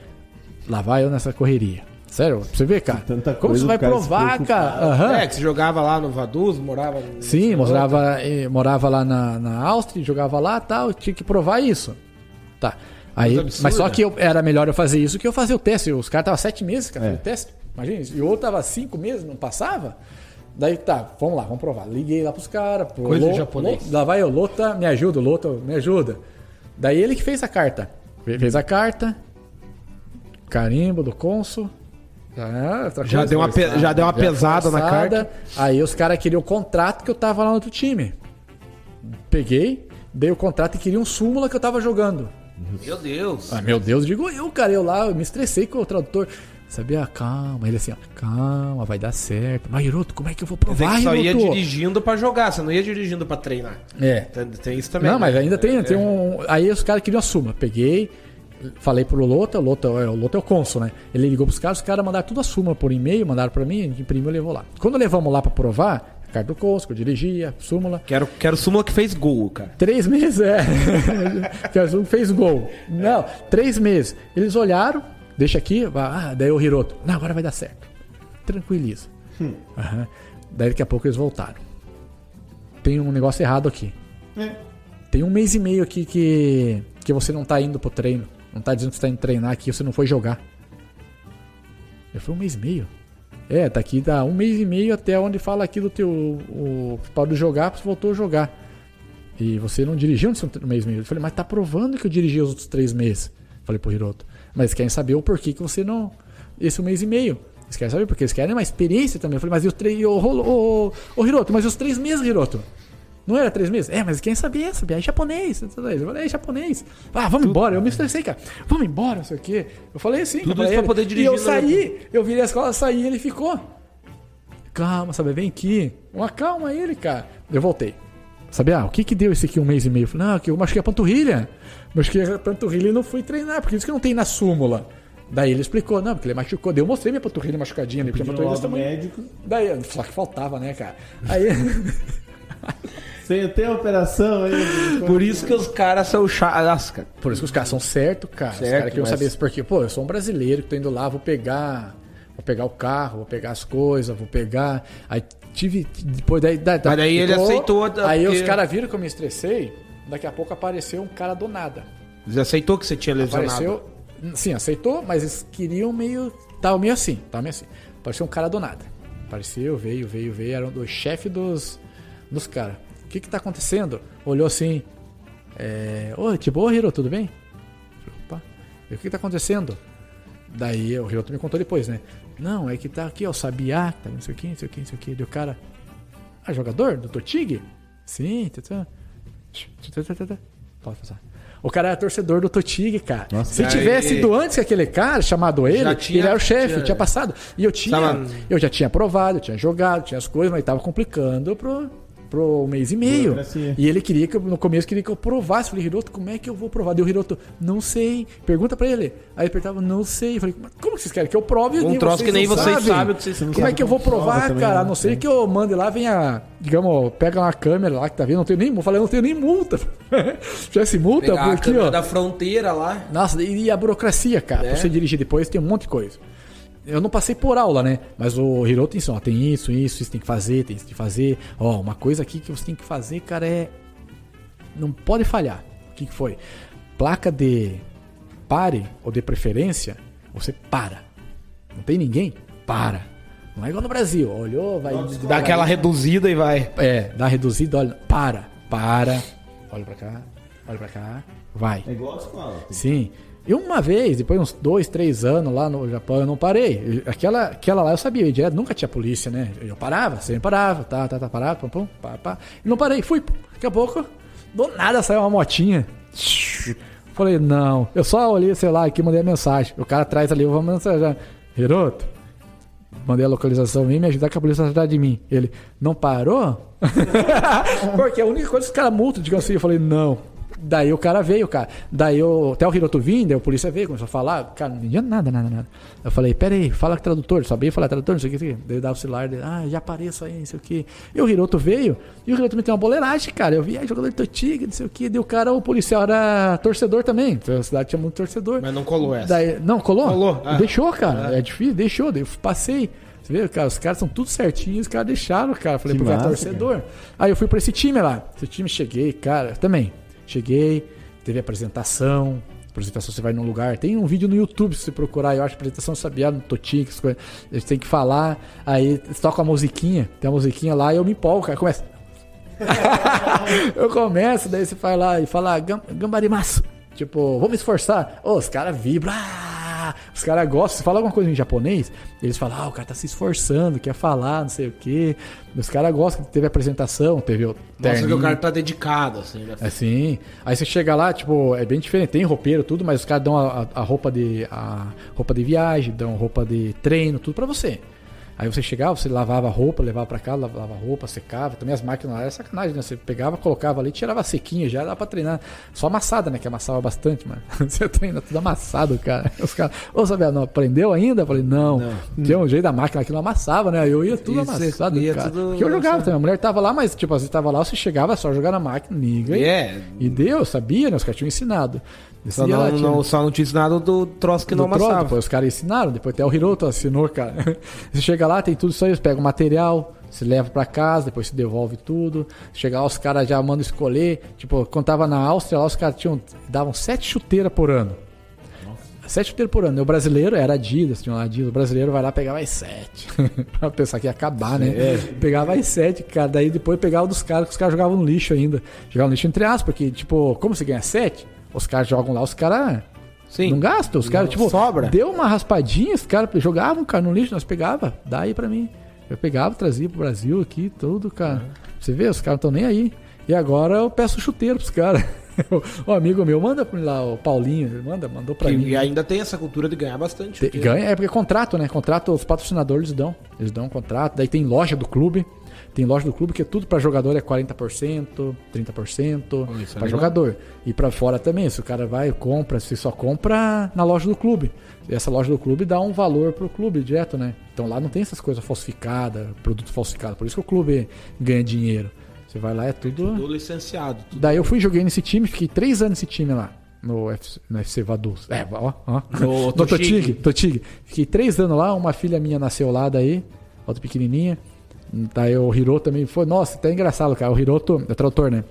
Lá vai eu nessa correria. Sério, pra você ver, cara. Tanta Como você vai cara se provar, cara? Aham. É, que você jogava lá no Vaduz, morava... no- Sim, morava, eh, morava lá na, na Áustria, jogava lá e tal, tinha que provar isso. Tá. Aí, mas só que eu, era melhor eu fazer isso que eu fazer o teste. Os caras estavam sete meses, cara, É. fazendo o teste. Imagina isso. E o outro tava cinco meses, não passava. Daí tá, vamos lá, vamos provar. Liguei lá pros caras. pro Coisa de japonês. Lo- Lá vai eu, Lota, me ajuda, Lota, me ajuda. Daí ele que fez a carta. Fe- Fez a carta, carimbo do cônsul. Ah, outra Já deu uma pe- já deu uma Já pesada na forçada. Aí os caras queriam o contrato que eu tava lá no outro time. Peguei, dei o contrato e queriam súmula que eu tava jogando. Meu Deus. Ah, meu Deus, digo eu, cara, eu lá, eu me estressei com o tradutor. Sabia? Calma. Ele assim, ó, calma, vai dar certo. Mas, Hiroto, como é que eu vou provar, que só ia Hiroto? dirigindo pra jogar, você não ia dirigindo pra treinar. É. Tem, tem isso também. Não, né? mas ainda tem, tem um. Aí os caras queriam a súmula. Peguei, falei pro Lota, o Lota, é, o Lota é o cônsul, né? Ele ligou pros caras, os caras mandaram tudo a súmula por e-mail, mandaram pra mim, imprimiu e levou lá. Quando levamos lá pra provar, a carta do cônsul, que eu dirigia, súmula. Quero, quero súmula que fez gol, cara. Três meses, é. que o fez gol. Não, três meses. Eles olharam, deixa aqui, ah, daí o Hiroto. Não, agora vai dar certo. Tranquiliza. Aham. Daí daqui a pouco eles voltaram. Tem um negócio errado aqui. É. Tem um mês e meio aqui que, que você não tá indo pro treino. Não tá dizendo que você tá indo treinar aqui, você não foi jogar. Eu falei, um mês e meio? É, tá aqui, dá um mês e meio até onde fala aqui do teu. O, de jogar, você voltou a jogar. E você não dirigiu nesse um mês e meio. Eu falei, mas tá provando que eu dirigi os outros três meses. Falei pro Hiroto. Mas querem saber o porquê que você não. Esse um mês e meio. Eles querem saber porque eles querem uma experiência também. Eu falei, mas e os três. Ô, ô, Hiroto, mas e os três meses, Hiroto? Não era três meses? É, mas quem sabia, sabia. É japonês. Eu falei, é japonês. Ah, vamos embora. Eu me estressei, cara. Vamos embora, não sei o quê. Eu falei assim. Tudo eu isso pra poder E dirigir eu no saí, eu virei a escola, saí e ele ficou. Calma, sabe? Vem aqui. Uma calma ele, cara. Eu voltei. Sabe, ah, o que que deu esse aqui um mês e meio? Eu falei, não, que eu machuquei a panturrilha. Machuquei a panturrilha e não fui treinar, porque isso que não tem na súmula. Daí ele explicou, não, porque ele machucou. Daí eu mostrei minha panturrilha machucadinha ali, porque a panturrilha muito... médico. Daí, só que faltava, né, cara? Aí... Sem ter operação aí. Por isso que os caras são chatos, cara. Por isso que os caras são certos, cara. os Certo, caras queriam mas- saber isso porque, pô, eu sou um brasileiro que tô indo lá, vou pegar. Vou pegar o carro, vou pegar as coisas, vou pegar. Aí tive. Depois daí. da- da- Mas daí ele aceitou, Aí porque- os caras viram que eu me estressei. Daqui a pouco apareceu um cara do nada. Você aceitou que você tinha lesionado. Apareceu. Sim, aceitou, mas eles queriam meio. Tava meio assim, tava meio assim. Apareceu um cara do nada. Apareceu, veio, veio, veio. Era um do chefe dos, dos caras. O que que tá acontecendo? Olhou assim. É. Ô, tipo, ô Hiro, tudo bem? Opa. E o que que tá acontecendo? Daí o Hiroto me contou depois, né? Não, é que tá aqui, ó, o Sabiá, tá não sei o que, não sei o que, não sei o que. Deu cara. Ah, jogador? Do Totig? Sim, tá, tá. Pode passar. O cara era torcedor do Totig, cara. Nossa. Se Aí- tivesse ido antes que aquele cara, chamado ele, tinha- ele era o chefe, tinha- tinha passado. E eu tinha. Tava- Eu já tinha aprovado, eu tinha jogado, tinha as coisas, mas tava complicando pro, pro um mês e meio. Burocracia. E ele queria que eu, no começo queria que eu provasse. Eu falei, Hiroto, como é que eu vou provar? Deu o Hiroto, não sei. Pergunta pra ele. Aí ele perguntava, não sei. Eu falei, mas como que vocês querem que eu prove? Um troço que nem não vocês sabem. vocês não Como é sabe que eu vou provar, também, cara? né? A não ser que eu mande lá, venha, digamos, pega uma câmera lá que tá vendo, não tenho nem, eu falei, eu não tenho nem multa. Se tivesse multa, Pegar a porque, câmera ó. da fronteira lá. Nossa, e a burocracia, cara. É. Pra você dirigir depois tem um monte de coisa. Eu não passei por aula, né? Mas o Hiroto ensinou, ó, tem isso, isso, isso tem que fazer, tem isso que fazer. Ó, uma coisa aqui que você tem que fazer, cara, é. Não pode falhar. O que, que foi? Placa de pare ou de preferência, você para. Não tem ninguém? Para. Não é igual no Brasil. Olhou, vai. Dá aquela reduzida e vai. É, dá reduzida, olha. Para, para. Olha pra cá, olha pra cá. Vai. É igual a escola. Sim. E uma vez, depois de uns dois, três anos lá no Japão, eu não parei. Aquela, aquela lá eu sabia, eu nunca tinha polícia, né? Eu parava, sempre parava, tá, tá, tá, parava, pum, pum, pá, pá. E não parei, fui. Daqui a pouco, do nada saiu uma motinha. Falei, não. Eu só olhei, sei lá, aqui mandei a mensagem. O cara atrás ali, eu vou mensajar. Hiroto, mandei a localização, vem me ajudar que a polícia tá atrás de mim. Ele, não parou? Porque a única coisa que os caras multam, digamos assim, eu falei, não. Daí o cara veio, cara. Daí eu, até o Hiroto vindo, daí o polícia veio, começou a falar. Cara, não entendia nada, nada, nada. Eu falei, pera aí, fala com o tradutor. Sabia falar tradutor, não sei o que. não sei o que. Daí dava o celular dele, ah, já apareço aí, não sei o que. E o Hiroto veio, e o Hiroto me tem uma boleiragem, cara. Eu vi, ah, jogador de Totiga, não sei o que. Daí o cara, o policial era torcedor também. Então a cidade tinha muito torcedor. Mas não colou essa. Daí, não, colou? Colou, ah. Deixou, cara. É difícil, deixou. Daí eu passei. Você vê, cara, os caras são tudo certinhos, os caras deixaram, cara. Falei, Que porque é massa, torcedor. Aí eu fui pra esse time lá. Esse time cheguei, cara, também. Cheguei, teve apresentação. Apresentação, você vai num lugar. Tem um vídeo no YouTube, se você procurar, eu acho, apresentação Sabiá no Totinho, coisas. Eles têm que falar. Aí tocam a musiquinha, tem a musiquinha lá e eu me empolgo, cara. Começa. eu começo, daí você vai lá e fala, "Gam- gambarimaço. Tipo, vou me esforçar. Ô, os caras vibram. Ah, os caras gostam. Você fala alguma coisa em japonês, eles falam, ah, o cara tá se esforçando, quer falar, não sei o quê. Os caras gostam que teve apresentação, teve o Mostra que o cara tá dedicado, assim, né? Assim. Aí você chega lá, tipo, é bem diferente. Tem roupeiro, tudo, mas os caras dão a, a- roupa de. a roupa de viagem, dão roupa de treino, tudo pra você. Aí você chegava, você lavava a roupa, levava pra cá, lavava a roupa, secava. Também as máquinas lá era sacanagem, né? Você pegava, colocava ali, tirava sequinha, já dá pra treinar. Só amassada, né? Que amassava bastante, mano. Você treina tudo amassado, cara. Os caras, ô, Sabiá, não aprendeu ainda? Eu falei, não. Tinha um jeito da máquina que não amassava, né? Eu ia tudo Isso, amassado, ia cara. tudo Porque eu jogava também. A mulher tava lá, mas, tipo, você tava lá, você chegava, só jogar na máquina, liga. e- É. e deu, sabia, né? Os caras tinham ensinado. Só não, tinha- não, só não te ensinaram do troço que do não troço, amassava. depois os caras ensinaram, depois até o Hiroto assinou, cara. Você chega lá, tem tudo isso aí, você pega o material, você leva pra casa, depois você devolve tudo. Chega lá, os caras já mandam escolher. Tipo, quando tava na Áustria, lá os caras tinham, davam sete chuteiras por ano. Sete chuteiras por ano. E O brasileiro era Adidas, tinha lá Adidas. O brasileiro vai lá pegar mais sete. pra pensar que ia acabar, né? Pegava mais sete, cara. Daí depois pegava dos caras, que os caras jogavam no lixo ainda. Jogavam no lixo entre aspas, porque, tipo, como você ganha sete, os caras jogam lá, os caras Sim. não gastam. Os caras, tipo, sobra. deu uma raspadinha, os caras jogavam, cara, no lixo, nós pegava, dá aí pra mim. Eu pegava, trazia pro Brasil aqui, tudo, cara. Você vê, os caras não estão nem aí. E agora eu peço chuteiro pros caras. o amigo meu, manda pra mim lá, o Paulinho, ele manda, mandou pra E, mim. e ainda tem essa cultura de ganhar bastante. Ganha, é porque é contrato, né? Contrato, os patrocinadores dão. Eles dão um contrato. Daí tem loja do clube. Tem loja do clube que é tudo pra jogador é 40%, 30% Olha, isso é pra legal. jogador. E pra fora também, se o cara vai compra, se só compra na loja do clube. E essa loja do clube dá um valor pro clube direto, né? Então lá não tem essas coisas falsificadas, produto falsificado. Por isso que o clube ganha dinheiro. Você vai lá, é tudo. Do licenciado. tudo. Daí eu fui joguei nesse time, fiquei três anos nesse time lá. No FC, no FC Vaduz. É, ó, ó. No No Totig. Fiquei três anos lá, uma filha minha nasceu lá daí, outra pequenininha. Daí o Hiroto também foi, nossa, tá engraçado, cara. O Hiroto é tradutor, né?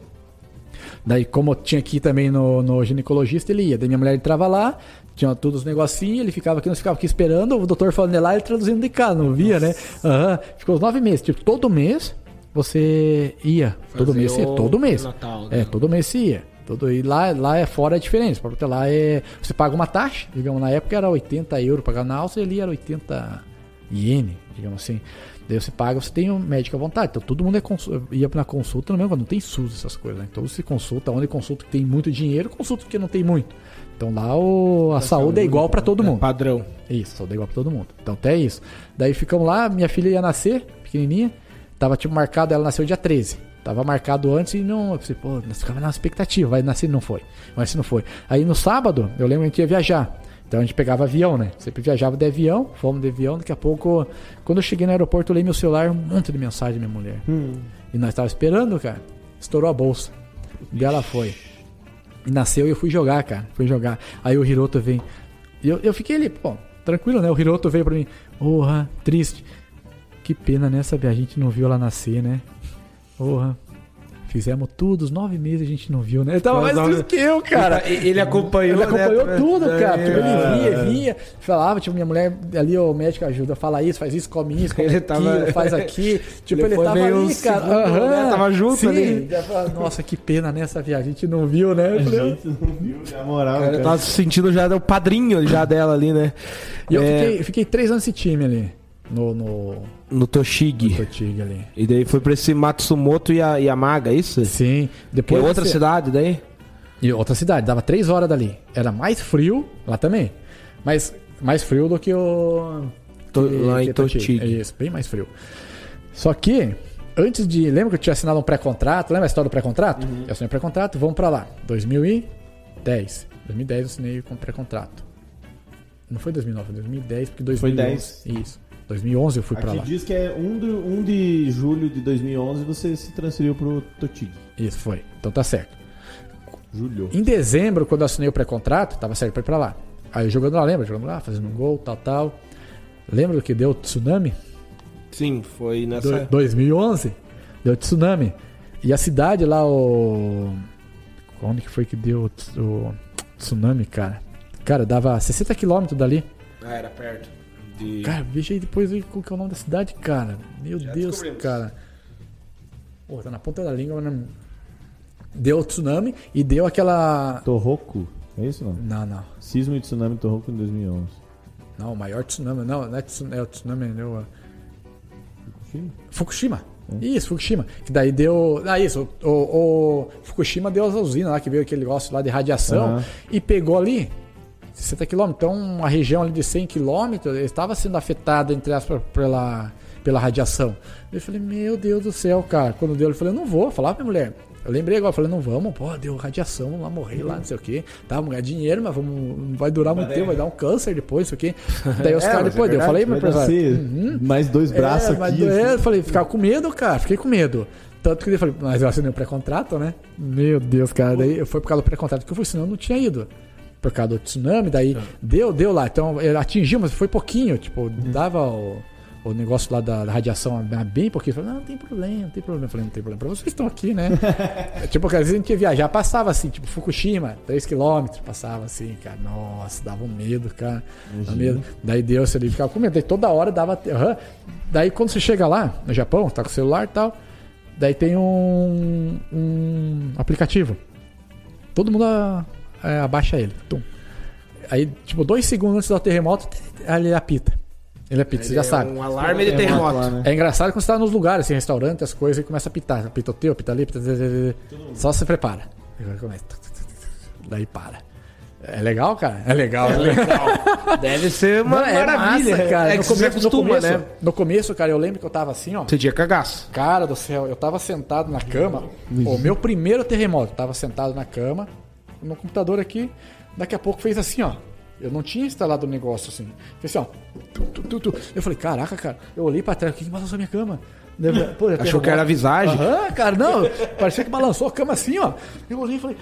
Daí, como eu tinha aqui também no, no ginecologista, ele ia. Daí minha mulher entrava lá, tinha todos os negocinhos, ele ficava aqui, nós ficava aqui esperando, o doutor falando de lá, ele traduzindo de cá, não via, né? Aham. Ficou os nove meses. Tipo, todo mês você ia. todo mês você ia, todo mês. Natal, É, né? todo mês você ia. Todo, e lá, lá é fora é diferente, porque lá é. Você paga uma taxa, digamos, na época era 80 euros pagar na Áustria, ali era 80 iene, digamos assim. Daí você paga, você tem um médico à vontade. Então todo mundo é ia na consulta, no mesmo, não tem SUS essas coisas. Né? Então você consulta onde consulta que tem muito dinheiro, consulta que não tem muito. Então lá o, a saúde é igual para todo mundo. Padrão. Isso, saúde é igual pra todo mundo. Então até isso. Daí ficamos lá, minha filha ia nascer, pequenininha. Tava tipo marcado, ela nasceu dia 13. Tava marcado antes e não. Eu pensei, pô, nós ficava na expectativa, vai nascer, não foi. Mas se não foi. Aí no sábado, eu lembro que a gente ia viajar. Então a gente pegava avião, né? Sempre viajava de avião, fomos de avião. Daqui a pouco, quando eu cheguei no aeroporto, eu olhei meu celular, um monte de mensagem da minha mulher. E nós tava esperando, cara. Estourou a bolsa. E ela foi. E nasceu e eu fui jogar, cara. Fui jogar. Aí o Hiroto vem. E eu, eu fiquei ali, pô, tranquilo, né? O Hiroto veio pra mim. Porra, triste. Que pena, né? Sabe, a gente não viu ela nascer, né? Porra. Fizemos tudo, os nove meses a gente não viu, né? Ele tava mais triste que eu, cara. Ele, ele acompanhou, Ele acompanhou né? tudo, cara. Tipo, ele É. via, via, falava, tipo, minha mulher ali, o médico ajuda, fala isso, faz isso, come isso, come Ele aquilo, tava- faz aqui. Tipo, Ele ele, tava ali, cara. segundo, né? Tava junto Sim. ali. Nossa, que pena nessa viagem, a gente não viu, né? Eu falei, A gente não viu, na moral, Cara, cara. eu tava se sentindo já o padrinho já dela ali, né? E eu É, fiquei, fiquei três anos nesse time ali. No, no, No Toshigi. Totig ali. E daí foi pra esse Matsumoto e a Yamaga, é isso? Sim. Depois é outra desse- cidade daí? E outra cidade, dava três horas dali. Era mais frio, lá também. Mas mais frio do que o. To- que- lá em. Totig. É isso, bem mais frio. Só que, antes de. Lembra que eu tinha assinado um pré-contrato? Lembra a história do pré-contrato? Uhum. Eu assinei um pré-contrato, vamos pra lá. 2010. 2010 eu assinei com pré-contrato. Não foi 2009, foi 2010, porque 2011. 10. Isso. 2011 eu fui pra Aqui lá. diz que é 1 de, 1 de julho de 2011 você se transferiu pro Totig. Isso, foi. Então tá certo. Julho. Em dezembro, quando eu assinei o pré-contrato, tava certo pra ir pra lá. Aí jogando lá, lembra? Jogando lá, fazendo um gol, tal, tal. Lembra do que deu o tsunami? Sim, foi nessa. Do- 2011? Deu tsunami. E a cidade lá, o. Onde que foi que deu o tsunami, cara? Cara, dava 60 quilômetros dali. Ah, era perto. De... Cara, veja aí depois aí qual que é o nome da cidade, cara. Meu Já Deus, cara. Pô, tá na ponta da língua, mas não... Deu o tsunami e deu aquela. Tohoku. É isso, não? Não, não. Sismo e tsunami em Tohoku em 2011. Não, o maior tsunami. Não, não é, tsunami, é o tsunami. É o... Sim. Fukushima. Isso, Fukushima. Que daí deu. Ah, isso. O, o Fukushima deu as usinas lá, que veio aquele negócio lá de radiação Aham. e pegou ali 60 quilômetros. Então, uma região ali de 100 quilômetros estava sendo afetada, entre aspas, pela, pela radiação. Eu falei, meu Deus do céu, cara. Quando deu, eu falei, não vou. Falar pra minha mulher. Eu lembrei agora, falei, não vamos, pô, deu radiação, vamos lá morrer lá, não sei o quê. Tá, vamos ganhar dinheiro, mas vamos, não vai durar muito tempo, vai dar um câncer depois, não sei o quê. Daí os É, caras é depois, deu. eu falei, meu empresário. nascer mais dois braços É, aqui. é, assim. eu falei, ficar com medo, cara. Fiquei com medo. Tanto que eu falei, mas eu assinei o pré-contrato, né? Meu Deus, cara. Daí foi por causa do pré-contrato que eu fui, senão eu não tinha ido. Por causa do tsunami, daí deu, deu lá. Então ele atingiu, mas foi pouquinho. Tipo, dava o, o negócio lá da, da radiação bem pouquinho. Eu falei, não, não tem problema, não tem problema. Eu falei, não tem problema. Pra vocês que estão aqui, né? É, tipo, às vezes a gente ia viajar, passava assim, tipo, Fukushima, 3km, passava assim, cara. Nossa, dava um medo, cara. Dava medo. Daí deu, você ali ficava com medo. Daí toda hora dava. aham. Daí quando você chega lá, no Japão, tá com o celular e tal, daí tem um, um aplicativo. Todo mundo ah, é, abaixa ele. Tum. Aí, tipo, dois segundos antes do terremoto, ele apita. Ele apita, você já É sabe. Um alarme de Lá, terremoto. né? É engraçado quando você tá nos lugares, assim, restaurante, as coisas, e começa a pitar. Apita o teu, apita ali, apita... Só você prepara. Começa. Daí para. É legal, cara? É legal. É legal. Deve ser uma Mano, é maravilha. massa, cara. É no, começo, no, acostuma, começo, né? no começo, cara, eu lembro que eu tava assim, ó. Você tinha cagaço. Cara do céu, eu tava sentado na cama. O meu primeiro terremoto, eu tava sentado na cama, no computador aqui. Daqui a pouco fez assim, ó. Eu não tinha instalado o negócio assim. Fez assim, ó. Eu falei, caraca, cara. Eu olhei pra trás, o que que balançou minha cama? Pô, Achou que era a visagem? Aham, cara, não. Parecia que balançou a cama assim, ó. Eu olhei e falei,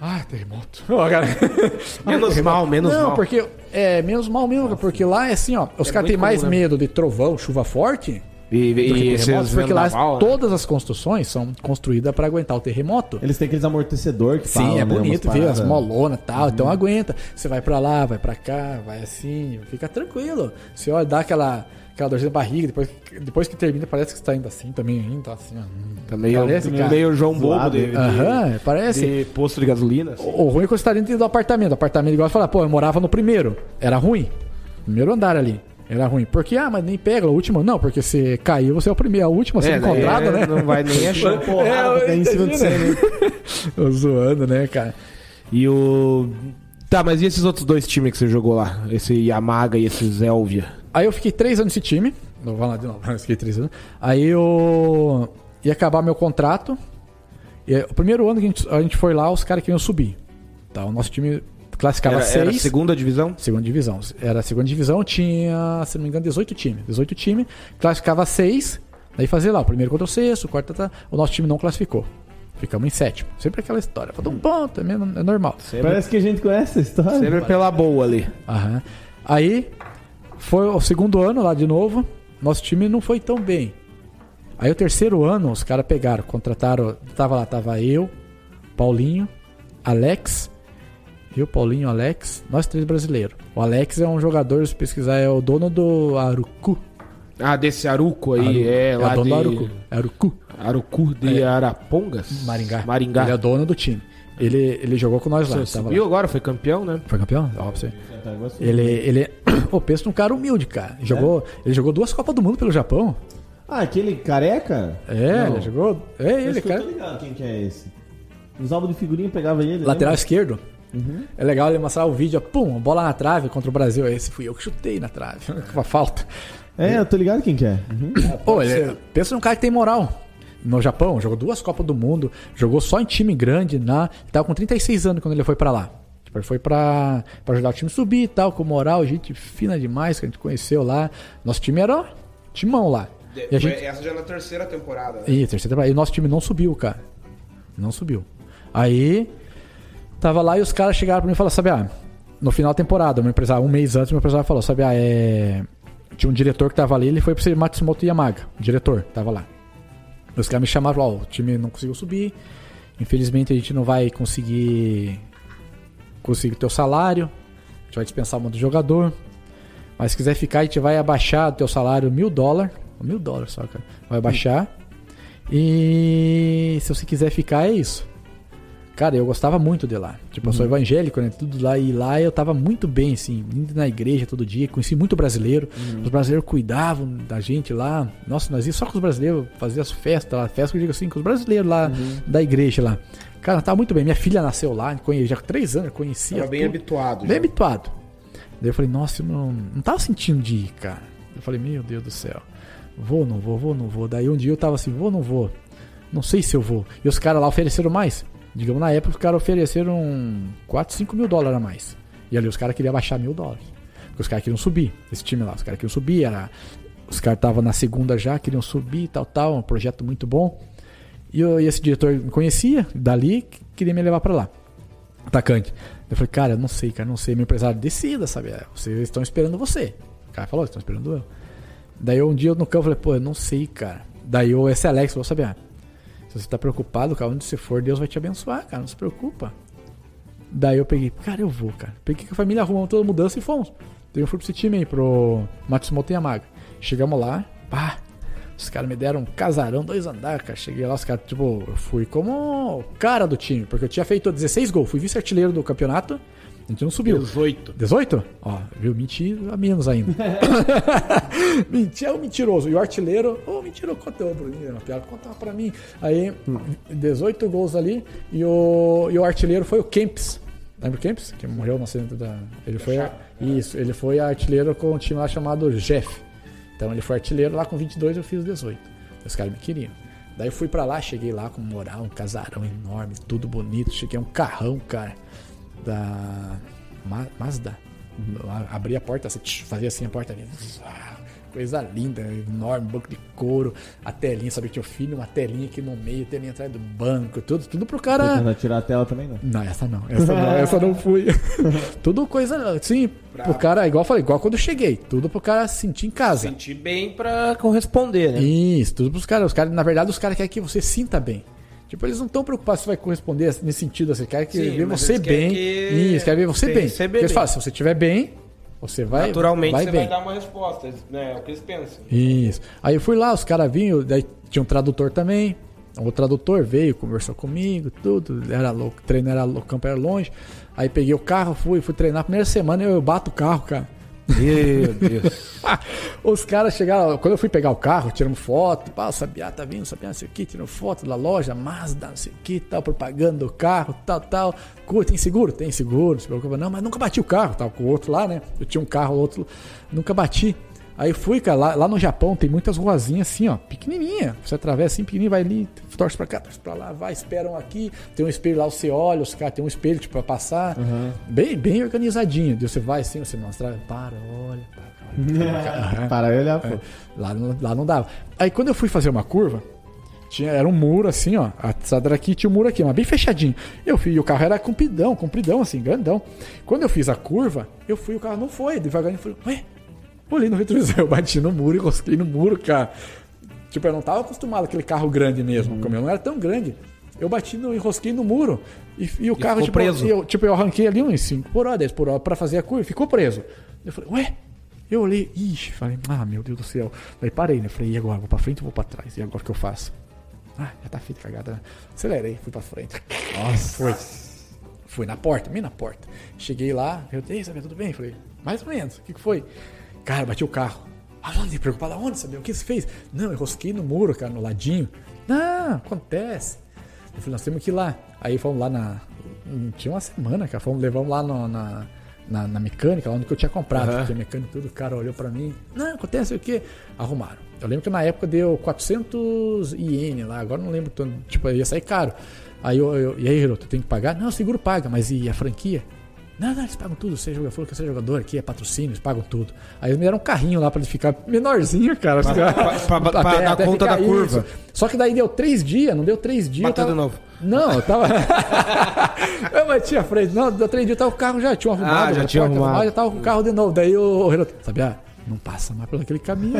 ah, terremoto. Ah, Menos terremoto. mal, menos não, mal. porque é menos mal mesmo, cara, porque lá é assim, ó. Os É caras têm mais né? medo de trovão, chuva forte. E, que e terremotos, porque lá vendaval, né? todas as construções são construídas para aguentar o terremoto. Eles têm aqueles amortecedor que Sim, falam, é né, bonito umas ver as molonas e tal, então aguenta. Você vai pra lá, vai pra cá, vai assim, fica tranquilo. Você olha, dá aquela, aquela dorzinha na barriga, depois, depois que termina parece que você tá indo assim também, indo assim, ó. Tá meio, Parece, cara. meio João Bobo de, de, Aham, parece. de posto de gasolina. assim. O ruim é quando você tá dentro do apartamento. O apartamento, igual eu falar, pô, eu morava no primeiro. Era ruim. Primeiro andar ali. Era ruim. Porque, ah, mas nem pega a última. Não, porque se caiu, você é o primeiro, a última a ser daí encontrada, é, né? Não vai nem achar. Porrada É, pra cair em cima de você, né? Tô zoando, né, cara? E o. Tá, mas e esses outros dois times que você jogou lá? Esse Yamaga e esse Zelvia? Aí eu fiquei três anos nesse time. Não vou lá de novo, eu fiquei três anos. Aí eu ia acabar meu contrato. E aí, o primeiro ano que a gente, a gente foi lá, os caras queriam subir. Tá, o nosso time classificava Era, seis. era segunda divisão? Segunda divisão. Era a segunda divisão, tinha, se não me engano, 18 times. 18 times, classificava seis, daí fazia lá, o primeiro contra o sexto, o quarto, tá, tá. o nosso time não classificou. Ficamos em sétimo. Sempre aquela história. Falta um ponto, é, mesmo- é normal. Sempre, Parece que a gente conhece a história. sempre pela boa ali. Aham. Aí, foi o segundo ano lá de novo, nosso time não foi tão bem. Aí o terceiro ano, os caras pegaram, contrataram, tava lá, tava eu, Paulinho, Alex, eu, Paulinho, Alex, nós três brasileiros. O Alex é um jogador, se pesquisar, é o dono do Arucu. Ah, desse Aruco aí, Arucu. é lá o dono de... do Arucu. Arucu. Arucu de Arapongas? Maringá. Maringá. Ele é dono do time. Ele, ele jogou com nós lá. Você subiu lá. agora, foi campeão, né? Foi campeão? Ó, pra você. Ele, ele, pô, pensa num cara humilde, cara. Jogou, Ele jogou duas Copas do Mundo pelo Japão. Ah, aquele careca? É, Não. ele jogou. É ele, que eu cara. tô ligado quem que é esse. Nos álbuns de figurinha pegava ele. Lateral lembra? esquerdo. Uhum. É legal ele mostrar o vídeo, pum, bola na trave contra o Brasil. Esse fui eu que chutei na trave, com uma falta. É, eu tô ligado quem que é. Uhum. Pô, ele, pensa num cara que tem moral. No Japão, jogou duas Copas do Mundo, jogou só em time grande, na, ele tava com 36 anos quando ele foi pra lá. Tipo, ele foi pra, pra ajudar o time a subir e tal, com moral, gente fina demais, que a gente conheceu lá. Nosso time era ó, timão lá. E a gente, Essa já é na terceira temporada. né? e, terceira temporada. E o nosso time não subiu, cara. Não subiu. Aí, tava lá e os caras chegaram pra mim e falaram, sabe, ah, no final da temporada, meu empresário, um mês antes, meu empresário falou, sabe, ah, é... Tinha um diretor que tava ali, ele foi pro Matsumoto Yamaga, o diretor, tava lá. Os caras me chamaram, ó, o time não conseguiu subir, infelizmente a gente não vai conseguir conseguir teu salário, a gente vai dispensar um monte de jogador, mas se quiser ficar, a gente vai abaixar o teu salário mil dólares, mil dólares só, cara, vai abaixar, e se você quiser ficar, é isso. Cara, eu gostava muito de lá. Tipo, eu sou evangélico, né? Tudo lá. E lá eu tava muito bem, assim, indo na igreja todo dia. Conheci muito brasileiro. Os brasileiros cuidavam da gente lá. Nossa, nós íamos só com os brasileiros fazer as festas lá. Festa que eu digo assim, com os brasileiros lá da igreja lá. Cara, tava muito bem. Minha filha nasceu lá, conhe- já com três anos, eu conhecia. Tava bem tudo. habituado. Bem já. habituado. Daí eu falei, nossa, eu não, não tava sentindo de ir, cara. Eu falei, meu Deus do céu. Vou, não vou, vou, não vou. Daí um dia eu tava assim, vou, não vou. Não sei se eu vou. E os caras lá ofereceram mais. Digamos, na época os caras ofereceram 4, 5 mil dólares a mais. E ali os caras queriam baixar mil dólares. Porque os caras queriam subir. Esse time lá, os caras queriam subir. Era, os caras estavam na segunda já, queriam subir, tal, tal. Um projeto muito bom. E, eu- e esse diretor me conhecia, dali, queria me levar pra lá. Atacante. Eu falei, cara, não sei, cara, não sei. Meu empresário decida, sabe? É, Vocês estão esperando você. O cara falou, estão esperando eu. Daí um dia eu no campo falei, pô, eu não sei, cara. Daí o esse Alex falou, sabe? ah, se você tá preocupado, cara, onde você for, Deus vai te abençoar, cara, não se preocupa. Daí eu peguei, cara, eu vou, cara. Peguei com a família, arrumamos toda a mudança e fomos. Daí eu fui pro esse time aí, pro Matsumoto Yamaga. Chegamos lá, pá, os caras me deram um casarão, dois andares, cara. Cheguei lá, os caras, tipo, eu fui como cara do time, porque eu tinha feito 16 gols, fui vice-artilheiro do campeonato, a gente não subiu. 18. 18? Ó, viu? Menti a menos ainda. Menti, é o mentiroso. E o artilheiro, ô, mentiroso, conta o Bruninho, uma piada, conta pra mim. Aí, 18 gols ali, e o, e o artilheiro foi o Kempis. Lembra o Kempis? Que morreu no acidente da. Ele foi. a- isso, ele foi artilheiro com um time lá chamado Jeff. Então ele foi artilheiro lá com 22, eu fiz 18. Os caras me queriam. Daí eu fui pra lá, cheguei lá com moral, um casarão enorme, tudo bonito. Cheguei um carrão, cara, da Ma- Mazda. A- Abri a porta, assim, tch, fazia assim a porta ali. Coisa linda, enorme, banco de couro, a telinha, sabe que tinha o filho, uma telinha aqui no meio, telinha atrás do banco, tudo, tudo pro cara. Tentando tirar a tela também, não. Não, essa não. Essa não, essa não fui. tudo coisa assim, pro cara, igual eu falei, igual quando eu cheguei. Tudo pro cara sentir em casa. Sentir bem pra corresponder, né? Isso, tudo pros caras. Os caras, na verdade, os caras querem que você sinta bem. Tipo, eles não estão preocupados se vai corresponder nesse sentido, assim, querem que Sim, ver você bem. que Isso, querem ver você bem. receber Porque eles bem. falam, se você estiver bem, você vai. Naturalmente vai você bem. vai dar uma resposta, né? É o que eles pensam. Isso. Aí eu fui lá, os caras vinham, daí tinha um tradutor também. O tradutor veio, conversou comigo, tudo. Era louco, treino era louco, o campo era longe. Aí peguei o carro, fui, fui treinar. Primeira semana eu bato o carro, cara. Meu Deus. Os caras chegaram, quando eu fui pegar o carro, tiramos foto, pá, o Sabiá tá vindo, o Sabiá não sei o que, tirando foto da loja, Mazda, não sei o que, tal, propaganda do carro, tal, tal. Tem seguro? Tem seguro, não se preocupa não, mas nunca bati o carro, tal, com o outro lá, né? Eu tinha um carro, o outro, nunca bati. Aí fui, cara, lá, lá no Japão tem muitas ruazinhas assim, ó, pequenininha. Você atravessa assim, pequenininho, vai ali, torce pra cá, torce pra lá, vai, esperam aqui. Tem um espelho lá, você olha, os caras tem um espelho tipo, pra passar. Bem, bem organizadinho. Daí você vai assim, você mostra, para, olha, para. Para ele, olhar, pô. Lá, não- lá não dava. Aí quando eu fui fazer uma curva, tinha, era um muro assim, ó. A estrada daqui tinha um muro aqui, mas bem fechadinho. Eu fui, e o carro era compridão, compridão, assim, grandão. Quando eu fiz a curva, eu fui, o carro não foi, devagarinho, eu falei, ué, olhei no retrovisor, eu bati no muro e rosquei no muro, cara. Tipo, eu não tava acostumado com aquele carro grande mesmo, como eu não era tão grande. Eu bati no, enrosquei no muro e, e o carro, ficou tipo, preso. eu, tipo, eu arranquei ali uns 5 por hora, 10 por hora pra fazer a curva, ficou preso. Eu falei, ué? Eu olhei, ixi, falei, ah, meu Deus do céu. Daí parei, né? Falei, e agora? Vou pra frente ou vou pra trás? E agora o que eu faço? Ah, já tá feito cagada. né? Acelerei, fui pra frente. Nossa. Foi. Fui na porta, bem na porta. Cheguei lá, eu dei, tudo bem? Falei, mais ou menos, o que, que foi? Cara, bati o carro. Aonde? Preocupado aonde, sabia? O que você fez? Não, eu rosquei no muro, cara, no ladinho. Não, acontece. Eu falei, nós temos que ir lá. Aí fomos lá na. Tinha uma semana, cara. Fomos, levamos lá no- na, na, na mecânica, lá onde eu tinha comprado. Aham. Tinha mecânica tudo, o cara olhou pra mim. Não, acontece o quê? Arrumaram. Eu lembro que na época deu 400 iene lá, agora não lembro, tanto, tipo, ia sair caro. Aí eu, eu- e aí, Hiroto, tem que pagar? Não, o seguro paga, mas e a franquia? Não, não, eles pagam tudo. Você jogador, falou que você é jogador aqui, é patrocínio, eles pagam tudo. Aí eles me deram um carrinho lá pra ele ficar menorzinho, cara. os caras- pra- pra- pra dar conta ficar da curva. Só que daí deu três dias, não deu três dias. Bateu eu de novo. Não, eu tava. eu bati a frente. Não, deu três dias, tava o carro já tinha arrumado. Ah, já tinha porta arrumado. Já tava com o carro de novo. Daí o Hiroto, sabia? Não passa mais por aquele caminho.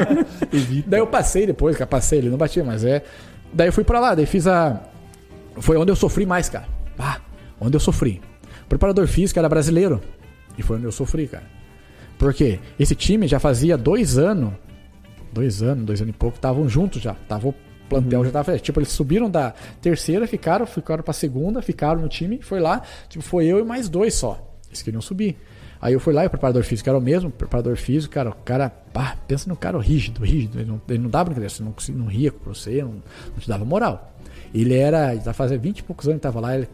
daí eu passei depois, cara, passei ele, não batia, mas é. Daí eu fui pra lá, daí fiz a. Foi onde eu sofri mais, cara. Ah, onde eu sofri. Preparador físico era brasileiro. E foi onde eu sofri, cara. Por quê? Esse time já fazia dois anos. Dois anos, dois anos e pouco, estavam juntos já. Tava o plantel já tava. Tipo, eles subiram da terceira, ficaram, ficaram pra segunda, ficaram no time, foi lá. Tipo, foi eu e mais dois só. Eles queriam subir. Aí eu fui lá e o preparador físico era o mesmo, o preparador físico, cara, o cara, pá, pensa no cara rígido, rígido. Ele não, ele não dava brincadeira, você não, não ria com você, não, não te dava moral. Ele era, já fazia 20 e poucos anos que tava lá, ele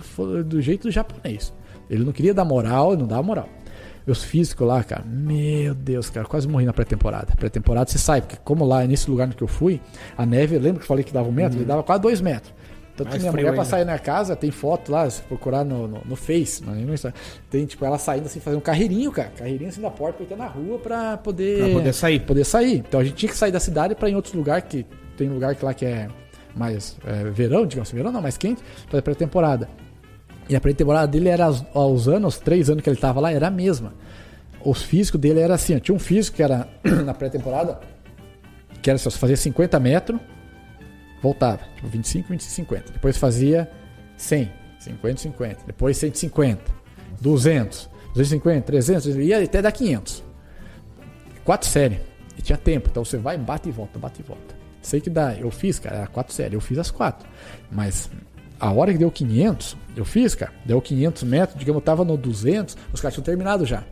foi do jeito do japonês. Ele não queria dar moral, não dava moral. Meus físicos lá, cara, meu Deus, cara, quase morri na pré-temporada. Pré-temporada você sai, porque como lá nesse lugar no que eu fui, a neve, lembra que eu falei que dava um metro? Ele dava quase dois metros. Tanto que Mais minha frio mulher pra ainda. sair na casa, tem foto lá, se procurar no, no, no Face, não no Instagram, tem tipo ela saindo assim, fazendo um carreirinho, cara, carreirinho assim da porta pra ir até na rua pra poder, Pra poder sair. poder sair. Então a gente tinha que sair da cidade pra ir em outros lugares, que tem lugar que lá que é mais é, verão, digamos assim, verão não, mais quente, pra pré-temporada. E a pré-temporada dele era aos, aos anos, os três anos que ele tava lá, era a mesma. Os físicos dele era assim, tinha um físico que era na pré-temporada, que era assim, fazia 50 metros, voltava, tipo 25, 25, 50. Depois fazia 100, 50, 50. Depois 150, 200, 250, 300, ia até dar 500. Quatro séries. E tinha tempo, então você vai, bate e volta, bate e volta. Sei que dá, eu fiz, cara, era quatro séries, eu fiz as quatro. Mas a hora que deu 500, eu fiz, cara, deu 500 metros, digamos, eu tava no 200, os caras tinham terminado já.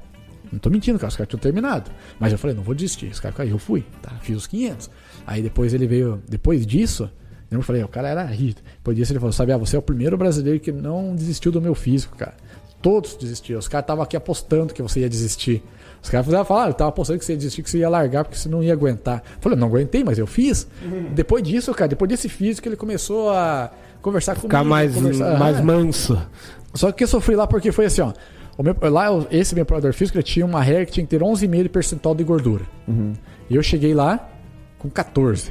Não tô mentindo, cara, os caras tinham terminado. Mas eu falei, não vou desistir. Os caras eu fui, tá? Fiz os 500. Aí depois ele veio, depois disso, eu falei, o cara era rígido. Depois disso ele falou, sabe, ah, você é o primeiro brasileiro que não desistiu do meu físico, cara. Todos desistiram. Os caras estavam aqui apostando que você ia desistir. Os caras falaram, eu tava apostando que você ia desistir, que você ia largar, porque você não ia aguentar. Eu falei, não aguentei, mas eu fiz. Depois disso, cara, depois desse físico, ele começou a conversar comigo. Ficar mais, conversar- mais Ah, manso. só que eu sofri lá porque foi assim, ó. O meu, lá, esse meu preparador físico, ele tinha uma regra que tinha que ter 11,5 de percentual de gordura. E eu cheguei lá com 14.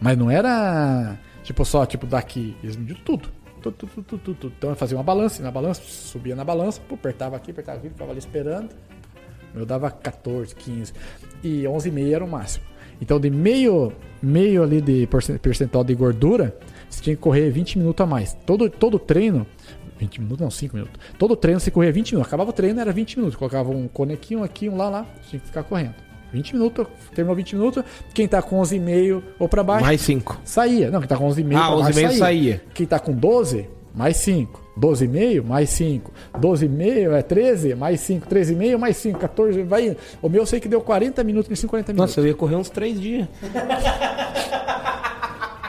Mas não era, tipo, só, tipo, daqui. Eles mediam tudo. Tudo, tudo, tudo, tudo, tudo. Então eu fazia uma balança, na balança, subia na balança, pô, apertava aqui, apertava aqui, ficava ali esperando. Eu dava 14, 15. E 11,5 era o máximo. Então, de meio, meio ali de percentual de gordura, você tinha que correr 20 minutos a mais. Todo, todo treino, 20 minutos, não, 5 minutos. Todo treino você corria 20 minutos. Acabava o treino, era 20 minutos. Colocava um conequinho aqui, um lá, lá. Tinha que ficar correndo. 20 minutos, terminou 20 minutos. Quem tá com 11,5 ou pra baixo, Mais cinco. saía. Não, quem tá com 11,5 Ah, pra baixo 11,5 saía. Quem tá com 12, mais 5. 12,5 mais 5. 12,5 é 13, mais 5. 13,5 mais 5. 14, vai indo. O meu eu sei que deu 40 minutos, nesse 40 minutos. Nossa, eu ia correr uns três dias.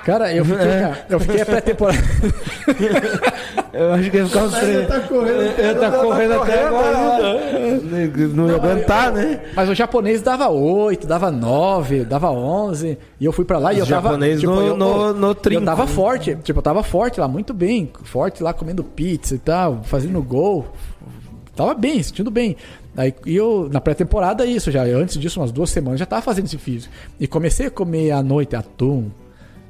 Cara, eu fiquei, cara, eu fiquei a pré-temporada. Eu acho que ia ficar uns três. tá correndo, Eu ia tá correndo até agora. Não ia aguentar, né? Mas o japonês dava 8, dava 9, dava 11. E eu fui pra lá e eu tava. japonês no- eu, no- no Eu trinco. tava forte. Tipo, eu tava forte lá, muito bem. Forte lá, comendo pizza e tal, fazendo gol. Tava bem, sentindo bem. Aí e eu, na pré-temporada, isso já. Antes disso, umas duas semanas, já tava fazendo esse físico. E comecei a comer à noite atum,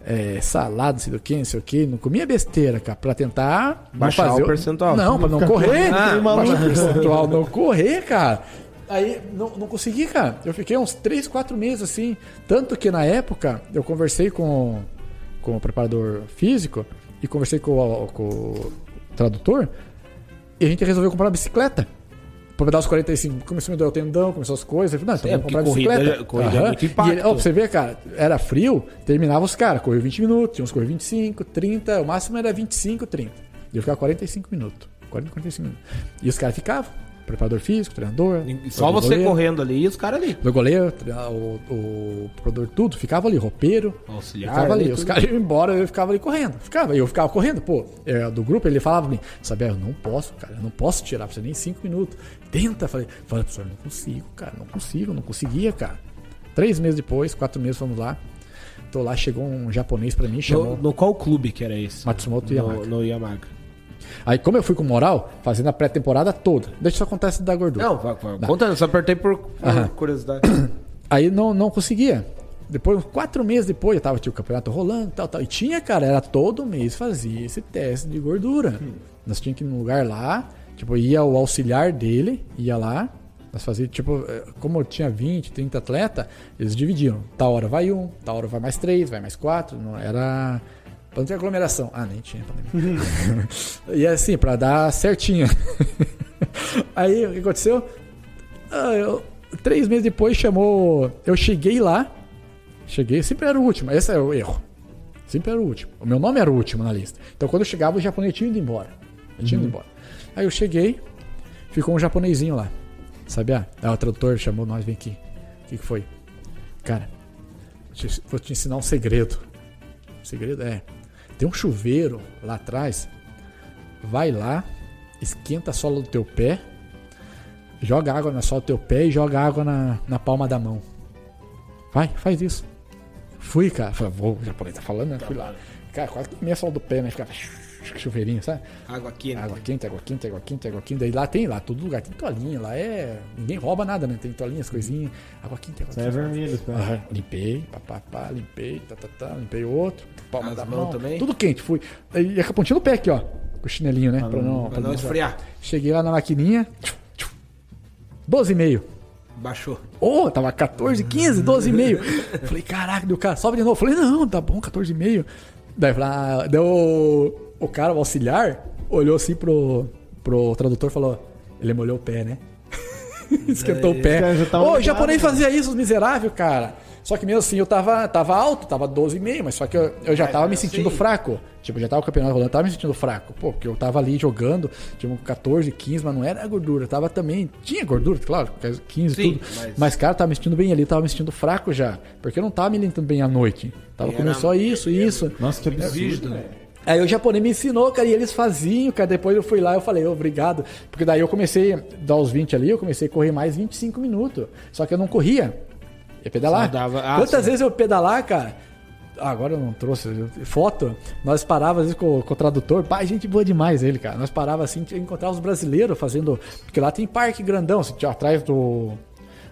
é, salada, não sei do que, não sei o que. Não comia besteira, cara, pra tentar não Baixar fazer o percentual. Não, pra não correr. Ah, baixar o percentual, não correr, cara. Aí não, não consegui, cara. Eu fiquei uns 3, 4 meses assim. Tanto que na época eu conversei com, com o preparador físico e conversei com o, com o tradutor. E a gente resolveu comprar uma bicicleta. Pra dar os 45. Começou a me dar o tendão, começou as coisas. Falei, não, então É, vamos comprar porque bicicleta. corrida- corrida é Aham. muito E ele- ó, pra você ver, cara, era frio, terminava os caras. Correu 20 minutos, tinha uns correu 25, 30. O máximo era 25, 30. E eu ficava 45 minutos. 40, 45 minutos. E os caras ficavam. Preparador físico, treinador. Só você goleiro. correndo ali e os caras ali. Meu goleiro, o, o preparador, tudo, ficava ali, roupeiro. Auxiliar. Ficava ali, ali, os caras iam embora, eu ficava ali correndo. Ficava, eu ficava correndo, pô. é, do grupo ele falava pra mim, sabia, eu não posso, cara, eu não posso tirar pra você nem cinco minutos. Tenta, falei, falei, professor, não consigo, cara, não consigo, não conseguia, cara. Três meses depois, quatro meses, fomos lá. Tô lá, chegou um japonês pra mim, chamou No, no qual clube que era esse? Matsumoto no, Yamaka. no Yamaga. Aí, como eu fui com moral, fazendo a pré-temporada toda, deixa isso acontece da gordura. Não, vai, vai. Contando, só apertei por, por Aham. curiosidade. Aí não, não conseguia. Depois, quatro meses depois, eu tava, tinha o campeonato rolando e tal, tal. E tinha, cara, era todo mês fazia esse teste de gordura. Nós tínhamos que ir num lugar lá, tipo, ia o auxiliar dele, ia lá. Nós fazíamos, tipo, eh, como tinha 20, 30 atletas, eles dividiam. Tal hora vai um, tal hora vai mais três, vai mais quatro. Não era. Pra não ter aglomeração. Ah, nem tinha pandemia. e assim, pra dar certinho. Aí, o que aconteceu? Ah, eu- três meses depois chamou. Eu cheguei lá. Cheguei, sempre era o último. Esse era o erro. Sempre era o último. O meu nome era o último na lista. Então quando eu chegava, o japonês tinha ido embora. Eu tinha ido embora. Aí eu cheguei, ficou um japonesinho lá. Sabe? Ah, aí o tradutor chamou nós, vem aqui. O que, que foi? Cara, vou te, vou te ensinar um segredo. O segredo é: tem um chuveiro lá atrás. Vai lá, esquenta a sola do teu pé, joga água na sola do teu pé e joga água na, na palma da mão. Vai, faz isso. Fui, cara. Falei, vou, o japonês tá falando, né? Fui lá. Cara, quase que comia a sola do pé, né? Ficava chuveirinho, sabe? Água quente. Água quente, água quente, água quente, água quente. Daí lá tem, lá, todo lugar tem toalhinha, lá é. Ninguém rouba nada, né? Tem toalhinhas, coisinhas. Água quente, água Isso é vermelho, cara. Aham, Limpei, pá, pá, pá, limpei, tá, tá, tá, limpei outro, palma As da mão, também? tudo quente, fui. E a pontinha do pé aqui, ó, com o chinelinho, né, pra não... Pra não esfriar. Cheguei lá na maquininha, 12,5. Baixou. Ô, tava 14, 15, 12,5. Falei, caraca, deu cara, sobe de novo. Falei, não, tá bom, 14,5. Daí falei, ah, deu o cara, o auxiliar, olhou assim pro, pro tradutor e falou: ele molhou o pé, né? Esquentou o pé. Ô, o ligado, japonês né? fazia isso, os miseráveis, cara. Só que mesmo assim eu tava, tava alto, tava 12,5, mas só que eu, eu já tava me sentindo fraco. Tipo, já tava o campeonato rolando, eu tava me sentindo fraco. Pô, porque eu tava ali jogando, tipo, 14, 15, mas não era gordura. Tava também. Tinha gordura, claro, 15 Sim, tudo. mas- Mas, cara, tava me sentindo bem ali, tava me sentindo fraco já. Porque eu não tava me alimentando bem à noite. Tava comendo só isso, isso. Nossa, que absurdo. Rígido, né? Aí o japonês me ensinou, cara, e eles faziam, cara. Depois eu fui lá eu falei, obrigado. Porque daí eu comecei, dar os 20 ali, eu comecei a correr mais 25 minutos. Só que eu não corria. Ia pedalar. Dava- ah, Quantas sim. vezes eu pedalar, cara? Agora eu não trouxe foto. Nós parávamos às vezes com, com o tradutor. Pai, gente boa demais ele, cara. Nós parávamos assim, encontrar os brasileiros fazendo. Porque lá tem parque grandão, assim, atrás do,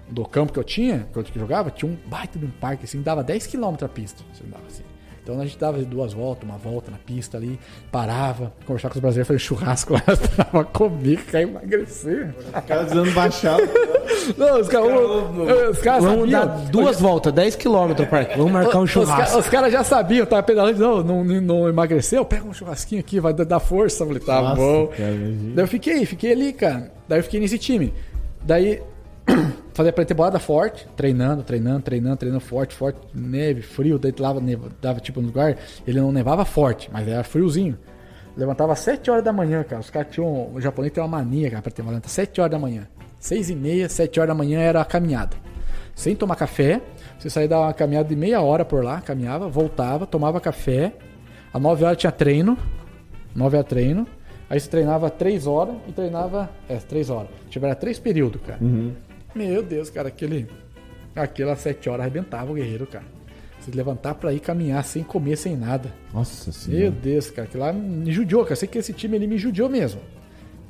do campo que eu tinha, que eu jogava, tinha um baita de um parque, assim, dava 10km a pista. Assim, dava, assim. Então a gente dava duas voltas, uma volta na pista ali, parava, conversava com os brasileiros, fazer churrasco lá, esperava comer, cair emagrecer. O cara dizendo baixar. Não, os caras. Os caras Vamos sabiam. dar duas voltas, 10 km, parque. Vamos marcar um Os, churrasco. os caras já sabiam, tava pedalando, não, não, não emagreceu, pega um churrasquinho aqui, vai dar- força. Eu falei, tá Nossa, bom. Daí eu fiquei, fiquei ali, cara. Daí eu fiquei nesse time. Daí, fazia pré-temporada forte, treinando, treinando, treinando, treinando forte, forte, neve, frio, daí lá neva, dava tipo no lugar, ele não nevava forte, mas era friozinho. Levantava às 7 horas da manhã, cara. Os caras tinham. O japonês tem uma mania, cara, pra ter uma levanta 7 horas da manhã. 6 e meia, 7 horas da manhã era a caminhada. Sem tomar café. Você saía uma caminhada de meia hora por lá, caminhava, voltava, tomava café. Às 9 horas tinha treino. 9 horas treino. Aí você treinava 3 horas e treinava. É, 3 horas. Tiveram 3 períodos, cara. Meu Deus, cara, aquele. Às 7 horas arrebentava o guerreiro, cara. Você levantar pra ir caminhar sem comer, sem nada. Nossa Meu senhora. Deus, cara, aquilo lá me judiou, cara. Eu sei que esse time ele me judiou mesmo.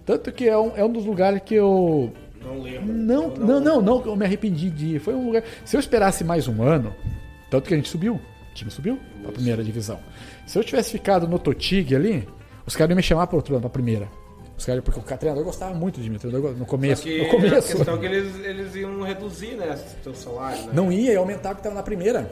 Tanto que é um, é um dos lugares que eu. Não lembro. Não, não, não, não, que eu me arrependi de ir. Foi um lugar. Se eu esperasse mais um ano, tanto que a gente subiu. O time subiu pra primeira divisão. Se eu tivesse ficado no Totig ali, os caras iam me chamar para outro ano, pra primeira. Os caras, porque o treinador gostava muito de mim, o treinador no começo. Que no a começo. questão é que eles, eles iam reduzir, né, seu salário, né? Não ia, ia aumentar porque tava na primeira.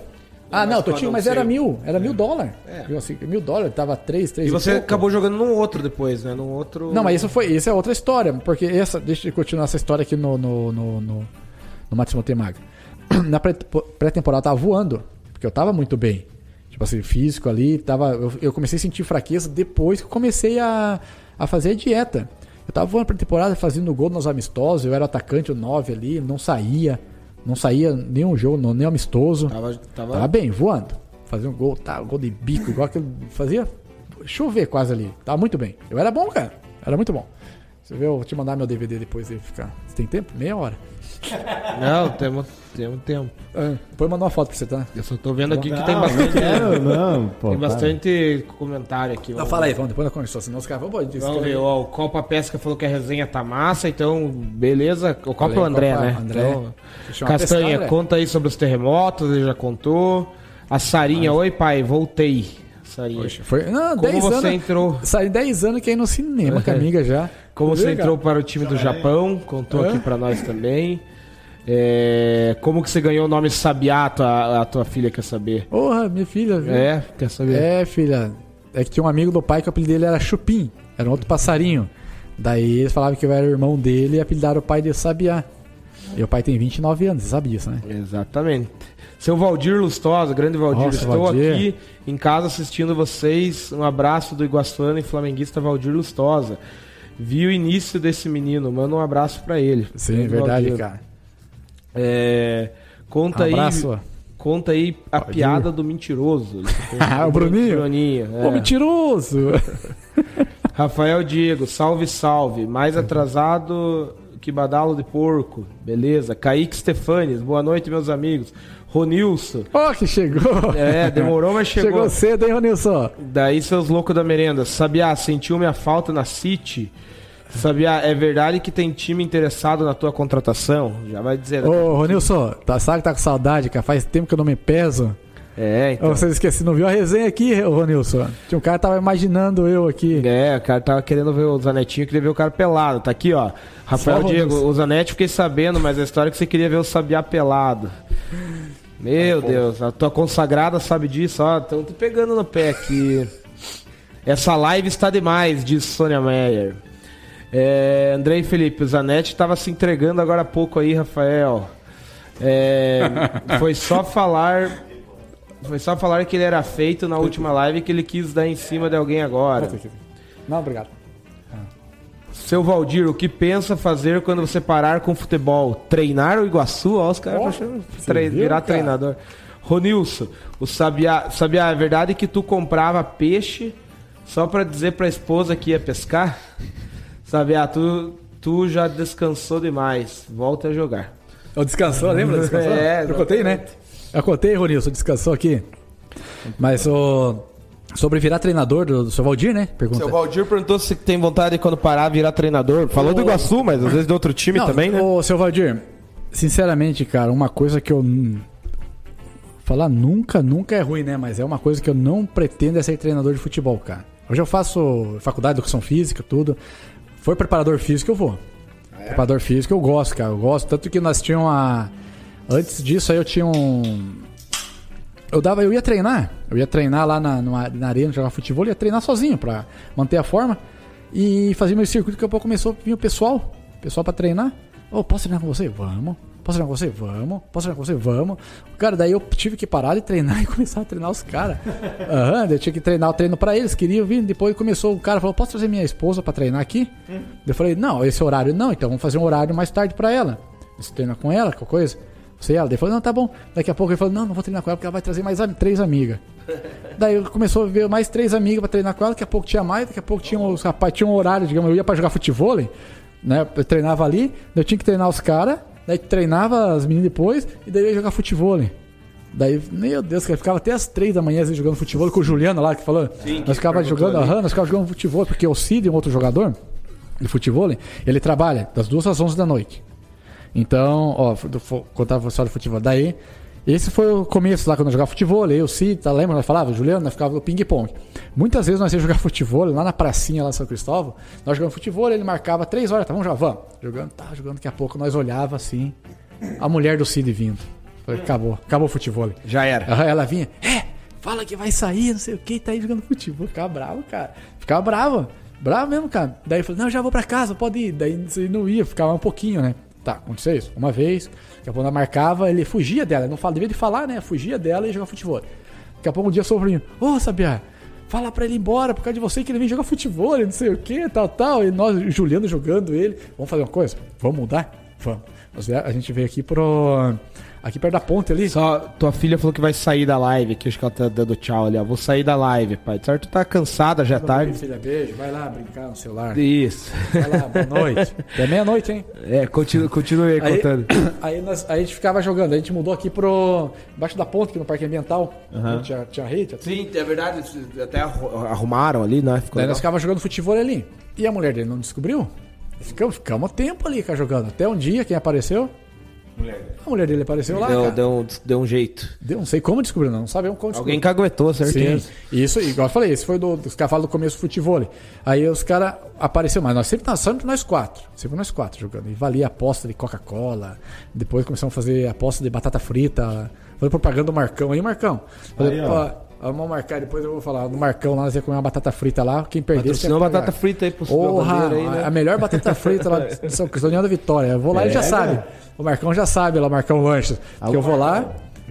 Ah, Mas não, Totinho, mas era mil. Era mil dólares. É. Assim, Mil dólares, tava três, três E você pouco. acabou jogando num outro depois, né? Num outro. Não, mas isso foi, isso é outra história, porque essa, deixa eu continuar essa história aqui no no no, no, no Matheus Montemaga. Na pré- pré-temporada tava voando, porque eu tava muito bem. Tipo assim, físico ali, tava, eu, eu comecei a sentir fraqueza depois que eu comecei a, a fazer dieta. Eu tava voando pré-temporada, fazendo gol nos amistosos, eu era atacante, o 9 ali, não saía, não saía nenhum jogo, não- nem amistoso. Tava. Tava... Tava bem, voando. Fazia um gol, tá, gol de bico, igual que fazia chover quase ali. Tava muito bem. Eu era bom, cara. Era muito bom. Você vê, eu vou te mandar meu DVD depois de ficar. Você tem tempo? Meia hora. Não, temos, temos tempo. Ah, depois mando uma foto pra você, tá? Eu só tô vendo aqui que Não, tem bastante. Não, não, pô. Tem bastante comentário aqui. Não, Vamos- fala aí, vamos, depois da conversa, senão os caras vão pode Vamos ver, ó, o Copa Pesca falou que a resenha tá massa, então, beleza. O Copa é o André, Copa, né? André. Então, Castanha, pescar, André. conta aí sobre os terremotos, ele já contou. A Sarinha, oi pai, voltei. Sarinha. Poxa, foi. Não, Como 10 você anos. entrou? Saí 10 anos que aí no cinema com a amiga já. Como você entrou para o time do Japão, contou aqui pra nós também. É, como que você ganhou o nome Sabiá, a tua, a tua filha quer saber? Porra, minha filha, viu? É, quer saber? É, filha. É que tinha um amigo do pai que o apelido dele era Chupim. Era um outro passarinho. Daí eles falavam que eu era irmão dele e apelidaram o pai de Sabiá. E o pai tem 29 anos, você sabe disso, né? Exatamente. Seu Valdir Lustosa, grande Valdir, Nossa, estou Valdir. aqui em casa assistindo vocês. Um abraço do Iguaçuano e flamenguista Valdir Lustosa. Vi o início desse menino, manda um abraço pra ele. Sim, Grande verdade, cara. É, conta Um abraço. aí, conta aí a Valdir. piada do mentiroso. O Bruninho? Bruninho, Ô, é. mentiroso! Rafael Diego, salve, salve. Mais atrasado que badalo de porco. Beleza. Kaique Stefanes, boa noite, meus amigos. Ronilson. Ó, que chegou! É, demorou, mas chegou. Chegou cedo, hein, Ronilson? Daí, seus loucos da merenda. Sabiá, sentiu minha falta na City? Sabiá, é verdade que tem time interessado na tua contratação? Já vai dizer. Ô, Ronilson, tá, sabe que tá com saudade, cara? Faz tempo que eu não me peso. É, então. Ô, Você esqueci, não viu a resenha aqui, Ronilson? Tinha um cara que tava imaginando eu aqui. É, o cara tava querendo ver o Zanetinho, queria ver o cara pelado. Tá aqui, ó. Rafael Só Diego, Ronilson. o Zanetti fiquei sabendo, mas a história é que você queria ver o Sabiá pelado. Meu Deus, a tua consagrada sabe disso, ó. Tão te pegando no pé aqui. Essa live está demais, diz Sônia Meyer. É, Andrei Felipe, o Zanetti estava se entregando agora há pouco aí, Rafael. É, foi só falar. Foi só falar que ele era feito na última live e que ele quis dar em cima de alguém agora. Não, obrigado. Seu Valdir, o que pensa fazer quando você parar com futebol? Treinar o Iguaçu? Ó, os caras achando tre- viu, virar cara? treinador. Ronilson, o Sabiá, Sabiá, é verdade que tu comprava peixe só pra dizer pra esposa que ia pescar? Sabiá, tu, tu já descansou demais. Volta a jogar. Eu descansou, lembra? Descansou? É, eu contei, né? Eu contei, Ronilson, descansou aqui. Mas o. Sobre virar treinador do, do seu Valdir, né? Pergunta. Seu Valdir perguntou se tem vontade de quando parar virar treinador. Falou do Iguaçu, mas às vezes de outro time Não, também, né? Ô, seu Valdir, sinceramente, cara, uma coisa que eu. Falar nunca, nunca é ruim, né? Mas é uma coisa que eu não pretendo é ser treinador de futebol, cara. Hoje eu faço faculdade de educação física, tudo. For preparador físico, eu vou. Preparador físico eu gosto, cara. Eu gosto. Tanto que nós tínhamos uma. Antes disso aí eu tinha um. Eu dava, eu ia treinar. Eu ia treinar lá na, numa- na arena, jogar futebol, eu ia treinar sozinho pra manter a forma. E fazia meu circuito, daqui a pouco começou a vir o pessoal. Pessoal pra treinar. Ô, posso treinar com você? Vamos. Posso treinar com você? Vamos. Posso treinar com você? Vamos. Cara, daí eu tive que parar de treinar e começar a treinar os caras. Aham, eu tinha que treinar o treino pra eles, queriam vir. Depois começou o cara falou: Posso trazer minha esposa pra treinar aqui? Eu falei: Não, esse horário não, então vamos fazer um horário mais tarde pra ela. Você treina com ela, qualquer coisa? Você e ela. Daí falou: Não, tá bom. Daqui a pouco ele falou: Não, não vou treinar com ela porque ela vai trazer mais três amigas. Daí começou a ver mais três amigas pra treinar com ela, daqui a pouco tinha mais, daqui a pouco tinha os rapazes, tinha um horário, digamos, eu ia pra jogar futebol, né? Eu treinava ali, eu tinha que treinar os caras, daí treinava as meninas depois, e daí ia jogar futebol. Daí, meu Deus, cara, ficava até as três da manhã vezes, jogando futebol com o Juliano lá que falou. Sim, que nós ficava jogando, aham, nós ficava jogando futebol, porque o Cid, um outro jogador de futebol, ele trabalha das duas às onze da noite. Então, ó, contava só de futebol. Daí, esse foi o começo lá quando eu jogava futebol. O Cid, tá, lembra? Nós falava, Juliano, nós ficava no ping-pong. Muitas vezes nós ia jogar futebol lá na pracinha lá em São Cristóvão. Nós jogando futebol, ele marcava três horas, tá, vamos jogar, vamos. Jogando, tá, jogando, daqui a pouco nós olhava assim, a mulher do Cid vindo. Falei, acabou, acabou o futebol. Já era. Ela vinha, é, fala que vai sair, não sei o que, tá aí jogando futebol. Ficava bravo, cara. Ficava bravo. Bravo mesmo, cara. Daí eu falei, não, já vou pra casa, pode ir. Daí não ia, ficava um pouquinho, né? Tá, aconteceu isso. Uma vez, daqui a ela marcava, ele fugia dela. Não fala, devia de falar, né? Fugia dela e jogava futebol. Daqui a pouco um dia sobrinho, ô Sabiá, fala pra ele ir embora por causa de você que ele vem jogar futebol, não sei o que, tal, tal. E nós, Juliano jogando ele. Vamos fazer uma coisa? Vamos mudar? Vamos. Vie- A gente veio aqui pro. Aqui perto da ponte ali. Só, tua filha falou que vai sair da live, que acho que ela tá dando tchau ali, ó. Vou sair da live, pai. Certo, tá cansada, já é tarde. Filha, beijo. Vai lá brincar no celular. Isso. Vai lá, boa noite. É meia-noite, hein? É, continue, continue aí, Aí, contando. aí, nós- aí a gente ficava jogando. Aí a gente mudou aqui pro. Embaixo da ponte, aqui no Parque Ambiental. Tinha, tinha rede. tinha. Sim, é verdade. Até arrumaram ali, né? Ficou legal. nós ficava jogando futebol ali. E a mulher dele não descobriu? Ficamos, ficamos tempo ali, cara, jogando. Até um dia, quem apareceu? A mulher dele apareceu lá, Deu, cara. deu, um- deu um jeito. Deu, não sei como descobriu, não. Não sabemos como descobriu. Alguém caguetou, certeza. Sim, isso, igual eu falei, esse foi do, dos cavalos do começo do futebol. Aí os caras apareceram mais. Nós sempre, nós sempre nós quatro. Sempre nós quatro jogando. E valia aposta de Coca-Cola. Depois começamos a fazer aposta de batata frita. Fazer propaganda do Marcão aí, Marcão. Falei, Aí, ó. Vamos marcar, depois eu vou falar. No Marcão lá, nós ia comer uma batata frita lá. Quem. Patrocinou ia pagar. batata frita aí pro Porra, aí, né? a melhor batata frita lá de São Cristóvão União da Vitória. Eu vou lá e já Pega. sabe. O Marcão já sabe lá, Marcão Lanches. Que eu vou lá,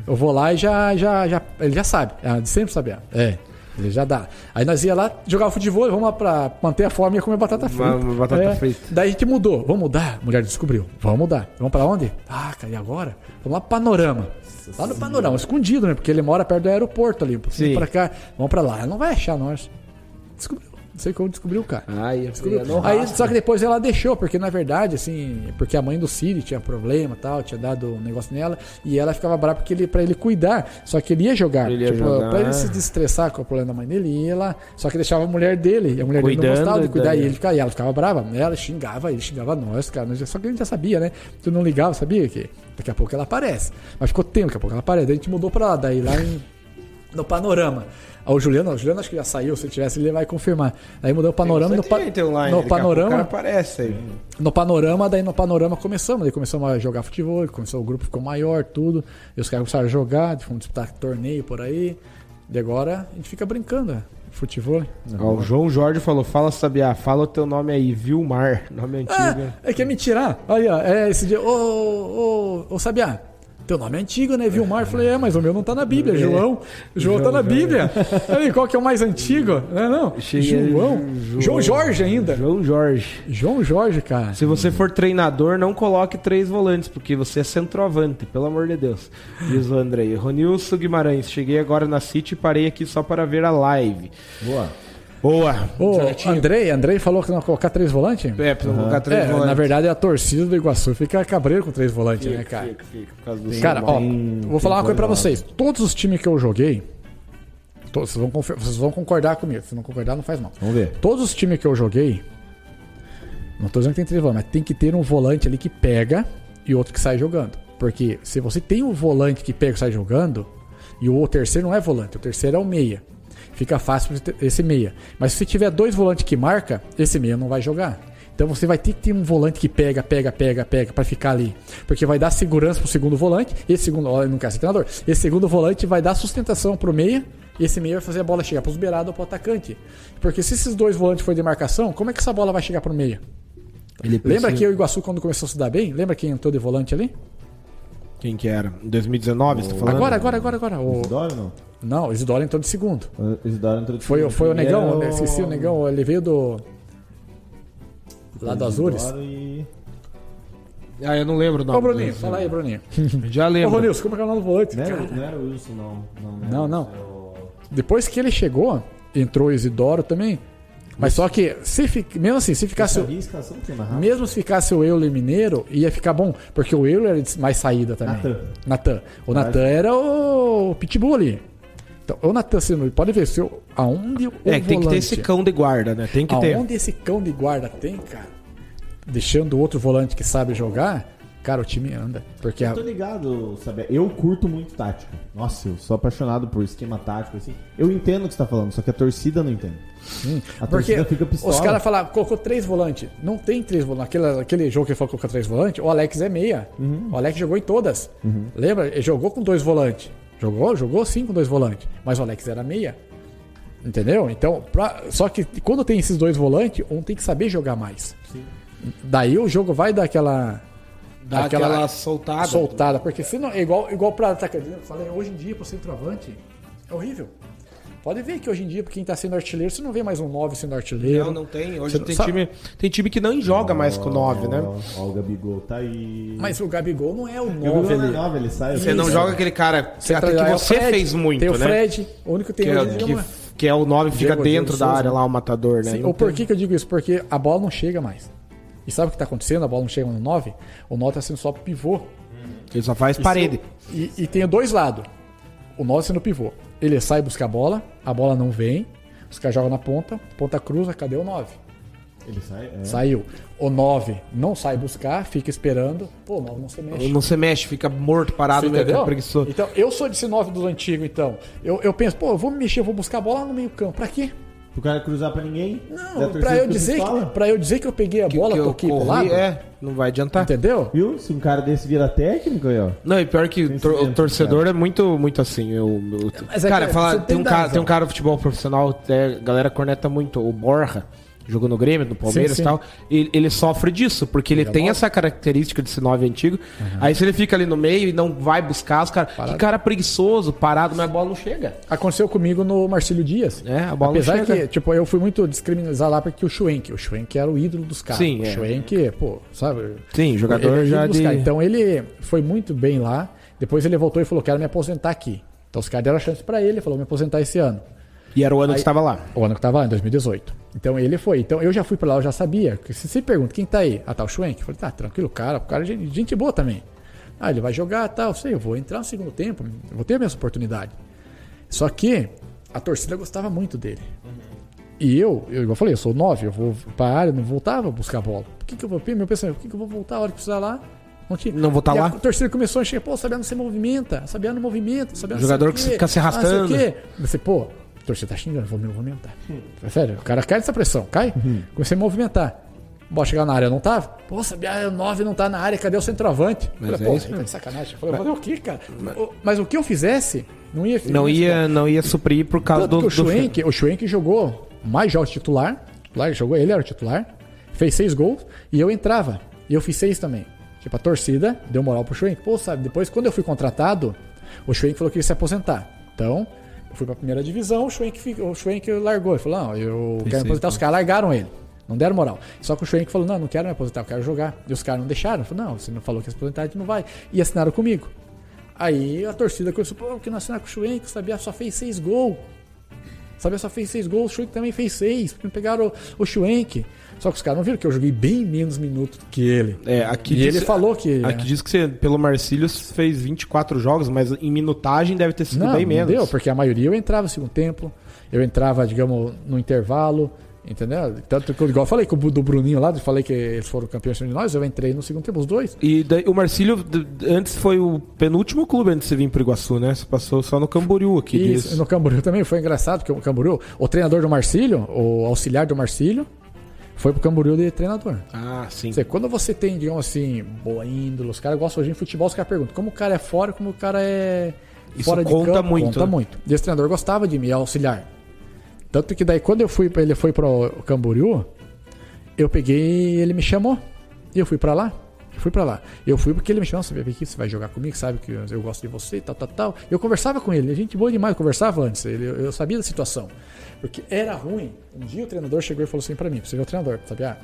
eu vou lá e já, já, já. Ele já sabe. Ah, de sempre sabia. É. Ele já dá. Aí nós ia lá jogar futebol, vamos lá pra manter a fome e ia comer batata frita. Uma- uma batata É. frita. Daí a gente mudou. Vamos mudar? A mulher descobriu. Vamos mudar. Vamos pra onde? Ah, cara, e agora? Vamos lá pro Panorama. Lá no Panorama, escondido, né? Porque ele mora perto do aeroporto ali. Um pouquinho Sim. pra cá. Vamos pra lá. Ela não vai achar nós. Descobriu. Não sei como descobriu, cara. Ai, Descobriu. Aí, só que depois ela deixou, porque na verdade, assim, porque a mãe do Cid tinha problema e tal, tinha dado um negócio nela, e ela ficava brava porque ele, pra ele cuidar. Só que ele ia jogar. Ele ia tipo, jogar. pra ele se destressar com o problema da mãe dele, ia lá. Só que deixava a mulher dele, e a mulher dele Cuidando não gostava de cuidar, daí. e ele ficava, e ela ficava brava. Ela xingava, ele xingava nós, cara. Só que a gente já sabia, né? Tu não ligava, sabia que daqui a pouco ela aparece. Mas ficou tempo, daqui a pouco ela aparece. Daí a gente mudou pra lá, daí lá em no panorama. Ah, o Juliano, o Juliano acho que já saiu, se tivesse ele vai confirmar. Aí mudou o panorama no, pa- online, no panorama, aparece aí. no panorama, daí no panorama começamos, daí começamos a jogar futebol, começou o grupo ficou maior, tudo. E os caras começaram a jogar, fomos disputar torneio por aí. E agora a gente fica brincando, é, futebol. Ó, o João Jorge falou: Fala, Sabiá, fala o teu nome aí, Vilmar. Nome antigo. Ah, né? é quer me tirar? Aí, ó, é esse dia. Ô, ô, ô, Sabiá, teu nome é antigo, né? Vilmar? Eu falei, é, mas o meu não tá na Bíblia. É. João. João, tá na Bíblia. Aí, qual que é o mais antigo? Não é, não? Cheguei- João. João Jorge ainda. João Jorge. João Jorge, cara. Se você for treinador, não coloque três volantes, porque você é centroavante, pelo amor de Deus. Diz o Andrei. Ronilson Guimarães, cheguei agora na City e parei aqui só para ver a live. Boa. Boa. Ô, Certinho. Andrei, Andrei falou que não ia colocar três volantes? É, precisa colocar três É, volantes. na verdade a torcida do Iguaçu fica cabreiro com três volantes, né, Fica, cara? fica, fica, por causa do Cara, ó, vou falar uma coisa pra vocês. Todos os times que eu joguei, todos, vocês, vão, vocês vão concordar comigo. Se não concordar, não faz mal. Vamos ver. Todos os times que eu joguei, não tô dizendo que tem três volantes, mas tem que ter um volante ali que pega e outro que sai jogando. Porque se você tem um volante que pega e sai jogando, e o terceiro não é volante, o terceiro é o meia. Fica fácil esse meia. Mas se tiver dois volantes que marca, esse meia não vai jogar. Então você vai ter que ter um volante que pega, pega, pega, pega pra ficar ali. Porque vai dar segurança pro segundo volante. Esse segundo, eu não quero ser treinador. Esse segundo volante vai dar sustentação pro meia. E esse meia vai fazer a bola chegar pros beirados ou pro atacante. Porque se esses dois volantes forem de marcação, como é que essa bola vai chegar pro meia? Ele Lembra precisa- que o Iguaçu, quando começou a se dar bem, lembra quem entrou de volante ali? Quem que era? Em 2019, você tá falando? Agora, agora, agora, agora. O... Isidoro não? Não, o Isidoro entrou de segundo. O Isidoro entrou de Foi, segundo. foi o Negão, era esqueci o Negão, ele veio do. Lá do Azures. E- Ah, eu não lembro o nome. Ô, Bruninho, fala aí, Bruninho. Já Ô, lembro. Ronilson, como é que é o nome do volante? Não era, não era o Wilson, não. Não, era Não, não. o- era o- Depois que ele chegou, entrou o Isidoro também. Mas só que, se mesmo assim, se ficasse. Sabia a escalação que tinha narrado? Mesmo se ficasse o Euler Mineiro, ia ficar bom. Porque o Euler era de mais saída também. Natan. Natan. O Natan era o Pitbull ali. Então, o Natan, você não pode ver se eu, aonde o É, que tem que ter esse cão de guarda, né? Tem que ter. Aonde esse cão de guarda tem, cara, deixando o outro volante que sabe jogar, cara, o time anda. Porque Eu tô ligado, sabe? Eu curto muito tática. Nossa, eu sou apaixonado por esquema tático, assim. Eu entendo o que você tá falando, só que a torcida não entende. A porque torcida fica pistola. os caras falaram, colocou três volantes. Não tem três volantes. Aquele, aquele jogo que ele falou que colocou três volantes, o Alex é meia. Uhum. O Alex jogou em todas. Lembra? Ele jogou com dois volantes. Jogou? Jogou sim com dois volantes. Mas o Alex era meia. Entendeu? Então, pra- só que quando tem esses dois volantes, um tem que saber jogar mais. Daí o jogo vai dar aquela. Dá aquela soltada. soltada. Porque se não, é igual, igual pra atacante. Eu falei, hoje em dia, pro centroavante, é horrível. Pode ver que hoje em dia, quem tá sendo artilheiro, você não vê mais um 9 sendo artilheiro. Não, não tem. Hoje Você tem sabe- time, tem time que não joga mais com 9, né? Ó, o Gabigol tá aí. Mas o Gabigol não é o o 9 Gabigol não é ali. 9, ele sai. Você não joga aquele cara que, Você até tá- que é o você Fred, fez muito, Tem o né? Fred, o único que tem Que, hoje é, que, dia. que é o 9 fica Diego- dentro Diego da Souza, área né? lá, o matador, né? Sim, Não ou por tem- que, que eu digo isso? Porque a bola não chega mais. E sabe o que tá acontecendo? A bola não chega no 9. O 9 tá sendo só pivô. Ele só faz parede. E, e tem dois lados. O 9 sendo pivô. Ele sai buscar a bola, a bola não vem, os caras jogam na ponta, ponta cruza, cadê o 9? Ele sai. É. Saiu. O 9 não sai buscar, fica esperando. Pô, o 9 não se mexe. Não se mexe, fica morto, parado, né? preguiçoso. Então, eu sou desse 9 dos antigos, então. Eu, eu penso, pô, eu vou me mexer, eu vou buscar a bola lá no meio campo. Pra quê? Pro cara cruzar pra ninguém. Não, pra eu, dizer que, pra eu dizer que eu peguei a bola, que eu toquei pro corri, lado. É, não vai adiantar. Entendeu? Viu? Se um cara desse vira técnico aí, ó. Não, e pior que o tor- o torcedor é muito, muito assim. Eu, eu- Mas é cara, que fala, tem, tem um cara, razão. tem um cara do futebol profissional, é, a galera corneta muito, o Borja, jogou no Grêmio, no Palmeiras Sim, e tal. Ele, ele sofre disso, porque ele Ele é tem essa característica de ser nove antigo. Aí se ele fica ali no meio e não vai buscar os caras. Que cara preguiçoso, parado, mas a bola não chega. Aconteceu comigo no Marcílio Dias. É, a bola Apesar não chega. que, tipo, eu fui muito discriminalizar lá porque o Schwenk, o Schwenk era o ídolo dos caras. Sim, o é. Schwenk, pô, sabe? Sim, jogador Ele já de... Então ele foi muito bem lá. Depois ele voltou e falou: quero me aposentar aqui. Então os caras deram a chance pra ele, ele falou: me aposentar esse ano. E era o ano que Aí- estava lá. O ano que tava lá, em 2018. Então ele foi. Então eu já fui pra lá, eu já sabia. Porque Se você pergunta quem tá aí, ah, tá o Schwenk. Eu falei, tá, tranquilo, cara. O cara é gente, gente boa também. Ah, ele vai jogar tal, eu sei, eu vou entrar no segundo tempo, eu vou ter a minha oportunidade. Só que a torcida gostava muito dele. E eu, eu, igual eu falei, eu sou nove, eu vou pra área, não voltava a buscar a bola. Por que, que eu vou. Meu pensamento, por que, que eu vou voltar a hora que precisar lá? Não, tinha. Não vou tá E lá? A torcida começou a chegar, pô, o Sabiá não se movimenta, o Sabiá não movimenta, o Sabiá não Jogador que fica se ah, sei o arrastando. quê. Você, pô, torcida tá xingando, vou me movimentar. É sério, o cara cai dessa pressão, cai. Comecei a movimentar. Bom, chegar na área, não tava? Pô, Sabiá, o 9 não tá na área, cadê o centroavante? Mas Falei, é pô, isso tá de sacanagem. Eu Falei, fazer o quê, cara? O- Mas o que eu fizesse, não ia Não ia, não ia suprir por causa tanto do... que o do- Schwenk, o Schwenk jogou mais jogos titular. titular, ele jogou, ele era o titular. Fez seis gols e eu entrava. E eu fiz seis também. Tipo, a torcida deu moral pro Schwenk. Pô, sabe, depois quando eu fui contratado, o Schwenk falou que ia se aposentar. Então, fui pra primeira divisão, o Schwenk, o Schwenk largou. Ele falou, não, eu quero me aposentar. Os caras largaram ele. Não deram moral. Só que o Schwenk falou, não, não quero me aposentar, eu quero jogar. E os caras não deixaram. Falei, não, você não falou que ia se aposentar, a gente não vai. E assinaram comigo. Aí a torcida começou, pô, que não assinar com o Schwenk, o Sabiá só fez seis gols. O Sabiá só fez seis gols, o Schwenk também fez seis, porque não pegaram o, o Schwenk. Só que os caras não viram que eu joguei bem menos minutos que ele. É, aqui e diz- ele falou que. Aqui diz que você, pelo Marcílios, fez 24 jogos, mas em minutagem deve ter sido não, bem não menos. deu, porque a maioria eu entrava no segundo tempo, eu entrava, digamos, no intervalo, entendeu? Tanto que, eu- igual eu falei com o do Bruninho lá, falei que eles foram campeões de nós, eu entrei no segundo tempo, os dois. E daí, o Marcílio, antes foi o penúltimo clube antes de você vir pro Iguaçu, né? Você passou só no Camboriú aqui. Diz. no Camboriú também foi engraçado, porque o Camboriú, o treinador do Marcílio, o auxiliar do Marcílio, foi pro Camboriú de treinador. Ah, sim. Dizer, quando você tem, digamos assim, boa índole, os caras gostam hoje em futebol, os caras perguntam como o cara é fora, como o cara é Isso fora de conta campo. muito, Conta né? muito. E esse treinador gostava de mim, auxiliar. Tanto que daí, quando eu fui, ele foi pro Camboriú, eu peguei, ele me chamou, e eu fui pra lá. Fui pra lá. Eu fui porque ele me chamou, você aqui, você vai jogar comigo, sabe que eu gosto de você, tal, tal, tal. Eu conversava com ele, a gente boa demais, eu conversava antes, ele, eu sabia da situação. Porque era ruim. Um dia o treinador chegou e falou assim pra mim, você é o treinador, sabe? Ah,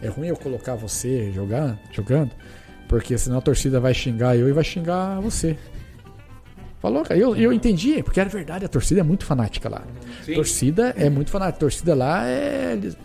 é ruim eu colocar você jogando, jogando, porque senão a torcida vai xingar eu e vai xingar você. Falou, cara. Eu, eu entendi, porque era verdade, a torcida é muito fanática lá. Sim. Torcida é muito fanática. A torcida lá é. eles-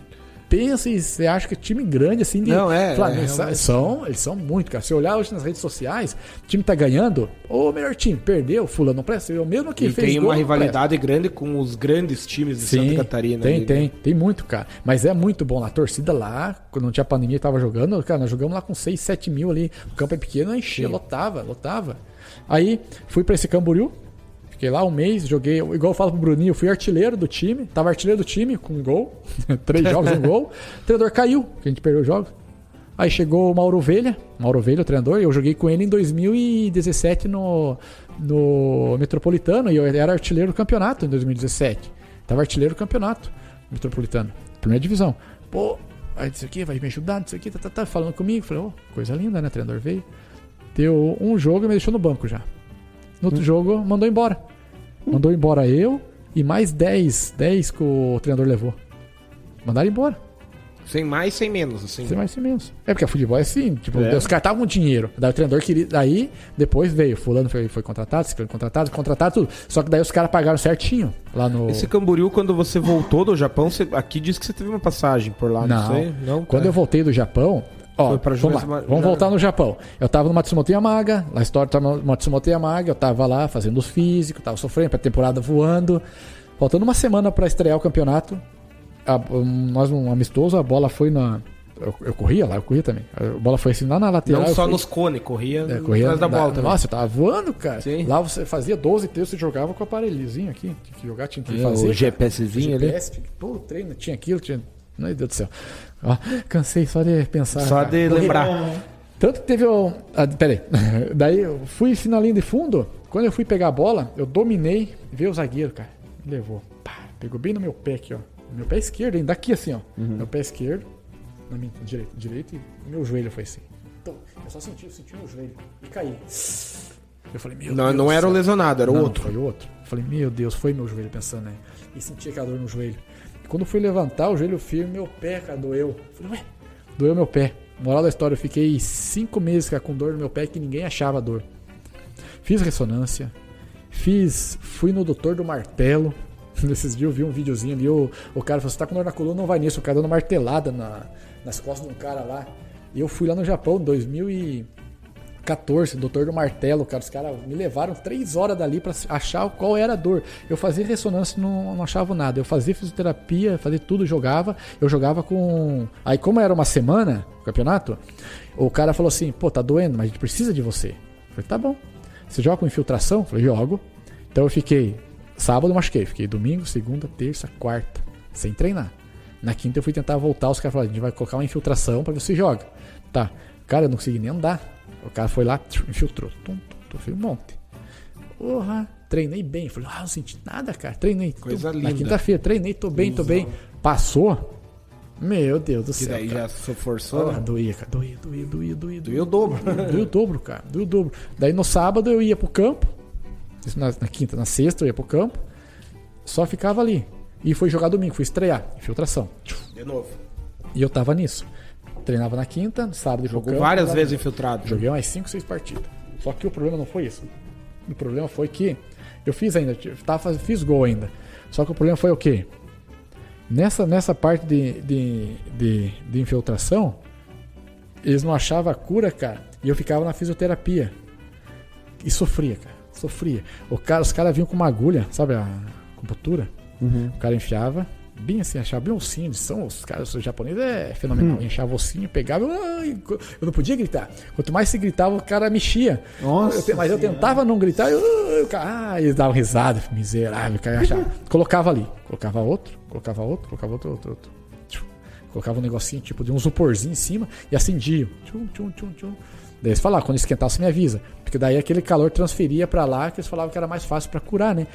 Pensa e você acha que é time grande assim de. Não, é, Flamengo, é, eles realmente. são, eles são muito, cara. Se olhar hoje nas redes sociais, o time tá ganhando, ou o melhor time, perdeu, fulano não presta. Eu mesmo que E fez tem gol, uma rivalidade grande com os grandes times de Sim, Santa Catarina. Tem, ali, né? tem, tem muito, cara. Mas é muito bom lá. A torcida lá, quando não tinha pandemia, tava jogando. Cara, nós jogamos lá com 6, 7 mil ali. O campo é pequeno, enchia, lotava, lotava. Aí fui pra esse Camboriú. Fiquei lá um mês, joguei, igual eu falo pro Bruninho, eu fui artilheiro do time, tava artilheiro do time com um gol, três jogos, um gol. O treinador caiu, que a gente perdeu os jogos. Aí chegou o Mauro Ovelha, Mauro o treinador, eu joguei com ele em 2017 no, no Metropolitano, e eu era artilheiro do campeonato em 2017. Tava artilheiro do campeonato Metropolitano, primeira divisão. Pô, aí disse aqui, vai me ajudar, isso aqui, tá, tá, tá, falando comigo. Falei, ô, coisa linda, né? O treinador veio. Deu um jogo e me deixou no banco já. No outro jogo, mandou embora. Mandou embora eu e mais 10, 10 que o treinador levou. Mandaram embora. Sem mais, sem menos, assim. Sem mais sem menos. É porque a futebol é assim, tipo, É. os caras estavam com dinheiro. Daí o treinador queria. Daí, depois veio. Fulano foi, foi contratado, ciclano contratado, contratado, tudo. Só que daí os caras pagaram certinho lá no. Esse Camboriú, quando você voltou do Japão, você- aqui diz que você teve uma passagem por lá, não, Não. sei. Não, Quando tá. eu voltei do Japão. Ó, Foi pra vamos, lá, vamos voltar no Japão. Eu tava no Matsumoto Yamaga, lá a história tá no Matsumoto Yamaga, eu tava lá fazendo os físicos, tava sofrendo, pra temporada voando. Faltando uma semana pra estrear o campeonato, a- um- nós um amistoso, a bola foi na. Eu, eu corria lá, eu corria também. A bola foi assim lá na lateral. Não só fui- nos cones, corria, é, corria atrás da bola também. Nossa, eu tava voando, cara. Sim. Lá você fazia 12 textos e jogava com o aparelhozinho aqui. Tinha que jogar, tinha que É, fazer. o. GPSzinho ali. GPS, tinha pôr o treino, tinha aquilo, tinha. Meu Deus do céu. Ó, cansei só de pensar. Só cara. de lembrar. Tanto que teve o. Ah, peraí. Daí eu fui na linha de fundo. Quando eu fui pegar a bola, eu dominei veio o zagueiro, cara. Me levou. Pá, pegou bem no meu pé aqui, ó. Meu pé esquerdo, ainda daqui assim, ó. Meu pé esquerdo. Na minha direita, direito e meu joelho foi assim. Então, eu só senti, eu senti meu joelho. E caí. Eu falei, meu Não, Deus. não era o lesionado, era o Não, outro. Foi o outro. Eu falei, meu Deus, foi meu joelho pensando, né? E senti aquela dor no joelho. E quando fui levantar, o joelho firme, meu pé, cara, doeu. Eu falei, ué, doeu meu pé. Moral da história, eu fiquei cinco meses cara, com dor no meu pé que ninguém achava dor. Fiz ressonância. Fiz. Fui no doutor do martelo. Nesses dias eu vi um videozinho ali, o, o cara falou: você tá com dor na coluna, não vai nisso. O cara dando martelada na- nas costas de um cara lá. E eu fui lá no Japão em 2014, doutor do martelo, cara. Os caras me levaram três horas dali pra achar qual era a dor. Eu fazia ressonância não, não achava nada. Eu fazia fisioterapia, fazia tudo, jogava. Eu jogava com. Aí, como era uma semana, o campeonato, o cara falou assim: pô, tá doendo, mas a gente precisa de você. Eu falei: tá bom. Você joga com infiltração? Eu falei: jogo. Então eu fiquei. Sábado eu machuquei, fiquei domingo, segunda, terça, quarta, sem treinar. Na quinta eu fui tentar voltar, os caras falaram, a gente vai colocar uma infiltração ver se joga. Tá. Cara, eu não consegui nem andar. O cara foi lá, infiltrou. Tum, tum, tum, um monte. Porra, treinei bem. Falei, ah, não senti nada, cara. Treinei. Coisa Tum. linda. Na quinta-feira, treinei, tô bem, tô bem. Passou. Meu Deus do Que céu. daí cara. já forçou, Ah, né? doía, cara. Doía, doía, doía, doía. Doía o dobro. Doía o dobro, cara. Doía o dobro. Daí no sábado eu ia pro campo. Na, na quinta, na sexta eu ia pro campo. Só ficava ali. E fui jogar domingo, fui estrear. Infiltração. De novo. E eu tava nisso. Treinava na quinta, sábado Jogou campo, várias vezes infiltrado. Joguei umas 5, 6 partidas. Só que o problema não foi isso. O problema foi que eu fiz ainda, eu tava, fiz gol ainda. Só que o problema foi o quê? Nessa, nessa parte de, de, de, de infiltração, eles não achavam a cura, cara. E eu ficava na fisioterapia. E sofria, cara. Sofria. O cara, os caras vinham com uma agulha, sabe a acupuntura? O cara enfiava, bem assim, achava bem ossinho. Eles são, os caras, os japoneses é fenomenal. Enchava o ossinho, pegava. eu não podia gritar. Quanto mais se gritava, o cara mexia. Nossa Eu mas eu tentava não gritar. Eu, eu, ah, eles davam risada, miserável. O cara achava. Colocava ali, colocava outro, colocava outro, colocava outro, outro, outro. Colocava um negocinho tipo de um isoporzinho em cima e acendia. Tchum, tchum, tchum, tchum. Daí eles falavam, quando esquentasse, me avisa. Porque daí aquele calor transferia pra lá, que eles falavam que era mais fácil pra curar, né?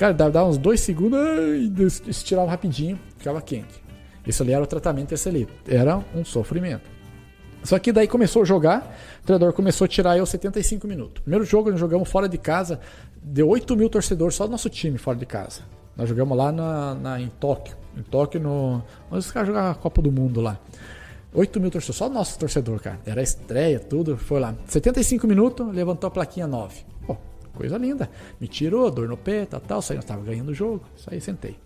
Cara, dava, uns dois segundos, ai, eles estiravam rapidinho, ficava quente. Isso ali era o tratamento desse ali. Era um sofrimento. Só que daí começou a jogar, o treinador começou a tirar eu 75 minutos. Primeiro jogo nós jogamos fora de casa, deu 8 mil torcedores só do nosso time fora de casa. Nós jogamos lá na, na- em Tóquio. Em Tóquio, no, onde os caras jogavam a Copa do Mundo lá. 8 mil torcedores, só nosso torcedor, cara. Era estreia, tudo, foi lá. 75 minutos, levantou a plaquinha 9. Pô, coisa linda. Me tirou, dor no pé, tal, tal. Saí, nós tava ganhando o jogo. Saí, sentei.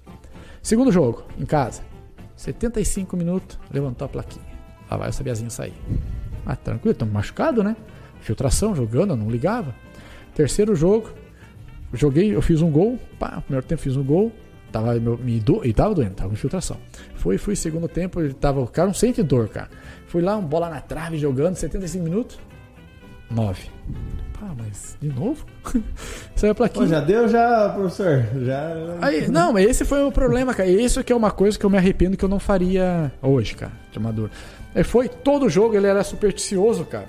Segundo jogo, em casa. 75 minutos, levantou a plaquinha. Lá vai o Sabiazinho sair. Ah, tranquilo, estamos machucado, né? Filtração, jogando, eu não ligava. Terceiro jogo, joguei, eu fiz um gol. Pá, primeiro tempo fiz um gol. Tava, meu, me do, e tava doendo, tava com infiltração. Fui, fui, segundo tempo, ele tava, o cara não sente dor, cara. Fui lá, uma bola na trave, jogando, 75 minutos. 9. Pá, mas de novo? Saiu a plaquinha. Pô, já deu, já, professor? Já. Aí, não, mas esse foi o problema, cara. E Isso que é uma coisa que eu me arrependo que eu não faria hoje, cara, de amador. Aí foi, todo jogo ele era supersticioso, cara.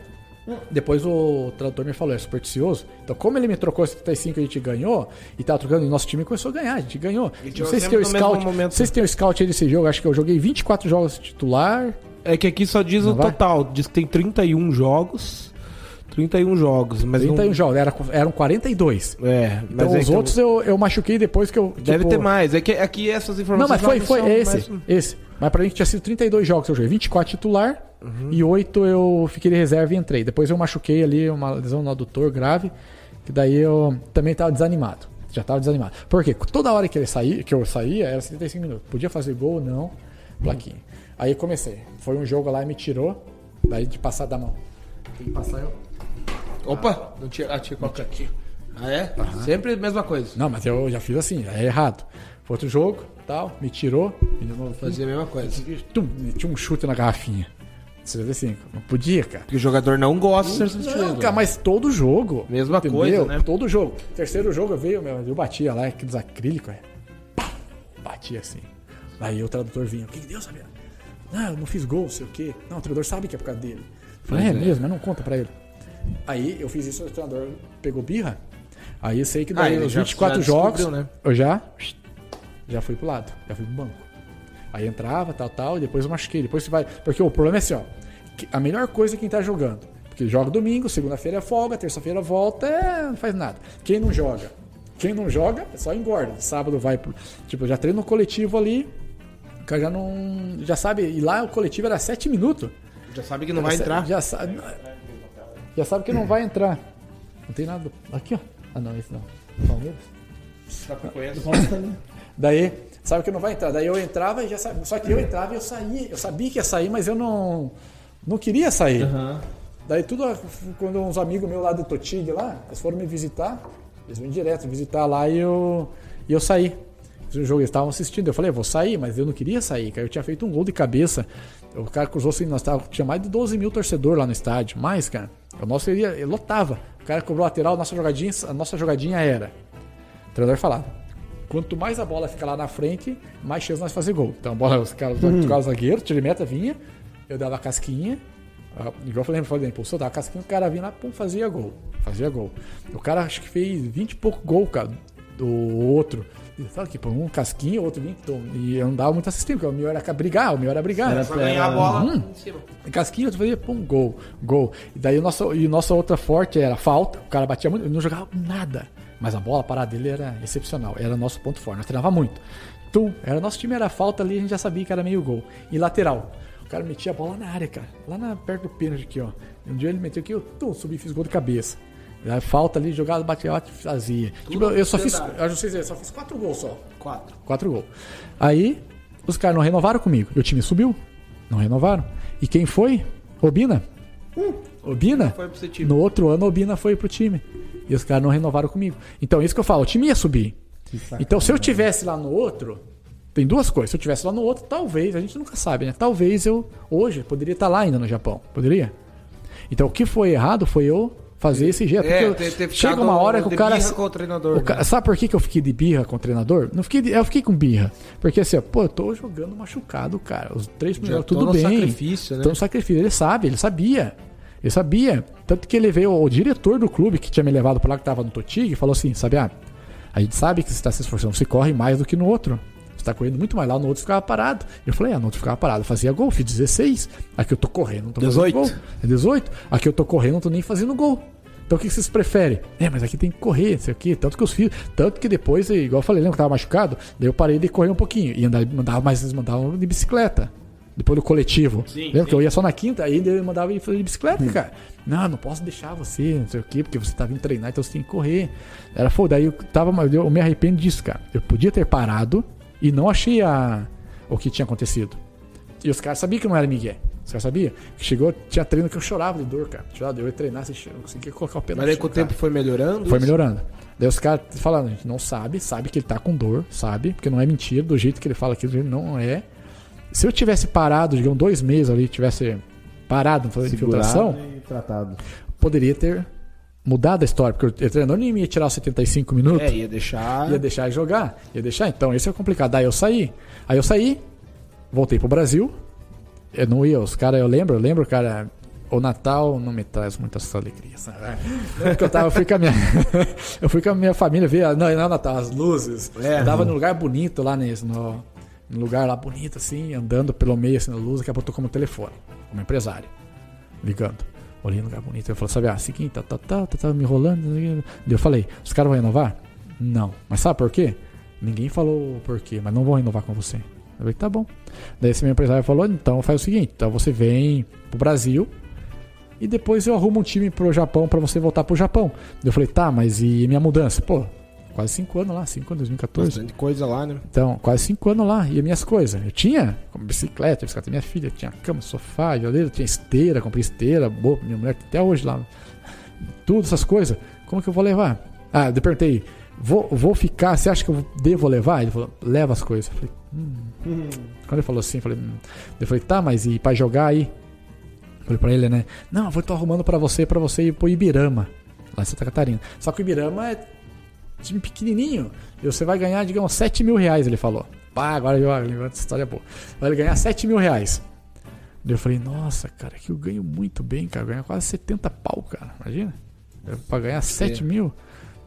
Depois o tradutor me falou, é supersticioso. Então, como ele me trocou 75 e a gente ganhou, e tava trocando, e nosso time começou a ganhar, a gente ganhou. E Não sei se tem o scout. momento. Não sei se tem o scout aí desse jogo, acho que eu joguei 24 jogos titular. É que aqui só diz Não o vai? total. Diz que tem 31 jogos. 31 jogos, mas 31 não... jogos, era, eram 42. É, mas Então é os eu- outros eu, eu machuquei depois que eu. Deve tipo, ter mais. É que aqui essas Não, informações... mas foi, não foi esse, mais- esse. Mas pra mim tinha sido 32 jogos que eu joguei. 24 titular Uhum. e 8 eu fiquei de reserva e entrei. Depois eu machuquei ali, uma lesão no adutor grave, que daí eu também tava desanimado. Já tava desanimado. Por quê? Toda hora que, ele saía, que eu saía era 75 minutos. Podia fazer gol ou não, plaquinha. Aí eu comecei. Foi um jogo lá e me tirou. Daí de passar da mão. Tem que passar eu. Opa! Não tinha... Ah, tinha qualquer aqui. Ah, é? Sempre a mesma coisa. Não, mas eu já fiz assim, é errado. Foi outro jogo, tal, me tirou, me deu novo Fazia a mesma coisa. Tum, tinha um chute na garrafinha. 75. Não podia, cara. Porque o jogador não gosta de ser substituído. Não, cara, mas todo jogo. Mesma coisa, né? Todo jogo. Terceiro jogo eu veio, meu, eu batia lá, aqueles acrílicos, é. Pá, batia assim. Aí o tradutor vinha, o que, que deu, sabia? Não, eu não fiz gol, não sei o quê. Não, o treinador sabe que é por causa dele. Eu falei, é, é. mesmo, mas não conta pra ele. Aí eu fiz isso, o treinador pegou birra. Aí eu sei que Ah, daí ele os já- 24 já jogos, né? eu já, já fui pro lado, já fui pro banco. Aí entrava, tal, tal, e depois eu machuquei. Depois você vai. Porque o problema é assim, ó. A melhor coisa é quem tá jogando. Porque joga domingo, segunda-feira é folga, terça-feira volta, é, não faz nada. Quem não joga? Quem não joga, é só engorda. Sábado vai pro. Tipo, já treino no coletivo ali. O cara já não. Já sabe. E lá o coletivo era 7 minutos. Já sabe que não vai entrar. Já sabe. Já sabe que não vai entrar. Não tem nada. Aqui, ó. Ah, não, esse não. Palmeiras. Daí, sabe que não vai entrar. Daí eu entrava e já sabia. Só que eu entrava e eu saía. Eu sabia que ia sair, mas eu não. Não queria sair. Aham. Daí tudo, quando uns amigos meus lá do Totig lá, eles foram me visitar, eles vêm direto visitar lá e eu, e eu saí. Um jogo, eles estavam assistindo. Eu falei, eu vou sair, mas eu não queria sair, cara. Eu tinha feito um gol de cabeça. O cara cruzou assim, nós tava, tinha mais de 12 mil torcedores lá no estádio. Mais, cara. O nosso ele lotava. O cara cobrou lateral, a nossa jogadinha, a nossa jogadinha era. O treinador falava. Quanto mais a bola fica lá na frente, mais chance nós fazer gol. Então a bola, os caras, os caras zagueiros, tiro de meta vinha, eu dava a casquinha, ah, igual eu falei, eu falei, impulsou, dava a casquinha, o cara vinha lá, pum, fazia gol. Fazia gol. O cara acho que fez 20 e pouco gol, cara, do outro. E Sabe que, pô, um casquinha, o outro 20. então, E eu não dava muito assistência, porque o meu era brigar, o meu era brigar. Era? Pra ganhar a bola Hum. em cima. Casquinha, tu fazia, pum, gol, gol. E daí o nosso, e nossa outra forte era falta. O cara batia muito, ele não jogava nada. Mas a bola, a parada dele era excepcional. Era nosso ponto forte. Nós treinava muito. Tum, era nosso time era falta ali, a gente já sabia que era meio gol. E lateral. O cara metia a bola na área, cara. Lá na, perto do pênalti aqui, ó. Um dia ele meteu aqui, eu tum, subi e fiz gol de cabeça. Aí falta ali, jogada, batia, bate, fazia. Tipo, eu só fiz. Eu não sei dizer, só fiz quatro gols só. Quatro. Quatro gols. Aí, os caras não renovaram comigo. E o time subiu. Não renovaram. E quem foi? Obina. Obina? Foi pro seu time. No outro ano, Obina foi pro time. E os caras não renovaram comigo. Então, isso que eu falo, o time ia subir. Então, se eu tivesse lá no outro, tem duas coisas. Se eu tivesse lá no outro, talvez, a gente nunca sabe, né? Talvez eu, hoje, poderia estar lá ainda no Japão. Poderia? Então, o que foi errado foi eu fazer esse jeito. É, porque eu- ter, ter chega uma hora que o cara. birra com o treinador. O ca- né? Sabe por que, que eu fiquei de birra com o treinador? Não fiquei de- eu fiquei com birra. Porque assim, ó, pô, eu tô jogando machucado, cara. Os três primeiros, tudo bem. sacrifício, né? Tô no sacrifício. Ele sabe, ele sabia. Ele sabia. Tanto que ele veio, o diretor do clube que tinha me levado pra lá, que tava no Totig, falou assim: sabe, ah, a gente sabe que você está se esforçando, você corre mais do que no outro. Você tá correndo muito mais lá, no outro ficava parado. Eu falei, ah, no outro ficava parado. Eu fazia gol, fiz 16. Aqui eu tô correndo, não tô 18. fazendo gol. É 18. Aqui eu tô correndo, não tô nem fazendo gol. Então o que vocês preferem? É, mas aqui tem que correr, não sei o quê. Tanto que os filhos. Tanto que depois, igual eu falei, lembra que eu tava machucado? Daí eu parei de correr um pouquinho. E andava, mandava, mas eles mandavam de bicicleta. Depois do coletivo. Sim, Lembra sim. que eu ia só na quinta, aí ele mandava ir fazer de bicicleta, cara. Não, não posso deixar você, não sei o quê, porque você tá vindo treinar, então você tem que correr. Era foda. Daí eu tava, eu me arrependo disso, cara. Eu podia ter parado e não achei a, o que tinha acontecido. E os caras sabiam que não era Miguel. Sabiam? Que chegou, tinha treino que eu chorava de dor, cara. Chorava, eu ia treinar, você não conseguia colocar o pé Mas aí com o tempo foi melhorando? Foi melhorando. Daí os caras falando, a gente não sabe, sabe que ele tá com dor, sabe, porque não é mentira, do jeito que ele fala aqui, não é. Se eu tivesse parado, digamos, dois meses ali, tivesse parado, fazer infiltração, poderia ter mudado a história, porque o treinador nem ia tirar os 75 minutos, É, ia deixar. ia deixar jogar, ia deixar, então isso é complicado. Daí eu saí. Aí eu saí, voltei pro Brasil, eu não ia, os caras, eu lembro, eu lembro, cara, o Natal não me traz muitas alegrias. que eu tava, eu fui com a minha, eu fui com a minha família ver, não, não é Natal, as luzes. É. eu tava num lugar bonito lá nesse, no, num lugar lá bonito assim, andando pelo meio assim na luz, daqui a pouco eu tô com o telefone, como empresário, ligando. Olhei no lugar bonito, eu falei, sabe, ah, seguinte, tá, tá, tá, tá, tá me enrolando. Daí eu falei, os caras vão renovar? Não. Mas sabe por quê? Ninguém falou por quê, mas não vão renovar com você. Eu falei, tá bom. Daí esse meu empresário falou, então faz o seguinte, então você vem pro Brasil e depois eu arrumo um time pro Japão pra você voltar pro Japão. Eu falei, tá, mas e minha mudança? Pô, quase 5 anos lá, 5 anos, 2014. Bastante coisa lá, né? Então, quase 5 anos lá. E as minhas coisas? Eu tinha como bicicleta, bicicleta minha filha, tinha cama, sofá, geladeira, tinha esteira, comprei esteira, boa, minha mulher até hoje lá. Tudo essas coisas. Como que eu vou levar? Ah, eu perguntei, vou, vou ficar, você acha que eu devo levar? Ele falou, leva as coisas. Eu falei, hum. Quando ele falou assim, eu falei, hum. eu falei, tá, mas e pra jogar aí? Eu falei pra ele, né? Não, eu vou tô arrumando pra você, pra você ir pro Ibirama, lá em Santa Catarina. Só que o Ibirama é time pequenininho. E você vai ganhar, digamos, 7 mil reais, ele falou. Pá, agora eu lembro dessa história boa. Vai ganhar 7 mil reais. Eu falei, nossa, cara, que eu ganho muito bem, cara. Eu ganho quase 70 pau, cara. Imagina. Eu, pra ganhar 7 mil.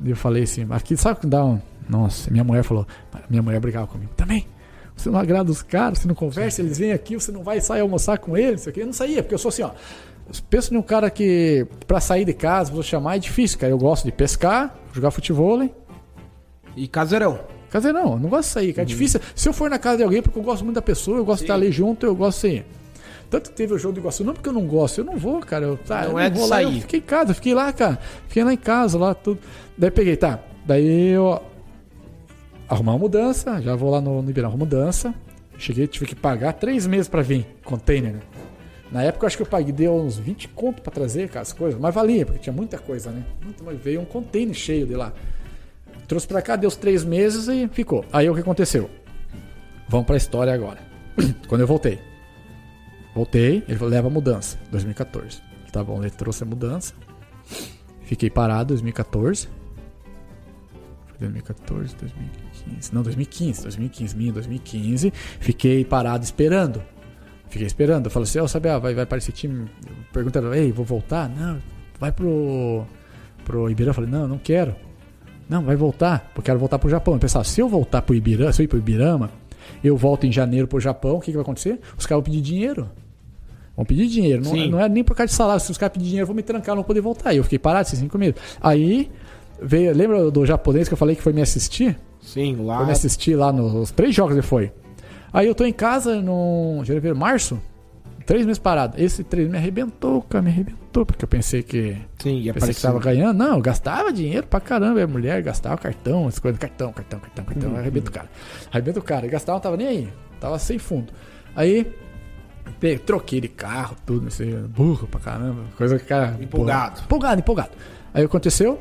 Eu falei assim, aqui sabe que dá um. Nossa, minha mulher falou. Minha mulher brigava comigo. Também. Você não agrada os caras, você não conversa, eles vêm aqui, você não vai sair almoçar com eles, aqui. Eu não saía, porque eu sou assim, ó. Penso em um cara que, pra sair de casa, vou chamar, é difícil, cara. Eu gosto de pescar, jogar futebol, E caseirão. Não, eu não gosto de sair, cara. É difícil. Se eu for na casa de alguém, porque eu gosto muito da pessoa, eu gosto de estar ali junto, eu gosto de sair. Tanto que teve o jogo do Iguaçu, não porque eu não gosto, eu não vou, cara. Eu, tá, Não eu é de vou lá, eu sair. fiquei em casa, fiquei lá, cara. Fiquei lá em casa, lá, tudo. Daí peguei, tá. Daí eu arrumar uma mudança, já vou lá no, no arrumo mudança. Cheguei, tive que pagar três meses pra vir, container, né? Na época eu acho que eu paguei, deu uns 20 conto pra trazer, cara, as coisas. Mas valia, porque tinha muita coisa, né? Muito, mas veio um container cheio de lá. Trouxe pra cá, deu os três meses e ficou. Aí o que aconteceu? Vamos pra história agora. Quando eu voltei. Voltei, ele falou, leva a mudança. 2014. Tá bom, ele trouxe a mudança. Fiquei parado 2014. Foi 2014, 2015. Não, 2015, 2015, minha, 2015. Fiquei parado esperando. Fiquei esperando. Eu falei assim, ó, sabe, ah, vai, vai para esse time. Perguntaram, ei, vou voltar? Não, vai pro. pro Ibirama. Eu falei, não, não quero. Não, vai voltar, porque eu quero voltar pro Japão. Eu pensava, se eu voltar pro Ibirama, se eu ir pro Ibirama, eu volto em janeiro pro Japão, o que, que vai acontecer? Os caras vão pedir dinheiro. Vão pedir dinheiro. Não, não é nem por causa de salário. Se os caras pedirem dinheiro, vou me trancar, não vou poder voltar. E eu fiquei parado esses cinco meses. Aí, veio, lembra do japonês que eu falei que foi me assistir? Sim, lá. Foi me assistir lá nos três jogos ele foi. Aí eu tô em casa no janeiro, março, três meses parado. Esse três me arrebentou, cara, me arrebentou, porque eu pensei que Sim, ia Pensei que tava ganhando. Não, eu gastava dinheiro pra caramba. A mulher gastava cartão, as coisas. Cartão, cartão, cartão, cartão. Arrebenta o cara. Arrebenta o cara. E gastava, não tava nem aí. Tava sem fundo. Aí, troquei de carro, tudo, assim, burro pra caramba. Coisa que, cara. Empolgado. empolgado, empolgado. Aí aconteceu.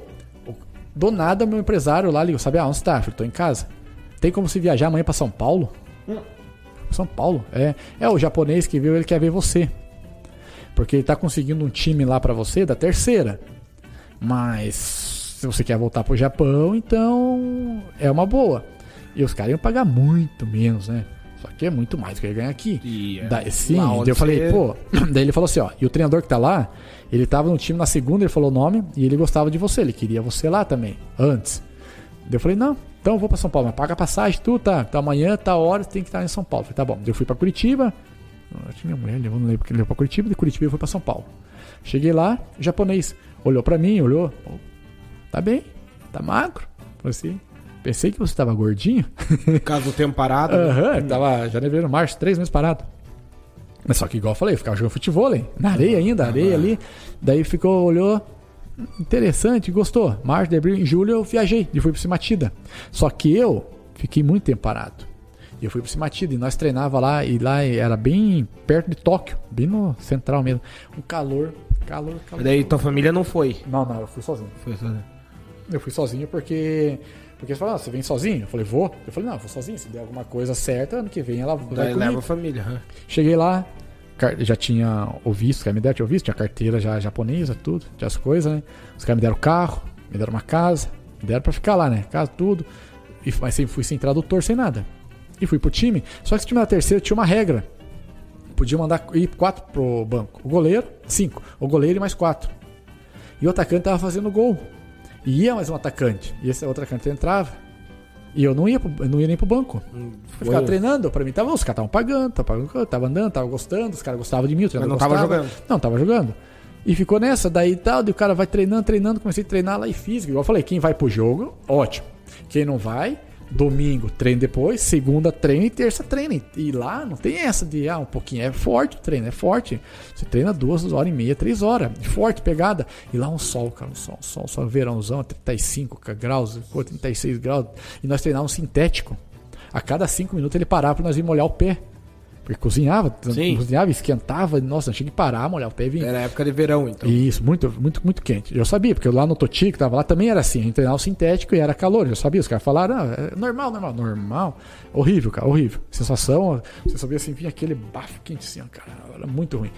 Do nada, meu empresário lá ligou, sabe? Ah, onde tá? Falei, tô em casa. Tem como se viajar amanhã pra São Paulo? São Paulo? É. É o japonês que viu, ele quer ver você. Porque ele tá conseguindo um time lá pra você da terceira. Mas se você quer voltar pro Japão, então é uma boa. E os caras iam pagar muito menos, né? Que é muito mais do que ele ganha aqui. É, Daí, sim, daí eu falei, pô. Daí ele falou assim, ó. E o treinador que tá lá, ele tava no time na segunda, ele falou o nome, e ele gostava de você, ele queria você lá também, antes. Daí eu falei, não, então eu vou pra São Paulo, mas paga a passagem, tudo, tá? Tá amanhã, tá hora, tem que estar em São Paulo. Falei, tá bom. Eu fui pra Curitiba, acho que minha mulher levou, não lembro que levou pra Curitiba, de Curitiba eu fui pra São Paulo. Cheguei lá, o japonês olhou pra mim, olhou, "Pô, tá bem, tá magro. Falei assim, pensei que você tava gordinho. Caso do tempo parado. né? Aham, tava janeiro, março, três meses parado. Mas só que igual eu falei, eu ficava jogando futebol, hein? na areia ainda, areia ali. Daí ficou, olhou, interessante, gostou. Março, abril, em julho eu viajei e fui pro Cimatida. Só que eu fiquei muito tempo parado. E eu fui pro Cimatida e nós treinava lá, e lá era bem perto de Tóquio, bem no central mesmo. Um calor, calor, calor. Daí tua família não foi. Não, não, eu fui sozinho. Foi só- Eu fui sozinho porque. Porque eles falaram, ah, você vem sozinho? Eu falei, vou. Eu falei, não, eu vou sozinho. Se der alguma coisa certa, ano que vem ela vai Daí comigo. leva a família. Cheguei lá, já tinha o visto, os caras me deram, tinha visto, tinha carteira já japonesa, tudo, tinha as coisas, né? Os caras me deram carro, me deram uma casa, me deram pra ficar lá, né? Casa, tudo. E, mas sempre fui sem tradutor, sem nada. E fui pro time. Só que esse time da terceira tinha uma regra. Podia mandar ir quatro pro banco. O goleiro, cinco. O goleiro e mais quatro. E o atacante tava fazendo gol. E ia mais um atacante. E esse outro atacante entrava. E eu não ia, pro- eu não ia nem pro banco. Eu ficava treinando, pra mim tava, os caras estavam pagando, tava, pagando, tava andando, tava gostando, os caras gostavam de mim, o treinador Mas não tava gostava. jogando. Não, tava jogando. E ficou nessa, daí tal, daí o cara vai treinando, treinando, comecei a treinar lá e física. Igual eu falei, quem vai pro jogo, ótimo. Quem não vai, domingo treina depois, segunda treina e terça treina. E lá não tem essa de, ah, um pouquinho, é forte o treino, é forte. Você treina duas horas e meia, três horas, forte, pegada. E lá um sol, cara, um sol, um sol, só verãozão, 35 graus, pô, 36 graus. E nós treinávamos sintético. A cada cinco minutos ele parava pra nós ir molhar o pé. Porque cozinhava, Sim. cozinhava, esquentava, nossa, tinha que parar, molhar o pé e vir. Era época de verão, então. Isso, muito, muito, muito quente. Eu sabia, porque lá no Toti, que tava lá, também era assim. A gente treinava o sintético e era calor. Eu sabia, os caras falaram, ah, é normal, normal, normal. Horrível, cara, horrível. Sensação, você sabia assim, vinha aquele bafo quente assim, cara, era muito ruim.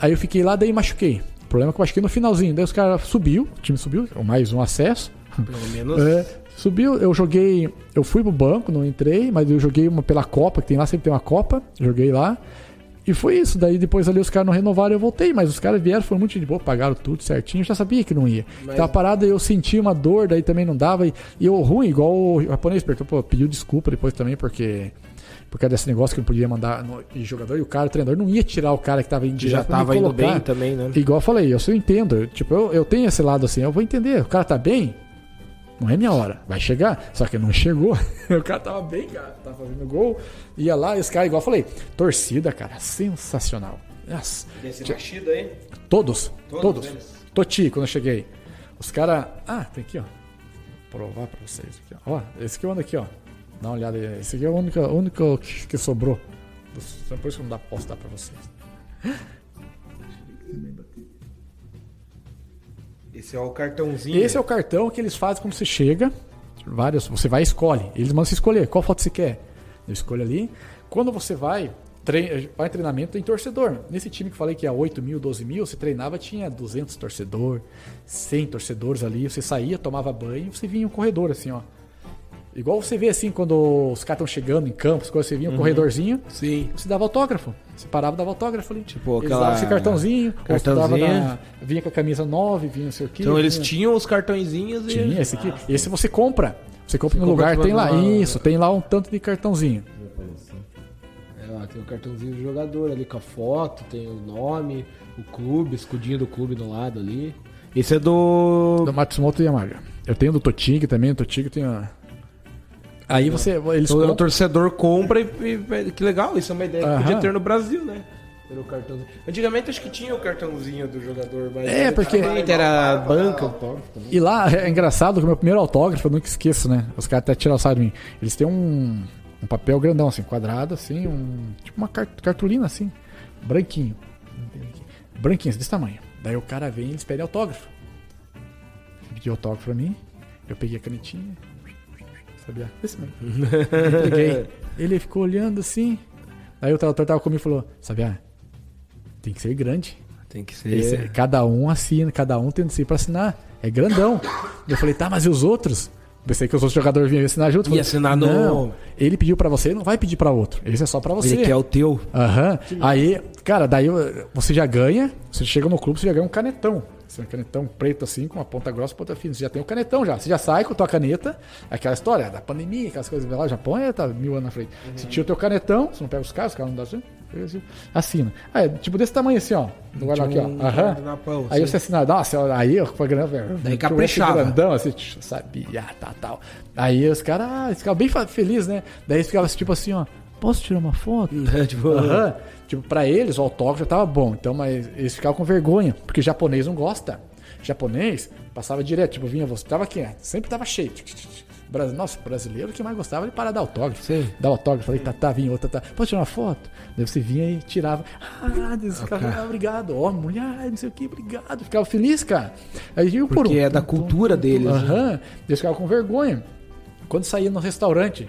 Aí eu fiquei lá, daí machuquei. O problema é que eu machuquei no finalzinho. Daí os caras subiu, o time subiu, mais um acesso. Pelo menos. É, subiu, eu joguei. Eu fui pro banco, não entrei, mas eu joguei uma pela Copa, que tem lá, sempre tem uma Copa. Joguei lá. E foi isso. Daí depois ali os caras não renovaram eu voltei. Mas os caras vieram, foram muito de boa, pagaram tudo certinho. Eu já sabia que não ia. Mas- Tava parado, eu senti uma dor, daí também não dava. E, e eu ruim, igual o japonês perguntou, pô, pediu desculpa depois também, porque. Por causa desse negócio que não podia mandar no, e jogador, e o cara, o treinador, não ia tirar o cara que tava indo já tava indo bem também, né? Igual eu falei, eu só entendo. eu, Tipo, eu, eu tenho esse lado assim, eu vou entender. O cara tá bem, não é minha hora. Vai chegar. Só que não chegou. o cara tava bem, cara. Tava fazendo gol. Ia lá e os caras, igual eu falei, torcida, cara, sensacional. Nossa, Desse mexido aí. todos, Todos todos. Toti, quando eu cheguei. Os caras. Ah, tem aqui, ó. Vou provar pra vocês aqui, ó. Ó, esse aqui eu ando aqui, ó. Dá uma olhada aí. Esse aqui é o único, único que, que sobrou. Depois que eu não dá, posso dar pra vocês. Esse é o cartãozinho. Esse é o cartão que eles fazem quando você chega. Vários, você vai e escolhe. Eles mandam você escolher qual foto você quer. Eu escolho ali. Quando você vai, trein, vai treinamento, tem torcedor. Nesse time que falei que é 8 mil, 12 mil, você treinava, tinha 200 torcedor, 100 torcedores ali. Você saía, tomava banho, você vinha um corredor assim, ó. Igual você vê assim quando os caras estão chegando em campos, quando você vinha um corredorzinho, Sim. você dava autógrafo. Você parava e dava autógrafo ali. Tipo, Eles aquela- davam esse cartãozinho, você Cartãozinho. na- vinha com a camisa 9, vinha não sei o quê. Então eles tinham os cartõezinhos e. tinha esse aqui. Esse você compra. Você compra no compra lugar, tem lá. numa- Isso, tem lá um tanto de cartãozinho. É, lá, tem o cartãozinho do jogador ali com a foto, tem o nome, o clube, escudinho do clube do lado ali. Esse é do. Do Matsumoto Yamaga. Eu tenho do Totig também, o Totig tem a... Aí você. Eles Então, o torcedor compra e, e- Que legal, isso é uma ideia que Aham. podia ter no Brasil, né? Ter o cartãozinho. Antigamente acho que tinha o cartãozinho do jogador, mas. É, porque- era banca. E lá é engraçado que o meu primeiro autógrafo, eu nunca esqueço, né? Os caras até tiraram sarro de mim. Eles têm um, um papel grandão, assim, quadrado, assim, um. Tipo uma car- cartolina, assim, branquinho. Branquinho, assim, desse tamanho. Daí o cara vem e eles pedem autógrafo. Pediu autógrafo pra mim, eu peguei a canetinha, sabia? Desse mesmo. Entreguei. Ele ficou olhando assim. Aí o tradutor tava comigo e falou: Sabia? Tem que ser grande. Tem que ser. Esse- cada um assina, cada um tem assim pra assinar. É grandão. Eu falei, tá, mas e os outros? Pensei que os outros jogadores vinham assinar junto. Ia Falei, assinar no- Não, ele pediu pra você, não vai pedir pra outro. Esse é só pra você. Ele quer o teu. Aham. Aí, cara, daí você já ganha, você chega no clube, você já ganha um canetão. Esse é um canetão preto assim, com uma ponta grossa e ponta fina. Você já tem o canetão já. Você já sai com a tua caneta, aquela história da pandemia, aquelas coisas lá, o Japão é, tá mil anos na frente. Você tira o teu canetão, você não pega os caras, os caras não dão assim, assina. Ah, é tipo desse tamanho assim, ó. No guarda aqui, ó. um Aham. guardanapão, Aí você assina, nossa, aí eu foi grande, velho. Daí caprichava. grandão, assim, sabia, tá, tal. Aí os caras, ah, ficavam bem felizes, né? Daí eles ficavam tipo assim, ó, posso tirar uma foto? tipo, Aham. Tipo, pra eles, o autógrafo já tava bom. Então, mas eles ficavam com vergonha. Porque japonês não gosta. Japonês passava direto. Tipo, vinha você. Tava aqui, sempre tava cheio. Nossa, brasileiro que mais gostava de parar de dar autógrafo. Sim. Dar autógrafo. Falei, tá, tá, vinha outra, tá. Pode tirar uma foto? Daí você vinha e tirava. Ah, eles ficavam, ah, obrigado. Ó, mulher, não sei o que, obrigado. Ficava feliz, cara. Aí eu por Porque um. é da cultura deles, né? Aham. Eles ficavam com vergonha. Quando saía no restaurante,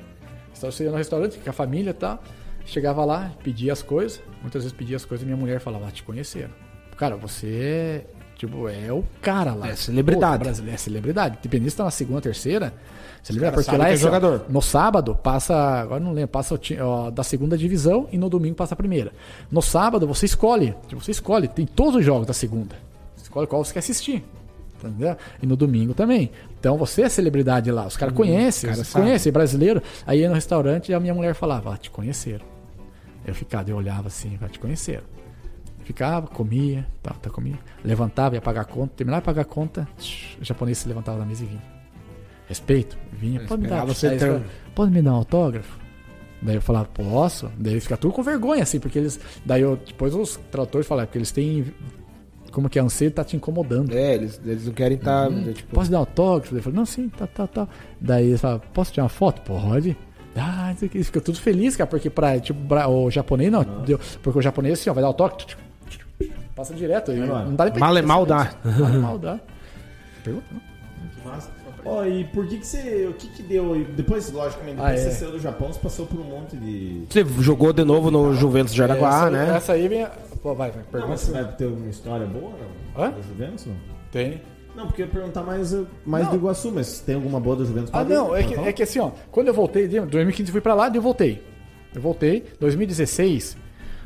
então, você ia no restaurante com a família e tal, chegava lá, pedia as coisas, muitas vezes pedia as coisas e minha mulher falava, ah, te conheceram. Cara, você é, tipo, é o cara lá. É celebridade. Pô, brasileiro, é celebridade. Independente se tá na segunda, terceira, celebridade. Porque lá é é assim, jogador. no sábado passa, agora não lembro, passa ó, da segunda divisão e no domingo passa a primeira. No sábado você escolhe, tipo, você escolhe, tem todos os jogos da segunda. Você escolhe qual você quer assistir. Entendeu? E no domingo também. Então você é celebridade lá. Os caras conhecem, cara conhecem brasileiro. Aí ia no restaurante e a minha mulher falava, ah, te conheceram. Eu ficava, eu olhava assim, ah, te conheceram. Ficava, comia, tá, tá, comia. Levantava, ia pagar a conta. Terminava de pagar a conta, o japonês se levantava da mesa e vinha. Respeito, vinha. Pode me, dar, você Aí ter- pode me dar um autógrafo? Daí eu falava, posso? Daí ficam tudo com vergonha, assim, porque eles. Daí eu, depois os tradutores falaram, porque eles têm. Como que a anseio tá te incomodando. É, eles, eles não querem estar. tipo, Posso dar autógrafo? Ele falou, não, sim, tá, tá, tá. Daí ele fala, posso tirar uma foto? Pode. Ah, isso aqui, fica tudo feliz, cara, porque pra, tipo, pra- o japonês não, deu, porque o japonês assim, ó, vai dar autógrafo, passa direto, e embora. não dá nem pra Mal é mal dá. Mal é mal dá. Pergunta, não? Ó, e por que que você. O que que deu aí? Depois, logicamente, depois Ah, é. você saiu do Japão, você passou por um monte de. Você jogou de novo no Juventus de Araguá, essa, né? Essa aí vem. Pô, vai, vai, Não, pergunta. mas você vai ter uma história boa, não? Hã? Da Juventus, não? Tem. Não, porque eu ia perguntar mais, mais Não. do Iguaçu, mas tem alguma boa da Juventus? Ah, não, é que, é que assim, ó, quando eu voltei, de 2015 eu fui pra lá, daí eu voltei. Eu voltei, 2016,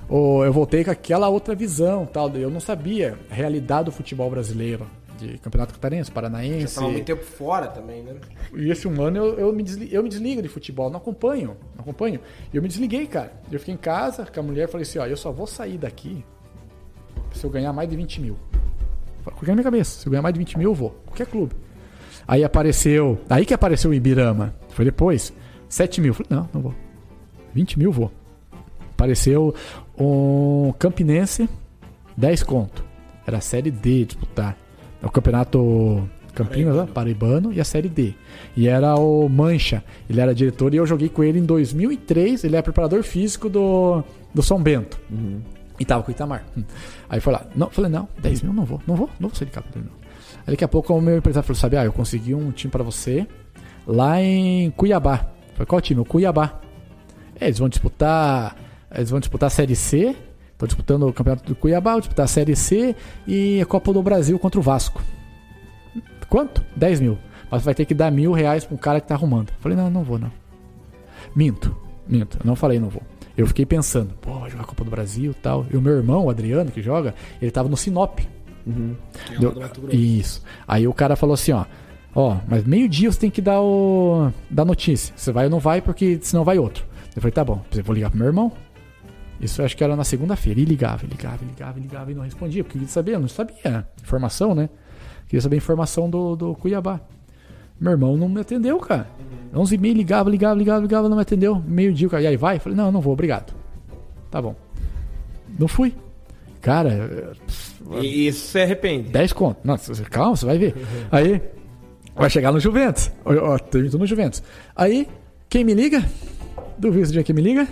ô, eu voltei com aquela outra visão, tal, eu não sabia a realidade do futebol brasileiro, de Campeonato Catarinense, Paranaense. Tava muito tempo fora também, né? E esse um ano eu, eu, me desligo, eu me desligo de futebol, não acompanho, não acompanho. E eu me desliguei, cara. Eu fiquei em casa com a mulher e falei assim, ó, eu só vou sair daqui se eu ganhar mais de 20 mil. Coloquei na minha cabeça, se eu ganhar mais de 20 mil, eu vou. Qualquer clube. Aí apareceu, aí que apareceu o Ibirama. Foi depois. 7 mil. Falei, não, não vou. 20 mil, vou. Apareceu um Campinense, 10 conto. Era a Série D disputar. É o campeonato Campinas, Paraibano. Paraibano e a Série D. E era o Mancha. Ele era diretor e eu joguei com ele em 2003. Ele é preparador físico do, do São Bento. E tava com o Itamar. Hum. Aí foi lá. Não, falei, não, 10 mil não vou. Não vou, não vou sair de casa. Não. Aí daqui a pouco o meu empresário falou, sabe, ah, eu consegui um time pra você lá em Cuiabá. Falei, qual time? O Cuiabá. É, eles vão disputar. Eles vão disputar a Série C. Estão disputando o Campeonato do Cuiabá, vão disputar a Série C e a Copa do Brasil contra o Vasco. Quanto? 10 mil. Mas vai ter que dar mil reais pra um cara que tá arrumando. Falei, não, não vou, não. Minto, minto. Eu não falei, não vou. Eu fiquei pensando, pô, vai jogar a Copa do Brasil e tal. E o meu irmão, o Adriano, que joga, ele tava no Sinop. Deu- Isso. Aí o cara falou assim, ó. Ó, mas meio-dia você tem que dar o. dar notícia. Você vai ou não vai, porque senão vai outro. Eu falei, tá bom, eu vou ligar pro meu irmão. Isso eu acho que era na segunda-feira. E ligava, ligava, ligava, ligava e não respondia. Porque queria saber, eu não sabia. Informação, né? Queria saber a informação do, do Cuiabá. Meu irmão não me atendeu, cara. 11 e meia, ligava, ligava, ligava, ligava, não me atendeu. Meio-dia, cara, e aí vai? Falei, não, não vou, obrigado. Tá bom. Não fui. Cara, E isso se arrepende. 10 conto. Nossa, calma, você vai ver. Aí, vai chegar no Juventus. Ó, terminou no Juventus. Aí, quem me liga? Duvido esse dia quem me liga?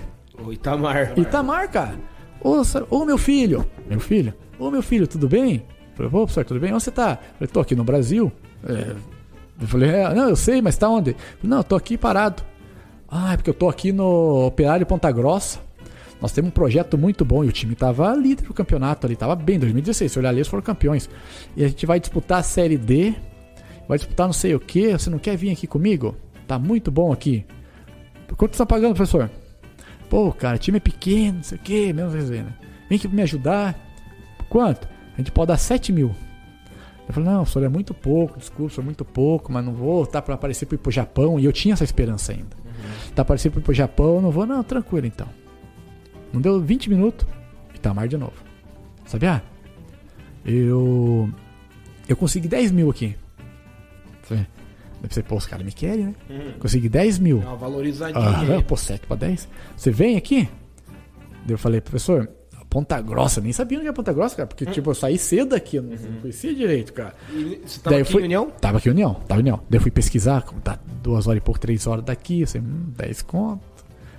O Itamar. Itamar, cara. Ô, ô, meu filho. Meu filho. Ô, meu filho, tudo bem? Eu falei, ô, professor, tudo bem? Onde você tá? Eu falei, tô aqui no Brasil. É, Eu falei, é, não, eu sei, mas tá onde? Eu falei, não, eu tô aqui parado. Ah, é porque eu tô aqui no Operário Ponta Grossa. Nós temos um projeto muito bom e o time tava líder do campeonato ali, tava bem, 2016. Se olhar ali, eles foram campeões. E a gente vai disputar a Série D, vai disputar não sei o que. Você não quer vir aqui comigo? Tá muito bom aqui. Quanto você tá pagando, professor? Pô, cara, time é pequeno, não sei o que, mesmo resenha. Vem aqui pra me ajudar. Quanto? A gente pode dar 7 mil. Eu falei, não, senhor, é muito pouco, desculpa, senhor, é muito pouco, mas não vou, tá pra aparecer pra ir pro Japão. E eu tinha essa esperança ainda. Tá aparecendo pra ir pro Japão, eu não vou, não, tranquilo então. Não deu 20 minutos, Itamar de novo. Sabe, ah, eu. Eu consegui 10 mil aqui. Deve ser, pô, os caras me querem, né? Consegui 10 mil. Dá uma valorizadinha Aham, aí. pô, 7 pra 10. Você vem aqui? Daí eu falei, professor, Ponta Grossa, nem sabia onde é Ponta Grossa, cara, porque, tipo, eu saí cedo daqui, eu não conhecia direito, cara. E Você tava Daí eu aqui fui- em União? Tava aqui em União, tava em União. Daí eu fui pesquisar, como tá duas horas e pouco, três horas daqui, assim, hum, 10 conto.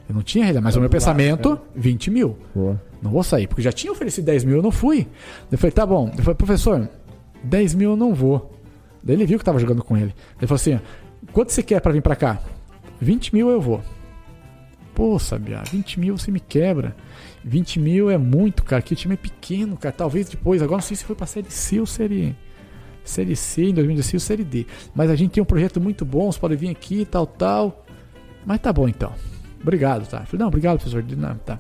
Eu não tinha renda, mas o meu pensamento, 20 mil. Boa. Não vou sair, porque já tinha oferecido 10 mil, eu não fui. Daí eu falei, tá bom. Eu falei, professor, 10 mil eu não vou. Daí ele viu que tava jogando com ele. Ele falou assim: quanto você quer pra vir pra cá? 20 mil eu vou. Pô, Sabiá, 20 mil você me quebra. 20 mil é muito, cara, que o time é pequeno, cara. Talvez depois, agora não sei se foi pra Série C ou Série, série C em 2016 ou Série D. Mas a gente tem um projeto muito bom, você pode vir aqui, tal, tal. Mas tá bom então. Obrigado, tá? Falei, não, obrigado, professor. Não, tá.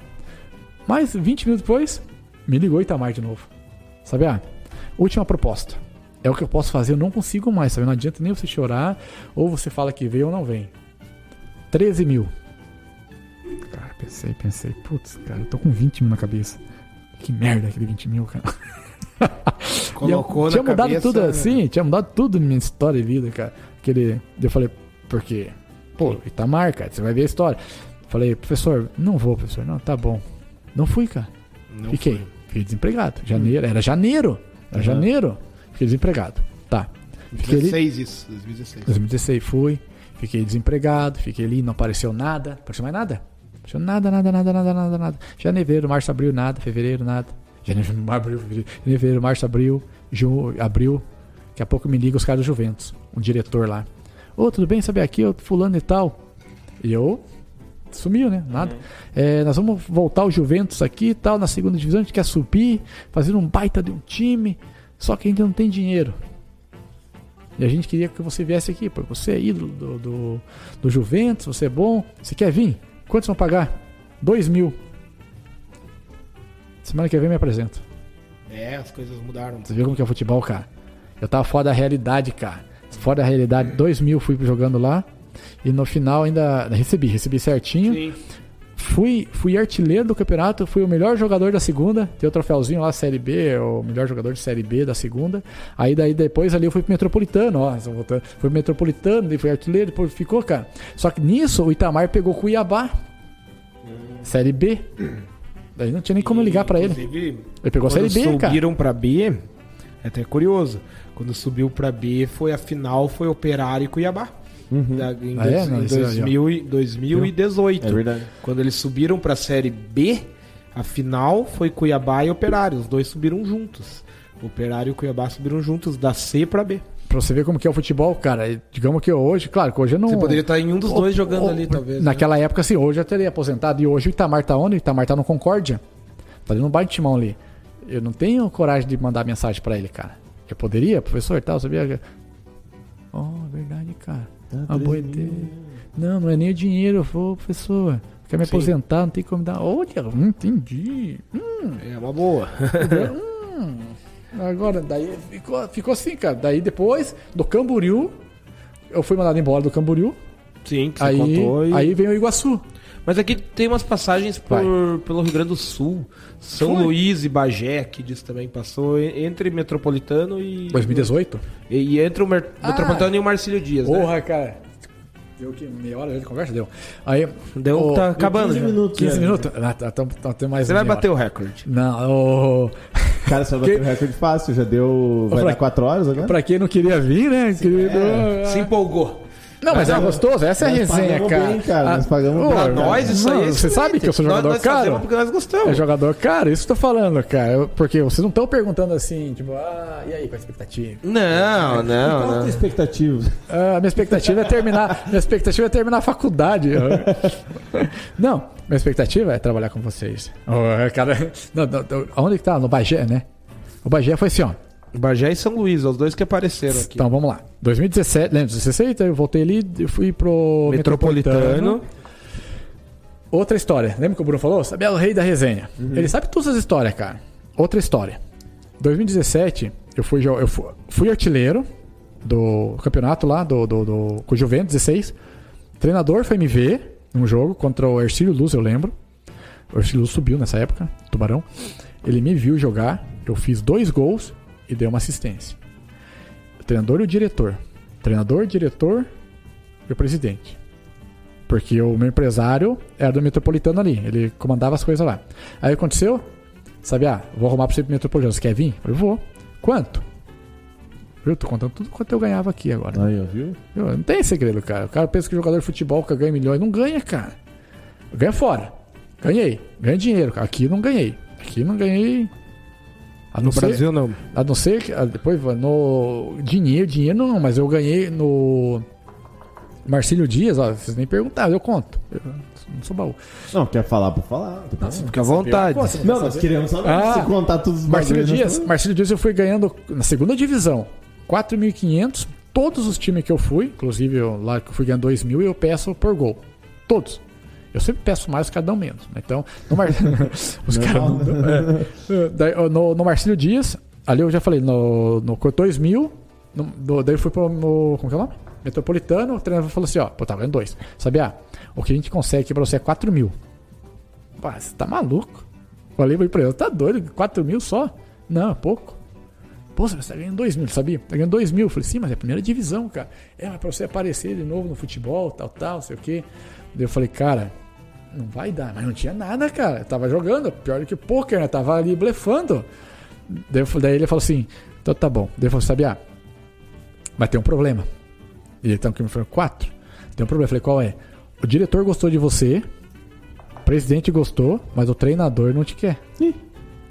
Mas 20 minutos depois, me ligou Itamar de novo. Sabe, ah, última proposta. É o que eu posso fazer, eu não consigo mais, sabe? Não adianta nem você chorar, ou você fala que veio ou não vem. 13 mil. Cara, pensei, pensei, putz, cara, eu tô com 20 mil na cabeça. Que merda aquele 20 mil, cara. Colocou tinha na mudado cabeça, tudo né? assim, tinha mudado tudo na minha história de vida, cara. Aquele, eu falei, por quê? Pô, Itamar, cara, você vai ver a história. Falei, professor, não vou, professor, não, tá bom. Não fui, cara. Não Fiquei. foi. Fiquei desempregado. Janeiro, era janeiro. Era Uhum. janeiro. Fiquei desempregado. Tá. Fiquei ali. 16 isso, 2016. 2016 fui. Fiquei desempregado. Fiquei ali, não apareceu nada. Apareceu mais nada. Apareceu nada, nada, nada, nada, nada, nada. Janeiro, março, abril, nada. Fevereiro, nada. Janeiro, abril, fevereiro. Março, abril. Ju, abril. Daqui a pouco me liga os caras do Juventus. Um diretor lá. Ô, tudo bem? Sabe aqui? Eu fulano e tal. E eu. Sumiu, né? Nada. É, nós vamos voltar ao Juventus aqui e tal, na segunda divisão. A gente quer subir, fazer um baita de um time. Só que ainda não tem dinheiro. E a gente queria que você viesse aqui, porque você é ídolo do, do, do Juventus, você é bom. Você quer vir? Quantos vão pagar? Dois mil. Semana que vem me apresento. É, as coisas mudaram. Você viu como que é o futebol, cara? Eu tava fora da realidade, cara. Fora da realidade, dois mil fui jogando lá. E no final ainda recebi, recebi certinho. Sim. Fui, fui artilheiro do campeonato, fui o melhor jogador da segunda. Tem o troféuzinho lá, Série B, o melhor jogador de Série B da segunda. Aí daí depois ali eu fui pro Metropolitano, ó. voltando. Fui pro Metropolitano, daí fui artilheiro, depois ficou, cara. Só que nisso o Itamar pegou Cuiabá. Série B. Daí não tinha nem como ligar pra ele. Ele pegou a Série B, cara. subiram pra B, é até curioso. Quando subiu pra B, foi a final, foi Operário e Cuiabá. Da- em Ah, é? dois- Não, em isso aí, ó. 2000 e- 2018. É verdade. Quando eles subiram pra Série B, a final foi Cuiabá e Operário. Os dois subiram juntos. Operário e Cuiabá subiram juntos, da C pra B. Pra você ver como que é o futebol, cara. Digamos que hoje, claro que hoje eu não. Você poderia estar em um dos dois jogando Ou- ali, talvez. né? Naquela época, assim, hoje eu teria aposentado. E hoje o Itamar tá onde? O Itamar tá no Concórdia. Tá ali no bairro de Timão ali. Eu não tenho coragem de mandar mensagem pra ele, cara. Eu poderia, professor, tal, sabia? Oh, verdade, cara. Uma boa ideia. Não, não é nem o dinheiro, eu vou, professor. Quer me Sim. aposentar, não tem como dar. Olha, hum, entendi. É uma boa. Hum. Agora, daí ficou, ficou assim, cara. Daí depois, do Camboriú, eu fui mandado embora do Camboriú. Sim, que você Aí, contou. e- aí veio o Iguaçu. Mas aqui tem umas passagens por, pelo Rio Grande do Sul. São Foi. Luís e Bagé, que diz também passou entre Metropolitano e. 2018? E, e entre o Mer- Ah. Metropolitano e o Marcílio Dias. né? Porra, cara. Deu que meia hora de conversa? Deu. Aí. Deu, Ô, tá acabando. 15 já. minutos. 15 né? minutos? Ah, tá, tá, tá, mais Você vai bater hora. o recorde. Não, ô, Cara, você vai bater Que- o recorde fácil. Já deu. Vai Pra- dar 4 horas agora? pra quem não queria vir, né, querido? É. Se empolgou. Não, mas é gostoso, essa é a Nós resenha, pagamos cara. bem, cara, Ah, nós pagamos ô, bem, Pra cara. nós, isso aí é Você sabe que eu sou Nós- jogador nós caro? fazemos porque nós gostamos. É jogador caro, isso que eu tô falando, cara. Eu- porque vocês não estão perguntando assim, tipo, ah, e aí, qual a expectativa? Não, Qual não, a tua expectativa? Ah, minha expectativa é terminar. minha expectativa é terminar a faculdade. não, minha expectativa é trabalhar com vocês. Oh, cara, não, não, aonde que tá? No Bagé, né? O Bagé foi assim, ó. Bagé e São Luís, os dois que apareceram aqui. Então vamos lá. 2017, lembra? 2016, eu voltei ali, eu fui pro Metropolitano. Metropolitano. Outra história. Lembra que o Bruno falou? Sabe, é o rei da resenha. Ele sabe todas as histórias, cara. Outra história. 2017, eu fui, eu fu- fui artilheiro do campeonato lá, do, do, do, com o Juventus 16. O treinador foi me ver num jogo contra o Ercílio Luz, eu lembro. O Ercílio Luz subiu nessa época, Tubarão. Ele me viu jogar, eu fiz dois gols e dei uma assistência. O treinador e o diretor. Treinador, diretor e o presidente. Porque o meu empresário era do Metropolitano ali, ele comandava as coisas lá. Aí aconteceu, sabe, ah, vou arrumar pra você pro Metropolitano, você quer vir? Eu vou. Quanto? Eu tô contando tudo quanto eu ganhava aqui agora. Aí, viu? Eu- Não tem segredo, cara. O cara pensa que jogador de futebol que ganha milhões. Não ganha, cara. Ganha fora. Ganhei. Ganhei dinheiro. Aqui não ganhei. Aqui não ganhei. A No ser- Brasil, não. a não ser que. ah, Depois no. Dinheiro, dinheiro não, mas eu ganhei no. Marcílio Dias, ó, vocês nem perguntaram, eu conto. Eu não sou baú. Não, quer falar pra falar. Fica à vontade. Pô, não nós queremos saber. Ah, se contar todos os Marcílio Dias, nós Marcílio Dias eu fui ganhando na segunda divisão 4.500. Todos os times que eu fui, inclusive eu, lá que eu fui ganhando 2.000, eu peço por gol. Todos. Eu sempre peço mais, os caras dão menos. né? Então, no, Mar... os dão. É. No, no Marcílio Dias, ali eu já falei, no, no 2.000, no, no- daí eu fui pro no, como que é o nome? Metropolitano, o treinador falou assim, ó, pô, tá ganhando dois. Sabia? O que a gente consegue aqui pra você é 4 mil. Pá, você tá maluco? Falei pra ele, tá doido? 4 mil só? Não, é pouco. Pô, você tá ganhando 2 mil, sabia? Tá ganhando 2 mil. Eu falei, sim, mas é a primeira divisão, cara. É, mas pra você aparecer de novo no futebol, tal, tal, sei o quê. Daí eu falei, cara, não vai dar. Mas não tinha nada, cara. Eu tava jogando, pior do que pôquer, né? Tava ali blefando. Daí, eu daí ele falou assim, então tá bom. Daí eu falei, sabia? Mas tem um problema. E então que me falou, quatro. Tem um problema. Eu falei, qual é? O diretor gostou de você, o presidente gostou, mas o treinador não te quer.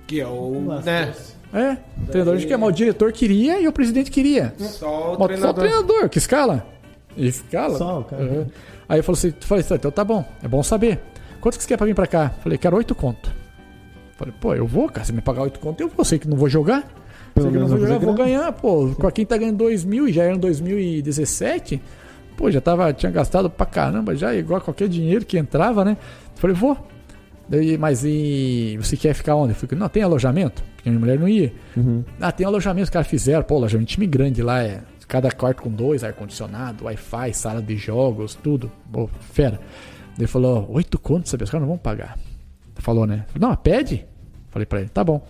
Que é o. Né? É, o treinador não te quer, mas o diretor queria e o presidente queria. Só o Mas Só o treinador. treinador, que escala. E escala. Só o cara. Uhum. Aí eu falei assim, falei assim, então tá bom, é bom saber. Quanto que você quer pra vir pra cá? Falei, quero oito conto. Falei, pô, eu vou, cara. Se me pagar oito conto, eu vou. Sei que não vou jogar. Pelo sei que não menos vou vai jogar, vou ganhar, pô. Com quem tá ganhando dois mil e já era em 2017, pô, já tava, tinha gastado pra caramba já, igual qualquer dinheiro que entrava, né? Falei, vou. Daí, mas e você quer ficar onde? Eu falei, não, tem alojamento? Porque minha mulher não ia. Uhum. Ah, tem alojamento, os caras fizeram. Pô, alojamento time grande lá, é cada quarto com dois, ar-condicionado, Wi-Fi, sala de jogos, tudo. Pô, fera. Ele falou, oito contos, sabe? Os caras não vão pagar. Falou, né? Não, pede. Falei pra ele, tá bom.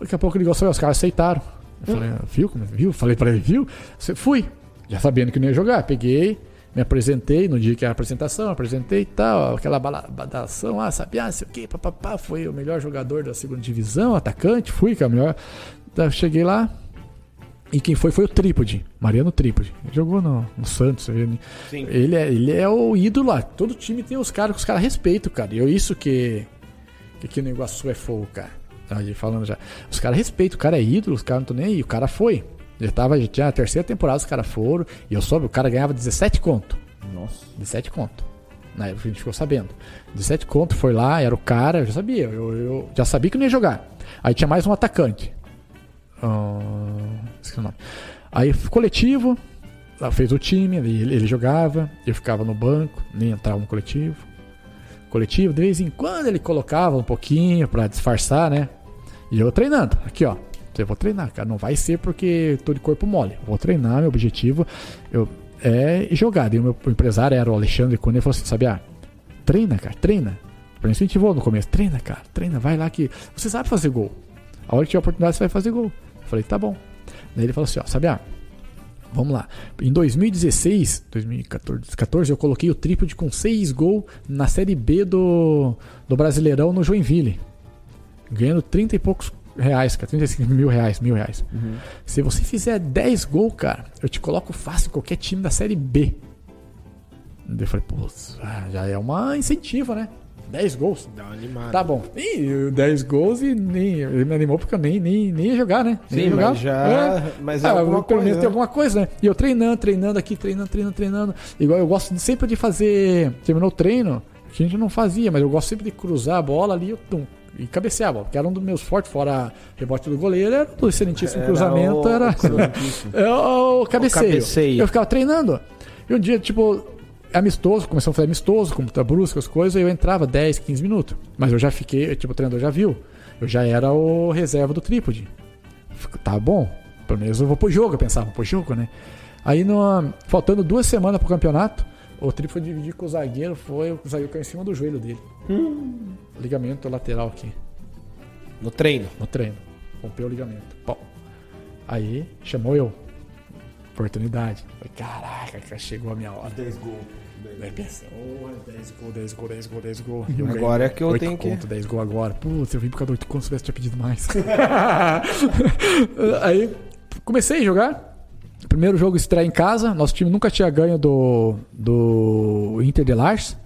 Daqui a pouco ele gostou, os caras aceitaram. Eu falei, viu? como- Viu? Falei pra ele, viu? Fui. Já sabendo que não ia jogar. Peguei, me apresentei no dia que era a apresentação, apresentei e tal, aquela bala- badação, ah, sabe, ah, sei o que, papapá, foi o melhor jogador da segunda divisão, atacante, fui, que é o melhor. Cheguei lá, e quem foi foi o Trípode, Mariano Trípode. Ele jogou no, no Santos. Ele, ele, é, ele é o ídolo lá. Todo time tem os caras que os caras respeitam, cara. E é isso que, que aqui no Iguaçu é fogo, cara. Aí falando já. Os caras respeitam, o cara é ídolo, os caras não estão nem aí. O cara foi. Já, tava, já tinha a terceira temporada, os caras foram. E eu soube, o cara ganhava 17 conto. Nossa. 17 conto. Na época a gente ficou sabendo. 17 conto, foi lá, era o cara, eu já sabia. Eu, eu já sabia que não ia jogar. Aí tinha mais um atacante. Esqueci o nome. Aí coletivo, fez o time, ele, ele jogava, eu ficava no banco, nem entrava no coletivo. Coletivo, de vez em quando ele colocava um pouquinho pra disfarçar, né? E eu treinando. Aqui, ó. Eu vou treinar, cara. Não vai ser porque tô de corpo mole. Vou treinar, meu objetivo eu, é jogar. E o meu empresário era o Alexandre Cunha, ele falou assim, sabe, ah, treina, cara, treina. Isso incentivou no começo. Treina, cara, treina, vai lá que você sabe fazer gol. A hora que tiver oportunidade, você vai fazer gol. Eu falei, tá bom. Daí ele falou assim, ó, sabe, ah, vamos lá. Em 2016, 2014, 14, eu coloquei o trípode com 6 gols na Série B do, do Brasileirão no Joinville. Ganhando 30 e poucos reais, cara, 35 mil reais, mil reais. Se você fizer 10 gols, cara, eu te coloco fácil em qualquer time da Série B. Eu falei, pô, ah, já é uma incentiva, né? 10 gols. Dá uma animada. Tá bom. E 10 gols e nem, ele me animou porque eu nem, nem, nem ia jogar, né? Nem Sim, jogar. mas já. É. Mas é Ah, alguma pelo menos tem alguma coisa, né? E eu treinando, treinando aqui, treinando, treinando, treinando. Igual eu gosto sempre de fazer. Terminou o treino, que a gente não fazia, mas eu gosto sempre de cruzar a bola ali eu, tum, e cabecear a bola, porque era um dos meus fortes, fora rebote do goleiro, era do excelentíssimo Era cruzamento, o- era. É o cabeceio. cabeceio. Eu ficava treinando. E um dia, tipo, amistoso, começou a fazer amistoso, com brusca, as coisas, eu entrava 10, 15 minutos. Mas eu já fiquei, tipo, o treinador já viu. Eu já era o reserva do trípode. Fico- Tá bom. Pelo menos eu vou pro jogo, eu pensava, vou pro jogo, né? Aí, no, faltando duas semanas pro campeonato, o tri foi dividir com o zagueiro, foi, o zagueiro caiu em cima do joelho dele. Ligamento lateral aqui, No treino. no treino. Rompeu o ligamento. Pau. Aí, chamou eu. Oportunidade. Falei, caraca, cara, chegou a minha hora. 10 gols. Daí pensei, oh, 10 gols, 10 gols, 10 gols, 10 gols. E eu Agora é que eu tenho que- conto, 10 gols agora. Putz, eu vim por causa do 8 conto, se tivesse tinha pedido mais. Aí, comecei a jogar. Primeiro jogo estreia em casa. Nosso time nunca tinha ganho do, do Inter de Lars.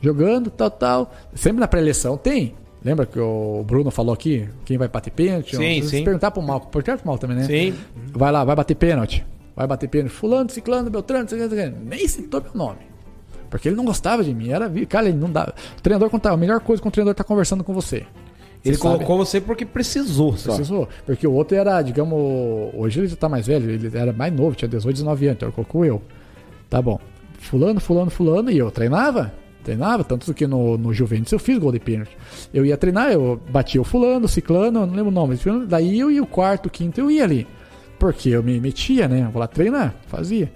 Jogando, tal, tal. Sempre na pré-eleição tem. Lembra que o Bruno falou aqui? Quem vai bater pênalti? Sim, Se sim. perguntar pro Mal, perguntar pro Mal também, né? Sim. Vai lá, vai bater pênalti. Vai bater pênalti. Fulano, ciclano, Beltrano, ciclano, nem citou meu nome. Porque ele não gostava de mim. Era, cara, ele não dá. O treinador contava. A melhor coisa que o treinador tá conversando com você. Ele Você sabe? colocou você porque precisou só. Precisou. Porque o outro era, digamos, hoje ele já tá mais velho, ele era mais novo, tinha 18, 19 anos, então ele colocou eu. Tá bom. Fulano, fulano, fulano, e eu treinava. Treinava, tanto que no, no Juventus eu fiz gol de pênalti. Eu ia treinar, eu batia o fulano, o ciclano, não lembro o nome. Daí eu ia o quarto, o quinto, eu ia ali. Porque eu me metia, né? Eu vou lá treinar, fazia.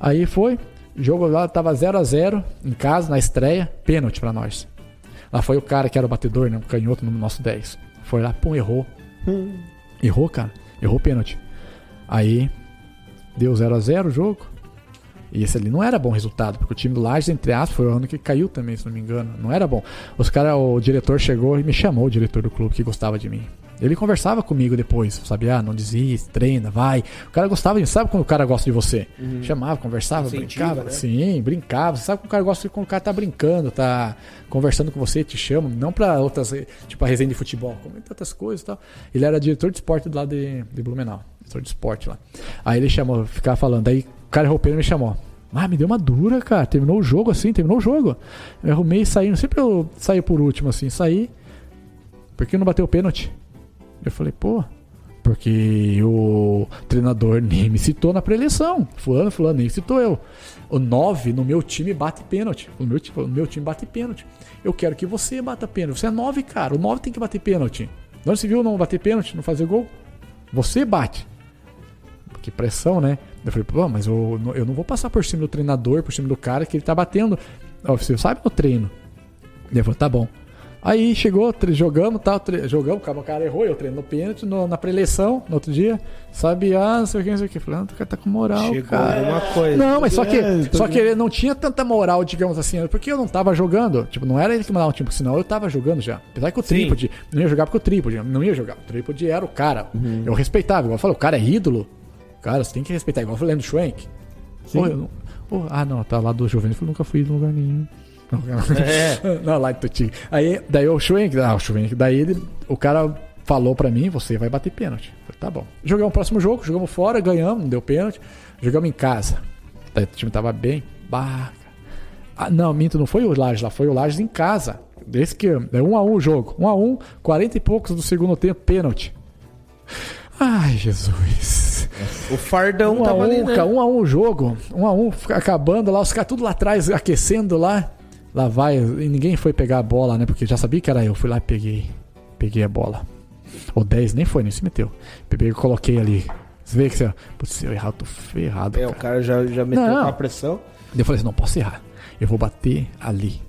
Aí foi, jogo lá tava 0 a 0 em casa, na estreia, pênalti pra nós. Lá foi o cara que era o batedor, né? O canhoto no nosso 10. Foi lá, pum, errou. Errou, cara. Errou o pênalti. Aí, deu 0 a 0 o jogo. E esse ali não era bom resultado, porque o time do Lages, entre aspas, foi o ano que caiu também, se não me engano. Não era bom. Os cara, o diretor chegou e me chamou, o diretor do clube, que gostava de mim. Ele conversava comigo depois, sabe? Ah, não desiste, treina, vai. O cara gostava de. Sabe quando o cara gosta de você? Chamava, conversava, Incentiva, brincava. né? Sim, brincava. Você sabe que o cara gosta quando o cara tá brincando, tá conversando com você, te chama. Não pra outras, tipo a resenha de futebol, como tantas coisas e tal. Ele era diretor de esporte lá de, de Blumenau. Diretor de esporte lá. Aí ele chamou, ficava falando. Aí o cara roupeiro me chamou. Ah, me deu uma dura, cara. Terminou o jogo assim, terminou o jogo. Eu arrumei saindo. Sempre eu saio por último, assim. Saí. Por que não bateu o pênalti? Eu falei, pô, porque o treinador nem me citou na pré-eleição. Fulano, fulano, nem citou eu. O 9 no meu time bate pênalti. O meu, time- o meu time bate pênalti. Eu quero que você bata pênalti. Você é 9, cara. O 9 tem que bater pênalti. Não se viu não bater pênalti, não fazer gol? Você bate. Que pressão, né? Eu falei, pô, mas eu, eu não vou passar por cima do treinador, por cima do cara que ele tá batendo. Você sabe no treino. Ele falou, tá bom. Aí chegou, jogamos, tal, tre- jogamos, o cara errou, eu treino no pênalti, no- na pré-eleição, no outro dia, sabe, ah, não sei o que, não sei o que. Falei, ah, o cara tá com moral, Chegou cara. alguma coisa. Não, mas só que, É, só que ele não tinha tanta moral, digamos assim, porque eu não tava jogando. Tipo, não era ele que mandava o time, porque senão eu tava jogando já. Apesar que o Sim. trípode, não ia jogar porque o trípode, não ia jogar. O trípode era o cara. Eu respeitava, igual eu falei, o cara é ídolo. Cara, você tem que respeitar, igual eu falei do Schwenk. Pô, eu pô, ah, não, tá lá do Juventus, eu nunca fui em lugar nenhum. É. Não, lá em. Aí, daí o Schwenk, ah, o Schwenk, daí ele, o cara falou pra mim, você vai bater pênalti. Falei, tá bom. Jogamos o próximo jogo, jogamos fora, ganhamos, não deu pênalti. Jogamos em casa. Daí o time tava bem. Bah, ah, não, minto, não foi o Lages lá, foi o Lages em casa. Desse que é um a um o jogo. Um a um, 40 e poucos do segundo tempo, pênalti. Ai, Jesus. O fardão Um a tava um, ali, né? um a um o jogo. Um a um, acabando lá, os caras tudo lá atrás, aquecendo lá. Lá vai, e ninguém foi pegar a bola, né? Porque já sabia que era eu. Fui lá e peguei. Peguei a bola. O 10 nem foi, nem se meteu. Peguei e coloquei ali. Você vê que você. Putz, se eu errar, eu tô ferrado. É, o cara. cara já, já meteu Não. com a pressão. Eu falei assim: não posso errar. Eu vou bater ali.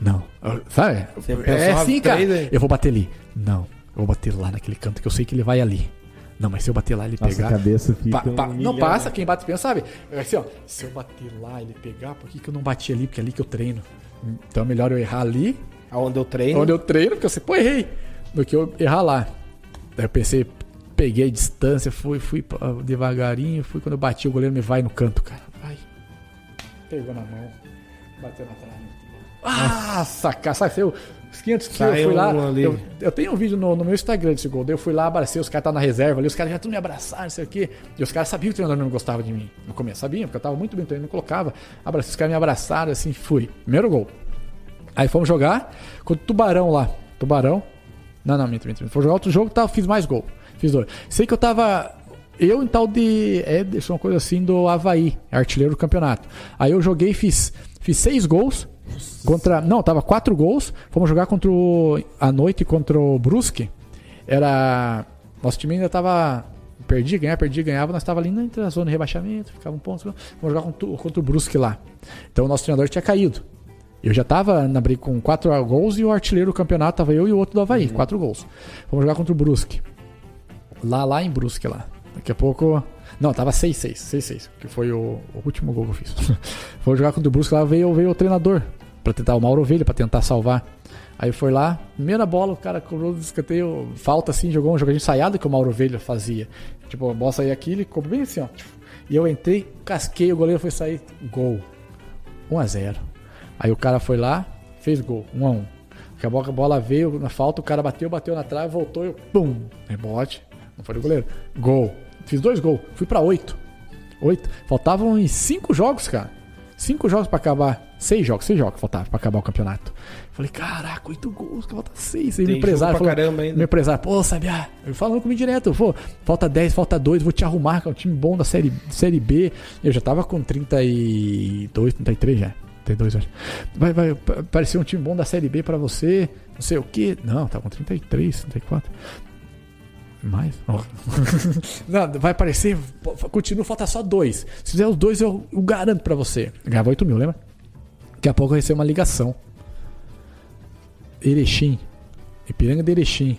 Não. Sabe? Você é assim, cara. hein? Eu vou bater ali. Não. Eu vou bater lá naquele canto que eu sei que ele vai ali. Não, mas se eu bater lá e ele Nossa, pegar. cabeça fica. Pa- pa- um não milhão. passa, quem bate pensa, sabe? É Assim, ó, se eu bater lá e ele pegar, por que, que eu não bati ali? Porque é ali que eu treino. Então é melhor eu errar ali, Aonde eu treino. onde eu treino, porque eu sei, pô, errei, do que eu errar lá. Daí eu pensei, peguei a distância, fui, fui devagarinho, fui quando eu bati, o goleiro me vai no canto, cara. Vai. Pegou na mão, bateu na trave. Ah, saca, sabe? Os 500 quilos, eu fui lá. um ali. Eu, eu tenho um vídeo no, no meu Instagram desse gol. Eu fui lá, abracei, os caras estavam na reserva ali, os caras já tudo me abraçaram, não sei o quê. E os caras sabiam que o treinador não gostava de mim. No começo, sabiam, porque eu tava muito bem treinando, não colocava. Abracei, os caras me abraçaram, assim, fui. Primeiro gol. Aí fomos jogar contra o Tubarão lá. Tubarão. Não, não, minto, minto. minto. Fomos jogar outro jogo, tá, fiz mais gol. Fiz dois. Sei que eu tava. Eu em tal de Ederson, uma coisa assim, do Havaí, artilheiro do campeonato. Aí eu joguei, fiz, fiz seis gols. Contra. Não, tava quatro gols. Fomos jogar contra o. À noite contra o Brusque. Era. Nosso time ainda tava perdia, ganhava, perdia, ganhava, nós estava ali entre a zona de rebaixamento, ficava um ponto, vamos jogar contra, o- contra o Brusque lá. Então o nosso treinador tinha caído. Eu já tava na briga com quatro gols e o artilheiro do campeonato tava eu e o outro do Havaí, quatro gols. Vamos jogar contra o Brusque. Lá, lá em Brusque, lá. Daqui a pouco. Não, tava 6-6, 6-6, que foi o, o último gol que eu fiz. Fomos jogar contra o Brusque, lá veio, veio o treinador, pra tentar, o Mauro Ovelha, pra tentar salvar. Aí foi lá, primeira bola, o cara cobrou do escanteio, falta assim, jogou um jogador ensaiado que o Mauro Ovelha fazia. Tipo, a bola saía aqui, ele cobrou bem assim, ó. E eu entrei, casquei, o goleiro foi sair, gol. 1x0. Aí o cara foi lá, fez gol, 1x1. Daqui a pouco a bola veio na falta, o cara bateu, bateu na trave, voltou e eu, pum, rebote. Não foi do goleiro. Gol. Fiz dois gols, fui pra oito. Oito. Faltavam em cinco jogos, cara. Cinco jogos pra acabar. Seis jogos, seis jogos faltavam pra acabar o campeonato. Falei, caraca, oito gols, que falta seis. Aí meu empresário falou, caramba ainda. meu empresário, pô, Sabiá, eu falando comigo direto, pô, falta 10, falta 2, vou te arrumar, que é um time bom da série, série B. Eu já tava com 32, 33 já. 32, acho. Vai, vai pa- parecer um time bom da série B pra você, não sei o quê. Não, tá com 33, 34. Mais? Não, vai aparecer. Continua, falta só dois. Se fizer os dois, eu, eu garanto pra você. Ganhava 8 mil, lembra? Daqui a pouco eu recebo uma ligação. Erechim. Ipiranga de Erechim.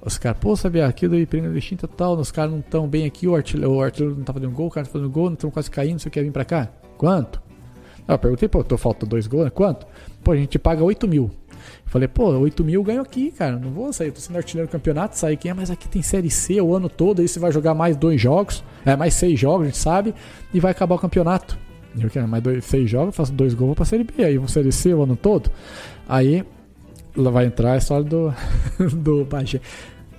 Os caras, pô, sabia aqui do Ipiranga de Erechim total, os caras não estão bem aqui, o artilheiro, o artilheiro não tá fazendo gol, o cara tá fazendo gol, não estão quase caindo, você quer vir pra cá? Quanto? Ah, Eu perguntei, pô, tô falta dois gols, né? Quanto? Pô, a gente paga 8 mil. Falei, pô, 8 mil eu ganho aqui, cara. Não vou sair, tô sendo artilheiro do campeonato, sair quem é, mas aqui tem série C o ano todo, aí você vai jogar mais dois jogos, é mais seis jogos, a gente sabe, e vai acabar o campeonato. Eu quero mais dois, seis jogos, faço dois gols vou pra série B, aí vou série C o ano todo. Aí lá vai entrar a história do, do Bagé.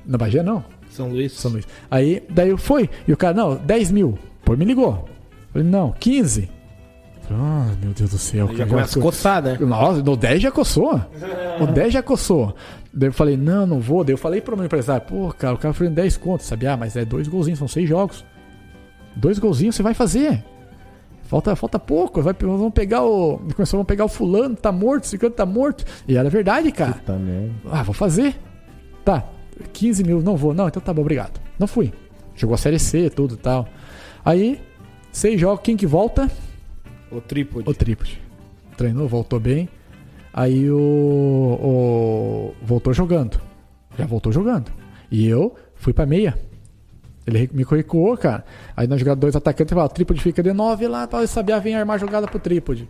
No Bagé não, São Luís. São Luís. Aí, daí eu fui, e o cara, não, 10 mil. Pô, me ligou. Falei, não, 15. Ah, meu Deus do céu. Já cara, começa a coçar, né? nossa, no 10 já coçou. O 10 já coçou. Daí eu falei, não, não vou. Daí eu falei pro meu empresário, pô, cara, o cara foi 10 contos, sabe? Ah, mas é dois golzinhos, são seis jogos. Dois golzinhos você vai fazer. Falta, falta pouco. Vai, vamos pegar o. Começou, vamos pegar o fulano, tá morto, esse canto tá morto. E era verdade, cara. Puta. Ah, vou fazer. Tá, 15 mil, não vou. Não, então tá bom, obrigado. Não fui. Jogou a Série C, tudo e tal. Aí, seis jogos, quem que volta? O trípode. O trípode. Treinou, voltou bem. Aí o, o. Voltou jogando. Já voltou jogando. E eu fui pra meia. Ele me recuou, cara. Aí nós jogamos dois atacantes e falou: trípode fica de 9 lá pra saber vem armar jogada pro trípode.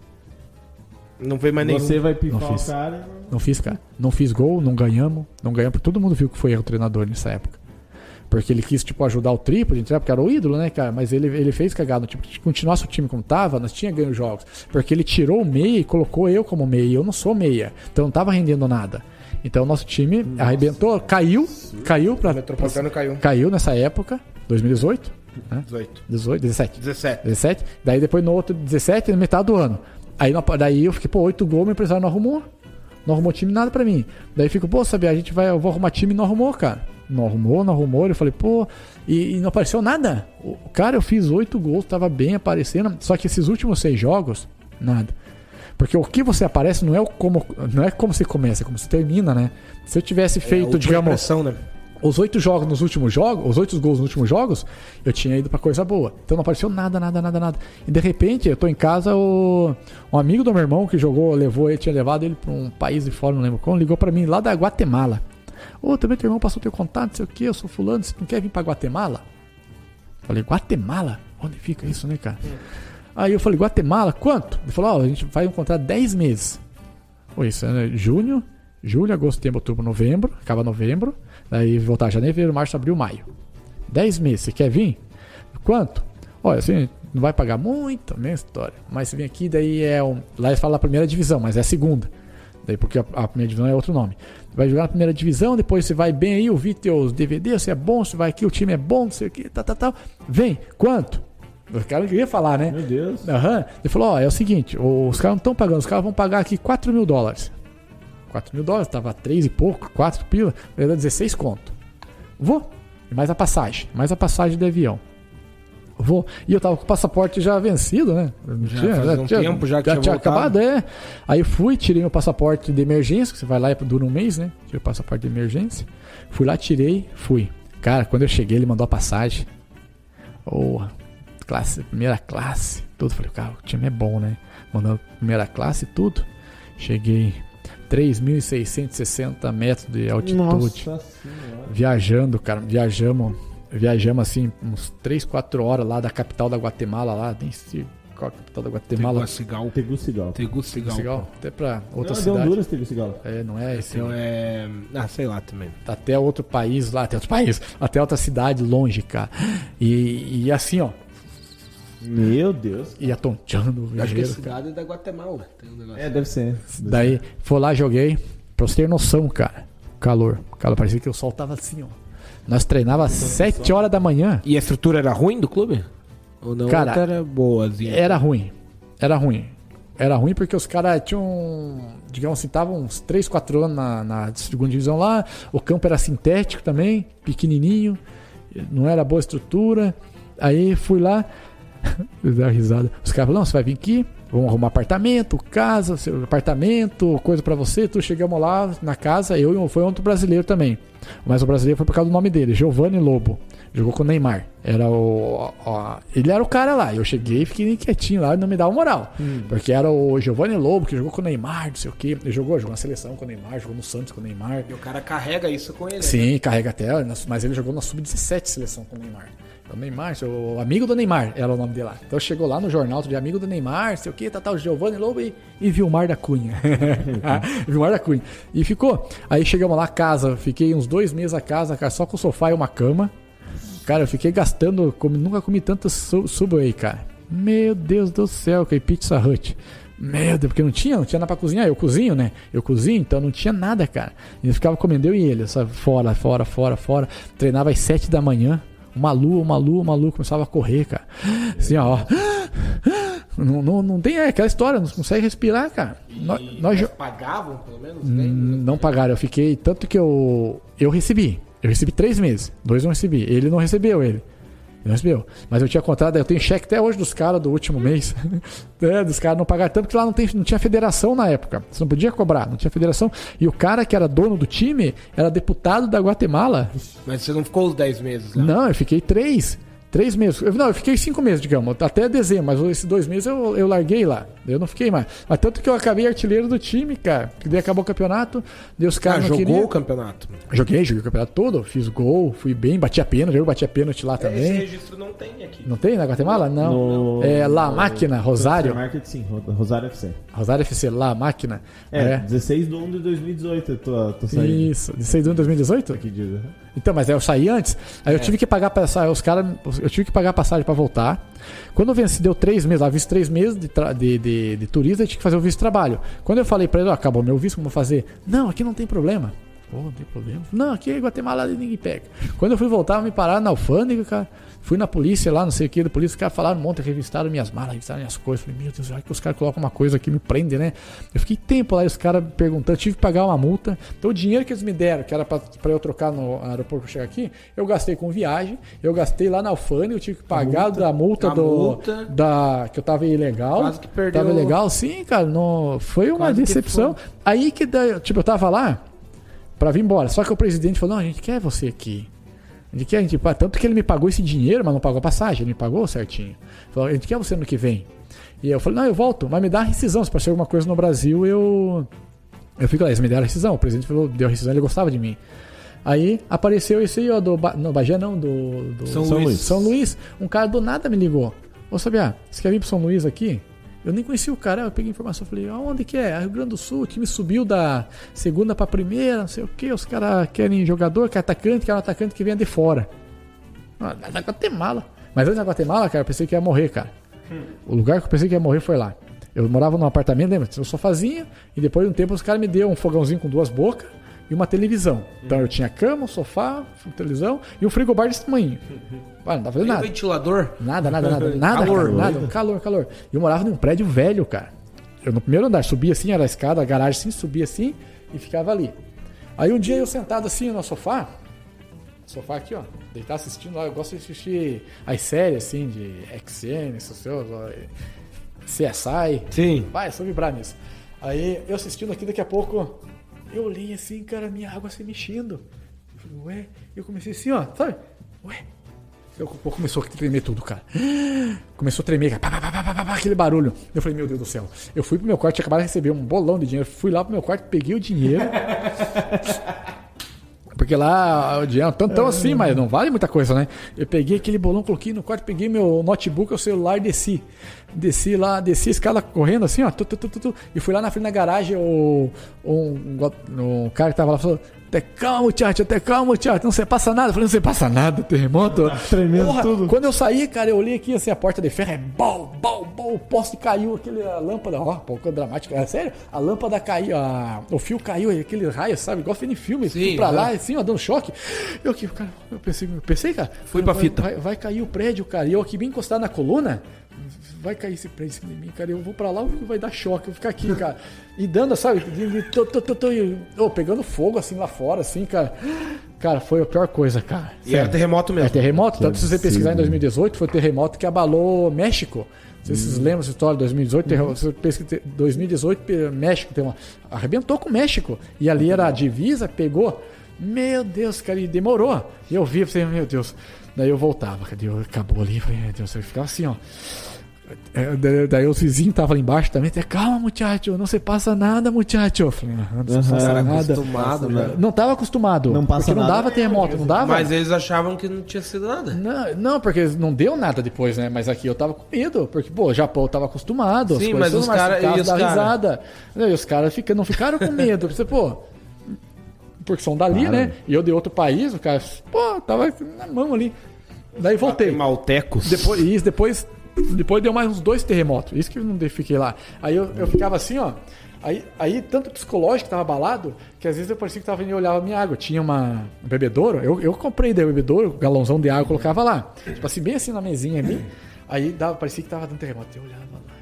Não veio mais nenhum. Você vai pifar Não o fiz. cara. Não fiz, cara. Não fiz gol, não ganhamos. Não ganhamos, porque todo mundo viu que foi erro do treinador nessa época. Porque ele quis, tipo, ajudar o entendeu? porque era o ídolo, né, cara? Mas ele, ele fez cagada. Tipo, se continuasse o time como tava, nós tinha ganho jogos. Porque ele tirou o meia e colocou eu como meia. E eu não sou meia. Então não tava rendendo nada. Então o nosso time arrebentou, caiu, caiu O pra. Metropolitano caiu. Caiu nessa época, 2018, 18. 18, 17. 17. 17. Daí depois no outro 17, na metade do ano. Aí daí eu fiquei, pô, 8 gols, meu empresário não arrumou. Não arrumou time nada pra mim. Daí eu fico, pô, sabe, a gente vai, eu vou arrumar time e não arrumou, cara. Não arrumou, não arrumou. Eu falei, pô, e, e não apareceu nada. O, cara, eu fiz 8 gols, tava bem aparecendo. Só que esses últimos seis jogos, nada. Porque o que você aparece não é como, não é como você começa, é como você termina, né? Se eu tivesse feito, É, digamos, né? os oito jogos nos últimos jogos, os oito gols nos últimos jogos, eu tinha ido pra coisa boa. Então não apareceu nada, nada, nada, nada. E de repente, eu tô em casa, o um amigo do meu irmão que jogou, levou ele, tinha levado ele pra um país de fora, não lembro como, ligou pra mim lá da Guatemala. Ô, também teu irmão passou teu contato, não sei o que, eu sou fulano, você não quer vir pra Guatemala? Falei, Guatemala? Onde fica isso, né, cara? Aí eu falei, Guatemala, quanto? Ele falou, ó, a gente vai encontrar 10 meses. Pô, isso né? junho, julho, agosto, setembro, outubro, novembro, acaba novembro, daí voltar janeiro, fevereiro, março, abril, maio. 10 meses, você quer vir? Quanto? Olha, assim, não vai pagar muito, mesma história. Mas você vem aqui, daí é um. Lá eles falam a primeira divisão, mas é a segunda. Daí porque a, a primeira divisão é outro nome. Vai jogar na primeira divisão, depois você vai bem aí, eu vi teus DVD, você é bom, você vai aqui, o time é bom, não sei o que, tal, tal, tal. Vem, quanto? O cara não queria falar, né? Meu Deus. Aham. Ele falou: Ó, é o seguinte, os caras não estão pagando, os caras vão pagar aqui 4 mil dólares. 4 mil dólares, tava 3 e pouco, 4 pila, vai dar 16 conto. Vou. E mais a passagem, mais a passagem de avião. Vou. E eu tava com o passaporte já vencido, né? Já fazia um tempo já que tinha voltado. acabado, é. Aí fui, tirei meu passaporte de emergência, que você vai lá e dura um mês, né? Tirei o passaporte de emergência. Fui lá, tirei, fui. Cara, quando eu cheguei, ele mandou a passagem. Porra, classe, primeira classe, tudo. Falei, cara, o time é bom, né? Mandando primeira classe e tudo. Cheguei 3.660 metros de altitude. Nossa senhora. Viajando, cara, viajamos, viajamos assim, uns 3, 4 horas lá da capital da Guatemala, lá, sei qual é a capital da Guatemala. Tegucigal. Tegucigal. Tegucigal. Legal, até pra outra Não, de cidade. Honduras, Tegucigal. É, não é esse. Então é. Ah, sei lá também. até outro país lá, até outro país, até outra cidade longe, cara. E, e assim, ó, Meu Deus. ia tonteando o Acho que é cidade da Guatemala. Tem um negócio. É, deve ser. Daí, foi lá, joguei. Pra você ter noção, cara. Calor. Calor, parecia que o sol tava assim, ó. Nós treinava às 7 horas da manhã. E a estrutura era ruim do clube? Ou não? Cara, era boazinha. Era ruim. Era ruim. Era ruim porque os caras tinham, digamos assim, estavam uns 3, 4 anos na, na segunda divisão lá. O campo era sintético também, pequenininho. Não era boa estrutura. Aí fui lá, deu uma risada. Os caras falaram: não, você vai vir aqui, vamos arrumar apartamento, casa, seu apartamento, coisa pra você. Tu chegamos lá na casa, eu e foi outro brasileiro também. Mas o brasileiro foi por causa do nome dele, Giovanni Lobo. Jogou com o Neymar. Era o. ó, ele era o cara lá. Eu cheguei e fiquei quietinho lá e não me dava moral. Porque era o Giovanni Lobo que jogou com o Neymar, não sei o quê. Ele jogou, jogou na seleção com o Neymar, jogou no Santos com o Neymar. E o cara carrega isso com ele. né? Sim, carrega até, mas ele jogou na Sub-17 seleção com o Neymar. O Neymar, o amigo do Neymar era o nome dele lá. Então chegou lá no jornal de amigo do Neymar, sei o que, tá, tal, Giovanni Lobo e, e Vilmar da Cunha. Vilmar da Cunha. E ficou. Aí chegamos lá, casa, fiquei uns dois meses a casa, cara, só com o sofá e uma cama. Cara, eu fiquei gastando, comi- nunca comi tanto su- Subway, cara. Meu Deus do céu, que Pizza Hut. Meu Deus, porque não tinha, não tinha nada pra cozinhar. Eu cozinho, né? Eu cozinho, então não tinha nada, cara. E eu ficava comendo eu e ele, sabe? Fora, fora, fora, fora. Treinava às sete da manhã. Uma lua, uma lua, uma lua. Começava a correr, cara. Assim, ó. Não, não, não tem é, aquela história, não consegue respirar, cara. Nós, E nós jo- pagavam, pelo menos? Bem? não pagaram, eu fiquei. Tanto que eu. Eu recebi. Eu recebi três meses. Dois não recebi. Ele não recebeu, ele. Ele recebeu. Mas eu tinha contrato, eu tenho cheque até hoje dos caras do último mês. é, dos caras não pagaram tanto, porque lá não, tem, não tinha federação na época. Você não podia cobrar, não tinha federação. E o cara que era dono do time era deputado da Guatemala. Mas você não ficou os 10 meses lá? Não, eu fiquei três. Três meses. Eu- não, eu fiquei cinco meses, digamos, até dezembro, mas esses dois meses eu, eu larguei lá. Eu não fiquei mais. Mas tanto que eu acabei artilheiro do time, cara. Que daí acabou o campeonato, daí os Ah, caras não jogou queriam- o campeonato. Joguei, joguei o campeonato todo, fiz gol, fui bem, bati a pênalti, eu bati a pênalti lá Esse também. registro não tem aqui. Não tem na Guatemala? Não. No- É La no- Máquina, Rosário. Market, sim, Ro- Rosário FC. Rosário FC, La Máquina. É, 16 de 1 de 2018 eu tô, tô saindo. Isso. 16 de 1 de 2018? Aqui diz. Então, mas aí eu saí antes, aí eu tive que pagar passagem, os caras, eu tive que pagar passagem pra voltar. Quando eu venci, deu três meses, lá, visto três meses de, de, de, de turista, eu tinha que fazer o visto de trabalho. Quando eu falei pra ele, ó, acabou meu visto, como vou fazer? Não, aqui não tem problema. Pô, não tem problema. Não, aqui em Guatemala ninguém pega. Quando eu fui voltar, me pararam na alfândega, cara. Fui na polícia lá, não sei o que, da polícia, os caras falaram um monte, revistaram minhas malas, revistaram minhas coisas. Falei, meu Deus, será que os caras colocam uma coisa aqui, me prende, né? Eu fiquei tempo lá e os caras perguntando, tive que pagar uma multa. Então o dinheiro que eles me deram, que era pra, pra eu trocar no aeroporto pra chegar aqui, eu gastei com viagem, eu gastei lá na alfândega, eu tive que pagar da multa do. multa. Da, que eu tava ilegal. Quase que perdeu- Tava ilegal, sim, cara. No, foi uma Quase que decepção. Aí que, tipo, eu tava lá pra vir embora. Só que o presidente falou: não, a gente quer você aqui. A gente quer, a gente, tanto que ele me pagou esse dinheiro, mas não pagou a passagem, ele me pagou certinho. Falou, a gente quer você ano que vem. E eu falei, não, eu volto, mas me dá a rescisão. Se passar alguma coisa no Brasil, eu. Eu fico lá, eles me deram a rescisão. O presidente falou, deu a rescisão, ele gostava de mim. Aí apareceu esse aí, ó, do. Ba- Não, Bagé não, do. do São São Luís. Luís. São Luís. Um cara do nada me ligou. Ô, Sabia, você quer vir pro São Luís aqui? Eu nem conhecia o cara, eu peguei informação, falei, aonde que é? Ah, Rio Grande do Sul, o time subiu da segunda pra primeira, não sei o que, os caras querem jogador, quer atacante, quer um atacante que venha de fora. Ah, da Guatemala. Mas antes da Guatemala, cara, eu pensei que ia morrer, cara. O lugar que eu pensei que ia morrer foi lá. Eu morava num apartamento, lembra? Tinha um sofazinho, e depois de um tempo os caras me deu um fogãozinho com duas bocas e uma televisão. Então eu tinha cama, um sofá, televisão e um frigobar desse tamanho. Ah, não tava fazendo Tem nada. ventilador? Nada, nada, nada. Nada, Calor. cara, nada. Calor, calor. E eu morava num prédio velho, cara. Eu no primeiro andar subia assim, era a escada, a garagem assim, subia assim e ficava ali. Aí um dia eu sentado assim no sofá, sofá aqui, ó, deitar assistindo lá, eu gosto de assistir as séries assim de XN, CSI. Sim. Vai, só vibrar nisso. Aí eu assistindo aqui, daqui a pouco, eu olhei assim, cara, minha água se mexendo. Eu falei, ué, eu comecei assim, ó, sabe? Ué, Eu, pô, começou a tremer tudo, cara. Começou a tremer. Pá, pá, pá, aquele barulho. Eu falei, meu Deus do céu. Eu fui pro meu quarto, tinha acabado de receber um bolão de dinheiro. Fui lá pro meu quarto, peguei o dinheiro. Porque lá o dinheiro é tantão assim, mas não vale muita coisa, né? Eu peguei aquele bolão, coloquei no quarto, peguei meu notebook, o celular e desci. Desci lá, desci a escada correndo assim, ó. Tu, tu, tu, e fui lá na frente da garagem, o, um, um cara que tava lá falou. Até calma, muchacho, até calma, muchacho. Não se passa nada. Eu falei, não se passa nada, terremoto. tremendo tudo. Quando eu saí, cara, eu olhei aqui assim, a porta de ferro é bal, bal, bal, o poste caiu, aquele, a lâmpada, ó, pouco dramático. É sério, a lâmpada caiu, a, o fio caiu, aquele raio, sabe? Igual fez em filme, Sim, pra lá, assim, ó, dando choque. Eu aqui, cara, eu pensei, eu pensei, cara. Fui pra vai, fita. Vai, vai cair o prédio, cara. E eu aqui bem encostado na coluna. Vai cair esse prédio em cima de mim, cara. Eu vou pra lá, vai dar choque. Eu vou ficar aqui, cara. E dando, sabe? de- de- tô- tô- tô- tô- ô, pegando fogo assim lá fora, assim, cara. Cara, foi a pior coisa, cara. E era terremoto É mesmo. terremoto, tanto se você pesquisar em absurdo. 2018, foi o terremoto que abalou México. Não sei se Hum. vocês lembram essa história de 2018, terremoto, se você pesquisa- 2018, pe- México tem uma, arrebentou com o México. E ali era a divisa, pegou. Meu Deus, cara, e demorou. E eu vi, eu falei, meu Deus. Daí eu voltava, cadê? Eu- Acabou ali, eu falei, meu Deus, eu ficava assim, ó. É, da- Daí os vizinhos estavam lá embaixo também, calma, muchacho, não se passa nada, muchacho. Eu falei, "Ah, não se passa Aham. nada. Acostumado, né? Não tava acostumado. Não passa porque não nada. dava terremoto, não dava. Mas eles achavam que não tinha sido nada. Não, não, porque não deu nada depois, né? Mas aqui eu tava com medo, porque, pô, o Japão tava acostumado. Sim, mas os mais, cara- ficava e os da cara? risada. E os caras fica, não ficaram com medo. Você, pô, porque são dali, Claro. né? E eu de outro país, o cara, pô, tava na mão ali. Daí voltei. Maltecos. Depois, isso, depois, depois deu mais uns dois terremotos. Isso que eu não fiquei lá. Aí eu, eu ficava assim, ó. Aí, aí, tanto psicológico tava abalado, que às vezes eu parecia que tava indo e olhava minha água. Tinha uma, um bebedouro, eu, eu comprei daí o bebedouro, galãozão de água, colocava lá. Tipo assim, bem assim na mesinha ali. Aí dava, parecia que tava dando terremoto. Eu olhava lá.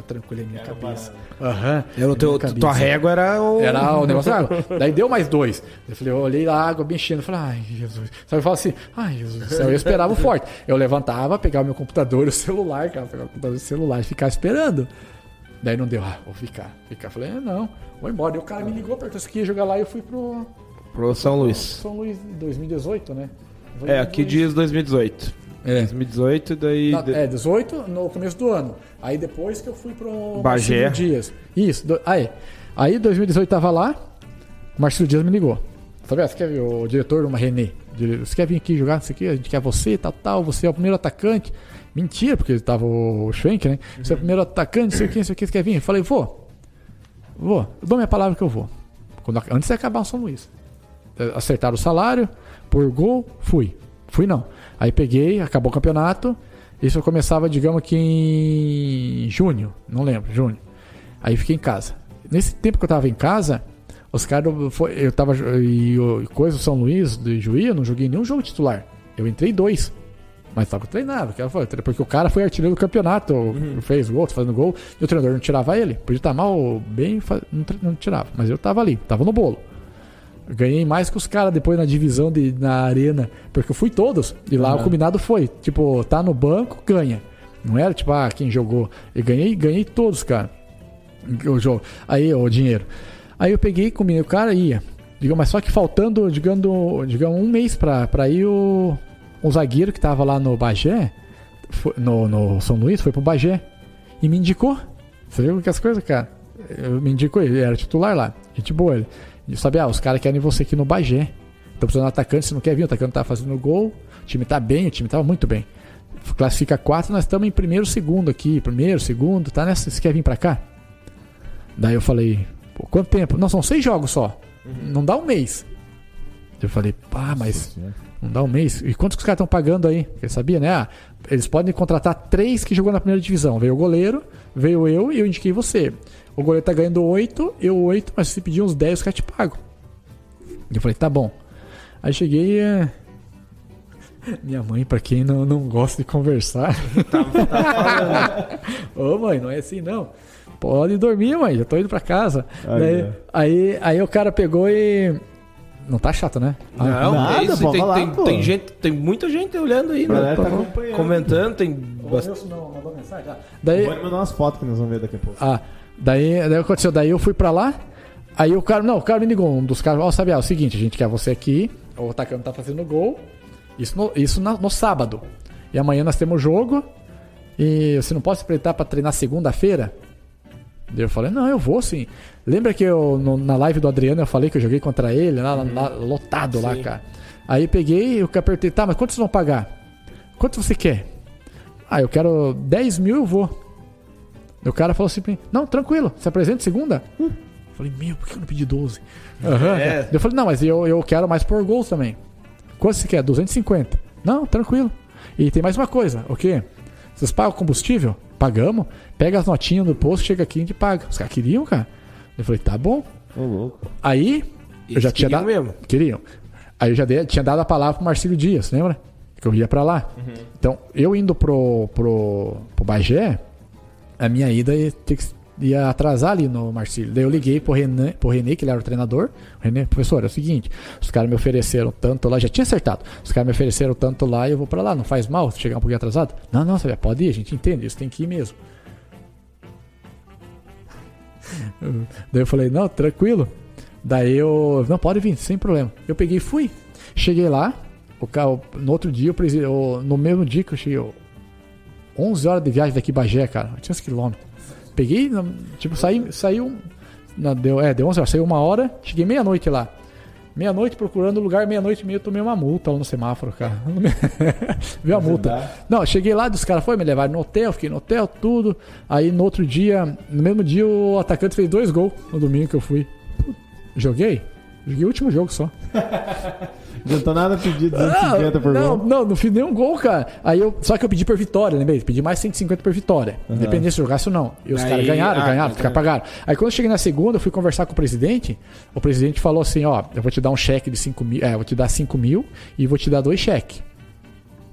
Tá tranquilo, é minha cabeça. Aham. Era o teu, cabeça. tua régua era o. Era o negócio da água. Daí deu mais dois. Eu falei, eu olhei a água bem enchendo. Eu falei, ai, Jesus. Sabe, eu falo assim, ai, Jesus do céu. Eu esperava o forte. Eu levantava, pegava meu computador e o celular, cara, pegava o computador e o celular e ficava esperando. Daí não deu, ah, vou ficar. Ficar. Eu falei, ah, não, vou embora. E o cara me ligou, perguntou se queria jogar lá e eu fui pro Pro São Luís. São Luís em 2018, né? É, aqui diz 2018. É. 2018, daí. Na- é, 18 no começo do ano. Aí depois que eu fui pro Bagé. Marcelo Dias. Isso, do, aí. Aí 2018 tava lá, o Marcelo Dias me ligou. Sabe, você quer ver o diretor, uma René? Você quer vir aqui jogar isso aqui? A gente quer você, tal, tal. Você é o primeiro atacante. Mentira, porque tava o Schwenk, né? Você é o primeiro atacante, não sei o que, não sei o que, você quer vir? Eu falei, vou. Vou. Eu dou minha palavra que eu vou. Quando, antes de acabar o São Luís. Acertaram o salário, por gol, fui. Fui não. Aí peguei, acabou o campeonato. Isso eu começava, digamos que em junho, não lembro, junho. Aí fiquei em casa. Nesse tempo que eu tava em casa, os caras. Eu tava. E, coisa, o São Luís, de Juí, eu não joguei nenhum jogo titular. Eu entrei dois. Mas tava treinado, porque o cara foi artilheiro do campeonato, fez gol, tá fazendo gol, e o treinador não tirava ele. Podia estar mal bem, não tirava. Mas eu tava ali, tava no bolo. Ganhei mais que os caras depois na divisão de, na arena, porque eu fui todos. E lá o combinado foi, tipo, tá no banco, ganha. Não era tipo, ah, quem jogou. Eu ganhei, ganhei todos, cara. O jogo. Aí, o dinheiro. Aí eu peguei, combinei, o cara ia. Digamos, mas só que faltando, digamos, digamos um mês pra, pra ir o, o zagueiro que tava lá no Bagé, no, no São Luís, foi pro Bagé. E me indicou. Você viu que as coisas, cara? Eu me indicou, ele era titular lá. Gente boa ele. E sabe, ah, os caras querem você aqui no Bagé. Estão precisando de atacante, você não quer vir, o atacante tá fazendo gol. O time tá bem, o time tava muito bem. Classifica quatro, nós estamos em primeiro, segundo aqui. Primeiro, segundo, tá nessa. Você quer vir pra cá? Daí eu falei, pô, quanto tempo? Não, são seis jogos só. Não dá um mês. Eu falei, pá, mas não dá um mês. E quantos que os caras estão pagando aí? Porque sabia, né? Ah, eles podem contratar três que jogou na primeira divisão. Veio o goleiro, veio eu e eu indiquei você. O goleiro tá ganhando oito, eu oito, mas se pedir uns 10, os caras te pagam. Eu falei, tá bom. Aí cheguei. é, Minha mãe, pra quem não, não gosta de conversar. Ô mãe, não é assim não. Pode dormir, mãe, já tô indo pra casa. Aí, Daí- é. aí, aí o cara pegou e. Não tá chato, né? Não, nada, é isso, tem, falar, tem, tem gente, tem muita gente olhando aí, né? tá. Comentando, tem bastante. não mandou mensagem? Daí, Pode mandar umas fotos que nós vamos ver daqui a pouco. Ah, daí, daí o que aconteceu? Daí eu fui pra lá, aí o cara, não, o cara me ligou, um dos caras, ó, sabe, ah, é o seguinte, a gente quer você aqui, o atacante tá fazendo gol, Isso no, isso na- no sábado. E amanhã nós temos jogo. E você não pode se apresentar pra treinar segunda-feira? Daí eu falei, não, eu vou sim. Lembra que eu, no- na live do Adriano, eu falei que eu joguei contra ele, lá, lá- lotado lá, Sim. cara. Aí eu peguei, eu apertei, tá, mas quanto vocês vão pagar? Quanto você quer? Ah, eu quero 10 mil, eu vou. O cara falou assim pra mim, não, tranquilo, se apresenta segunda? Hum. Eu falei, meu, por que eu não pedi 12? Aham. É. Eu falei, não, mas eu, eu quero mais por gols também. Quanto você quer? 250. Não, tranquilo. E tem mais uma coisa, o quê? Vocês pagam combustível? Pagamos. Pega as notinhas do posto, chega aqui e a gente paga. Os caras queriam, cara. Eu falei, tá bom. Ô, louco. Aí, eu já Eles tinha dado. mesmo. Queriam. Aí eu já dei- tinha dado a palavra pro Marcílio Dias, lembra? Que eu ia pra lá. Então, eu indo pro, pro, pro Bagé, a minha ida ia, ter que- ia atrasar ali no Marcílio. Daí eu liguei pro René, pro René, que ele era o treinador. O René, professor, é o seguinte: os caras me ofereceram tanto lá, já tinha acertado. Os caras me ofereceram tanto lá e eu vou pra lá, não faz mal chegar um pouquinho atrasado? Não, não, sabe, pode ir, a gente entende, isso tem que ir mesmo. Daí eu falei, não, tranquilo. Daí eu, não, pode vir, sem problema. Eu peguei e fui. Cheguei lá, o carro, no outro dia, o- no mesmo dia que eu cheguei, eu- 11 horas de viagem daqui Bagé, cara, 800 quilômetros. Peguei, na- tipo, saí, saiu, não, deu, é, deu 11 horas, saiu uma hora, cheguei meia-noite lá. Meia-noite procurando lugar, meia-noite e meia eu tomei uma multa lá no semáforo, cara. Viu a multa? Não, cheguei lá, os caras foram me levaram no hotel, fiquei no hotel, tudo. Aí no outro dia, no mesmo dia, o atacante fez dois gols no domingo que eu fui. Joguei? Joguei o último jogo só. Não adiantou nada pedir 250 por não, gol. não, não fiz nenhum gol, cara. Aí eu, só que eu pedi por vitória, lembrei? Pedi mais 150 por vitória. Independente se eu jogasse ou não. E os caras ganharam, ah, ganharam, tá, ficaram pagaram. Aí quando eu cheguei na segunda, eu fui conversar com o presidente. O presidente falou assim: ó, eu vou te dar um cheque de 5 mil, é, eu vou te dar 5 mil e vou te dar dois cheques.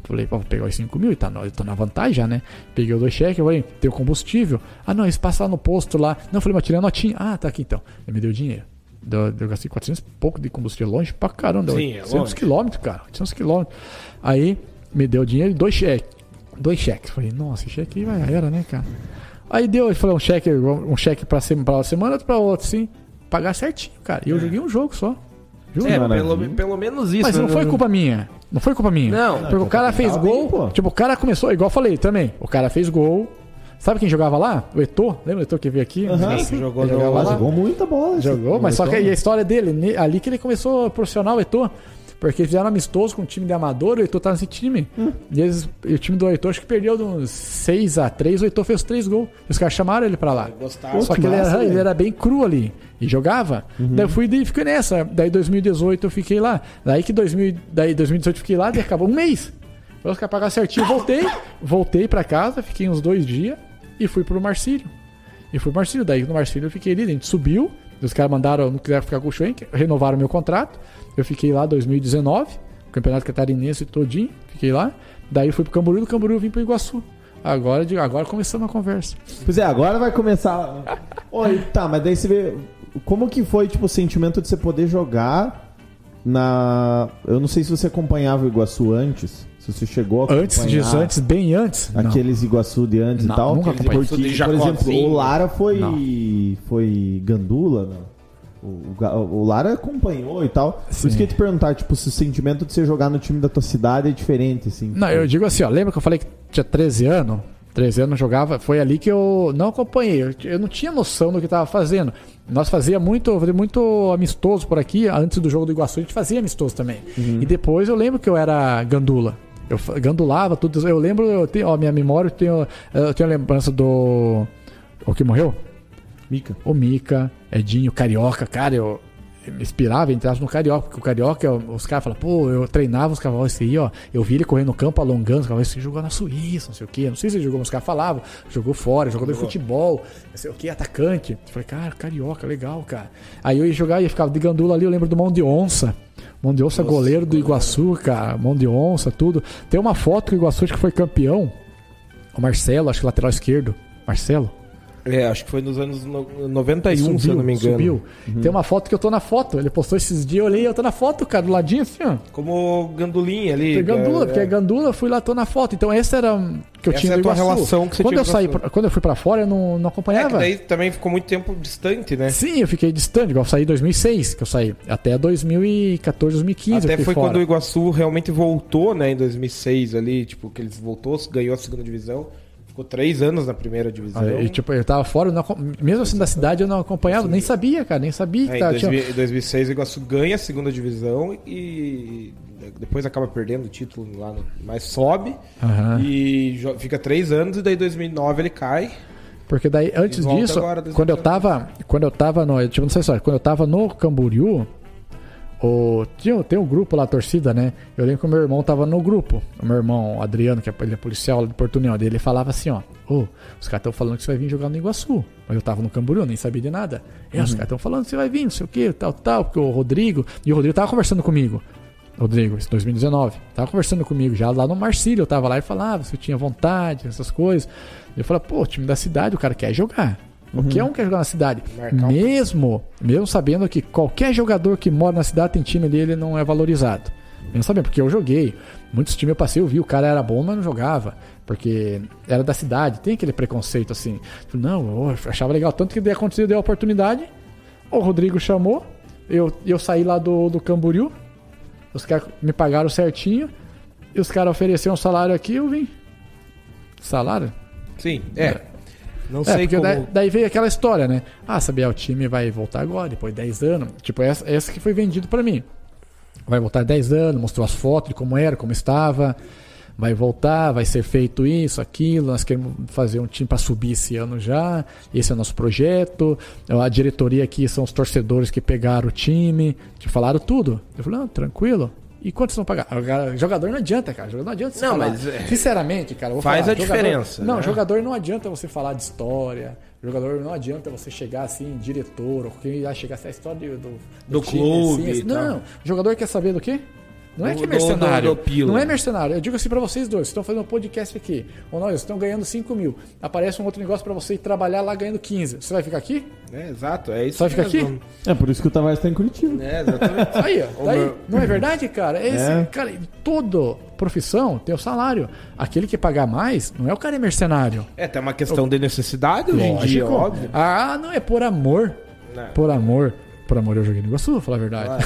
Falei, pô, vou pegar os 5 mil e tá, eu tô na vantagem já, né? Peguei os dois cheques, eu falei, tem o combustível. Ah, não, eles passam lá no posto lá. Não, eu falei, mas tirei a notinha. Ah, tá aqui então. Ele me deu dinheiro. Deu- Eu gastei 400 e pouco de combustível, longe pra caramba. Sim, é 800 longe. quilômetros, cara. 800 quilômetros. Aí, me deu dinheiro e dois cheques. Dois cheques. Falei, nossa, esse cheque aí vai, era, né, cara? Aí deu, ele falou, um cheque, um cheque pra, sema- pra uma semana, outro pra outra, assim. Pagar certinho, cara. E eu joguei um jogo só. Juro. É, pelo, pelo menos isso. Mas não né? foi culpa minha. Não foi culpa minha. Não. Porque o cara fez gol. pô. tipo, o cara começou, igual eu falei também. O cara fez gol. Sabe quem jogava lá? O Eto'o. Lembra o Eto'o que veio aqui? Sim, que jogou Ele jogava lá. jogou muita bola. Jogou, mas só que e a história dele, ali que ele começou profissional, o Eto'o. Porque eles fizeram amistoso com o time de amador, o Eto'o tá nesse time. Hum. E, eles, e o time do Eto'o acho que perdeu de uns 6x3, o Eto'o fez 3 gols. E os caras chamaram ele pra lá. Gostava. Só que que ele massa, era, ele era bem cru ali. E jogava. Daí eu fui e fiquei nessa. Daí 2018 eu fiquei lá. Daí que 2000, daí 2018 eu fiquei lá, daí acabou um mês. Foi os caras pagaram certinho. Voltei, voltei pra casa, fiquei uns dois dias e fui pro Marcílio. E fui pro Marcílio. Daí no Marcílio eu fiquei ali, a gente subiu. Os caras mandaram, não quiseram ficar com o Schwenk, renovaram meu contrato. Eu fiquei lá 2019, Campeonato Catarinense todinho, fiquei lá. Daí fui pro Camboriú, do Camboriú eu vim pro Iguaçu. Agora, agora começamos a conversa. Pois é, agora vai começar. Oi, tá, mas daí você vê. Como que foi, tipo, o sentimento de você poder jogar na. Eu não sei se você acompanhava o Iguaçu antes. Se você chegou a Antes disso, antes, bem antes. não. aqueles Iguaçu de antes Não, e tal. nunca Porque, acompanhei. por De exemplo, o Lara foi. Foi Gandula, não? O, Lara acompanhou e tal. Por Sim. isso que eu ia te perguntar, tipo, se o sentimento de você jogar no time da tua cidade é diferente, assim. Não, eu digo assim, ó, lembra que eu falei que tinha 13 anos? 13 anos eu jogava, foi ali que eu não acompanhei, eu, eu não tinha noção do que estava fazendo. Nós fazia muito, fazia muito amistoso por aqui, antes do jogo do Iguaçu a gente fazia amistoso também. E depois eu lembro que eu era gandula. Eu gandulava tudo, eu lembro, eu tenho, ó, minha memória, eu tenho, eu tenho a lembrança do o que morreu? Mica. O Mica, Edinho, Carioca, cara, eu, inspirava, entrasse no Carioca, porque o Carioca, eu- os caras falam, pô, eu treinava os cavalos esse aí, ó, eu vi ele correndo no campo, alongando, os cavalos, esse jogou na Suíça, não sei o quê, não sei se ele jogou, mas os caras falavam, jogou fora, jogador de futebol, não sei o quê, atacante. Eu falei, cara, Carioca, legal, cara. Aí eu ia jogar e ficava de gandula ali, eu lembro do Mão de Onça, Mão de Onça, goleiro do Iguaçu, cara, Mão de Onça, tudo. Tem uma foto que o Iguaçu acho que foi campeão, o Marcelo, acho que lateral esquerdo, Marcelo, É, acho que foi nos anos no- 91, se eu Subiu, não me engano. subiu. Tem uma foto que eu tô na foto. Ele postou esses dias, eu olhei, eu tô na foto, cara, do ladinho assim, ó. Como gandulinha ali. Tem gandula, é, porque é gandula, fui lá, tô na foto. Então essa era que eu Essa tinha é a tua relação que você quando tinha eu saí, pra- Quando eu fui pra fora, eu não, não É acompanhava. daí também ficou muito tempo distante, né? Sim, eu fiquei distante, igual eu saí em 2006, que eu saí. Até 2014, 2015 eu Até foi fora. quando o Iguaçu realmente voltou, né, em 2006 ali, tipo, que eles voltou, ganhou a segunda divisão, ficou três anos na primeira divisão. Aí, tipo, eu tava fora, não mesmo assim da cidade eu não acompanhava, nem sabia, cara, nem sabia que É, em tava, tinha- 2000 em 2006 o Iguaçu ganha a segunda divisão e depois acaba perdendo o título lá, no, mas sobe Aham. e fica três anos e daí em 2009 ele cai. Porque daí, antes disso, agora, quando eu tava. Quando eu tava no. Tipo, não sei só, quando eu tava no Camboriú, o, tinha, tem um grupo lá, a torcida, né? Eu lembro que o meu irmão tava no grupo. O meu irmão, Adriano, que é, ele é policial lá de Porto União, ele falava assim, ó. Ô, os caras estão falando que você vai vir jogar no Iguaçu. Mas eu tava no Camboriú, nem sabia de nada. E os caras estão falando que você vai vir, não sei o que, tal, tal, porque o Rodrigo. E o Rodrigo tava conversando comigo. Rodrigo, isso 2019. Tava conversando comigo já lá no Marcílio. Eu tava lá e falava se eu tinha vontade, essas coisas. Eu falava, pô, o time da cidade, o cara quer jogar. Qualquer um quer jogar na cidade. Mesmo, mesmo sabendo que qualquer jogador que mora na cidade tem time ali, ele não é valorizado. Mesmo sabendo, porque eu joguei. Muitos times eu passei, eu vi, o cara era bom, mas não jogava. Porque era da cidade, tem aquele preconceito assim. Não, eu achava legal. Tanto que aconteceu, deu a oportunidade. O Rodrigo chamou. Eu, eu saí lá do, do Camboriú. Os caras me pagaram certinho. E os caras ofereceram um salário aqui, eu vim. Salário? Sim, é. Não É, sei porque como... daí, daí veio aquela história, né? Ah, sabia, o time vai voltar agora, depois de 10 anos. Tipo, essa, essa que foi vendido pra mim. Vai voltar 10 anos, mostrou as fotos de como era, como estava. Vai voltar, vai ser feito isso, aquilo. Nós queremos fazer um time para subir esse ano já. Esse é o nosso projeto. A diretoria aqui são os torcedores que pegaram o time. Te falaram tudo. Eu falei, não, tranquilo. E quanto vocês vão pagar? Agora, Jogador não adianta, cara. Jogador não adianta você Não, falar. mas, é, Sinceramente, cara, vou faz falar, a jogador- diferença, Não, né? jogador não adianta você falar de história. Jogador não adianta você chegar assim, diretor, ou quem vai chegar assim, a história do, do, Do time, clube assim, tal. Não, jogador quer saber do quê? Não é que é mercenário. do- do pila. não é mercenário. Eu digo assim pra vocês dois, vocês estão fazendo um podcast aqui. Ou nós estão ganhando 5 mil. Aparece um outro negócio pra você ir trabalhar lá ganhando 15. Você vai ficar aqui? É, exato, é isso Só fica aqui? mesmo. É por isso que o Tavares tá em Curitiba. É, exatamente. Aí, ó. Daí, meu- não é verdade, cara? É esse, É. cara, toda profissão tem o salário. Aquele que pagar mais não é o cara é mercenário. é, tem uma questão de necessidade hoje em dia, óbvio. Ah, não, é por amor. Não. Por amor. Por amor eu joguei no Iguaçu, pra falar a verdade. Claro.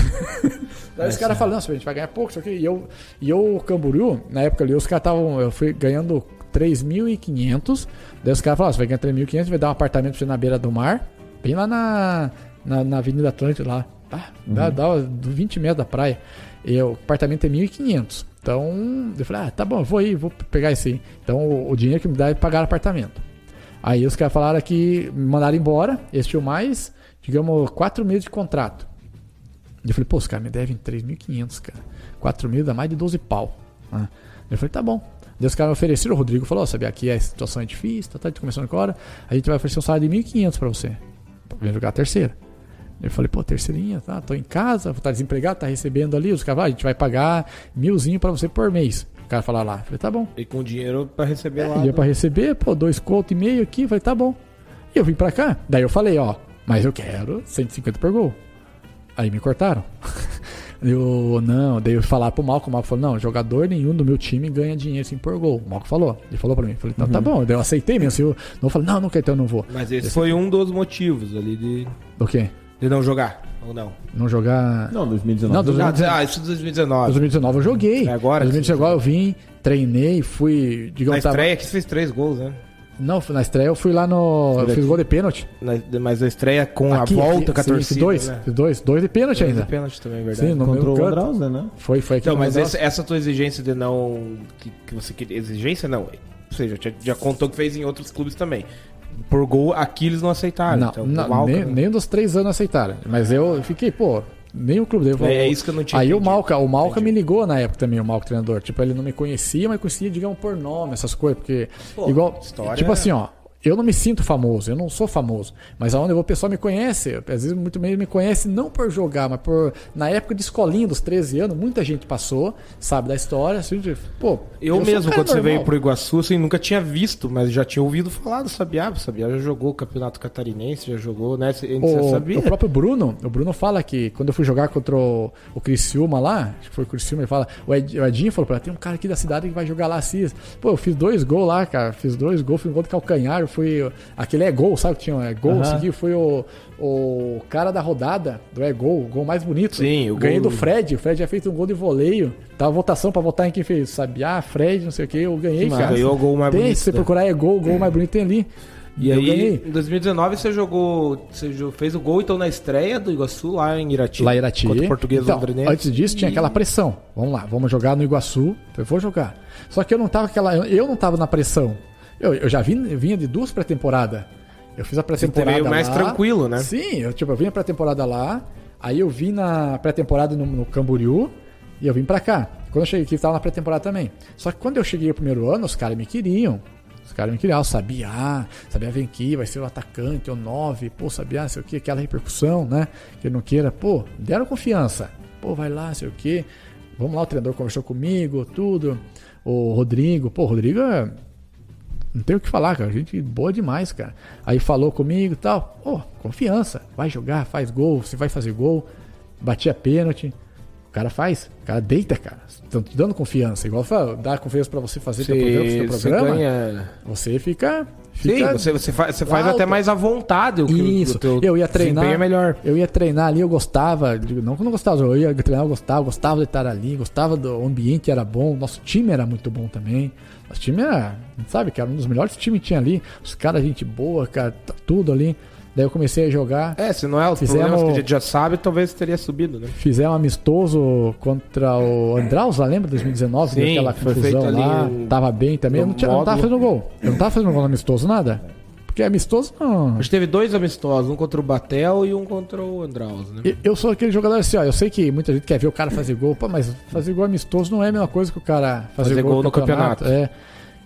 Daí os caras falando, "Nossa, a gente vai ganhar pouco, isso aqui. E eu, e eu, o Camboriú, na época ali, os caras estavam. Eu fui ganhando 3.500. Daí os caras falaram: você vai ganhar 3.500, vai dar um apartamento pra você na beira do mar, bem lá na, na, na Avenida Atlântica lá. Ah, dá, dá 20 metros da praia. E o apartamento é 1.500. Então, eu falei: ah, tá bom, vou aí, vou pegar esse aí. Então, o, o dinheiro que me dá é pagar o apartamento. Aí os caras falaram que me mandaram embora, eles tinham mais, digamos, 4 meses de contrato. E eu falei, pô, os caras me devem 3.500, cara. 4 mil dá mais de 12 pau. né? Eu falei, tá bom. Daí os caras me ofereceram, o Rodrigo falou, ó, sabia, aqui a situação é difícil, tá, tá, a gente começando agora, a gente vai oferecer um salário de 1.500 pra você. Pra vir jogar a terceira. Eu falei, pô, terceirinha, tá, tô em casa, vou estar desempregado, tá recebendo ali, os caras, ah, a gente vai pagar milzinho pra você por mês. O cara falou lá, eu falei, tá bom. E com dinheiro pra receber lá. Ia né? pra receber, pô, dois conto e meio aqui, falei, tá bom. E eu vim pra cá, daí eu falei, ó, mas eu quero 150 por gol. Aí me cortaram. Eu, não, daí eu falar pro Malco, o Malco falou, não, jogador nenhum do meu time ganha dinheiro assim por gol. O Malco falou, ele falou pra mim, eu falei, então tá bom, daí eu aceitei mesmo, assim, eu não falei, não, não quero, então eu não vou. Mas esse foi um dos motivos ali de, O quê? de não jogar, ou não? Não jogar... Não, 2019. Não, do- Ah, dizer- isso em 2019. 2019 eu joguei. É agora? 2019 eu vim, treinei, fui, Na digamos, tava- estreia que você fez três gols, né? Não, na estreia eu fui lá no... Eu fiz gol de pênalti. Na- mas a estreia com Aqui, a volta aqui, com a sim, torcida, fiz dois, né? dois, dois de pênalti Dois ainda. de pênalti também, é verdade. Sim, no Contra meu o canto. Andrauser, né? Foi, foi aqui Então, mas esse- essa tua exigência de não. Que, que você queria. Exigência não. Ou seja, já, já contou que fez em outros clubes também. Por gol, aqui eles não aceitaram. Não, então, não, nem, não- nem dos três anos aceitaram. Mas eu fiquei, pô, nem o clube dele. É, é isso que eu não tinha Aí o entendido. Malca, o Malca Entendi. me ligou na época também, o Malca treinador. Tipo, ele não me conhecia, mas conhecia, digamos, por nome, essas coisas. Porque, Pô, igual, história tipo assim, ó, eu não me sinto famoso, eu não sou famoso. Mas aonde eu vou, o pessoal me conhece. Às vezes, muito menos me conhece não por jogar, mas por. Na época de escolinha dos 13 anos, muita gente passou, sabe da história. Assim, pô, Eu, um mesmo, cara quando você normal. veio pro Iguaçu, assim, nunca tinha visto, mas já tinha ouvido falar do Sabiá. O Sabiá já jogou o Campeonato Catarinense, já jogou, né? Você você O, sabia? o próprio Bruno, o Bruno fala que quando eu fui jogar contra o, o Criciúma lá, acho que foi o Criciúma, ele fala, o, Ed, o Edinho falou pra ele, tem um cara aqui da cidade que vai jogar lá assim. Pô, eu fiz dois gols lá, cara, fiz dois gols, fiz um gol de calcanhar, fui. Aquele é gol, sabe que tinha é gol, esse aqui foi o, o cara da rodada do é gol, o gol mais bonito. Sim, o Ganhei gol- do Fred, o Fred já fez um gol de voleio. Tava votação pra votar em quem fez, Sabiá, Fred, não sei o que, eu ganhei, Mas cara. ganhou o gol mais tem, bonito, se você né? procurar é gol, o gol mais bonito tem ali. E Eu aí, ganhei. em 2019, você jogou. Você fez o gol então na estreia do Iguaçu lá em Irati. Lá em Irati. Contra o português então, londrinense. Antes disso tinha aquela pressão. Vamos lá, vamos jogar no Iguaçu. Eu vou jogar. Só que eu não tava aquela, eu não tava na pressão. Eu, eu já vim, vinha de duas pré-temporadas. Eu fiz a pré-temporada mais lá. tranquilo, né? Sim, eu tipo, eu vim a pré-temporada lá, aí eu vim na pré-temporada no, no Camboriú e eu vim pra cá. Quando eu cheguei aqui, eu tava na pré-temporada também. Só que quando eu cheguei o primeiro ano, os caras me queriam. Os caras me queriam, ah, o Sabiá, Sabiá vem aqui, vai ser o atacante, o 9, pô, Sabiá, não sei o que, aquela repercussão, né? Que ele não queira, pô, deram confiança. Pô, vai lá, sei o que. Vamos lá, o treinador conversou comigo, tudo. O Rodrigo, pô, o Rodrigo é não tem o que falar, cara. Gente boa demais, cara. Aí falou comigo e tal. Pô, confiança. Vai jogar, faz gol. Você vai fazer gol. Batia pênalti. O cara faz. O cara deita, cara. Estão te dando confiança. Igual fala, dá confiança pra você fazer teu programa, seu programa. ganha. Você fica. Sim, fica você, você faz, você faz até mais à vontade o que o- Isso. o teu eu ia treinar. é melhor. Eu ia treinar ali, eu gostava. Não que eu não gostava, eu ia treinar, eu gostava, gostava de estar ali, gostava do ambiente, era bom. Nosso time era muito bom também. Nosso time era, sabe, que era um dos melhores times que tinha ali. Os caras, gente boa, cara, tá tudo ali. Daí eu comecei a jogar. É, se não é os Fizemos- que a gente já sabe, talvez teria subido, né? Fizemos um amistoso contra o Andraus, lá lembra? 2019, Sim, aquela confusão lá. um- Tava bem também. Eu não, tinha, não tava fazendo gol. Eu não tava fazendo gol no amistoso, nada. Porque amistoso não. A gente teve dois amistosos, um contra o Batel e um contra o Andraus, né? Eu- sou aquele jogador assim, ó. Eu sei que muita gente quer ver o cara fazer gol, pô, mas fazer gol amistoso não é a mesma coisa que o cara fazer, Fazer gol, gol no campeonato. É.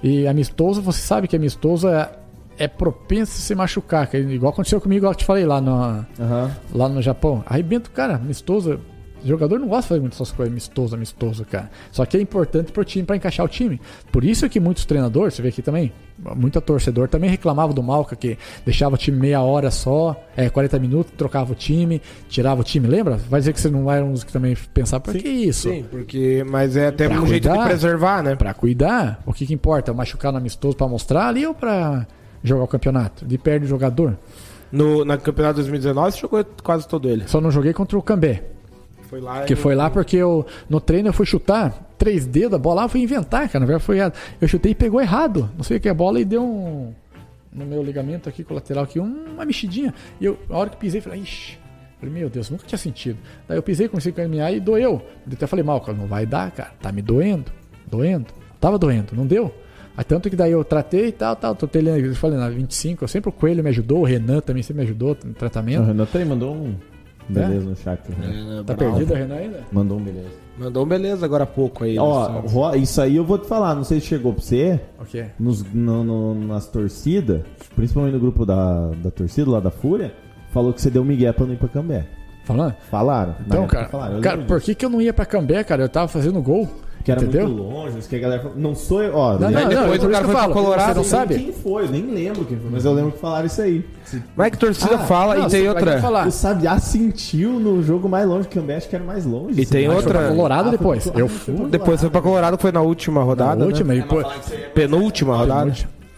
E amistoso, você sabe que amistoso é, é propenso a se machucar. que é igual aconteceu comigo, igual eu te falei lá no, Aham. lá no Japão. Arrebenta o cara, amistoso. O jogador não gosta de fazer muitas essas coisas amistoso, amistoso, cara. Só que é importante pro time, pra encaixar o time. Por isso que muitos treinadores, você vê aqui também, muito torcedor também reclamava do Malca, que deixava o time meia hora só, é, 40 minutos, trocava o time, tirava o time, lembra? Vai dizer que você não era um dos que também pensava, por que isso? Sim, porque. Mas é até Pra um jeito de cuidar. preservar, né? Pra cuidar, o que que importa? Machucar no amistoso pra mostrar ali ou pra jogar o campeonato? De perde o jogador? No, na campeonato 2019, você jogou quase todo ele. Só não joguei contra o Cambé. Foi lá. Que e- foi lá porque eu, no treino eu fui chutar três dedos, a bola lá eu fui inventar, cara. Na verdade foi errado. Eu chutei e pegou errado. Não sei o que a bola e deu um. No meu ligamento aqui colateral aqui, uma mexidinha. E eu, a hora que pisei, falei, ixi. Falei, meu Deus, nunca tinha sentido. Daí eu pisei, comecei a caminhar e doeu. Eu até falei, mal, cara, não vai dar, cara. Tá me doendo. Doendo. Tava doendo, não deu. Aí tanto que daí eu tratei e tal, tal. Tô telhando, eu falei, na 25, eu sempre o Coelho me ajudou, o Renan também sempre me ajudou no O tratamento. Renan também mandou um beleza no chat. né? É, Tá bravo. perdido o Renan ainda? Mandou um beleza. Mandou um beleza agora há pouco aí. Ó, né? Ro- isso aí eu vou te falar, não sei se chegou pra você, Ok. nos, no- no- nas torcidas, principalmente no grupo da, da torcida lá da Fúria, falou que você deu migué pra não ir pra Cambé. Falando? Falaram. Então, cara, falaram, cara por que, que eu não ia pra Cambé, cara? Eu tava fazendo gol. Que era entendeu? muito longe, que a galera falou. Não sou eu, ó. Não, eu não, depois não, o é cara foi falo. Colorado, Você não nem sabe? quem foi, nem lembro quem foi, mas eu lembro que falaram isso aí. Mas é que torcida Ah, fala não, e tem vai outra. falar. O Sabiá sentiu no jogo mais longe que o que era mais longe. E tem Acho que outra- foi pra Colorado Ah, depois. Eu foi fui. Depois foi pra Colorado, que foi na última rodada. Na última, né? e pô, Penúltima rodada.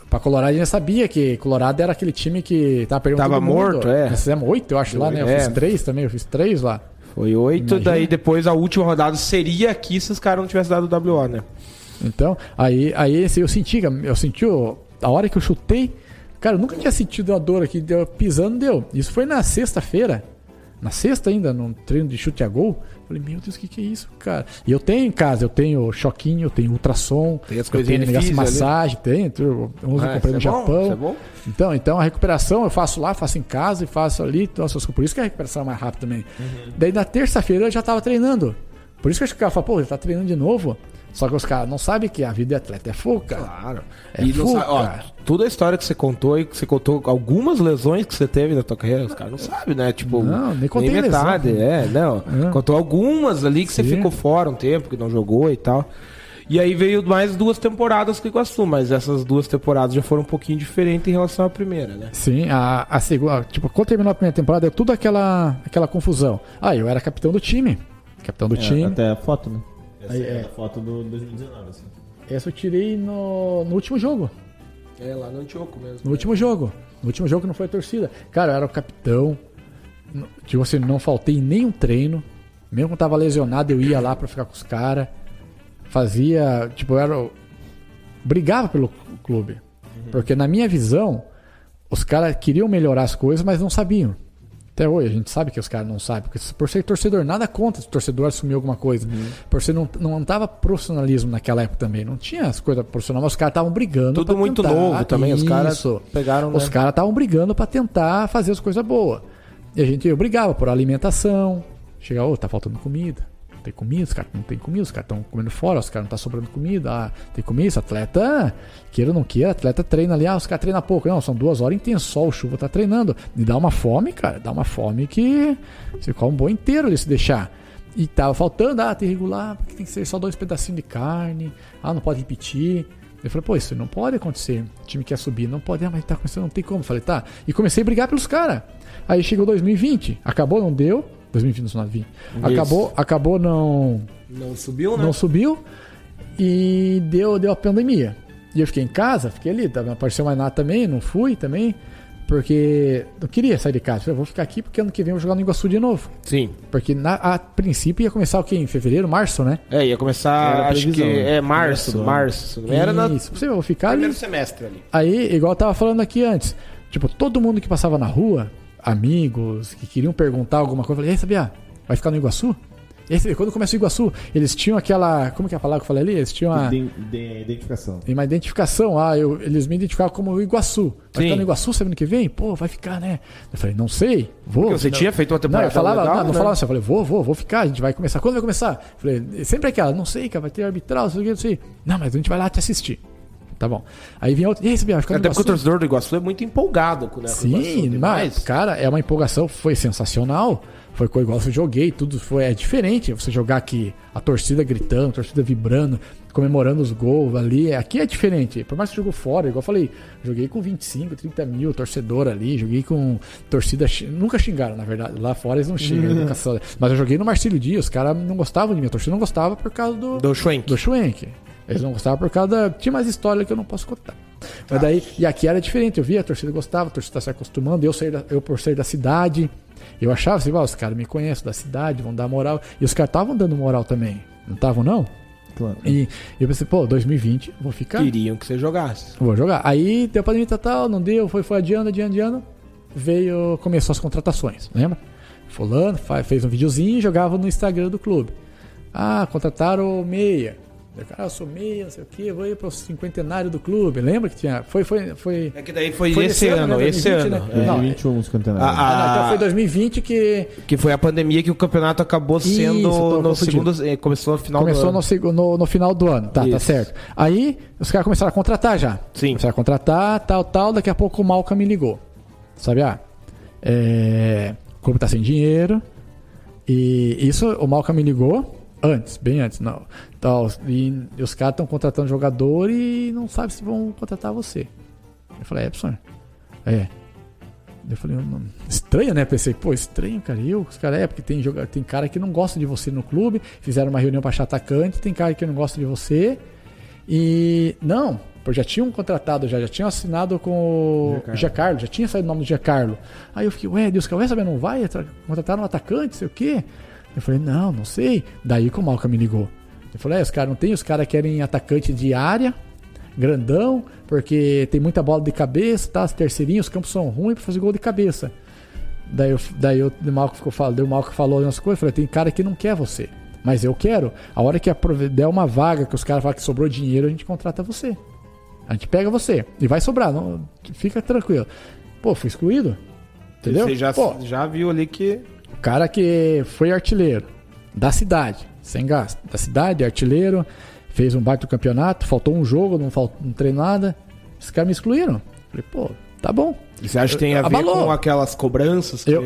pra Colorado a gente sabia que Colorado era aquele time que tava perdendo Tava todo mundo. morto, é. Nós fizemos oito, eu acho, lá, né? Eu É. fiz três também, eu fiz três lá. Foi oito, Imagina. daí depois a última rodada seria aqui se os caras não tivessem dado o WO, né? Então, aí, aí eu senti, eu senti a hora que eu chutei, cara, eu nunca tinha sentido a dor aqui, deu, pisando deu. Isso foi na sexta-feira, na sexta ainda, num treino de chute a gol. Falei, meu Deus, o que, que é isso, cara? E eu tenho em casa, eu tenho choquinho, eu tenho ultrassom, Tem as eu tenho negócio de ali. massagem, tenho, eu uso, Ah, comprei no é Japão. é bom. Então, então a recuperação eu faço lá, faço em casa e faço ali. Então, por isso que a recuperação é mais rápida também. Uhum. Daí na terça-feira eu já tava treinando. Por isso que eu acho que o cara fala, pô, ele tá treinando de novo. Só que os caras não sabem que a vida de atleta é cara. Claro. É e sabe, ó, toda a história que você contou e que você contou algumas lesões que você teve na tua carreira, os caras não sabem, né? Tipo, Não, nem contei metade, lesão. é, não. É. Contou algumas ali que você Sim. ficou fora um tempo, que não jogou e tal. E aí veio mais duas temporadas com o Iguaçu, mas essas duas temporadas já foram um pouquinho diferentes em relação à primeira, né? Sim, a, a segunda. Tipo, quando terminou a primeira temporada, deu tudo aquela, aquela confusão. Ah, eu era capitão do time. Capitão do É, time. até a foto, né? Essa Aí, é é. a foto do 2019, assim. Essa eu tirei no, no último jogo. É, lá no Antioco mesmo. No último jogo. No último jogo que não foi a torcida. Cara, eu era o capitão. Tipo assim, não faltei em nenhum treino. Mesmo quando tava lesionado, eu ia lá pra ficar com os caras. Fazia. Tipo, eu era. Brigava pelo clube. Porque na minha visão, os caras queriam melhorar as coisas, mas não sabiam. Até hoje, a gente sabe que os caras não sabem. Porque por ser torcedor, nada contra se o torcedor assumir alguma coisa. Por ser não, não tava profissionalismo naquela época também. Não tinha as coisas profissionais, mas os caras estavam brigando. Tudo muito tentar. novo também, os caras Isso. pegaram, né? Os caras estavam brigando pra tentar fazer as coisas boas. E a gente brigava por alimentação. Chegava, ô, tá faltando comida. Tem comida, os caras não tem comida, os caras estão comendo fora, os caras não tá sobrando comida. Ah, tem comida, esse atleta, queira ou não queira, atleta treina ali, ah, os caras treinam pouco. Não, são duas horas intenso, sol, chuva, tá treinando. E dá uma fome, cara, dá uma fome que você come um bom inteiro ali se deixar. E tava faltando, ah, tem regular, porque tem que ser só dois pedacinhos de carne, ah, não pode repetir. Eu falei, pô, isso não pode acontecer. O time quer subir, não pode, ah, mas tá começando, não tem como. Eu falei, tá. E comecei a brigar pelos caras. Aí chegou 2020, acabou, não deu. 2020, não 20. Acabou, acabou, não, Não subiu, né? não subiu. E deu, deu a pandemia. E eu fiquei em casa, fiquei ali, não apareceu mais nada também, não fui também. Porque não queria sair de casa. Falei, eu vou ficar aqui porque ano que vem eu vou jogar no Iguaçu de novo. Sim. Porque na, a princípio ia começar o quê? Em fevereiro, março, né? É, ia começar, Era acho que né? é Começo março, ano. março. Era na Isso. Você, eu vou ficar ali. primeiro semestre ali. Aí, igual eu tava falando aqui antes, tipo, todo mundo que passava na rua, amigos, que queriam perguntar alguma coisa, eu falei, e aí, Sabia, vai ficar no Iguaçu? E aí, quando começa o Iguaçu, eles tinham aquela. Como que é a palavra que eu falei ali? Eles tinham a, Iden- de- identificação. uma identificação. Ah, eu, eles me identificavam como o Iguaçu. Vai Sim. ficar no Iguaçu semana que vem? Pô, vai ficar, né? Eu falei, não sei, vou. Porque você Não. tinha feito uma Não, temporada eu falava, legal, não, não né? falava assim, eu falei, vou, vou, vou ficar, a gente vai começar. Quando vai começar? Eu falei, sempre aquela, não sei, cara, vai ter arbitral, não sei o que, não sei. Não, mas a gente vai lá te assistir. Tá bom. Aí vinha outro, e aí, no Até porque o Iguaçu? torcedor do Iguaçu é muito empolgado com né, com o Iguaçu, Sim, mas, cara, é uma empolgação, foi sensacional. Foi co- igual eu joguei, tudo foi é diferente. Você jogar aqui, a torcida gritando, a torcida vibrando, comemorando os gols ali. Aqui é diferente. Por mais que você jogou fora, igual eu falei, joguei com 25, 30 mil torcedor ali, joguei com torcida. Nunca xingaram, na verdade. Lá fora eles não xingam, educação. Mas eu joguei no Marcílio Dias, os caras não gostavam de mim, a torcida não gostava por causa do, Do Schwenk. do Schwenk. Eles não gostavam por causa da. Tinha mais história que eu não posso contar. Mas daí, e aqui era diferente, eu via, a torcida gostava, a torcida tá se acostumando, eu, saí da- eu por ser da cidade, eu achava assim, "Ó, os caras me conhecem da cidade, vão dar moral. E os caras estavam dando moral também. Não estavam, não? Claro. E eu pensei, pô, 2020, vou ficar. Queriam que você jogasse. Vou jogar. Aí deu pandemia tal, tal, não deu, foi, foi adiando, adiando, adiando. Veio, começou as contratações, lembra? Fulano fez um videozinho e jogava no Instagram do clube. Ah, contrataram o meia. Eu, Cara, eu sou meia, não sei o que, vou ir pro cinquentenário do clube. Lembra que tinha. Foi, foi, foi. É que daí foi, Foi esse esse ano, ano, né? esse 2020, ano. né? é. Não, 2021 os campeonatos. Ah, Ah, não, então Ah. foi 2020 que Que foi a pandemia que o campeonato acabou Isso, sendo tô no confundindo. segundo. eh, Começou no final do começou ano. no, seg- no, no final do ano. Tá, tá Isso. certo. Aí os caras começaram a contratar já. Sim. Começaram a contratar, tal, tal. Daqui a pouco o Malca me ligou. Sabe, ah, é, o clube tá sem dinheiro. E isso, o Malca me ligou antes, bem antes, não. Tal, e, e os caras estão contratando jogador e não sabem se vão contratar você. Eu falei, é, professor. É. Eu falei, não, estranho, né? Pensei, pô, estranho, cara. Eu, os caras, é, porque tem, tem cara que não gosta de você no clube, fizeram uma reunião pra achar atacante, tem cara que não gosta de você. E. Não, pô, já tinham contratado, já, já tinham assinado com o Giancarlo. Já tinha saído o nome do Giancarlo. Aí eu fiquei, ué, Deus, ué, sabe, não vai? Tra- Contrataram um atacante, sei o quê. Eu falei, não, não sei. Daí que o Malca me ligou. Eu falei, é, os caras não tem, os caras querem atacante de área, grandão, porque tem muita bola de cabeça, tá? As terceirinhas, os campos são ruins pra fazer gol de cabeça. Daí, eu, daí eu, o Malco ficou falando, o Malco falou umas coisas, eu falei, tem cara que não quer você. Mas eu quero. A hora que der uma vaga, que os caras falam que sobrou dinheiro, a gente contrata você. A gente pega você. E vai sobrar, não, fica tranquilo. Pô, fui excluído. Entendeu? Você já, Pô, já viu ali que. O cara que foi artilheiro, da cidade, sem gasto. Da cidade, artilheiro, fez um baita campeonato, faltou um jogo, não, faltou, não treinou nada. Os caras me excluíram. Falei, pô, tá bom. E você acha que tem a ver Abalou. com aquelas cobranças? Que... Eu,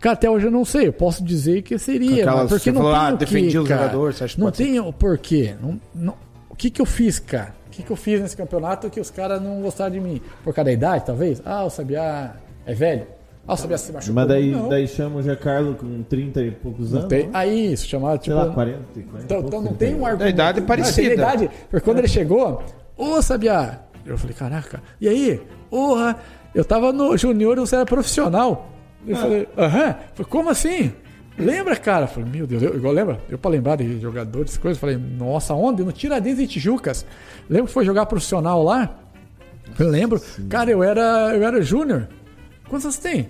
cara, até hoje eu não sei. Eu posso dizer que seria. Aquelas- porque não falou, ah, o defendi os cara. jogadores, você acha que Não tem o porquê. Não, não- o que, que eu fiz, cara? O que, que eu fiz nesse campeonato que os caras não gostaram de mim? Por causa da idade, talvez? Ah, o Sabiá é velho. Ah, o Sabiá se machucou. Mas daí, não, daí chama o Giancarlo com 30 e poucos não anos. tem. né? Aí, isso, chamado tipo. Sei lá, 40. 40 e Então, então não 30. tem um argumento. Da idade Não, parecida. tem idade. Porque quando ele chegou, ô Sabiá, eu falei, caraca, e aí? Porra, eu tava no junior e você era profissional. Eu falei, aham, Falei, como assim? Lembra, cara? Eu falei, meu Deus, eu, igual lembra? Eu pra lembrar de jogadores, coisas, falei, nossa, onde? No Tiradentes e Tijucas. Lembra que foi jogar profissional lá? Eu lembro. Cara, eu era, eu era júnior. Quantos você tem?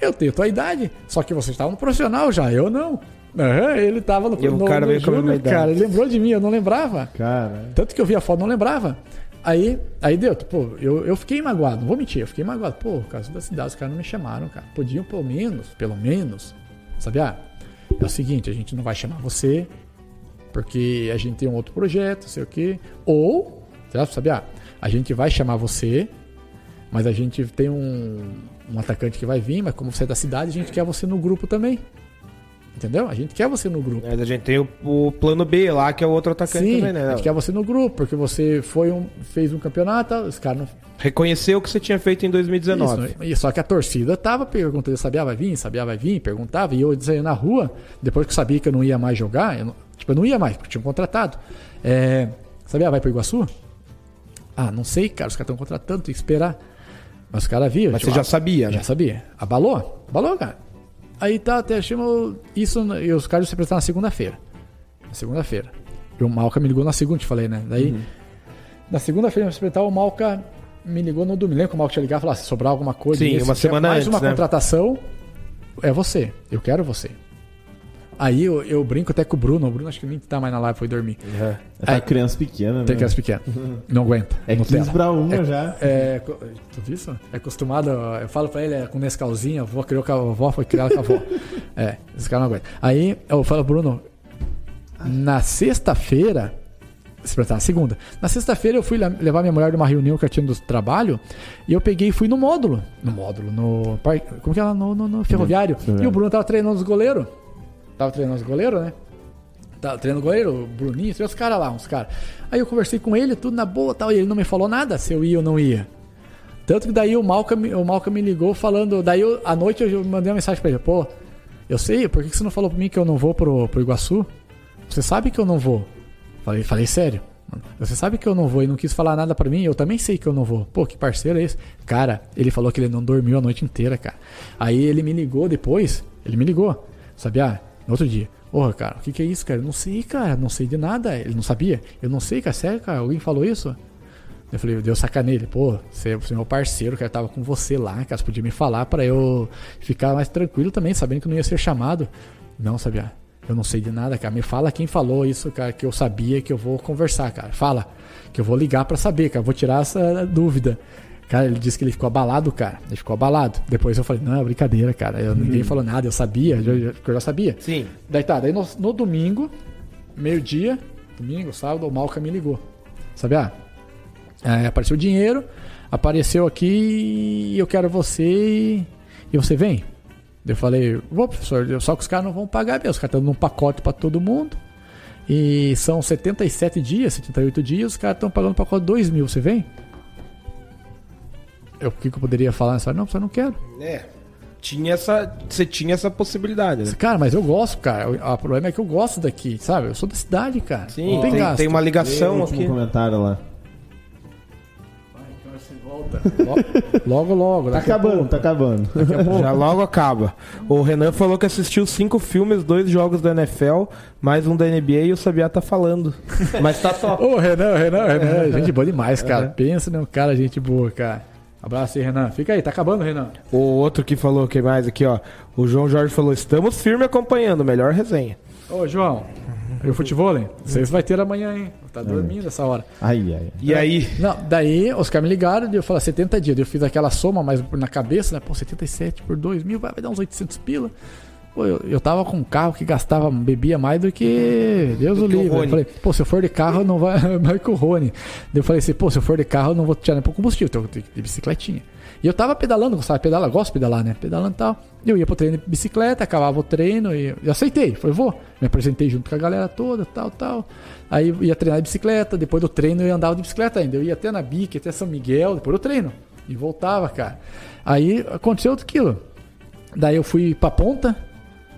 Eu tenho tua idade. Só que você estava no profissional já, eu não. Aham, ele tava no, E no, cara no veio júnior, cara. Ele lembrou de mim, eu não lembrava. Cara, Tanto que eu vi a foto, não lembrava. Aí, aí deu, pô, eu, eu fiquei magoado, não vou mentir, eu fiquei magoado. Pô, caso da cidade, os caras não me chamaram, cara. Podiam pelo menos, pelo menos, sabe? Ah, é o seguinte, a gente não vai chamar você, porque a gente tem um outro projeto, sei o quê. Ou, sabe? Ah, a gente vai chamar você, mas a gente tem um, um atacante que vai vir, mas como você é da cidade, a gente quer você no grupo também. Entendeu? A gente quer você no grupo. Mas a gente tem o, o plano B lá, que é o outro atacante Sim, também, né? a gente quer você no grupo, porque você foi um, fez um campeonato, os caras não Reconheceu o que você tinha feito em 2019. Isso, e só que a torcida tava perguntando, Sabiá vai vir, Sabiá vai vir, perguntava, e eu dizia na rua, depois que eu sabia que eu não ia mais jogar, eu não, tipo, eu não ia mais, porque tinham contratado. É, Sabiá vai pro Iguaçu? Ah, não sei, cara, os caras estão contratando, tem que esperar. Mas os caras viam. Mas tipo, você já ah, sabia, né? Já sabia. Abalou? Abalou, cara. Aí tá, até chama isso, e os caras se apresentaram na segunda-feira. Na segunda-feira. E o Malca me ligou na segunda, te falei, né? Daí, Uhum. na segunda-feira, se apresentar, o Malca me ligou no domingo. Lembra que o Malca tinha ligado e falar, se sobrar alguma coisa. Sim, uma semana mais antes, uma né? contratação, é você. Eu quero você. Aí eu, eu brinco até com o Bruno. O Bruno acho que nem tá mais na live, foi dormir. tá Aí- criança pequena, Tem né? criança pequena. Não aguenta. É Nutella. 15 pra 1 já. É, co- tu viu isso? É acostumado, eu falo pra ele, é com Nescauzinho, a avó criou com a avó, foi criada com a avó. É, esse cara não aguenta. Aí eu falo, Bruno, na sexta-feira, se prestar, na segunda, na sexta-feira eu fui levar minha mulher numa reunião que eu tinha do trabalho e eu peguei e fui no módulo. No módulo, no. Como que é lá? No, no- no ferroviário. Ferroviário. E o Bruno tava treinando os goleiros. Tava treinando os goleiros, né? Tava treinando goleiro, o Bruninho, os caras lá, uns caras. Aí eu conversei com ele, tudo na boa tal, e ele não me falou nada se eu ia ou não ia. Tanto que daí o Malca, o Malca me ligou falando. Daí eu, à noite eu mandei uma mensagem pra ele: pô, eu sei, por que você não falou pra mim que eu não vou pro, pro Iguaçu? Você sabe que eu não vou. Falei, falei sério. Você sabe que eu não vou e não quis falar nada pra mim, eu também sei que eu não vou. Pô, que parceiro é esse? Cara, ele falou que ele não dormiu a noite inteira, cara. Aí ele me ligou depois, ele me ligou, sabia? No outro dia. Porra, cara, o que, que é isso, cara? Eu não sei, cara, não sei de nada. Ele não sabia? Eu não sei, cara, sério, cara, alguém falou isso? Eu falei, deu sacanei ele, pô, você, você é meu parceiro, cara, tava com você lá, cara, você podia me falar pra eu ficar mais tranquilo também, sabendo que não ia ser chamado. Não, sabia? Eu não sei de nada, cara. Me fala quem falou isso, cara, que eu sabia que eu vou conversar, cara. Fala, que eu vou ligar pra saber, cara, vou tirar essa dúvida. Cara, ele disse que ele ficou abalado, cara. Ele ficou abalado. Depois eu falei, não, é brincadeira, cara. Eu, ninguém falou nada, eu sabia, eu, eu, já sabia. Sim. Daí tá, daí no, no domingo, meio-dia, domingo, sábado, o Malca me ligou. Sabe, ah, é, apareceu o dinheiro, apareceu aqui e eu quero você e, você vem? Eu falei, vou, professor, só que os caras não vão pagar mesmo, os caras estão dando um pacote pra todo mundo. E são 77 dias, 78 dias, os caras estão pagando um pacote de 2 mil, você vem? Eu, o que, que eu poderia falar nessa hora? Não, eu não quero. É. Tinha essa, você tinha essa possibilidade, né? Cara, mas eu gosto, cara. O, o problema é que eu gosto daqui, sabe? Eu sou da cidade, cara. Sim, não tem, tem, gasto. tem uma o ligação aqui. comentário lá. Logo, logo. Tá acabando, pouco. tá acabando. Já logo acaba. O Renan falou que assistiu cinco filmes, dois jogos da NFL, mais um da NBA e o Sabiá tá falando. Mas tá top. Ô, Renan, Renan, Renan. Gente boa demais, cara. Pensa num cara, gente boa, cara. Abraço aí, Renan. Fica aí, tá acabando, Renan. O outro que falou que mais aqui, ó. O João Jorge falou: estamos firme acompanhando, melhor resenha. Ô, João. E o futebol, hein? Vocês vai ter amanhã, hein? Tá dormindo essa hora. Ai, ai. E aí? Não, daí os caras me ligaram e eu falei 70 dias. Eu fiz aquela soma, mas na cabeça, né? Pô, 77 por 2 mil, vai, vai dar uns 800 pila. Pô, eu, eu tava com um carro que gastava, bebia mais do que Deus o que o livre. Eu falei, pô, se eu for de carro, não vai mais que o Rony. Daí eu falei assim, pô, se eu for de carro, eu não vou tirar nem pro combustível, eu tenho que de bicicletinha. E eu tava pedalando, gostava de pedalar, gosto de pedalar, né? Pedalando e tal. Eu ia pro treino de bicicleta, acabava o treino e eu aceitei. Falei, vou. Me apresentei junto com a galera toda, tal, tal. Aí ia treinar de bicicleta, depois do treino eu andava de bicicleta ainda. Eu ia até na Bic, até São Miguel, depois do treino. E voltava, cara. Aí aconteceu aquilo. Daí eu fui pra ponta,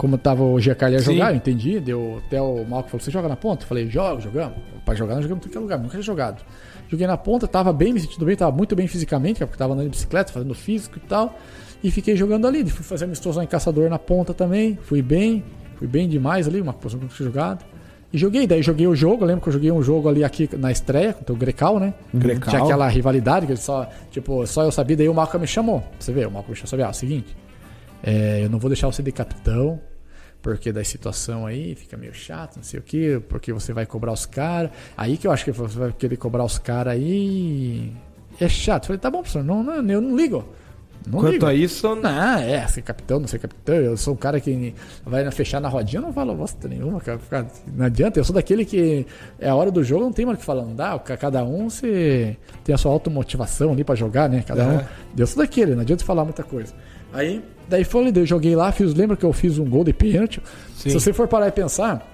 como tava o Giancarlo ia Sim. jogar, eu entendi. Deu até o Malco falou: você joga na ponta? Eu falei, jogo, jogamos. Pra jogar, nós jogamos em qualquer lugar, nunca tinha jogado. Joguei na ponta, tava bem, me sentindo bem, tava muito bem fisicamente, porque tava andando de bicicleta, fazendo físico e tal. E fiquei jogando ali. Fui fazer amistoso em caçador na ponta também. Fui bem, fui bem demais ali, uma posição que eu tinha jogado. E joguei, daí joguei o jogo, eu lembro que eu joguei um jogo ali aqui na estreia, contra o Grecal, né? Grecal. Tinha aquela rivalidade que ele só, tipo, só eu sabia, daí o Malcolm me chamou. Você vê, o Malcolm me chamou, sabia, ah, é o seguinte, é, eu não vou deixar você de capitão, porque da situação aí fica meio chato, não sei o que, porque você vai cobrar os caras. Aí que eu acho que você vai querer cobrar os caras aí. É chato. Eu falei, tá bom, professor, não, não, eu não ligo. Não Quanto ligo. a isso, Não, é, ser capitão, não ser capitão. Eu sou um cara que vai fechar na rodinha, eu não falo bosta nenhuma, cara. Não adianta, eu sou daquele que é a hora do jogo, não tem mais o que falar, não dá. ca- Cada um se tem a sua automotivação ali pra jogar, né? Cada um. É. Eu sou daquele, não adianta falar muita coisa. Aí, daí foi, eu joguei lá, fiz, lembra que eu fiz um gol de pênalti? Sim. Se você for parar e pensar,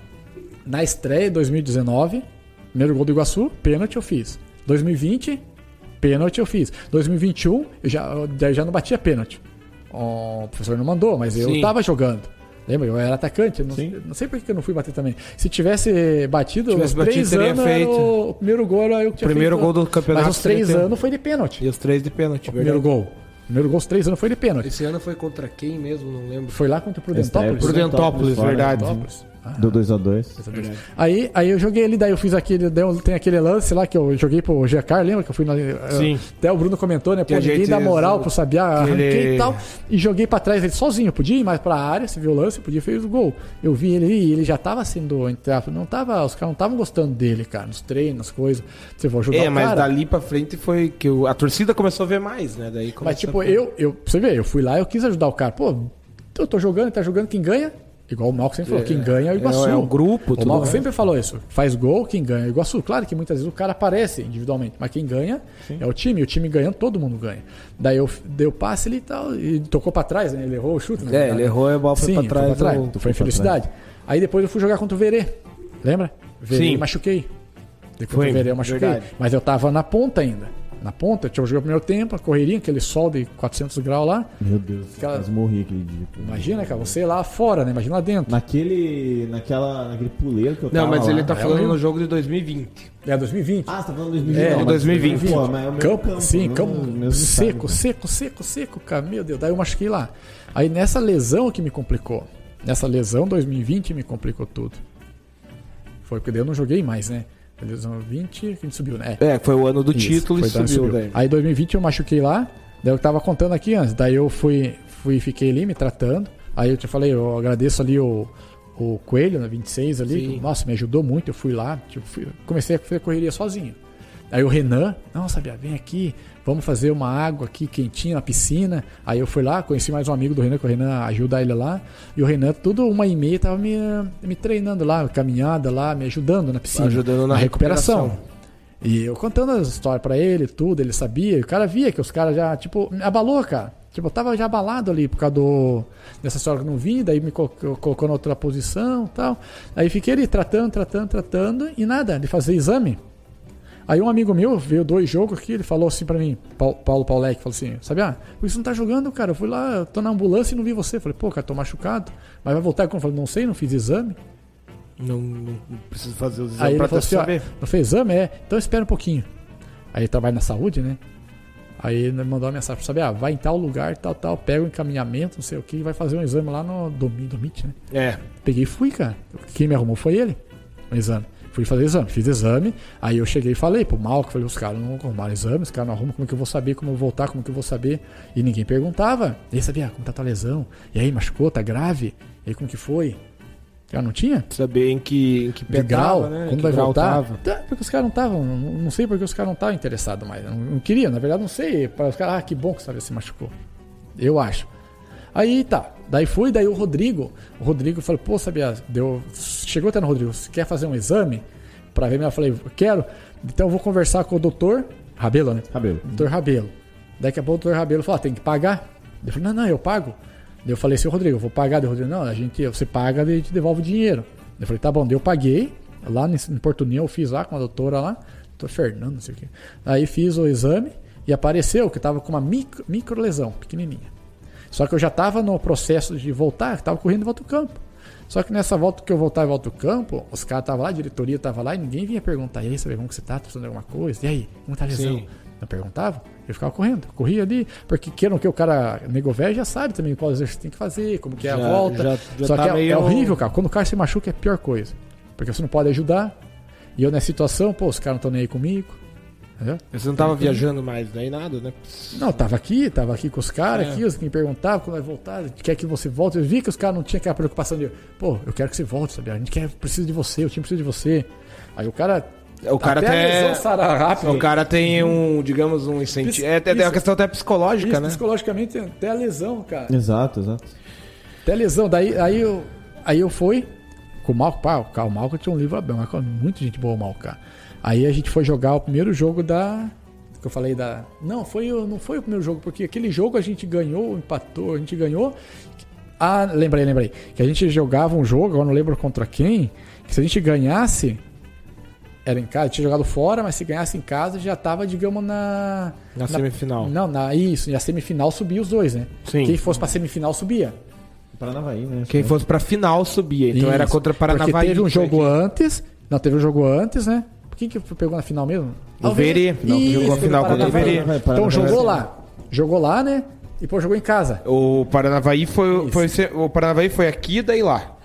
na estreia em 2019, primeiro gol do Iguaçu, pênalti eu fiz. 2020, pênalti eu fiz. 2021, eu já, eu já não batia pênalti. O professor não mandou, mas eu Sim. tava jogando. Lembra? Eu era atacante. Não, não sei por que eu não fui bater também. Se tivesse batido, Tivesse os batido, três teria anos, feito. o, primeiro gol era eu que tinha primeiro feito. gol do campeonato. Mas os três anos foi de pênalti. E os três de pênalti, O primeiro gol. O primeiro gol, três anos foi de pênalti. Esse ano foi contra quem mesmo? Não lembro. Foi lá contra o Estreia Prudentópolis. Prudentópolis, fora. verdade. Prudentópolis. Ah, Do 2x2. Verdade. Aí, aí eu joguei ali, daí eu fiz aquele. daí eu- Tem aquele lance lá que eu joguei pro Giacar, lembra que eu fui na. Sim. Até o Bruno comentou, né? Pô, Que a ninguém gente- dá moral pro Sabiá, que arranquei ele- e tal. E joguei pra trás ele sozinho. Podia ir mais pra área, se viu o lance, podia fez o gol. Eu vi ele e ele já tava sendo, não tava. Os caras não estavam gostando dele, cara, nos treinos, nas coisas. Você vai ajudar É, o mas cara. dali pra frente foi que o- a torcida começou a ver mais, né? Daí Mas tipo, a- eu, eu, você ver, eu fui lá eu quis ajudar o cara. Pô, eu tô jogando, ele tá jogando, quem ganha? Igual o Malco sempre falou, quem ganha é o Iguaçu. É, é o grupo, O Malco sempre falou isso. Faz gol, quem ganha é o Iguaçu. Claro que muitas vezes o cara aparece individualmente, mas quem ganha é o time. E o time ganhando, todo mundo ganha. Daí eu dei o passe ali e tal, e tocou pra trás, né? Ele errou o chute. É, verdade. ele errou e a bola foi Sim, pra foi trás. pra trás. foi infelicidade. Aí depois eu fui jogar contra o Verê. Lembra? Verê Sim. machuquei. Depois Foi, do Verê eu machuquei. verdade. Mas eu tava na ponta ainda. Na ponta, tinha jogado o primeiro tempo, a correria, aquele sol de 400 graus lá. Meu Deus, Aquela- quase morri aquele dia. Imagina, cara, você lá fora, né? Imagina lá dentro. Naquele, naquela, naquele puleiro que eu Não, tava mas lá. ele tá É, falando eu- no jogo de 2020. É 2020. Ah, você tá falando 2020. É, não, mas 2020. Pô, mas é o mesmo campo, sim, campo mesmo seco, estádio. seco, seco, seco, cara. Meu Deus, daí eu machuquei lá. Aí nessa lesão que me complicou. Nessa lesão 2020 me complicou tudo. Foi porque daí eu não joguei mais, né? A lesão 20 que a gente subiu, né? É, foi o ano do Isso, título e daí subiu, daí. Aí 2020 eu machuquei lá, daí eu tava contando aqui antes, daí eu fui, fui fiquei ali me tratando. Aí eu te falei, eu agradeço ali o, o Coelho, na 26 ali, Sim. nossa, me ajudou muito, eu fui lá, tipo, fui- comecei a fazer correria sozinho. Aí o Renan, não, sabia, vem aqui, vamos fazer uma água aqui quentinha na piscina. Aí eu fui lá, conheci mais um amigo do Renan, que o Renan ajuda ele lá. E o Renan, tudo uma e meia, tava me, me treinando lá, caminhada lá, me ajudando na piscina. Ajudando na recuperação. E eu contando as histórias pra ele, tudo, ele sabia. E o cara via que os caras já, tipo, me abalou, cara. Tipo, eu tava já abalado ali por causa do, dessa história que não vim, daí me colocou, colocou na outra posição e tal. Aí fiquei ali tratando, tratando, tratando e nada, de fazer exame. Aí um amigo meu veio dois jogos aqui, ele falou assim pra mim, Paulo, Paulec, falou assim, sabe, ah, por que você não tá jogando, cara? Eu fui lá, eu tô na ambulância e não vi você. Eu falei, pô, cara, tô machucado. Mas vai voltar como? Eu falei, não sei, não fiz exame. Não, não preciso fazer os exames pra até assim, ó, saber. não fez exame? É, então espera um pouquinho. Aí ele trabalha na saúde, né? Aí ele mandou uma mensagem pra saber, ah, vai em tal lugar, tal, tal, pega o encaminhamento, não sei o que, e vai fazer um exame lá no Domi, Domit, né? É, Peguei e fui, cara. Quem me arrumou foi ele, o exame. Fui fazer exame, fiz exame, aí eu cheguei e falei pro Malco, falei, os caras não arrumaram exame, os caras não arrumam, como é que eu vou saber como eu vou voltar, como é que eu vou saber? E ninguém perguntava. E aí sabia, ah, como tá tua lesão? E aí, machucou, tá grave? E aí, como que foi? Já não tinha? saber em que, em que de grau, né? quando Que vai voltar. Tá, porque os caras não estavam, não, não sei porque os caras não estavam interessados mais. Não, não queria, na verdade, não sei. Para os caras, ah, que bom que você se machucou. Eu acho. Aí tá. Daí fui, daí o Rodrigo. O Rodrigo falou, pô, sabia, deu. Chegou até no Rodrigo, você quer fazer um exame? Pra ver? Eu falei, quero. Então eu vou conversar com o doutor Rabelo, né? Cabelo. Doutor Rabelo. Daqui a pouco o doutor Rabelo falou, ah, tem que pagar. Eu falei, não, não, eu pago. Daí eu falei, seu Rodrigo, eu vou pagar. Daí o Rodrigo, não, a gente, você paga e te devolve o dinheiro. Daí eu falei, tá bom, daí eu paguei. Lá em Porto União eu fiz lá com a doutora lá. Doutor Fernando, não sei o quê. Aí fiz o exame e apareceu que tava com uma micro, micro lesão, pequenininha. Só que eu já estava no processo de voltar, estava correndo de volta ao campo. Só que nessa volta que eu voltava e volta ao campo, os caras estavam lá, a diretoria estava lá e ninguém vinha perguntar. E aí, sabe como que você tá? Tá precisando de alguma coisa? E aí, como tá a lesão? Sim. Não perguntava? Eu ficava correndo, corria ali, porque queiram que o cara nego velho já sabe também qual exercício tem que fazer, como que é a Já- volta. já- já Só tá que é, meio- é horrível, cara. Quando o cara se machuca é a pior coisa. Porque você não pode ajudar. E eu nessa situação, pô, os caras não estão nem aí comigo. Entendeu? Você não tava viajando mais, daí nada, né? Não, tava aqui, tava aqui com os caras, É. aqui, os que me perguntavam quando vai voltar, quer que você volte. Eu vi que os caras não tinham aquela preocupação de, pô, eu quero que você volte, sabe? A gente quer, precisa de você, o time precisa de você. Aí o cara. O cara até rápido. O cara tem um, digamos, um incentivo. É, é uma questão até psicológica, Isso, né? psicologicamente, até a lesão, cara. Exato, exato. Até a lesão. Daí aí eu, aí eu fui com o Malco. Pá, o Malco tinha um livro aberto. Muita gente boa, o Malco, cara. Aí a gente foi jogar o primeiro jogo da. Que eu falei da. Não, foi, não foi o primeiro jogo, porque aquele jogo a gente ganhou, empatou, a gente ganhou. Ah, lembrei, lembrei. Que a gente jogava um jogo, agora não lembro contra quem. Que se a gente ganhasse. Era em casa, tinha jogado fora, mas se ganhasse em casa já tava, digamos, na. Na semifinal. Não, na, isso, e a semifinal subia os dois, né? Sim. Quem fosse pra semifinal subia. Paranavaí, né? Quem fosse pra final subia. Então Isso. era contra Paranavaí. Porque teve um jogo aqui. antes. Não, teve um jogo antes, né? Quem que pegou na final mesmo? O Verê. Não, Isso, jogou a final contra o. Verê. Então jogou lá. Jogou lá, né? E depois jogou em casa. O Paranavaí foi, foi o Paranavaí foi aqui daí lá.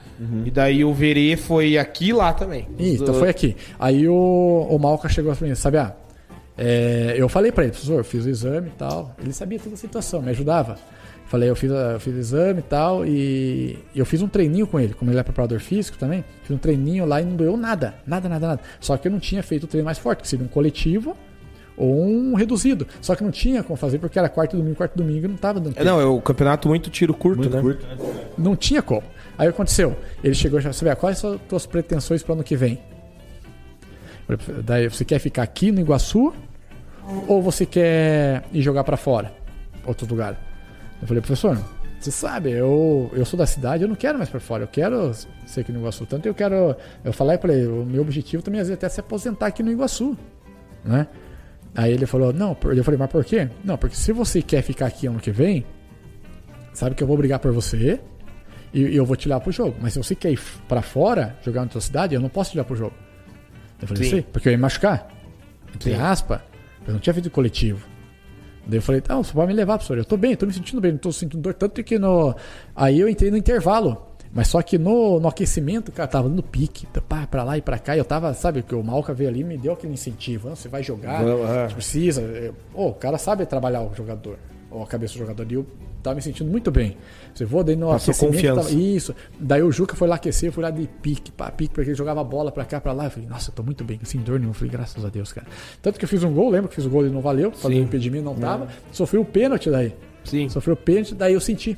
E daí o Verê foi aqui e lá também. Isso, então foi aqui. Aí o, o Malca chegou pra mim, sabe? Ah, é, eu falei pra ele, professor, eu fiz o exame e tal. Ele sabia toda a situação, me ajudava. Falei, eu fiz, eu fiz o exame e tal, e eu fiz um treininho com ele, como ele é preparador físico também. Fiz um treininho lá e não doeu nada, nada, nada, nada. Só que eu não tinha feito o treino mais forte, que seria um coletivo ou um reduzido. Só que não tinha como fazer, porque era quarto domingo, quarto domingo, e não tava dando É, tempo. não, é o campeonato muito tiro curto, Muito né? curto, né? Não tinha como. Aí o que aconteceu? Ele chegou e falou assim, "Bia, quais são as tuas pretensões para o ano que vem? Eu falei, Daí você quer ficar aqui no Iguaçu ou você quer ir jogar para fora? Outro lugar. Eu falei, professor, você sabe, eu, eu sou da cidade, eu não quero mais para fora, eu quero ser aqui no Iguaçu. Tanto eu quero. Eu falei para ele, o meu objetivo também é até se aposentar aqui no Iguaçu. Né? Aí ele falou, não, eu falei, mas por quê? Não, porque se você quer ficar aqui ano que vem, sabe que eu vou brigar por você e, e eu vou te levar pro jogo. Mas se você quer ir pra fora, jogar na tua cidade, eu não posso te levar pro jogo. Eu falei, Sim. porque eu ia me machucar. Entre aspas, eu não tinha feito coletivo. Daí eu falei, tá, você pode me levar, professor. Eu tô bem, tô me sentindo bem, não tô sentindo dor. Tanto que no. Aí eu entrei no intervalo. Mas só que no, no aquecimento, cara, tava dando pique, tá, pá, pra lá e pra cá. E eu tava, sabe, que o Malca veio ali e me deu aquele incentivo. "Não, Você vai jogar, é. você precisa. Eu- Pô, o cara sabe trabalhar o jogador, a cabeça do jogador. E eu tava me sentindo muito bem. Você vou, daí no Passou confiança. tava- isso. Daí o Juca foi lá aquecer, eu fui lá de pique, pá, pique, porque ele jogava bola pra cá, pra lá. Eu falei, nossa, eu tô muito bem, sem dor nenhuma. Eu falei, graças a Deus, cara. Tanto que eu fiz um gol, lembra que fiz o gol e não valeu, fazer o impedimento não tava. Sofri o pênalti daí. Sim. Sofreu o pênalti, daí eu senti.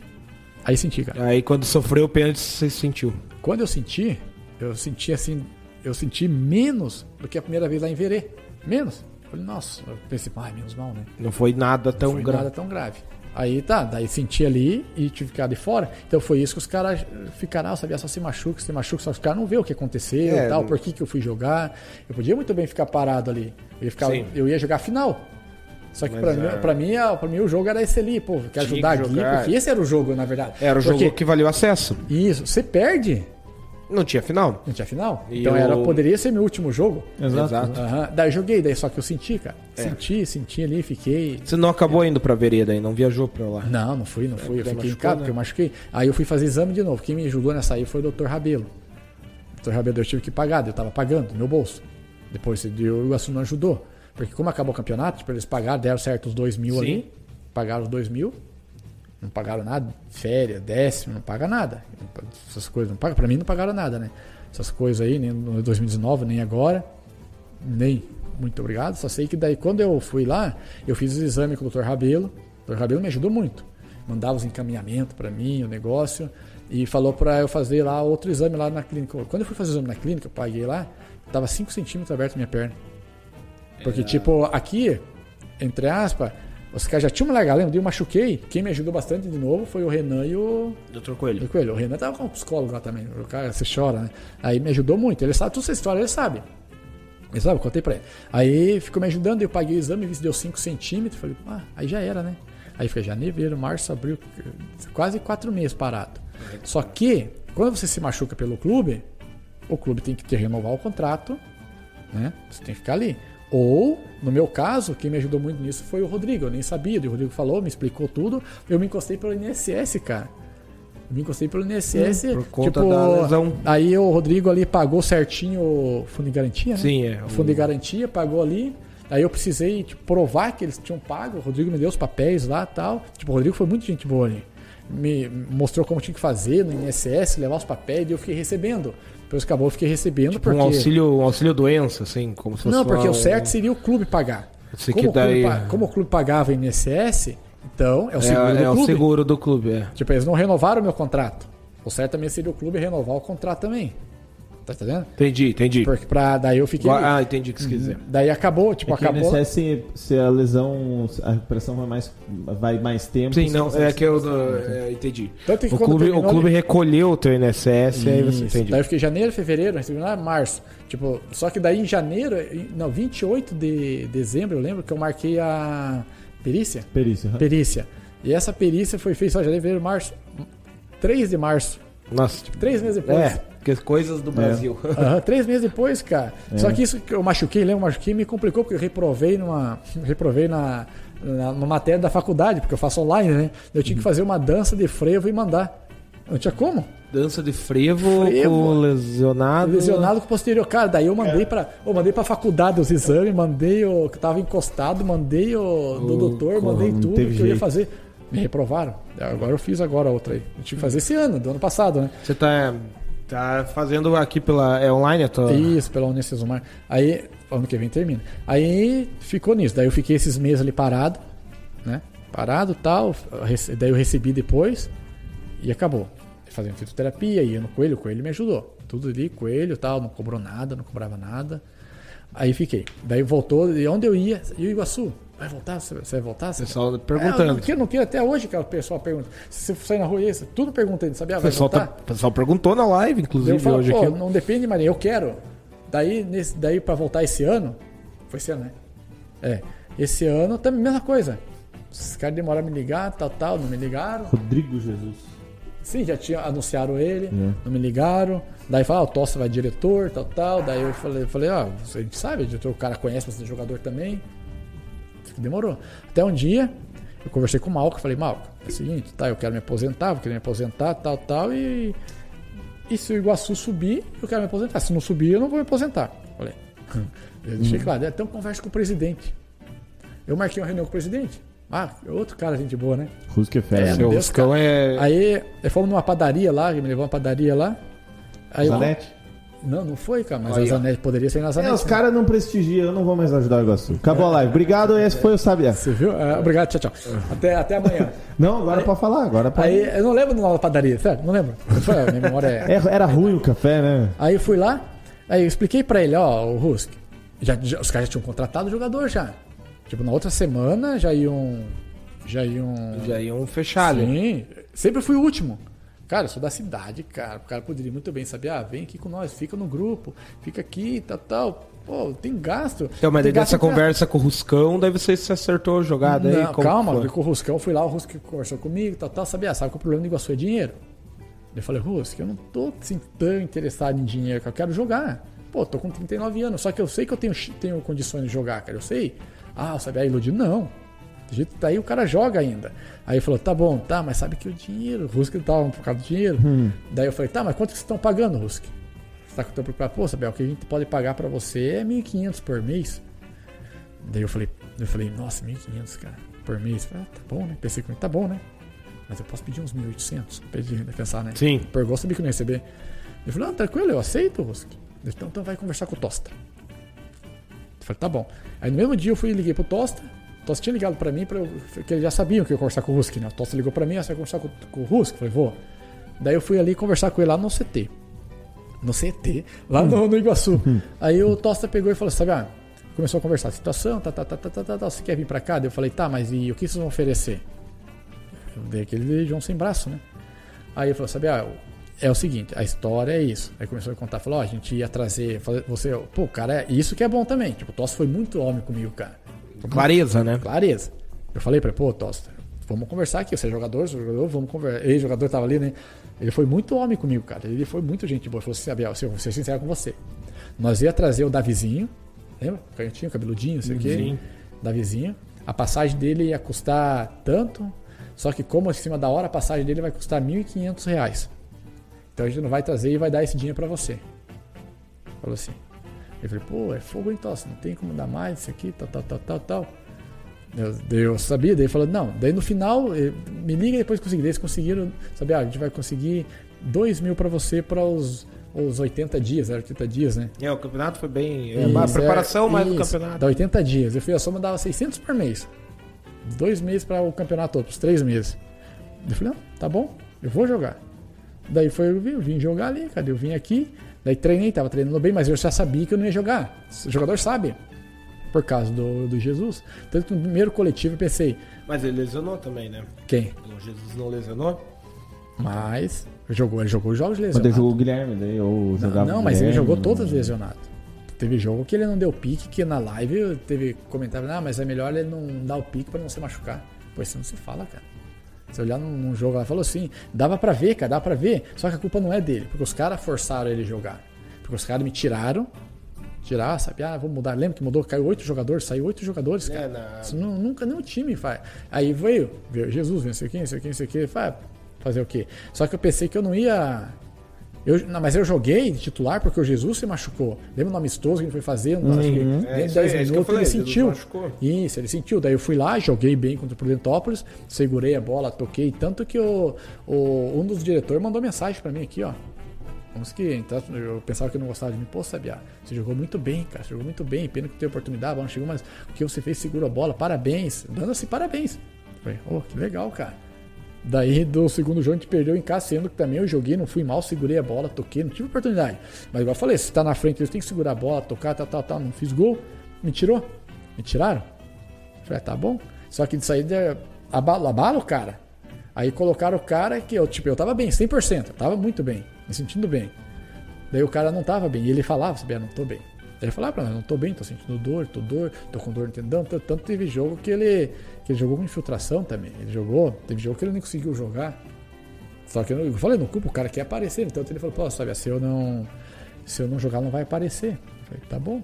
Aí senti, cara. Aí quando sofreu o pênalti, você sentiu. Quando eu senti, eu senti assim, eu senti menos do que a primeira vez lá em Verê. Menos. Falei, nossa, eu pensei, ai, menos mal, né? Não foi nada tão Não foi grave. nada tão grave. Aí tá, daí senti ali e tive que ficar de fora. Então foi isso que os caras ficaram, ah, sabia, só se machuca, se machuca, só os caras não vê o que aconteceu É, e tal, não- por que, que eu fui jogar. Eu podia muito bem ficar parado ali. Eu ia, ficar, Sim. eu ia jogar a final. Só que é- mim, pra, mim, pra mim o jogo era esse ali, pô, quer ajudar que aqui, porque esse era o jogo, na verdade. Era o jogo Porque- que valeu acesso. Isso, você perde, Não tinha final. não tinha final. E então o- era, poderia ser meu último jogo. Exato. Exato. Aham. Daí eu joguei, daí só que eu senti, cara. É. Senti, senti ali, fiquei. Você não acabou indo pra vereda aí, não viajou pra lá. Não, não fui, não fui. Eu porque fiquei em machucou, casa né? porque eu machuquei. Aí eu fui fazer exame de novo. Quem me ajudou nessa aí foi o Dr. Rabelo. O Dr. Rabelo eu tive que pagar, eu tava pagando do meu bolso. Depois o Iguaçu não ajudou. Porque como acabou o campeonato, tipo, eles pagaram, deram certo os dois mil Sim. ali. Pagaram os dois mil. Não pagaram nada. Férias, décimo, não paga nada. Essas coisas não pagam. Pra mim não pagaram nada, né? Essas coisas aí, nem no 2019, nem agora. Nem. Muito obrigado. Só sei que daí quando eu fui lá, eu fiz o exame com o Dr. Rabelo. O Dr. Rabelo me ajudou muito. mandava os encaminhamentos para mim, o negócio, e falou para eu fazer lá outro exame lá na clínica. Quando eu fui fazer o exame na clínica, eu paguei lá, tava 5 centímetros aberto minha perna. Porque, É. tipo, aqui, entre aspas, os caras já tinham me largado, lembra? Eu machuquei. Quem me ajudou bastante de novo foi o Renan e o, Doutor Coelho. o Coelho. O Renan tava com um psicólogo lá também. O cara, você chora, né? Aí me ajudou muito. Ele sabe toda essa história, ele sabe. Ele sabe, eu contei pra ele. Aí ficou me ajudando, eu paguei o exame, vi se deu 5 centímetros. Falei, ah, aí já era, né? Aí foi janeiro, março, abril, quase quatro meses parado. Só que, quando você se machuca pelo clube, o clube tem que te renovar o contrato, né? Você tem que ficar ali. Ou, no meu caso, quem me ajudou muito nisso foi o Rodrigo. Eu nem sabia, o Rodrigo falou, me explicou tudo. Eu me encostei pelo INSS, cara. Eu me encostei pelo INSS. Hum, por conta da lesão. Aí o Rodrigo ali pagou certinho o fundo de garantia, né? Sim, é. O fundo de garantia pagou ali. Aí eu precisei tipo, provar que eles tinham pago. O Rodrigo me deu os papéis lá e tal. Tipo, o Rodrigo foi muito gente boa ali. Me mostrou como tinha que fazer no INSS, levar os papéis, e eu fiquei recebendo. Depois acabou, eu fiquei recebendo Tipo porque. um auxílio, um auxílio doença, assim, como se fosse Não, porque uma- o certo seria o clube pagar. Como, que o clube, daí- pa- como o clube pagava INSS, então é o É, seguro é do o clube. seguro do clube, é. Tipo, eles não renovaram o meu contrato. O certo também seria o clube renovar o contrato também. Tá entendendo? Entendi, entendi. Porque pra, daí eu fiquei. Ah, entendi o que você quis dizer. Daí acabou, tipo, É que acabou. INSS, se, se a lesão, a recuperação vai mais, vai mais tempo. Sim, não, é que eu é, entendi. Tanto que O clube, o clube recolheu o teu INSS, aí você Isso. entende. Daí eu fiquei janeiro, fevereiro, recebi lá março. Tipo, só que daí em janeiro, não, 28 de dezembro, eu lembro que eu marquei a perícia. Perícia. aham. Perícia. E essa perícia foi feita só janeiro, fevereiro, março. 3 de março. Nossa, tipo, Três meses depois. é, que as coisas do Brasil. Aham, três meses depois, cara. É. Só que isso que eu machuquei, lembra? Eu machuquei me complicou porque eu reprovei numa. Reprovei na, na, numa matéria da faculdade, porque eu faço online, né? Eu tinha que Uhum. fazer uma dança de frevo e mandar. Não tinha como. Dança de frevo, Frevo. com lesionado. Lesionado com posterior. Cara, daí eu mandei pra. Eu mandei pra faculdade os exames, mandei o. que tava encostado, mandei o do O- doutor, mandei tudo que teve eu ia jeito. fazer. Me reprovaram. Agora eu fiz agora outra aí. Eu tive que fazer esse ano, do ano passado, né? Você tá, tá fazendo aqui pela. É online a tua. Isso, pela Unicesumar. Aí, ano que vem termina. Aí ficou nisso. Daí eu fiquei esses meses ali parado, né? Parado e tal. Daí eu recebi depois e acabou. Fazendo fitoterapia, ia no coelho, o coelho me ajudou. Tudo ali, coelho e tal, não cobrou nada, não cobrava nada. Aí fiquei. Daí voltou, e onde eu ia? E o Iguaçu? Vai voltar? Você vai voltar? Você Pessoal É, eu perguntando. não quero, não quero até hoje que o pessoal pergunta. Se você sair na rua, isso, tudo perguntando, sabia? O Vai pessoal, tá, voltar? o pessoal perguntou na live, inclusive, falo, hoje aqui. não depende, Maria, eu quero. Daí, nesse, daí pra voltar esse ano, foi esse ano, né? É, esse ano também mesma coisa. Os caras demoraram a me ligar, tal, tal, não me ligaram. Rodrigo Jesus. Sim, já tinha anunciaram ele, É. não me ligaram. Daí falaram, ah, o Tossa vai diretor, tal, tal. Daí eu falei, falei ó, a gente sabe, diretor, o cara conhece bastante jogador também. Demorou. Até um dia, eu conversei com o Malco, falei, Malco, é o seguinte, tá, eu quero me aposentar, vou querer me aposentar, tal, tal, e. E se o Iguaçu subir, eu quero me aposentar. Se não subir, eu não vou me aposentar. Falei. Eu deixei claro, então conversa com o presidente. Eu marquei uma reunião com o presidente. Ah, outro cara, gente boa, né? Rusque é fera. É, Ruscão é. Aí, aí fomos numa padaria lá, ele me levou uma padaria lá. Aí eu- Zanete? Não, não foi, cara, mas Aí, a ó. Zanete poderia ser na É, Zanete. os né? caras não prestigiam, eu não vou mais ajudar o Iguaçu. Acabou a live. Obrigado, esse foi o Sabiá. Você viu? Ah, obrigado, tchau, tchau. Até, até amanhã. Não, agora pode falar, agora pode. Aí, eu não lembro do nome da padaria, sério, não lembro. Foi, a minha memória é... É, era ruim o café, né? Aí eu fui lá, aí eu expliquei pra ele, ó, o Rusk, já, já- os caras já tinham contratado o jogador já. Tipo, na outra semana já iam... Já iam... Já iam fechar. Sim, sempre fui o último. Cara, eu sou da cidade, cara. O cara poderia muito bem saber, ah, vem aqui com nós, fica no grupo, fica aqui, tal, tal. Pô, tem gasto. Então, mas daí gasto dessa conversa com o Ruscão, daí você se acertou a jogada aí. Não, como calma, foi? com o Ruscão, fui lá, o Rusco conversou comigo, tal, tal, sabia, sabe que o problema do Iguaçu é dinheiro. Eu falei, Rusco, eu não tô assim, tão interessado em dinheiro, que eu quero jogar. Pô, tô com 39 anos, só que eu sei que eu tenho, tenho condições de jogar, cara, eu sei. Ah, sabe, aí iludido, não. Do jeito que tá aí, o cara joga ainda. Aí ele falou, tá bom, tá, mas sabe que o dinheiro, o Rusco tava por causa do dinheiro. Daí eu falei, tá, mas quanto que vocês estão pagando, Rusco? Você tá com o teu preocupado? Pô, Sabel, o que a gente pode pagar pra você é 1.500 por mês. Daí eu falei, eu falei, nossa, 1.500, cara, por mês. Falei, ah, tá bom, né? Pensei comigo, tá bom, né? Mas eu posso pedir uns 1.800, pedi de pensar, né? Sim. Pergou, sabia que não ia receber. Eu falei, ah, tranquilo, eu aceito, Rusk. Então, então vai conversar com o Tosta. Eu falei, tá bom. Aí no mesmo dia eu fui e liguei pro Tosta. Tosse tinha ligado pra mim, pra eu, que eles já sabiam que eu ia conversar com o Rusk, né? O Tosse ligou pra mim, ah, você vai conversar com, com o Rusk? Eu falei, vou. Daí eu fui ali conversar com ele lá no CT. No CT, lá no, no Iguaçu. Aí o Tosta pegou e falou, sabe, ah, começou a conversar, situação, tá, tá, tá, tá, tá, tá, tá, você quer vir pra cá? Daí eu falei, tá, mas e o que vocês vão oferecer? Eu dei aquele João sem braço, né? Aí ele falou, sabe, ah, é o seguinte, a história é isso. Aí começou a contar, falou, ó, a gente ia trazer, fazer- você, pô, cara, é isso que é bom também. Tipo, o Tosta foi muito homem comigo, cara. Clareza, né? Clareza. Eu falei pra ele, pô, Tosta, vamos conversar aqui. Você é jogador, sou jogador, vamos conversar. Ele, jogador, tava ali, né? Ele foi muito homem comigo, cara. Ele foi muito gente boa. Ele falou assim, Abel, eu vou ser sincero com você. Nós ia trazer o Davizinho, lembra? Canhotinho, cabeludinho, não sei o quê. Davizinho. A passagem dele ia custar tanto, só que como em cima da hora, a passagem dele vai custar 1.500 reais. Então a gente não vai trazer e vai dar esse dinheiro pra você. Falou assim. Eu falei, pô, é fogo hein, Tosse, não tem como dar mais isso aqui, tal, tal, tal, tal, tal. Eu, eu sabia, daí ele falou, não, daí no final, eh, me liga depois que conseguir. Daí eles conseguiram, sabe, ah, a gente vai conseguir 2 mil pra você para os, os 80 dias, era 80 dias, né? É, o campeonato foi bem. É, Isso, preparação é, mais do campeonato. Dá 80 dias. Eu fui a soma dava 600 por mês. Dois meses para o campeonato todo, os três meses. Eu falei, não, tá bom, eu vou jogar. Daí foi, eu vim, eu vim jogar ali, cadê? Eu vim aqui, daí treinei, tava treinando bem, mas eu já sabia que eu não ia jogar. O jogador sabe, por causa do, do Jesus. Tanto que no primeiro coletivo eu pensei, Mas ele lesionou também, né? quem? O Jesus não lesionou? Mas jogou, ele jogou os jogos Quando ele lesionados. jogou o Guilherme, daí eu Não, jogava não o mas ele jogou não- todas lesionado. Teve jogo que ele não deu pique, que na live teve comentário, ah, mas é melhor ele não dar o pique pra não se machucar. Pô, isso não se fala, cara. Se olhar num, num jogo lá, falou assim, dava pra ver, cara, dava pra ver. Só que a culpa não é dele, porque os caras forçaram ele jogar. Porque os caras me tiraram, tirar, sabe? Ah, vou mudar. Lembra que mudou, caiu oito jogadores, saiu oito jogadores, cara. É, na- Isso nu- nunca nenhum time faz. Aí veio, veio Jesus, não sei quem, não sei quem, não sei quem. Faz, fazer o quê? Só que eu pensei que eu não ia. Eu, não, mas eu joguei de titular porque o Jesus se machucou. Lembra no amistoso que gente foi fazer? Acho que É, dentro de isso aí, 10 é minutos falei, ele sentiu. machucou. Isso, ele sentiu. Daí eu fui lá, joguei bem contra o Prudentópolis, segurei a bola, toquei. Tanto que o, o- um dos diretores mandou mensagem pra mim aqui, ó. Vamos que então, eu pensava que eu não gostava de mim. Pô, Sabiá, você jogou muito bem, cara. Você jogou muito bem. Pena que teve oportunidade, a bola não chegou, mas o que você fez segura a bola. Parabéns. Dando assim, parabéns. Falei, oh, que legal, cara. Daí do segundo jogo a gente perdeu em casa, sendo que também eu joguei, não fui mal, segurei a bola, toquei, não tive oportunidade. Mas igual eu falei, se tá na frente, eles têm que segurar a bola, tocar, tal, tal, tal. Não fiz gol, me tirou. Me tiraram. Eu Falei, ah, tá bom. Só que de saída abala, abala o cara. Aí colocaram o cara que eu, tipo, eu tava bem, 100%, eu tava muito bem, me sentindo bem. Daí o cara não tava bem, e ele falava, sabia, não tô bem. Ele falava pra mim, não tô bem, tô sentindo dor, tô dor, tô com dor no tendão. Tanto, teve jogo que ele, que ele jogou com infiltração também. Ele jogou, teve jogo que ele nem conseguiu jogar. Só que eu, eu falei, não culpa, o cara quer aparecer. Então ele falou, pô, sabe, se eu não. Se eu não jogar, não vai aparecer. Eu falei, tá bom.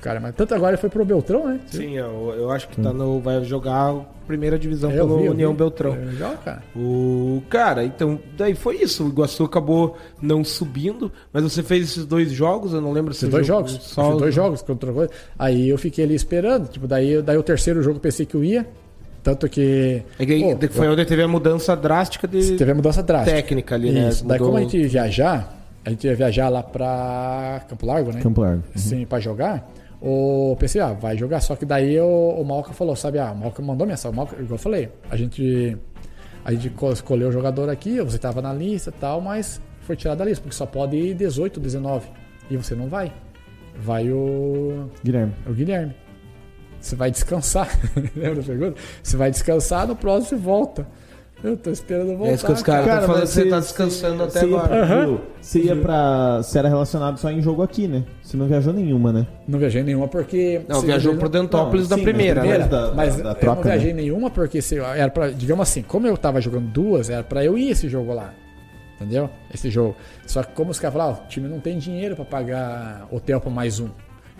Cara, mas tanto agora foi pro Beltrão, né? Sim, eu, eu acho que tá no, vai jogar a primeira divisão É, eu pelo vi, eu União vi. Beltrão. É legal, cara. O cara, então, daí foi isso. O Iguaçu acabou não subindo, mas você fez esses dois jogos, eu não lembro se Esses dois jogos. Só Esses dois jogos contra coisa. Aí eu fiquei ali esperando. Tipo, daí, daí o terceiro jogo eu pensei que eu ia. Tanto que. É que pô, foi onde teve a mudança drástica de teve a mudança drástica. técnica ali, né? Isso. Daí, Mudou- como a gente ia viajar, a gente ia viajar lá pra Campo Largo, né? Campo Largo. Sim, pra jogar. O pensei, ah, vai jogar. Só que daí o, o Malca falou, sabe? Ah, o Malca mandou mensagem. O Malca, igual eu falei, a gente, a gente co- escolheu o jogador aqui, você tava na lista e tal, mas foi tirado da lista, porque só pode ir 18, 19. E você não vai. Vai o, Guilherme. o Guilherme. Você vai descansar. Lembra da pergunta? Você vai descansar, no próximo você volta. Eu tô esperando voltar. É isso que os caras Cara, estão falando que você tá descansando até ia, agora. viu? você ia pra. Você era relacionado só em jogo aqui, né? Você não viajou nenhuma, né? Não viajei nenhuma porque. Não, viajou pro Dentópolis Não, da primeira, né? da- mas da- da eu troca, não viajei né? nenhuma porque se, era pra, digamos assim, como eu tava jogando duas, era pra eu ir esse jogo lá. Entendeu? Esse jogo. Só que como os caras falaram, ah, o time não tem dinheiro pra pagar hotel pra mais um.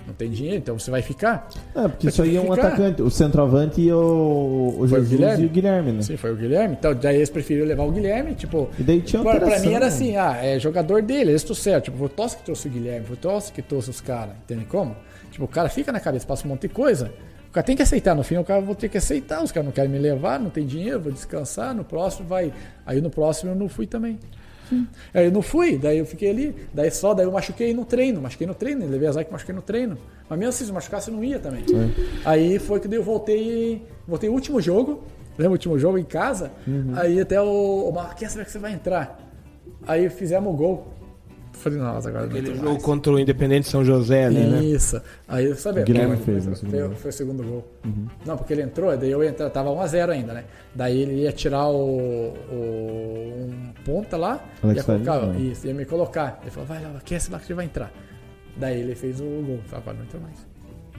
Não tem dinheiro, então você vai ficar. É, porque isso aí é um ficar. atacante. O centroavante e o, o Foi o Jesus Guilherme? e o Guilherme, né? Sim, foi o Guilherme. Então, daí eles preferiram levar o Guilherme, tipo. E daí tinha pra, pra mim era né? assim, ah, é jogador dele, eles trouxeram. Tipo, foi o Tosse que trouxe o Guilherme, foi o Tosse que trouxe os caras. Entende como? Tipo, o cara fica na cabeça, passa um monte de coisa. O cara tem que aceitar. No fim, o cara vou ter que aceitar. Os caras não querem me levar, não tem dinheiro, vou descansar. No próximo vai. Aí no próximo eu não fui também. Aí eu não fui, daí eu fiquei ali, daí só, daí eu machuquei no treino, machuquei no treino, levei azar que machuquei no treino. Mas mesmo assim, se machucasse, eu não ia também. Aí foi que eu voltei, voltei o último jogo, lembra o último jogo em casa? Aí até o, o Marquinhos, será que você vai entrar? Aí fizemos o gol. Falei, nossa, agora não Aquele jogo mais. contra o Independente São José ali, né? Isso. Aí eu sabia. O Guilherme foi, fez foi, segundo foi, gol. foi o segundo gol. Não, porque ele entrou, daí eu ia entrar, tava 1x0 ainda, né? Daí ele ia tirar o, o um ponta lá, Alex ia colocar, Faria, não. isso, ia me colocar. Ele falou, vai lá, aquece lá que você vai entrar. Daí ele fez o gol. Falei, agora não entra mais.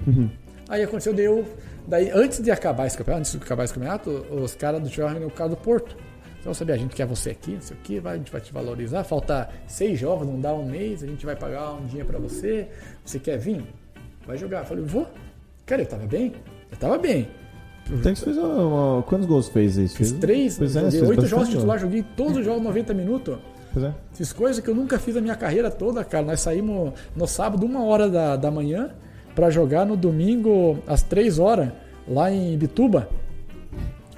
Uhum. Aí aconteceu, deu. Daí, antes de acabar esse campeonato, antes de acabar esse campeonato, os caras do Tijuana no cara do Porto. Então, sabia, a gente quer você aqui, não sei o que, vai, a gente vai te valorizar. Falta seis jogos, não dá um mês, a gente vai pagar um dia pra você. Você quer vir? Vai jogar. Eu falei, vou. Cara, eu tava bem? Eu tava bem. Que você fez uma, Quantos gols fez aí? Fiz três, Pois é, joguei oito jogos titular, joguei todos os jogos 90 minutos. Pois é. Fiz coisas que eu nunca fiz na minha carreira toda, cara. Nós saímos no sábado, uma hora da, da manhã, pra jogar no domingo, às três horas, lá em Bituba.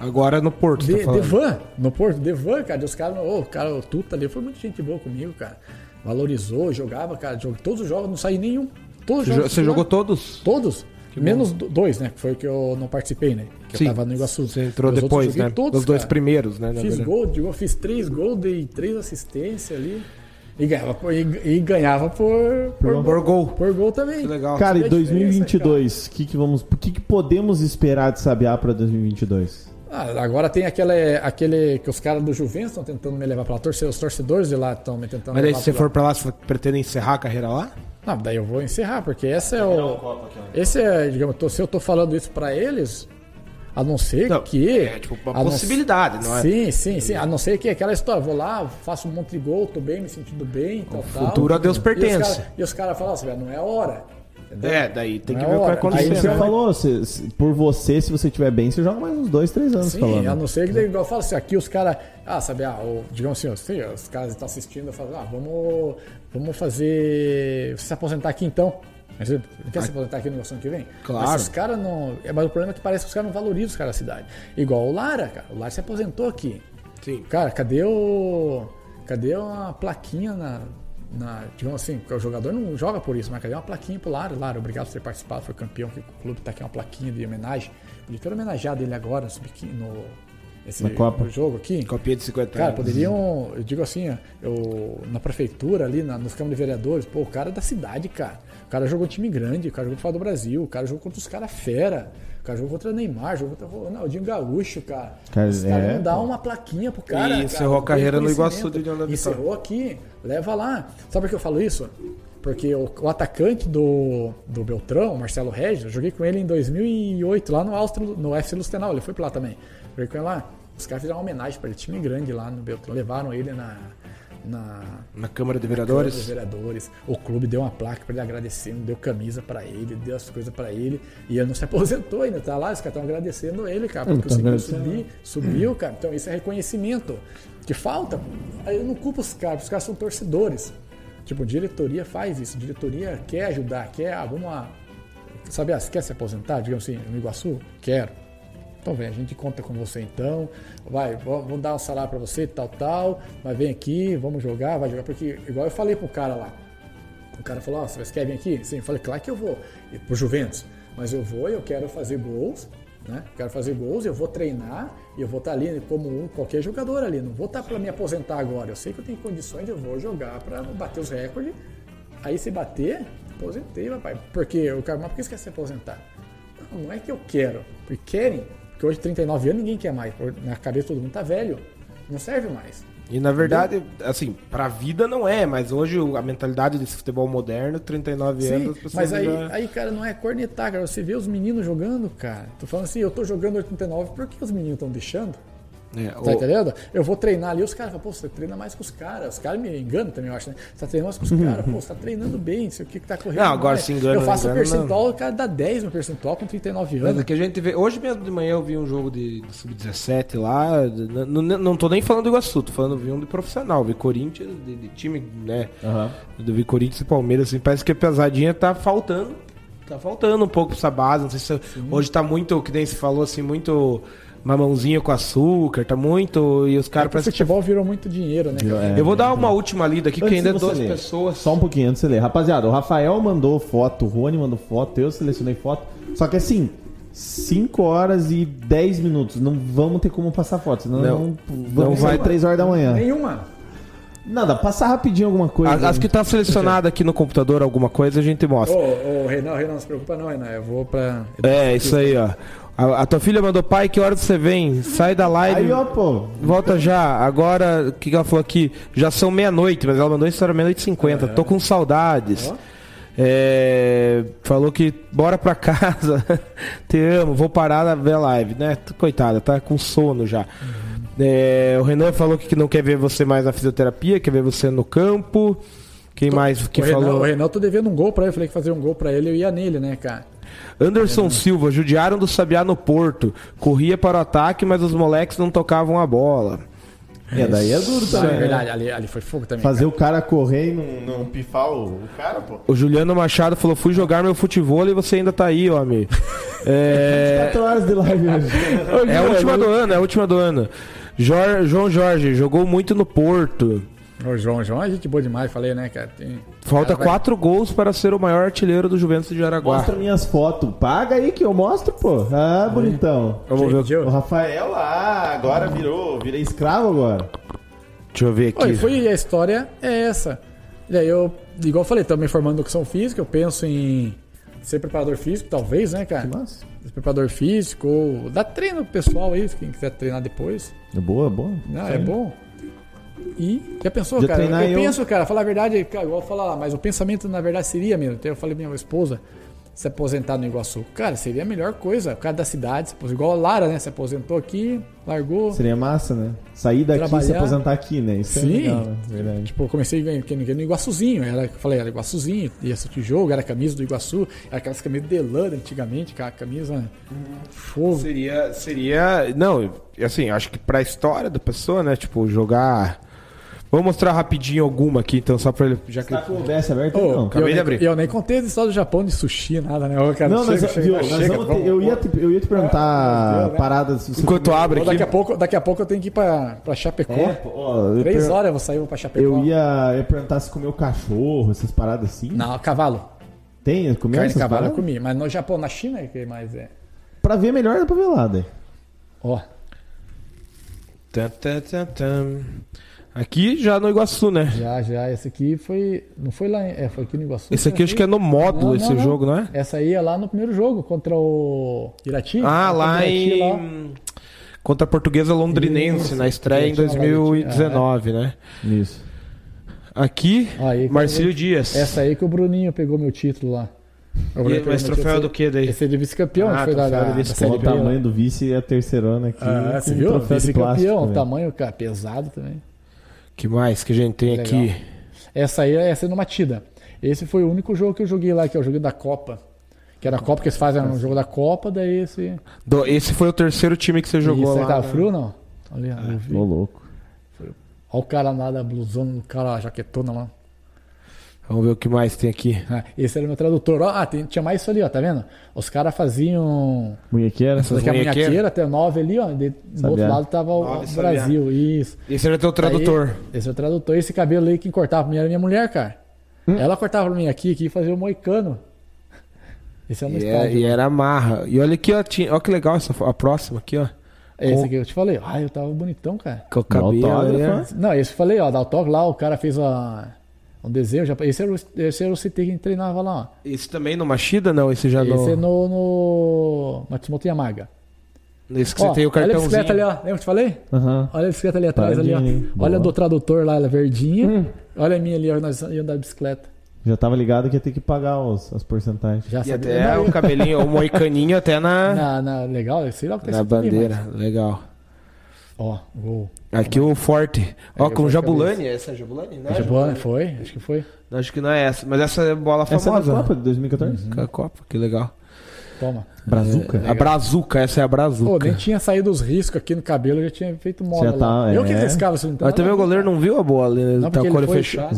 Agora no Porto, De, tá de van, no Porto, de van, cara. Os caras, ô, o cara, o Tuta ali foi muita gente boa comigo, cara. Valorizou, jogava, cara. Jogou, todos os jogos, não saí nenhum. Todos os Você, jo- jogos você jogou todos? Todos. Menos do- dois, né? Que foi que eu não participei, né? Que Sim. eu tava no Iguaçu. Você entrou Os depois, né? Todos, Dos dois cara. primeiros, né? Fiz verdade. gol, digo, fiz três gols, dei três assistências ali. E ganhava por, e, e ganhava por, por, Por gol. Por gol também. Que legal. Cara, e Sabe a diferença, 2022, o que, que, vamos, o que, que podemos esperar de Sabiá pra 2022? Ah, agora tem aquele, aquele que os caras do Juventus estão tentando me levar pra lá. Torce- Os torcedores de lá estão me tentando Mas aí, se você pra for pra lá, você pretende encerrar a carreira lá? Não, daí eu vou encerrar, porque esse é o. Esse é, digamos, tô- se eu tô falando isso pra eles, a não ser Não, que. é, tipo, uma a não- possibilidade, não é? Sim, sim, sim. A não ser que aquela história, vou lá, faço um monte de gol, tô bem, me sentindo bem, tal, tal. futuro a Deus pertence. E os caras falam assim, "Velho, não é a hora. É, daí tem que é ver o que vai acontecer. Aí você já- né? falou, se- se- por você, se você estiver bem, você joga mais uns dois, três anos Sim, falando. a não ser que, daí, igual eu falo assim, aqui os caras, ah, sabe, ah, o- digamos assim, os caras estão assistindo, eu falo, ah, vamos, vamos fazer, você se aposentar aqui então. Mas Você quer se aposentar aqui no ano que vem? Claro. Mas os caras não. é, Mas o problema é que parece que os caras não valorizam os caras da cidade. Igual o Lara, cara. O Lara se aposentou aqui. Sim. Cara, cadê o. Cadê uma plaquinha na. Na digamos assim, porque o jogador não joga por isso, mas cadê uma plaquinha pro Lara? Lara, obrigado por ter participado, foi campeão, que o clube tá aqui uma plaquinha de homenagem. Podia ter homenageado ele agora no, esse, Na Copa. no jogo aqui. Copia de 50 Cara, anos. poderiam, eu digo assim, eu, na prefeitura ali, na, nos câmaras de vereadores, pô, o cara é da cidade, cara. O cara jogou time grande, o cara jogou fora do Brasil, o cara jogou contra os caras fera. Cara jogou contra o Neymar, jogou contra o Ronaldinho Gaúcho, cara. Cara, Os caras é, não dá uma plaquinha pro cara. E cara, encerrou a carreira no. Iguaçu de Vitória. Encerrou aqui, leva lá. Sabe por que eu falo isso? Porque o, o atacante do, do Beltrão, Marcelo Regis, eu joguei com ele em 2008 lá no Áustria, no FC Lustenau, ele foi pra lá também. Joguei com ele lá. Os caras fizeram uma homenagem pra ele, time grande lá no Beltrão. Levaram ele na. Na Na Câmara de Câmara Vereadores. dos vereadores. O clube deu uma placa pra ele agradecendo, deu camisa pra ele, deu as coisas pra ele. E ele não se aposentou ainda, tá lá, os caras estão agradecendo ele, cara, porque tão conseguiu agradecendo. subir, subiu, cara. Então isso é reconhecimento. Que falta. Aí eu não culpo os caras, os caras são torcedores. Tipo, diretoria faz isso, diretoria quer ajudar, quer, ah, vamos lá. Sabe, ah, quer se aposentar, digamos assim, no Iguaçu? Quero. Então vem, a gente conta com você então. Vai, vamos dar um salário pra você, tal, tal. Mas vem aqui, vamos jogar, vai jogar. Porque, igual eu falei pro cara lá. O cara falou, ó, você quer vir aqui? Sim, eu falei, claro que eu vou. E pro Juventus. Mas eu vou eu quero fazer gols, né? Quero fazer gols, eu vou treinar e eu vou estar ali como um- qualquer jogador ali. Não vou estar para me aposentar agora. Eu sei que eu tenho condições, eu vou jogar para bater os recordes. Aí se bater, aposentei, papai. Porque o cara, mas por que você quer se aposentar? Não, não é que eu quero. Porque querem. Porque hoje, 39 anos, ninguém quer mais. Na cabeça todo mundo tá velho. Não serve mais. E na verdade, assim, pra vida não é, mas hoje a mentalidade desse futebol moderno, 39 Sim, anos, as pessoas mas aí, já- aí, cara, não é cornetar, cara. Você vê os meninos jogando, cara. Tô falando assim, eu tô jogando 89, por que os meninos estão deixando? É, Tá entendendo? Eu vou treinar ali, os caras falam, pô, você treina mais com os caras. Os caras me enganam também, eu acho, né? Você tá treinando mais com os caras, pô, você tá treinando bem, não sei o que que tá correndo. Não, agora mais. se engana, Eu faço o engana, percentual, o cara dá 10 no percentual com 39 Mas anos. é que a gente vê. Hoje mesmo de manhã eu vi um jogo de, de sub-17 lá. n- n- não tô nem falando do Iguaçu, tô falando vi um de profissional. Vi Corinthians, de, de time, né? Eu vi Corinthians e Palmeiras, assim, parece que a pesadinha tá faltando. Tá faltando um pouco essa base. Não sei se hoje tá muito, que nem se falou assim, muito mamãozinho com açúcar, tá muito. E os É caras que o parecem que. futebol virou muito dinheiro, né? cara? Eu vou dar uma última lida aqui, que Antes ainda é duas ler, pessoas. Só um pouquinho antes de você ler. Rapaziada, o Rafael mandou foto, o Rony mandou foto, eu selecionei foto. Só que assim, 5 horas e 10 minutos. Não vamos ter como passar foto, senão Não. não, vamos vai. vai 3 horas da manhã. Nenhuma. Nada, passar rapidinho alguma coisa. As, as que tá selecionada aqui no computador, alguma coisa, a gente Ô, mostra. ô, Renan, Renan, não se preocupa não, Renan. Eu vou pra... É, isso aí, ó. A, a tua filha mandou, pai, que horas você vem? Sai da live. Aí, ó, pô. Volta já. Agora, o que, ela falou aqui? Já são meia-noite, mas ela mandou isso era meia-noite e cinquenta. Tô com saudades. É, falou que bora pra casa. Te amo, vou parar na ver a live, né? Coitada, tá com sono já. É, o Renan falou que não quer ver você mais na fisioterapia, quer ver você no campo. Quem mais que o, Renan, falou? o Renan, eu tô devendo um gol pra ele. Eu falei que fazer um gol pra ele, eu ia nele, né, cara? Anderson Silva, judiaram do Sabiá no Porto. Corria para o ataque, mas os moleques não tocavam a bola. É, daí é duro Não, também. é né? verdade, ali, ali foi fogo também. Fazer o cara correr e não, não pifar o, o cara, pô. O Juliano Machado falou: fui jogar meu futebol e você ainda tá aí, homem. É, 4 horas de live hoje. é a última do ano, é a última do ano. Jor- João Jorge jogou muito no Porto. O João, João é gente boa demais, falei, né, cara? Tem... Falta Cara, vai- quatro gols para ser o maior artilheiro do Juventus de Jaraguá. Mostra minhas fotos. Paga aí que eu mostro, pô. Ah, bonitão. Vamos ver. o- Rafael, ah, agora virou, virei escravo agora. Deixa eu ver Oi, aqui. foi a história é essa. E aí eu, igual eu falei, me formando educação física, eu penso em ser preparador físico, talvez, né, cara? Massa. Ser preparador físico, ou dar treino pro pessoal aí, quem quiser treinar depois. É boa, boa. Não, é bom. E já pensou, Já cara? Eu, eu- penso, cara, falar a verdade, cara, igual eu falar lá, mas o pensamento na verdade seria mesmo. Até eu falei pra minha esposa se aposentar no Iguaçu. Cara, seria a melhor coisa. O cara da cidade, se aposentou, igual a Lara, né? Se aposentou aqui, largou. Seria massa, né? Sair daqui e se Trabalhar. aposentar aqui, né? Isso Sim. é legal, né? Verdade. Tipo, eu comecei no Iguaçuzinho. Era, eu falei, era Iguaçuzinho, ia assistir jogo, era camisa do Iguaçu, era aquelas camisas de lã antigamente, aquela camisa fogo. Seria, seria. Não, assim, acho que pra história da pessoa, né? Tipo, jogar. Vou mostrar rapidinho alguma aqui, então, só pra ele. Já que... Tá com o OBS aberto? Ô, não. acabei eu de nem- abrir. Eu nem contei a história do Japão de sushi, nada, né? Cara, Não, mas, chega, viu, chega, nós chega, vamos ter- vamos- eu, ia te, eu ia te perguntar Deus, né? paradas. Enquanto abre Ô, daqui, a aqui. pouco, daqui a pouco eu tenho que ir pra, pra Chapecó. É, ó, eu Três per- horas eu vou sair pra Chapecó. Eu ia, ia perguntar se comeu cachorro, essas paradas assim. Não, cavalo. Tem? Comeu Carne de essas cavalo eu paradas? comi. Mas no Japão, na China, é que mais é. Pra ver melhor dá pra ver lá, daí. Ó, Tan, tan, tan, tan. Aqui já no Iguaçu, né? já, já. Esse aqui foi. Não foi lá, em- é, foi aqui no Iguaçu. Esse aqui acho que é no módulo, Não, esse não, jogo, não é? Essa aí é lá no primeiro jogo, contra o Irati. Ah, lá Irati, lá. em. Contra a portuguesa londrinense, Isso, na estreia em que tinha lá, 2019, né? Isso. Aqui, Aí, Marcílio Dias. Essa aí que o Bruninho pegou meu título lá. E, mas troféu do que daí? Esse é de vice-campeão, Ah, foi da, da, de da. Série o lá. tamanho do vice e a terceirona aqui. Ah, você viu? troféu de Vice-campeão, velho. tamanho, cara, pesado também. Que mais que a gente tem Legal. aqui? Essa aí é essa é no Matida. Esse foi o único jogo que eu joguei lá, que é o jogo da Copa. Que era a Copa que eles fazem no jogo da Copa, daí esse. Do- esse foi o terceiro time que você jogou Isso lá. tava né? frio não? Ali, vi. Ô, louco. Olha o cara lá da blusona, o cara jaquetona lá. Vamos ver o que mais tem aqui. Ah, Esse era meu tradutor. Ó, Ah, tem- tinha mais isso ali, ó, tá vendo? Os caras faziam. Munhequeira? Essas Daqui a munhequeira até nove ali, ó. De, do outro lado tava o. Brasil. Isso. Esse era teu tradutor. Aí, esse é o tradutor. Esse cabelo aí, quem cortava pra mim era minha mulher, cara. Hum? Ela cortava pra mim aqui, aqui e fazia o moicano. Esse é o meu E, é- estádio. e era amarra. E olha aqui, ó, tinha, olha que legal essa, a próxima aqui, ó. Esse aqui eu te falei. Ai, eu tava bonitão, cara. Com o cabelo. autógrafo, né? Não, esse eu falei, ó, da autógrafo lá, o cara fez a, um desenho. Já, esse, era o, esse era o CT que treinava lá, ó. Esse também no Machida, não? Esse já Esse é no... no, no Matsumoto Yamaga. Esse que Ó, você tem o Olha a cartãozinho. bicicleta ali, ó. Lembra que eu te falei? Aham. Olha a bicicleta ali atrás, ali, ó. Hein? Olha Boa. do tradutor lá, ela é verdinha. Hum. Olha a minha ali, ó, nós íamos andar de bicicleta. Já tava ligado que ia ter que pagar os, as porcentagens. Já E sabia. até Não, o cabelinho, o moicaninho até na, na, na, legal, sei lá o que tá na escrito ali, bandeira. Legal. Ó, gol. Aqui o Forte. Ó, Aí, com eu vou Jabulani. Essa é Jabulani? Não, é Jabulani, foi? Acho que foi. Não, acho que não é essa. Mas essa é bola Essa é da famosa. Copa de 2014? Com a Copa, que legal. Toma. Brazuca? A brazuca, essa é a Pô, brazuca. nem tinha saído os riscos aqui no cabelo, eu já tinha feito moda Já tá, lá. Eu que é. riscava isso. Não tem Mas nada também o goleiro não viu a bola, ele Não, tá com o ele olho fechado.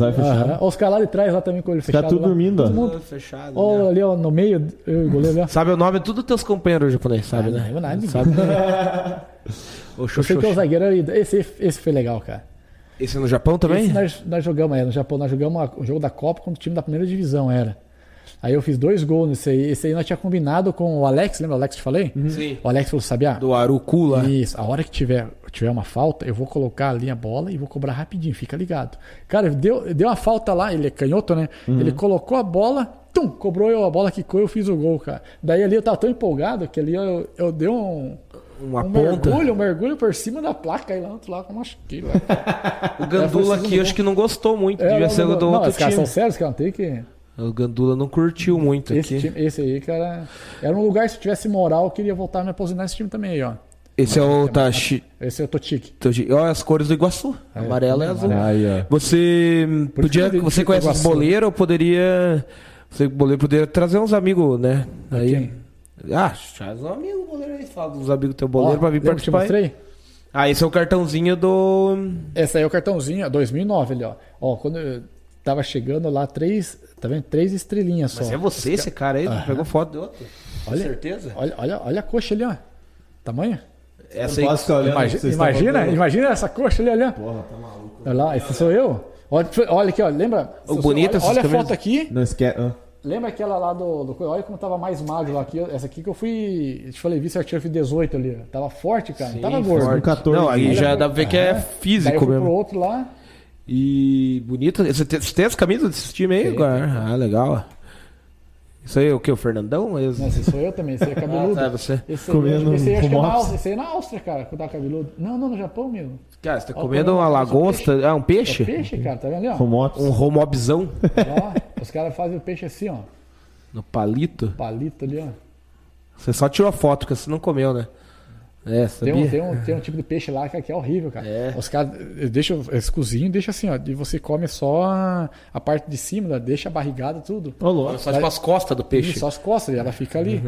Ó, Os caras lá de trás lá também com o olho fechado. tudo lá. dormindo, ó. Todo mundo. fechado. Ó, ali, ó, no meio, eu o goleiro ali, ó. Sabe o nome de todos os teus companheiros japoneses, sabe, Ah, né? não lembro nada de Eu sei que é o zagueiro. Esse, esse foi legal, cara. Esse é no Japão também? Esse nós, nós jogamos, é, no Japão, nós jogamos uma- um jogo da Copa com o time da primeira divisão, era. Aí eu fiz dois gols nesse aí. Esse aí nós tinha combinado com o Alex, lembra o Alex que eu te falei? Sim. O Alex falou, sabia? Do Aruku lá. Isso, a hora que tiver, tiver uma falta, eu vou colocar ali a bola e vou cobrar rapidinho, fica ligado. Cara, deu, deu uma falta lá, ele é canhoto, né? Ele colocou a bola, tum, cobrou eu a bola, quicou eu fiz o gol, cara. Daí ali eu tava tão empolgado que ali eu, eu dei um, Uma um ponta. mergulho, um mergulho por cima da placa, aí lá, outro lado, eu machuquei lá. O Gandula É, aqui, eu acho que não gostou muito. É, Devia não, ser não, do não, outro time. são sérios, cara, não tem que... O Gandula não curtiu muito Esse, aqui. time, esse aí, cara, era um lugar, se tivesse moral, eu queria voltar a me aposentar nesse time também aí, ó. Esse é o Tashi. Esse é o Totique. Olha as cores do Iguaçu. Amarelo e azul. Você Por podia, que você conhece os boleiros, eu poderia, você boleiro poderia trazer uns amigos, né? Aí, quem? Ah, traz um amigo boleiro aí, fala dos amigos do teu boleiro Ó, pra vir lembra que te participar. mostrei? Ah, esse é o cartãozinho do Esse aí é o cartãozinho, ó, 2009 ali, ó. Ó, quando eu tava chegando lá, três, tá vendo? Três estrelinhas só. Mas é você esse cara aí, Aham. pegou foto de outro. Com Olha. certeza. Olha, olha, olha a coxa ali, ó. Tamanho? Essa aí, olhando Imagina, imagina, imagina essa coxa ali, olha. Porra, tá maluco. Olha lá, esse sou eu. Olha, olha aqui, ó, lembra? O bonito olha, olha a foto aqui. Não esquece. ah. Lembra aquela lá do, do. Olha como tava mais magro lá aqui. Essa aqui que eu fui. Eu te falei, vi certinho, eu fui 18 ali. ó. Tava forte, cara. não tava gordo. forte. 14. Não, aí já pra- dá pra ver que é Daí eu físico fui pro mesmo. outro lá. E bonito. Você tem, você tem as camisas desse time aí, agora? Ah, legal. Isso aí é o que? O Fernandão? Esse... Não, esse sou eu também, esse aí é cabeludo. Ah, tá, você. Esse aí, Comendo esse aí acho que é na. Áustria, esse aí é na Áustria, cara, tava cabeludo. Não, não, no Japão mesmo. Cara, você tá Ó, comendo uma um lagosta. Ah, um peixe? É peixe, cara, tá vendo ali, ó? Romops. Um romobzão Ó, os caras fazem o peixe assim, ó. no palito. Palito ali, ó. Você só tirou a foto, porque você não comeu, né? É, Tem um, tem, um, tem um tipo de peixe lá que é horrível, cara. É. Os caras deixam, eles cozinham e deixam assim, ó. E você come só a, a parte de cima, né? deixa a barrigada tudo. Ô, louco. Só tipo as costas do peixe. Só as costas, e ela fica ali.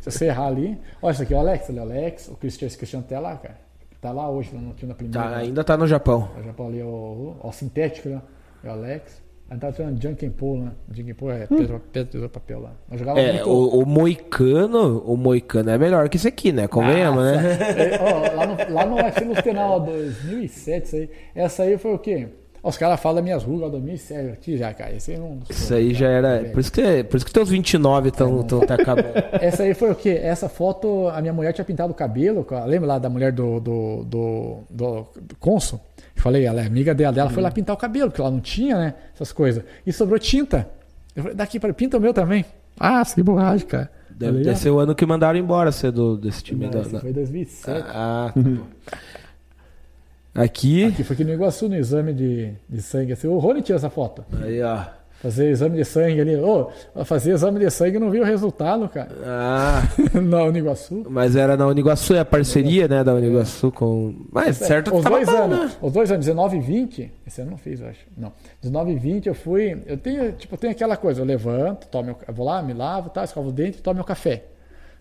Se você errar ali. Olha, isso aqui é o Alex, ali, o Alex, o Cristiano, esse Cristiano tá lá, cara. Tá lá hoje, no time da primeira. Tá, ainda tá no Japão. O Japão ali, é o, o, o sintético, né? É o Alex. Aí tava tirando Junkenpo, né? Junkenpo é pedra, pedra, papel lá. Nós jogava É, muito. o, o Moicano, o Moicano é melhor que esse aqui, né? Convenhamos, né? É, ó, lá, no, lá no UFC Lustenal 2007, isso aí. Essa aí foi o quê? Os caras falam das minhas rugas, ó, 2007. Aqui já, cara. Esse aí não. Isso aí já era. Por isso que, por isso que teus 29 estão tão, tá acabando. Essa aí foi o quê? Essa foto, a minha mulher tinha pintado o cabelo. cara. Lembra lá da mulher do, do, do, do, do Consul? Eu falei, ela é amiga dela, ela foi lá pintar o cabelo, porque ela não tinha, né? Essas coisas. E sobrou tinta. Eu falei, daqui para pinta o meu também. Ah, que borracha, cara. Deve, Falei, deve ah, ser o ano que mandaram embora ser do, desse time. não, da- da- foi 2007. Ah, tá bom. Aqui. Aqui foi aqui no Iguaçu, no exame de, de sangue. Assim, o Rony tinha essa foto. Aí, ó. Fazer exame de sangue ali. Ô, fazer exame de sangue e não vi o resultado, cara. Ah, no Uniguaçu. mas era na Uniguaçu, é a parceria, né, da Uniguaçu com. Mas certo Os dois bom, anos. né? Os dois anos, 19 e 20. Esse ano eu não fiz, eu acho. Não. 19 e 20 eu fui. Eu tenho, tipo, eu tenho aquela coisa, eu levanto, tomo, meu- eu vou lá, me lavo, tá, escovo o dente e tomo meu café.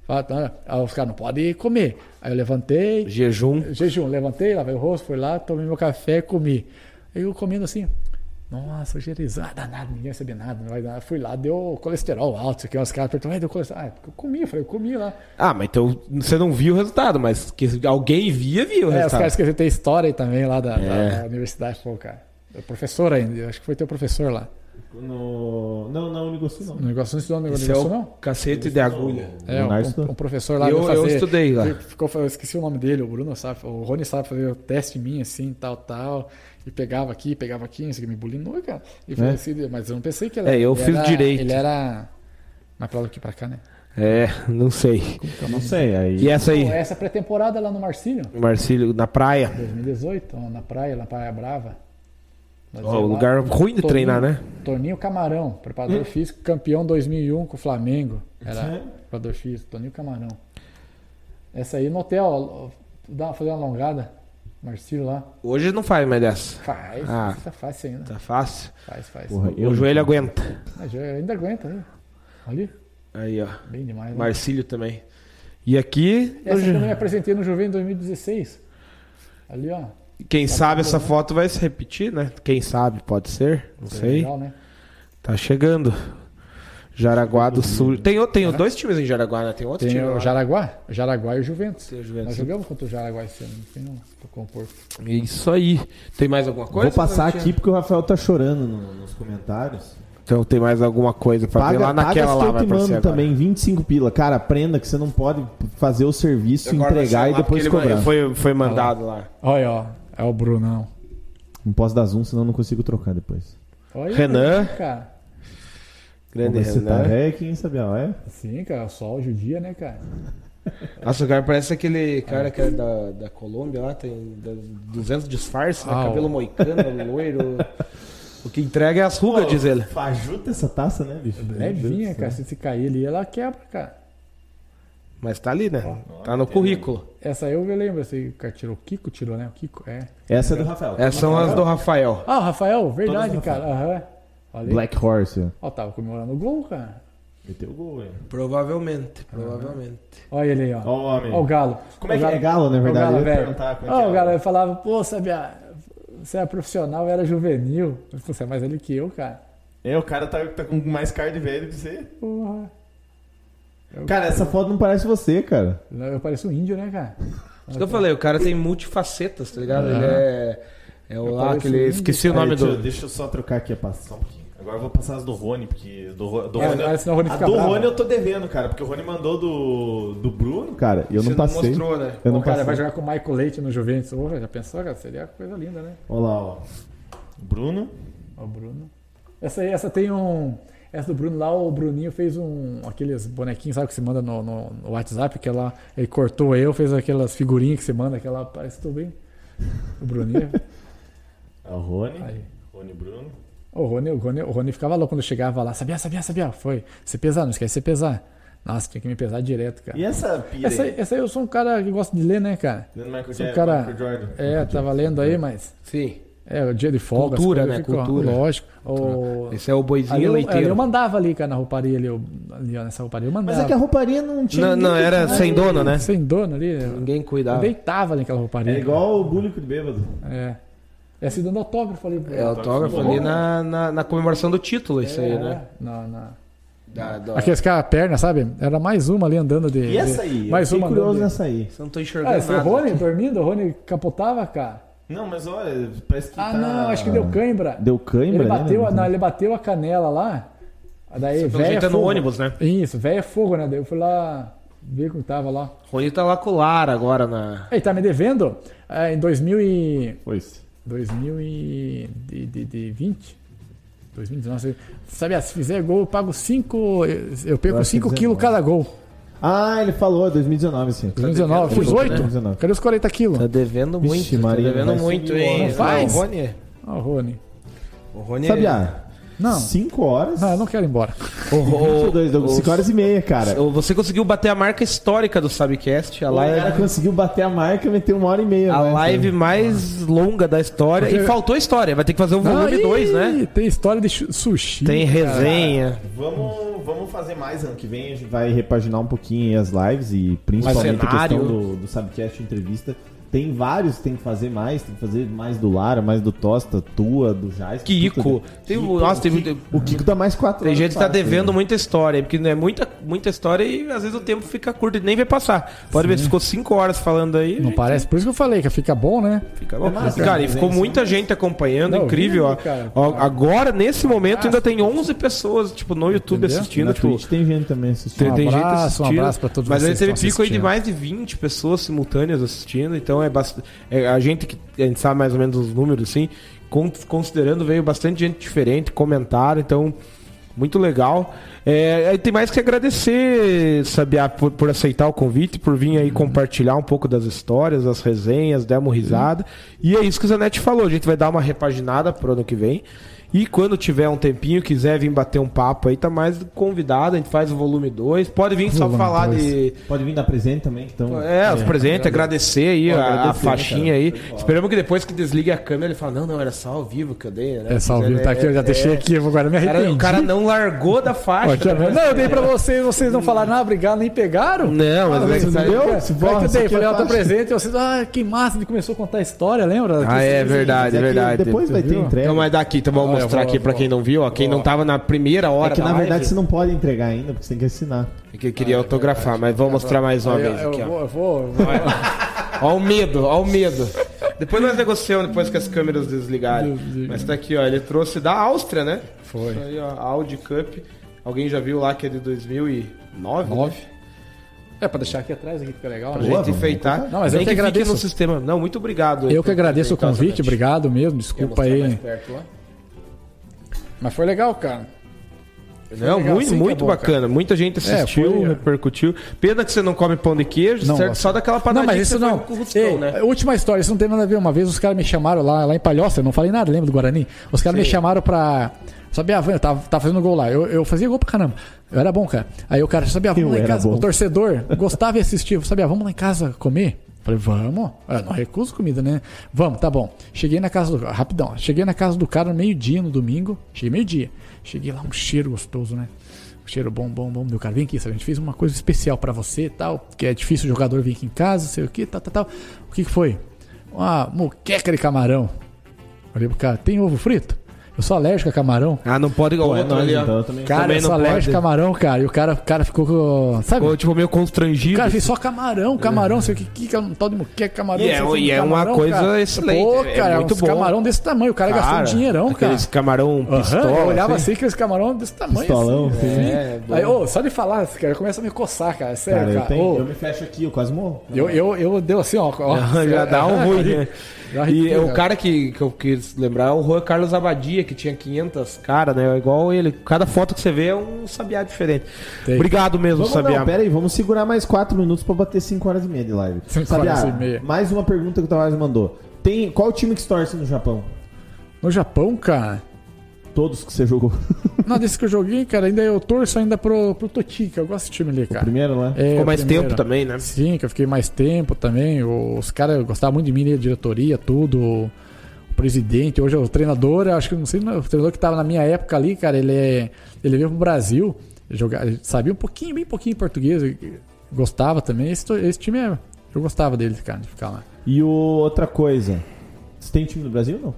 Tá, Aí os caras não podem comer. Aí eu levantei, Jejum. jejum, levantei, lavei o rosto, fui lá, tomei meu café e comi. Aí eu comendo assim. Nossa. Ah, danado, ninguém sabia nada. Não vai dar. Fui lá, deu colesterol alto. Isso aqui, uns caras perguntaram, "Ai, deu colesterol. Ah, eu comi, eu falei, eu comi lá. Ah, mas então você não viu o resultado, mas que alguém via, viu o É, os resultado. caras esqueceram tem história aí também lá da, da- É. da universidade. Pô, cara. É professor ainda, eu acho que foi teu professor lá. No... Não, não, Unigosu não. No negócio não estudou no Esse é negócio, o não? cacete de agulha. É, um, estudou. um professor lá Eu- veio eu fazer, estudei lá. Ficou, eu esqueci o nome dele, o Bruno sabe, o Rony sabe fazer o teste em mim, assim, tal, tal. E pegava aqui, pegava aqui, isso aqui me bulinou, cara. E falei É? assim, mas eu não pensei que ele É, eu fiz era- direito. Ele era. Mas pra lá aqui pra cá, né? É, não sei. Não sei, aí. E essa aí, essa pré-temporada lá no Marcílio, Marcílio, na praia. 2018, ó, na praia, na Praia Brava. Nós o lá, lugar ruim de Toninho- treinar, né? Toninho Camarão, preparador físico, campeão 2001 com o Flamengo. Era preparador físico, Toninho Camarão. Essa aí no hotel, ó, dá uma, fazer uma alongada. Marcílio lá. Hoje não faz mais dessa. Faz, Ah. tá fácil ainda. Tá fácil. Faz, faz. Porra, O joelho aguenta. Mas eu ainda aguenta aí. Ali. Aí, ó. Bem demais, né? Marcílio também. E aqui, Essa que eu me apresentei no Juventus em 2016. Ali, ó. quem sabe essa foto vai se repetir, né? Quem sabe, pode ser, não Isso é sei. Legal, né? Tá chegando. Jaraguá do Sul. Tem, tem dois times em Jaraguá, né? Tem outro Tem time o lá. Jaraguá, o Jaraguá e o Juventus. Tem o Juventus. Nós jogamos contra o Jaraguá esse ano, não tem não, tô com o Porto. Isso aí. Tem mais alguma coisa? Vou passar aqui porque o Rafael tá chorando no- nos comentários. Então tem mais alguma coisa pra ver Paga, lá naquela paga lá, vai agora. também, 25 pila. Cara, aprenda que você não pode fazer o serviço, entregar ser e depois cobrar. Foi, foi mandado lá. Olha, ó, é o Brunão. Não posso dar zoom, senão eu não consigo trocar depois. Olha, Renan. Cara. Grande tá Renan. velho aqui, hein, Sabiá? É? Sim, cara, só o judia, né, cara? Nossa, o cara parece aquele cara que é da, da Colômbia lá, tem da- 200 disfarces, né? Ah, cabelo ó. moicano, loiro. O que entrega é as rugas, diz ele. Fajuta essa taça, né, bicho? Levinha, cara. Se se cair ali, ela quebra, cara. Mas tá ali, né? Tá no currículo. Essa eu me lembro, esse o cara tirou. O Kiko tirou, né? O Kiko, é. Essa é do Rafael. Essas são as do Rafael. Ah, o Rafael, verdade, Todas cara. Aham. Olha aí. Black Horse. Ó, tava comemorando o gol, cara. Meteu o gol, velho. Provavelmente, provavelmente. Olha ele aí, ó. Ó o homem. Ó o Galo. Como é que é Galo, na Ó o verdade? Galo, Eu ia velho. é Ó, que é o o Galo, ele falava, pô, sabia, você é profissional, eu era juvenil. Eu Você é mais velho que eu, cara. É, o cara tá, tá com mais cara de velho que você. Porra. Cara, essa foto não parece você, cara. Eu pareço um índio, né, cara? Isso que eu falei, o cara tem multifacetas, tá ligado? Ele é. É o Eu lá, aquele. índio, Esqueci o Aí, nome deixa, eu- do. deixa eu só trocar aqui a passão. Agora eu vou passar as do Rony, porque do, do É, Rony, agora senão o Rony a do bravo. Rony eu tô devendo, cara, porque o Rony mandou do, do Bruno, cara, e eu Você não passei. mostrou, né? Eu não o cara passei. vai jogar com o Michael Leite no Juventus. Porra, já pensou, cara? Seria coisa linda, né? Olha lá, ó. Bruno. Ó, o Bruno. Essa aí, essa tem um. Essa do Bruno lá, o Bruninho fez um. aqueles bonequinhos, sabe, que você manda no, no, no WhatsApp, que ela, ele cortou eu, fez aquelas figurinhas que você manda, aquela. Parece que tô bem. O Bruninho. É o Rony. aí. Rony Bruno. O Rony, o, Rony, o Rony ficava louco quando eu chegava lá. Sabia, sabia, sabia. Foi. Se pesar, não esquece de pesar. Nossa, tinha que me pesar direto, cara. E essa pira Essa, aí? essa aí eu sou um cara que gosta de ler, né, cara? Leandro Michael, Sou um cara- Michael Jordan. É, tava lendo aí, mas. Sim. É, o dia de folga. Cultura, né? ficam- Cultura. Lógico. O, Esse é o ali, boizinho eu, ali eu leiteiro. mandava ali, cara, na rouparia ali, eu, ali ó, nessa rouparia eu mandava. Mas é que a rouparia não tinha. Não, não, era sem dono, né? Sem dono ali. Eu, Ninguém eu cuidava. deitava ali naquela rouparia. É igual o búlico de bêbado. É. É se dando autógrafo ali. É autógrafo ali na, na, na comemoração do título, isso aí, né? Na, na... Da, da... Aqueles a perna, sabe? Era mais uma ali andando de. E essa aí? de- Mais uma curioso de- nessa aí. Você não tô enxergando Ah, esse foi o nada. Rony dormindo? O Rony capotava, cara? Não, mas olha, parece que Ah, tá... não, acho que deu cãibra. Deu cãibra, Ele bateu, né? a- não, ele bateu a canela lá. Daí, velho. jeito é no ônibus, né? Isso, velho é fogo, né? Daí eu fui lá ver como tava lá. Rony tá lá com o Lara agora na. Ele tá me devendo é, em 2000 e... Pois. 2020? 2019. Sabe, se fizer gol, eu pago 5. Eu perco acho que 5 19. quilos cada gol. Ah, ele falou, 2019, sim. 2019, devendo fiz muito, 8. né? 2019. Cadê os 40 quilos? Tá devendo muito. Vixe, tá Maria, devendo vai muito, hein? Não faz? O Rony. Ó, o Rony. O Rony. Sabia? Não. 5 horas? Não, eu não quero ir embora. O, o, 22, Douglas, 5 horas e meia, cara. você conseguiu bater a marca histórica do Sabcast, a O cara live, conseguiu bater a marca e meter uma hora e meia. a né, live cara? mais longa da história. Porque- E faltou história, vai ter que fazer o Não, volume ih, 2, né? Tem história de sushi. Tem cara. resenha. Vamos, vamos fazer mais ano que vem. A gente vai repaginar um pouquinho aí as lives e principalmente a questão do, do Subcast entrevista. Tem vários, tem que fazer mais, tem que fazer mais do Lara, mais do Tosta, tua, do Jais. Kiko. Tem, Kiko, nossa, tem, o Kiko, o Kiko dá mais quatro Tem gente que tá fácil, devendo né? muita história, porque é muita, muita história e às vezes o tempo fica curto e nem vai passar. Pode ver, ficou 5 horas falando aí. Não gente, parece? Por isso que eu falei que fica bom, né? Fica bom. massa, cara, né? e ficou Sim, muita gente acompanhando, Não, incrível, ó. cara. Ó, Agora, nesse momento, ainda tem 11 pessoas, tipo, no YouTube Entendeu? assistindo. Na tipo, Twitch tem gente também assistindo. tem, Um tem gente abraço, um assistindo. abraço pra todos Mas aí teve pico aí de assistindo. mais de 20 pessoas simultâneas assistindo, então é bastante. a gente que a gente sabe mais ou menos os números, assim, con- considerando, veio bastante gente diferente, comentaram, então. Muito legal. É, tem mais que agradecer, Sabiá, por, por aceitar o convite, por vir aí compartilhar um pouco das histórias, das resenhas, demos risada. E é isso que o Zanetti falou. A gente vai dar uma repaginada pro ano que vem. E quando tiver um tempinho, quiser vir bater um papo aí, tá mais convidado. A gente faz o volume 2. Pode vir só falar dois. de. Pode vir dar presente também, então. É, os presentes, agradecer aí Pô, a, a agradecer, faixinha cara. aí. Foi foda. Esperamos que depois que desligue a câmera ele fale, não, não, era só ao vivo que eu dei, né? É só o vivo, tá aqui, eu já É, deixei é. aqui, eu agora me cara, arrependi. o cara não largou da faixa. Né? não, eu dei pra vocês, vocês não falaram nada, obrigado, nem pegaram. Não, mas Ah, é que você tá- deu? Aí isso que eu dei, falei, é ó, tô fácil. presente, vocês, ah, que massa, ele começou a contar a história, lembra? Ah, é verdade, é Mas verdade. Depois vai ter entrega. Então, mas daqui, então vamos mostrar vou- aqui pra vou- quem não viu, ó. Quem não tava na primeira hora É que da na verdade live, você não pode entregar ainda, porque você tem que assinar. é que eu queria autografar, mas vamos mostrar mais uma vez eu, aqui, eu ó. vou, eu vou, eu vou- Ó o medo, ó o medo. Depois nós negociamos, depois que as câmeras desligarem. Desliga. Mas tá aqui, ó. Ele trouxe da Áustria, né? Foi. Isso aí, ó. Audi Cup. Alguém já viu lá que é de 2009? Nove. É, pra deixar aqui atrás, aqui fica legal. Pra né? gente enfeitar. Não, mas eu Nem que fique agradeço. no sistema. Não, muito obrigado. Eu que agradeço o convite, obrigado mesmo, desculpa aí. Mas foi legal, cara. Não, legal, muito, assim que é muito bom, bacana. Muita gente assistiu, foi- repercutiu. Pena que você não come pão de queijo, Não certo? gosto. Só daquela Não, panadinha mas que isso você não. Rustão, Ei, né? Última história, isso não tem nada a ver. Uma vez os caras me chamaram lá, lá em Palhoça, eu não falei nada, lembra do Guarani? Os caras me chamaram pra. Sabia, eu tava, tava fazendo gol lá. Eu, eu fazia gol pra caramba. Eu era bom, cara. Aí o cara, sabia, vamos Eu lá em casa. bom. O torcedor gostava e assistia. Sabia, vamos lá em casa comer? Falei, vamos. Eu não recuso comida, né? Vamos, tá bom. Cheguei na casa do. Rapidão. Cheguei na casa do cara no meio-dia, no domingo. Cheguei meio-dia. Cheguei lá, um cheiro gostoso, né? Um cheiro bom, bom, bom. Meu cara, vem aqui, sabe? A gente fez uma coisa especial pra você tal. Que é difícil o jogador vir aqui em casa, sei o que, tal, tal, tal. O que, que foi? Uma moqueca de camarão. Falei pro cara, tem ovo frito? Eu sou alérgico a camarão. Ah, não pode igual Pô, o é outro nóis, ali, ó. então, eu também. Cara, Também eu sou alérgico a camarão, cara. E o cara, o cara ficou com. Sabe? Ficou, tipo, meio O constrangido. cara fez só camarão, camarão, sei o que, que, que é tal de moqueca, camarão. E é- o e é uma coisa cara. excelente, Pô, é cara, muito uns bom. camarão desse tamanho. O cara, gastou um dinheirão, cara. Aqueles camarão pistola. eu olhava assim. assim, aqueles camarão desse tamanho. Pistolão, assim. assim. É, bom. Aí, ô, só de falar, cara, começa a me coçar, cara. Sério, Cara, cara. eu, tenho, Ô, eu me fecho aqui, eu quase morro. eu, eu, eu deu assim, ó. ó Já dá um ruim, né? Já E o cara que, que eu quis lembrar é o Juan Carlos Abadia, que tinha 500 caras, né? Igual ele. Cada foto que você vê é um sabiá diferente. Tem. Obrigado mesmo, Vamos, sabiá. não, pera aí, vamos segurar mais 4 minutos pra bater 5 horas e meia de live. Cinco Sabiá, horas e meia. mais uma pergunta que o Tavares mandou. Tem, qual time que se torce no Japão? No Japão, cara. Todos que você jogou. Não, desse que eu joguei, cara, ainda eu torço ainda pro, pro Toti, que eu gosto desse time ali, O cara. primeiro, né? É, Ficou o mais primeiro. tempo também, né? Sim, que eu fiquei mais tempo também. Os caras gostavam muito de mim, né, a diretoria, tudo. O presidente, hoje é o treinador, eu acho que não sei, o treinador que tava na minha época ali, cara, ele é, ele veio pro Brasil, jogar, ele sabia um pouquinho, bem pouquinho português, gostava também. Esse, esse time é, eu gostava dele, cara, de ficar lá. E o, outra coisa. Você tem time no Brasil ou não?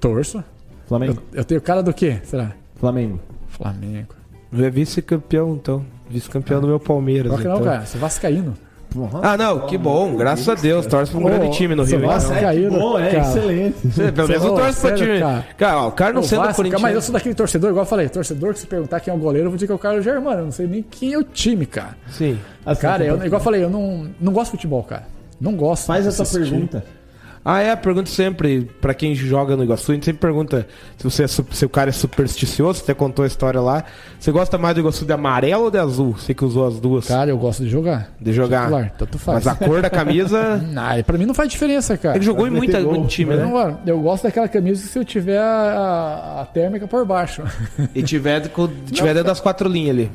Torço. Flamengo? Eu, eu tenho cara do quê? Será? Flamengo. Flamengo. É vice-campeão, então. Vice-campeão do meu Palmeiras. Que então. não, cara. Você é vascaíno. Porra. Ah, não, que bom. Graças a Deus. Torce pra um grande time no Rio. então. Vascaíno, bom, é cara. excelente. Você, Pelo menos eu torço pra time. cara? Cara, ó, o cara não O sendo Vasco, corintiano. Mas eu sou daquele torcedor, igual eu falei, torcedor que se perguntar quem é o goleiro, eu vou dizer que é o Carlos Germano. Eu não sei nem quem é o time, cara. Sim. Assim, Cara, eu, igual eu falei, eu não, não gosto de futebol, cara. Não gosto. Faz essa pergunta. Ah, é, pergunta sempre, pra quem joga no Iguaçu, a gente sempre pergunta se, você é se o cara é supersticioso, você até contou a história lá. Você gosta mais do Iguaçu de amarelo ou de azul? Você que usou as duas. Cara, eu gosto de jogar. De jogar. Titular, tanto faz. Mas a cor da camisa. Ah, pra mim não faz diferença, cara. Ele jogou em muita, gol. muito time, né? não- eu gosto daquela camisa se eu tiver a, a térmica por baixo. E tiver, com- tiver dentro das quatro linhas ali.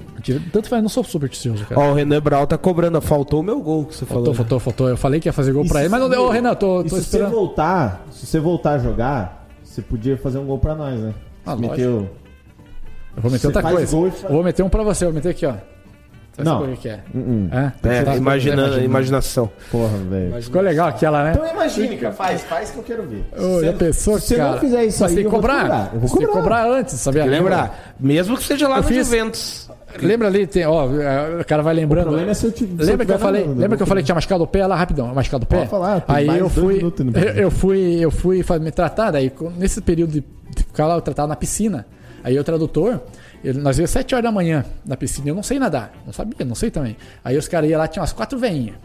Tanto faz, não sou supersticioso, cara. Ó, o Renan Brau tá cobrando. Faltou o meu gol que você falou. Faltou, faltou, faltou. Eu falei que ia fazer gol E pra ele, mas não deu. Renan, tô, tô se você esperando. voltar, se você voltar a jogar, você podia fazer um gol pra nós, né? Ah, meteu... Eu vou meter Você outra coisa. gol Eu vou meter um pra você, eu vou meter aqui, ó. Você Não. sabe o que que é? Uh-uh. É? É, Tá- imaginando, imaginação. Porra, velho. Ficou legal aquela, né? Então imagine, cara. Faz, faz que eu quero ver. Ô, já pensou, se você cara? não fizer isso aí, tem que eu vou cobrar. cobrar. Eu vou Você tem que cobrar. cobrar antes, sabia? Lembrar, mesmo que seja lá Eu no fiz- Juventus. Lembra ali, tem, ó, o cara vai O lembrando. problema é se eu te- se Lembra eu que eu falei, narrando, lembra que eu falei que tinha machucado o pé lá rapidão, machucado o pé? Pode falar, aí eu fui, minutos eu, eu fui, eu fui me tratar daí com- nesse período de ficar lá eu tratava na piscina. Aí o tradutor, ele, nós íamos 7 horas da manhã na piscina, eu não sei nadar, não sabia, não sei também. Aí os caras iam lá, tinha umas quatro veinhas.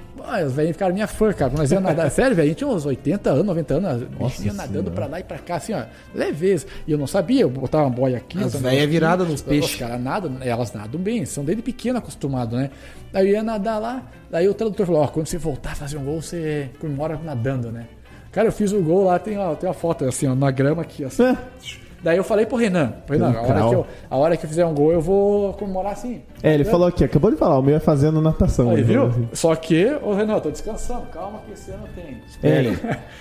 Os velhinhos ficaram minha fã, cara. Nós íamos nadar. Sério, velho, a gente tinha uns 80 anos, 90 anos. Nossa ia nadando pra lá e pra cá, assim, ó, leveza. E eu não sabia, eu botava uma boia aqui. As aqui. viradas nos Os peixes. caras nadam, elas nadam bem, são desde pequeno acostumados, né? Aí eu ia nadar lá, daí o tradutor falou, ó, quando você voltar a fazer um gol, você comemora nadando, né? Cara, eu fiz o gol lá, tem, ó, tem uma foto assim, ó, na grama aqui, assim. Daí eu falei pro Renan, pro Renan, a hora, que eu, a hora que eu fizer um gol, eu vou comemorar assim. É, ele falou aqui, acabou de falar, o meu é fazendo natação. Aí, Ele viu? assim. Só que, ô Renan, eu tô descansando, calma que esse ano tem. É.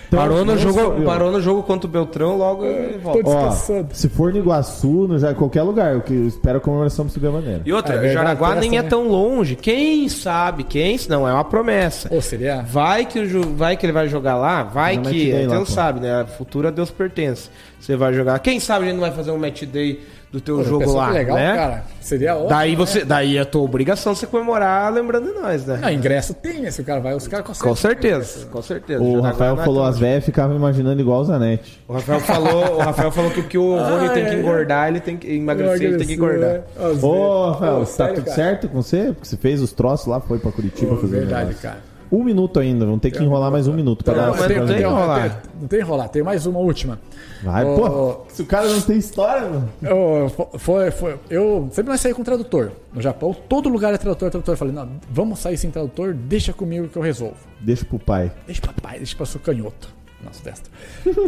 Então, Parou no, jogo, eu. parou no jogo contra o Beltrão, logo ele Tô volta. Ó, descansando. se for no Iguaçu, no, já, qualquer lugar, que eu espero a comemoração pra subir a. E outra, É Jaraguá nem é né? tão longe. Quem sabe? Quem? Não, é uma promessa. Pô, seria. Vai que, vai que ele vai jogar lá, vai que. Você lá, não pô. sabe, né? A futura a Deus pertence. Você vai jogar. Quem sabe a gente não vai fazer um match day do teu jogo Pensou lá, que legal, né? cara. Seria ótimo. Daí né? você, daí é a tua obrigação você comemorar lembrando de nós, né? Não, ingresso tem, né? Se o cara vai, os caras conseguem. Com certeza, com certeza. O Rafael é falou, as velhas ficavam imaginando igual o Zanetti. O Rafael falou, o Rafael falou que, que o Rony Ai, tem que engordar, ele tem que emagrecer, ele tem que engordar. né? Às Ô. Rafael, Pô, tá sério, tudo cara? certo com você? Porque você fez os troços lá, foi pra Curitiba Pô, fazer Verdade, negócio. cara. Um minuto ainda, vamos ter que enrolar mais um minuto pra Não, dar mas não tem enrolar. Não tem, não tem enrolar, tem mais uma última. Vai, Ô, pô. Se o cara não tem história, mano. Eu, fo- foi, foi, eu sempre nós saí com tradutor. No Japão, todo lugar é tradutor, tradutor. Eu falei, não, vamos sair sem tradutor, deixa comigo que eu resolvo. Deixa pro pai. Deixa pra pai, deixa pra seu canhoto. Nossa, destro.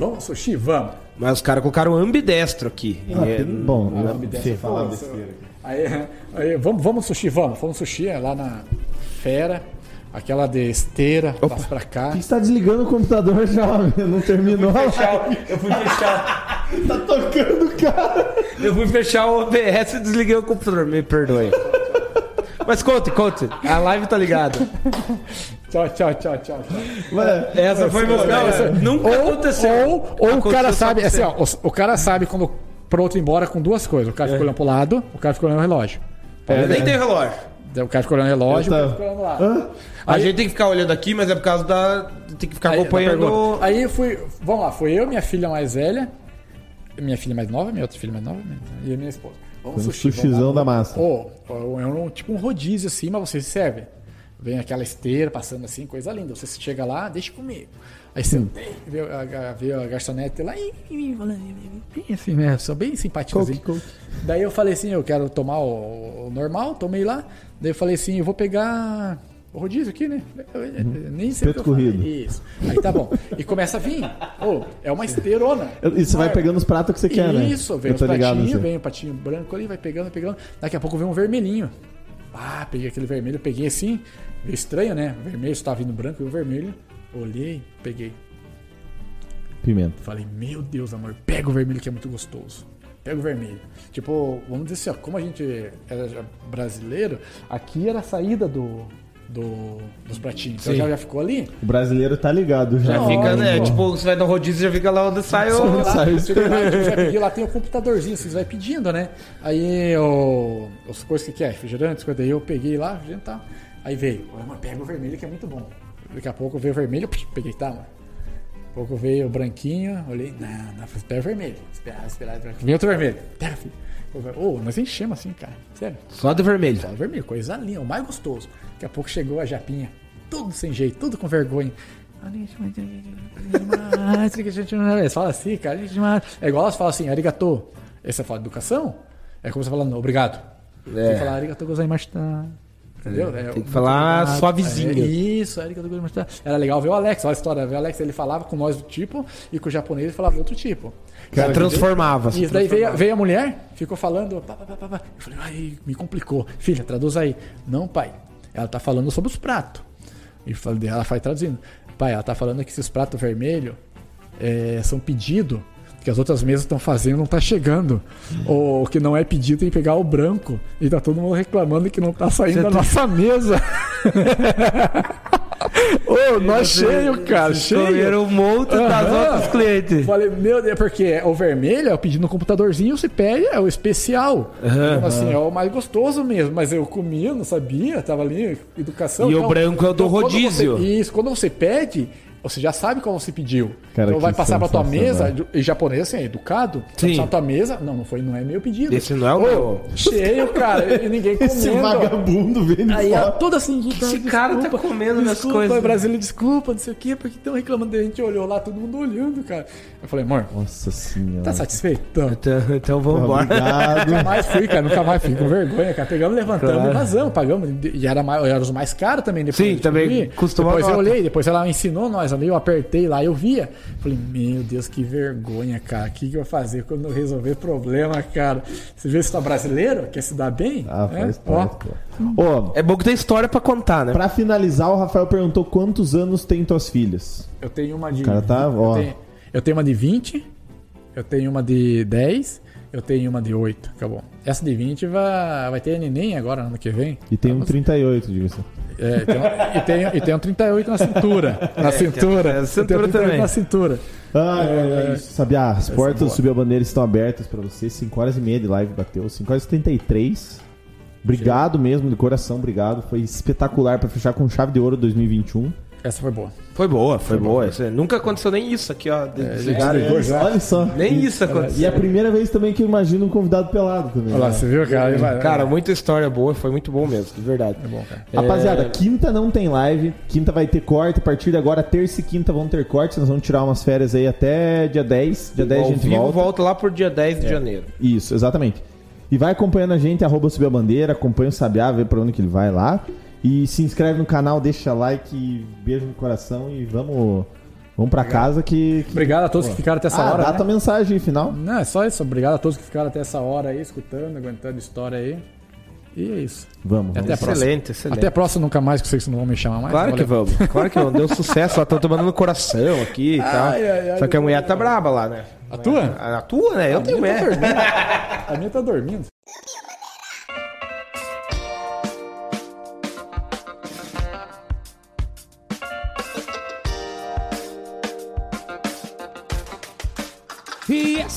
vamos, sushi, vamos. Mas os caras colocaram ambidestro aqui. Ah, E é- bom, Ah, enfim, falar pô, besteira. Aí, aí vamos, vamos sushi, vamos. Fomos sushi é lá na fera, aquela de esteira, passa pra cá. Por que você tá desligando o computador já? Não terminou. Eu fui fechar, tá tocando, cara. eu fui fechar o OBS e desliguei o computador, me perdoe. Mas conte, conte. A live tá ligada. Tchau, tchau, tchau, tchau. Mano, Essa foi meu Não, essa- Nunca ou, aconteceu. Ou, ou o Aconteceu cara só sabe, assim, ó, o, o cara sabe quando pro outro ir embora com duas coisas. O cara fica olhando pro lado, o cara fica olhando o relógio. Eu nem tenho relógio. O cara fica olhando o relógio, fica olhando lado. Hã? A Aí- gente tem que ficar olhando aqui, mas é por causa da. Tem que ficar Aí, acompanhando. pergunta. Aí eu fui. Vamos lá, foi eu, minha filha mais velha, minha filha mais nova, minha outra filha mais nova e a minha esposa. Vamos um sushi. sushizão vamos lá. da massa. Pô, é um, tipo um rodízio assim, mas você se serve. Vem aquela esteira passando assim, coisa linda. Você chega lá, deixa comigo. Aí você vê a, vê a garçonete lá, e, falando, bem assim, né? Sou bem simpático. Daí eu falei assim, eu quero tomar o, o normal, tomei lá. Daí eu falei assim, eu vou pegar o rodízio aqui, né? Eu, eu- eu nem sei o que Espeto corrido. Isso. Aí tá bom. E começa a vir. Ô, é uma esteirona. E você vai pegando os pratos que você quer, né? Isso, vem os pratinhos, vem o patinho branco ali, vai pegando, pegando. Daqui a pouco vem um vermelhinho. Ah, peguei aquele vermelho, peguei assim. Estranho, né? O vermelho estava vindo branco e o vermelho. Olhei, peguei. Pimenta. Falei, meu Deus, amor, pega o vermelho que é muito gostoso. Pega o vermelho. Tipo, vamos dizer assim, ó, como a gente era brasileiro, aqui era a saída do, do- dos pratinhos. Então já, já ficou ali. O brasileiro tá ligado já. Já fica, né? Tipo, você vai no rodízio e já fica lá onde sai o. lá, Saiu você vai lá, pedir, tem o computadorzinho, vocês vai pedindo, né? Aí o, as coisas que quer, refrigerantes, coisa daí eu peguei lá, refrigerante e tal. Aí veio, "Ô, amor, pega o vermelho que é muito bom. Daqui a pouco veio vermelho, peguei, tá, mano. Daqui a pouco veio o branquinho, olhei, não, não, o vermelho. Esperar, esperar, esperar. Vem outro vermelho. Pega, filho. Ô, nós enchemos assim, cara. Sério. Só de vermelho. Só vermelho, coisa linda, o mais gostoso. Daqui a pouco chegou a japinha, tudo sem jeito, tudo com vergonha. Eles falam assim, cara. É igual elas falam assim, arigato. Você fala educação? É como você falando, obrigado. Tem que falar arigato gozaimashita. Entendeu? É, Tem que falar muito suavezinho. É, isso, gozaimashita. Era legal ver o Alex, olha a história. Ver o Alex, ele falava com nós do tipo e com o japonês ele falava de outro tipo. Cara, transformava. se Isso, daí veio, veio a mulher, ficou falando. Pá, pá, pá. Eu falei, ai, me complicou. Filha, traduz aí. Não, pai. Ela tá falando sobre os pratos. E ela vai traduzindo. Pai, ela tá falando que esses pratos vermelhos é, são pedido que as outras mesas estão fazendo não tá chegando. Ou que não é pedido tem que pegar o branco. E tá todo mundo reclamando que não tá saindo Você da tá- nossa mesa. Ô, nós Você- cheio, cara, cheio. Comeram um monte das Aham. outras clientes. Falei, meu Deus, porque o vermelho é o pedido no computadorzinho, você pede, é o especial. Então, assim, é o mais gostoso mesmo. Mas eu comia, não sabia, tava ali, educação. E o branco é o do quando rodízio. você- isso, quando você pede, você já sabe qual você pediu. Cara, então vai passar pra tua mesa, e japonês assim, é educado, vai Sim. passar na tua mesa, não, não foi, não é meu pedido. Esse não é o meu. Cheio, cara, e ninguém comendo. Esse vagabundo vendo Aí ela toda assim, Esse cara tá comendo desculpa, coisas. Brasília, desculpa, não sei o quê, porque estão reclamando. A gente olhou lá, todo mundo olhando, cara. Eu falei, amor, Nossa senhora. tá satisfeito? Então, Então, então vamos embora. Obrigado. Nunca mais fui, cara, nunca mais fui com vergonha, cara. Pegamos, levantamos Claro. e vazamos, pagamos. E era, mais, era os mais caros também depois. Sim, também custou Depois eu olhei, depois ela ensinou nós mais ali, eu apertei lá, eu via. Falei, meu Deus, que vergonha, cara. O que, que eu vou fazer quando eu resolver problema, cara? Você vê se tá brasileiro? Quer se dar bem? Ah, É, faz ó. parte. Ô, É bom que tem história pra contar, né? pra finalizar, o Rafael perguntou quantos anos tem tuas filhas. Eu tenho uma de. O cara tá, ó. Eu tenho, eu tenho uma de 20, eu tenho uma de 10, eu tenho uma de 8. Acabou. Essa de 20 vai, vai ter neném agora, ano que vem. E tem um 38, diga-se. É, tem um- e, tem, e tem um 38 na cintura. Na cintura. é, a Eu cintura tenho 38 também. Na cintura. Ah, é, isso. Sabia, as portas do. Subiu a Bandeira estão abertas pra você. 5 horas e meia de live bateu. 5 horas e 33. Obrigado mesmo, de coração, obrigado. Foi espetacular pra fechar com chave de ouro 2021. Essa foi boa. Foi boa, foi boa. Isso é- Nunca aconteceu nem isso aqui, ó. de- desligar já. Olha só. Nem isso E é aconteceu. a primeira vez também que eu imagino um convidado pelado também. Olha lá, né? você viu, cara? Vai- Cara, muita história boa, foi muito bom mesmo, de verdade. É bom, cara. Rapaziada, quinta não tem live. Quinta vai ter corte. A partir de agora, terça e quinta vão ter cortes. Nós vamos tirar umas férias aí até dia 10. Dia 10 a Ao gente vivo volta. volta. lá por dia 10 de janeiro. Isso, exatamente. E vai acompanhando a gente, arroba subir a bandeira, acompanha o Sabiá, vê pra onde que ele vai lá. E se inscreve no canal, deixa like, beijo no coração e vamos, vamos pra casa que... que- Obrigado a todos que ficaram até essa ah, hora. dá né? tua mensagem final. Não, é só isso. Obrigado a todos que ficaram até essa hora aí, escutando, aguentando história aí. E é isso. Vamos, Até a vamos. próxima. Excelente, excelente. Até a próxima nunca mais, que eu sei que vocês não vão me chamar mais. Claro que vamos, claro que vamos. Deu sucesso, ela tá tomando no coração aqui e tal. Ai, ai, ai, Só que a mulher tá braba lá, né? A tua? A, a tua, né? Eu tenho minha tá mulher. A minha tá dormindo.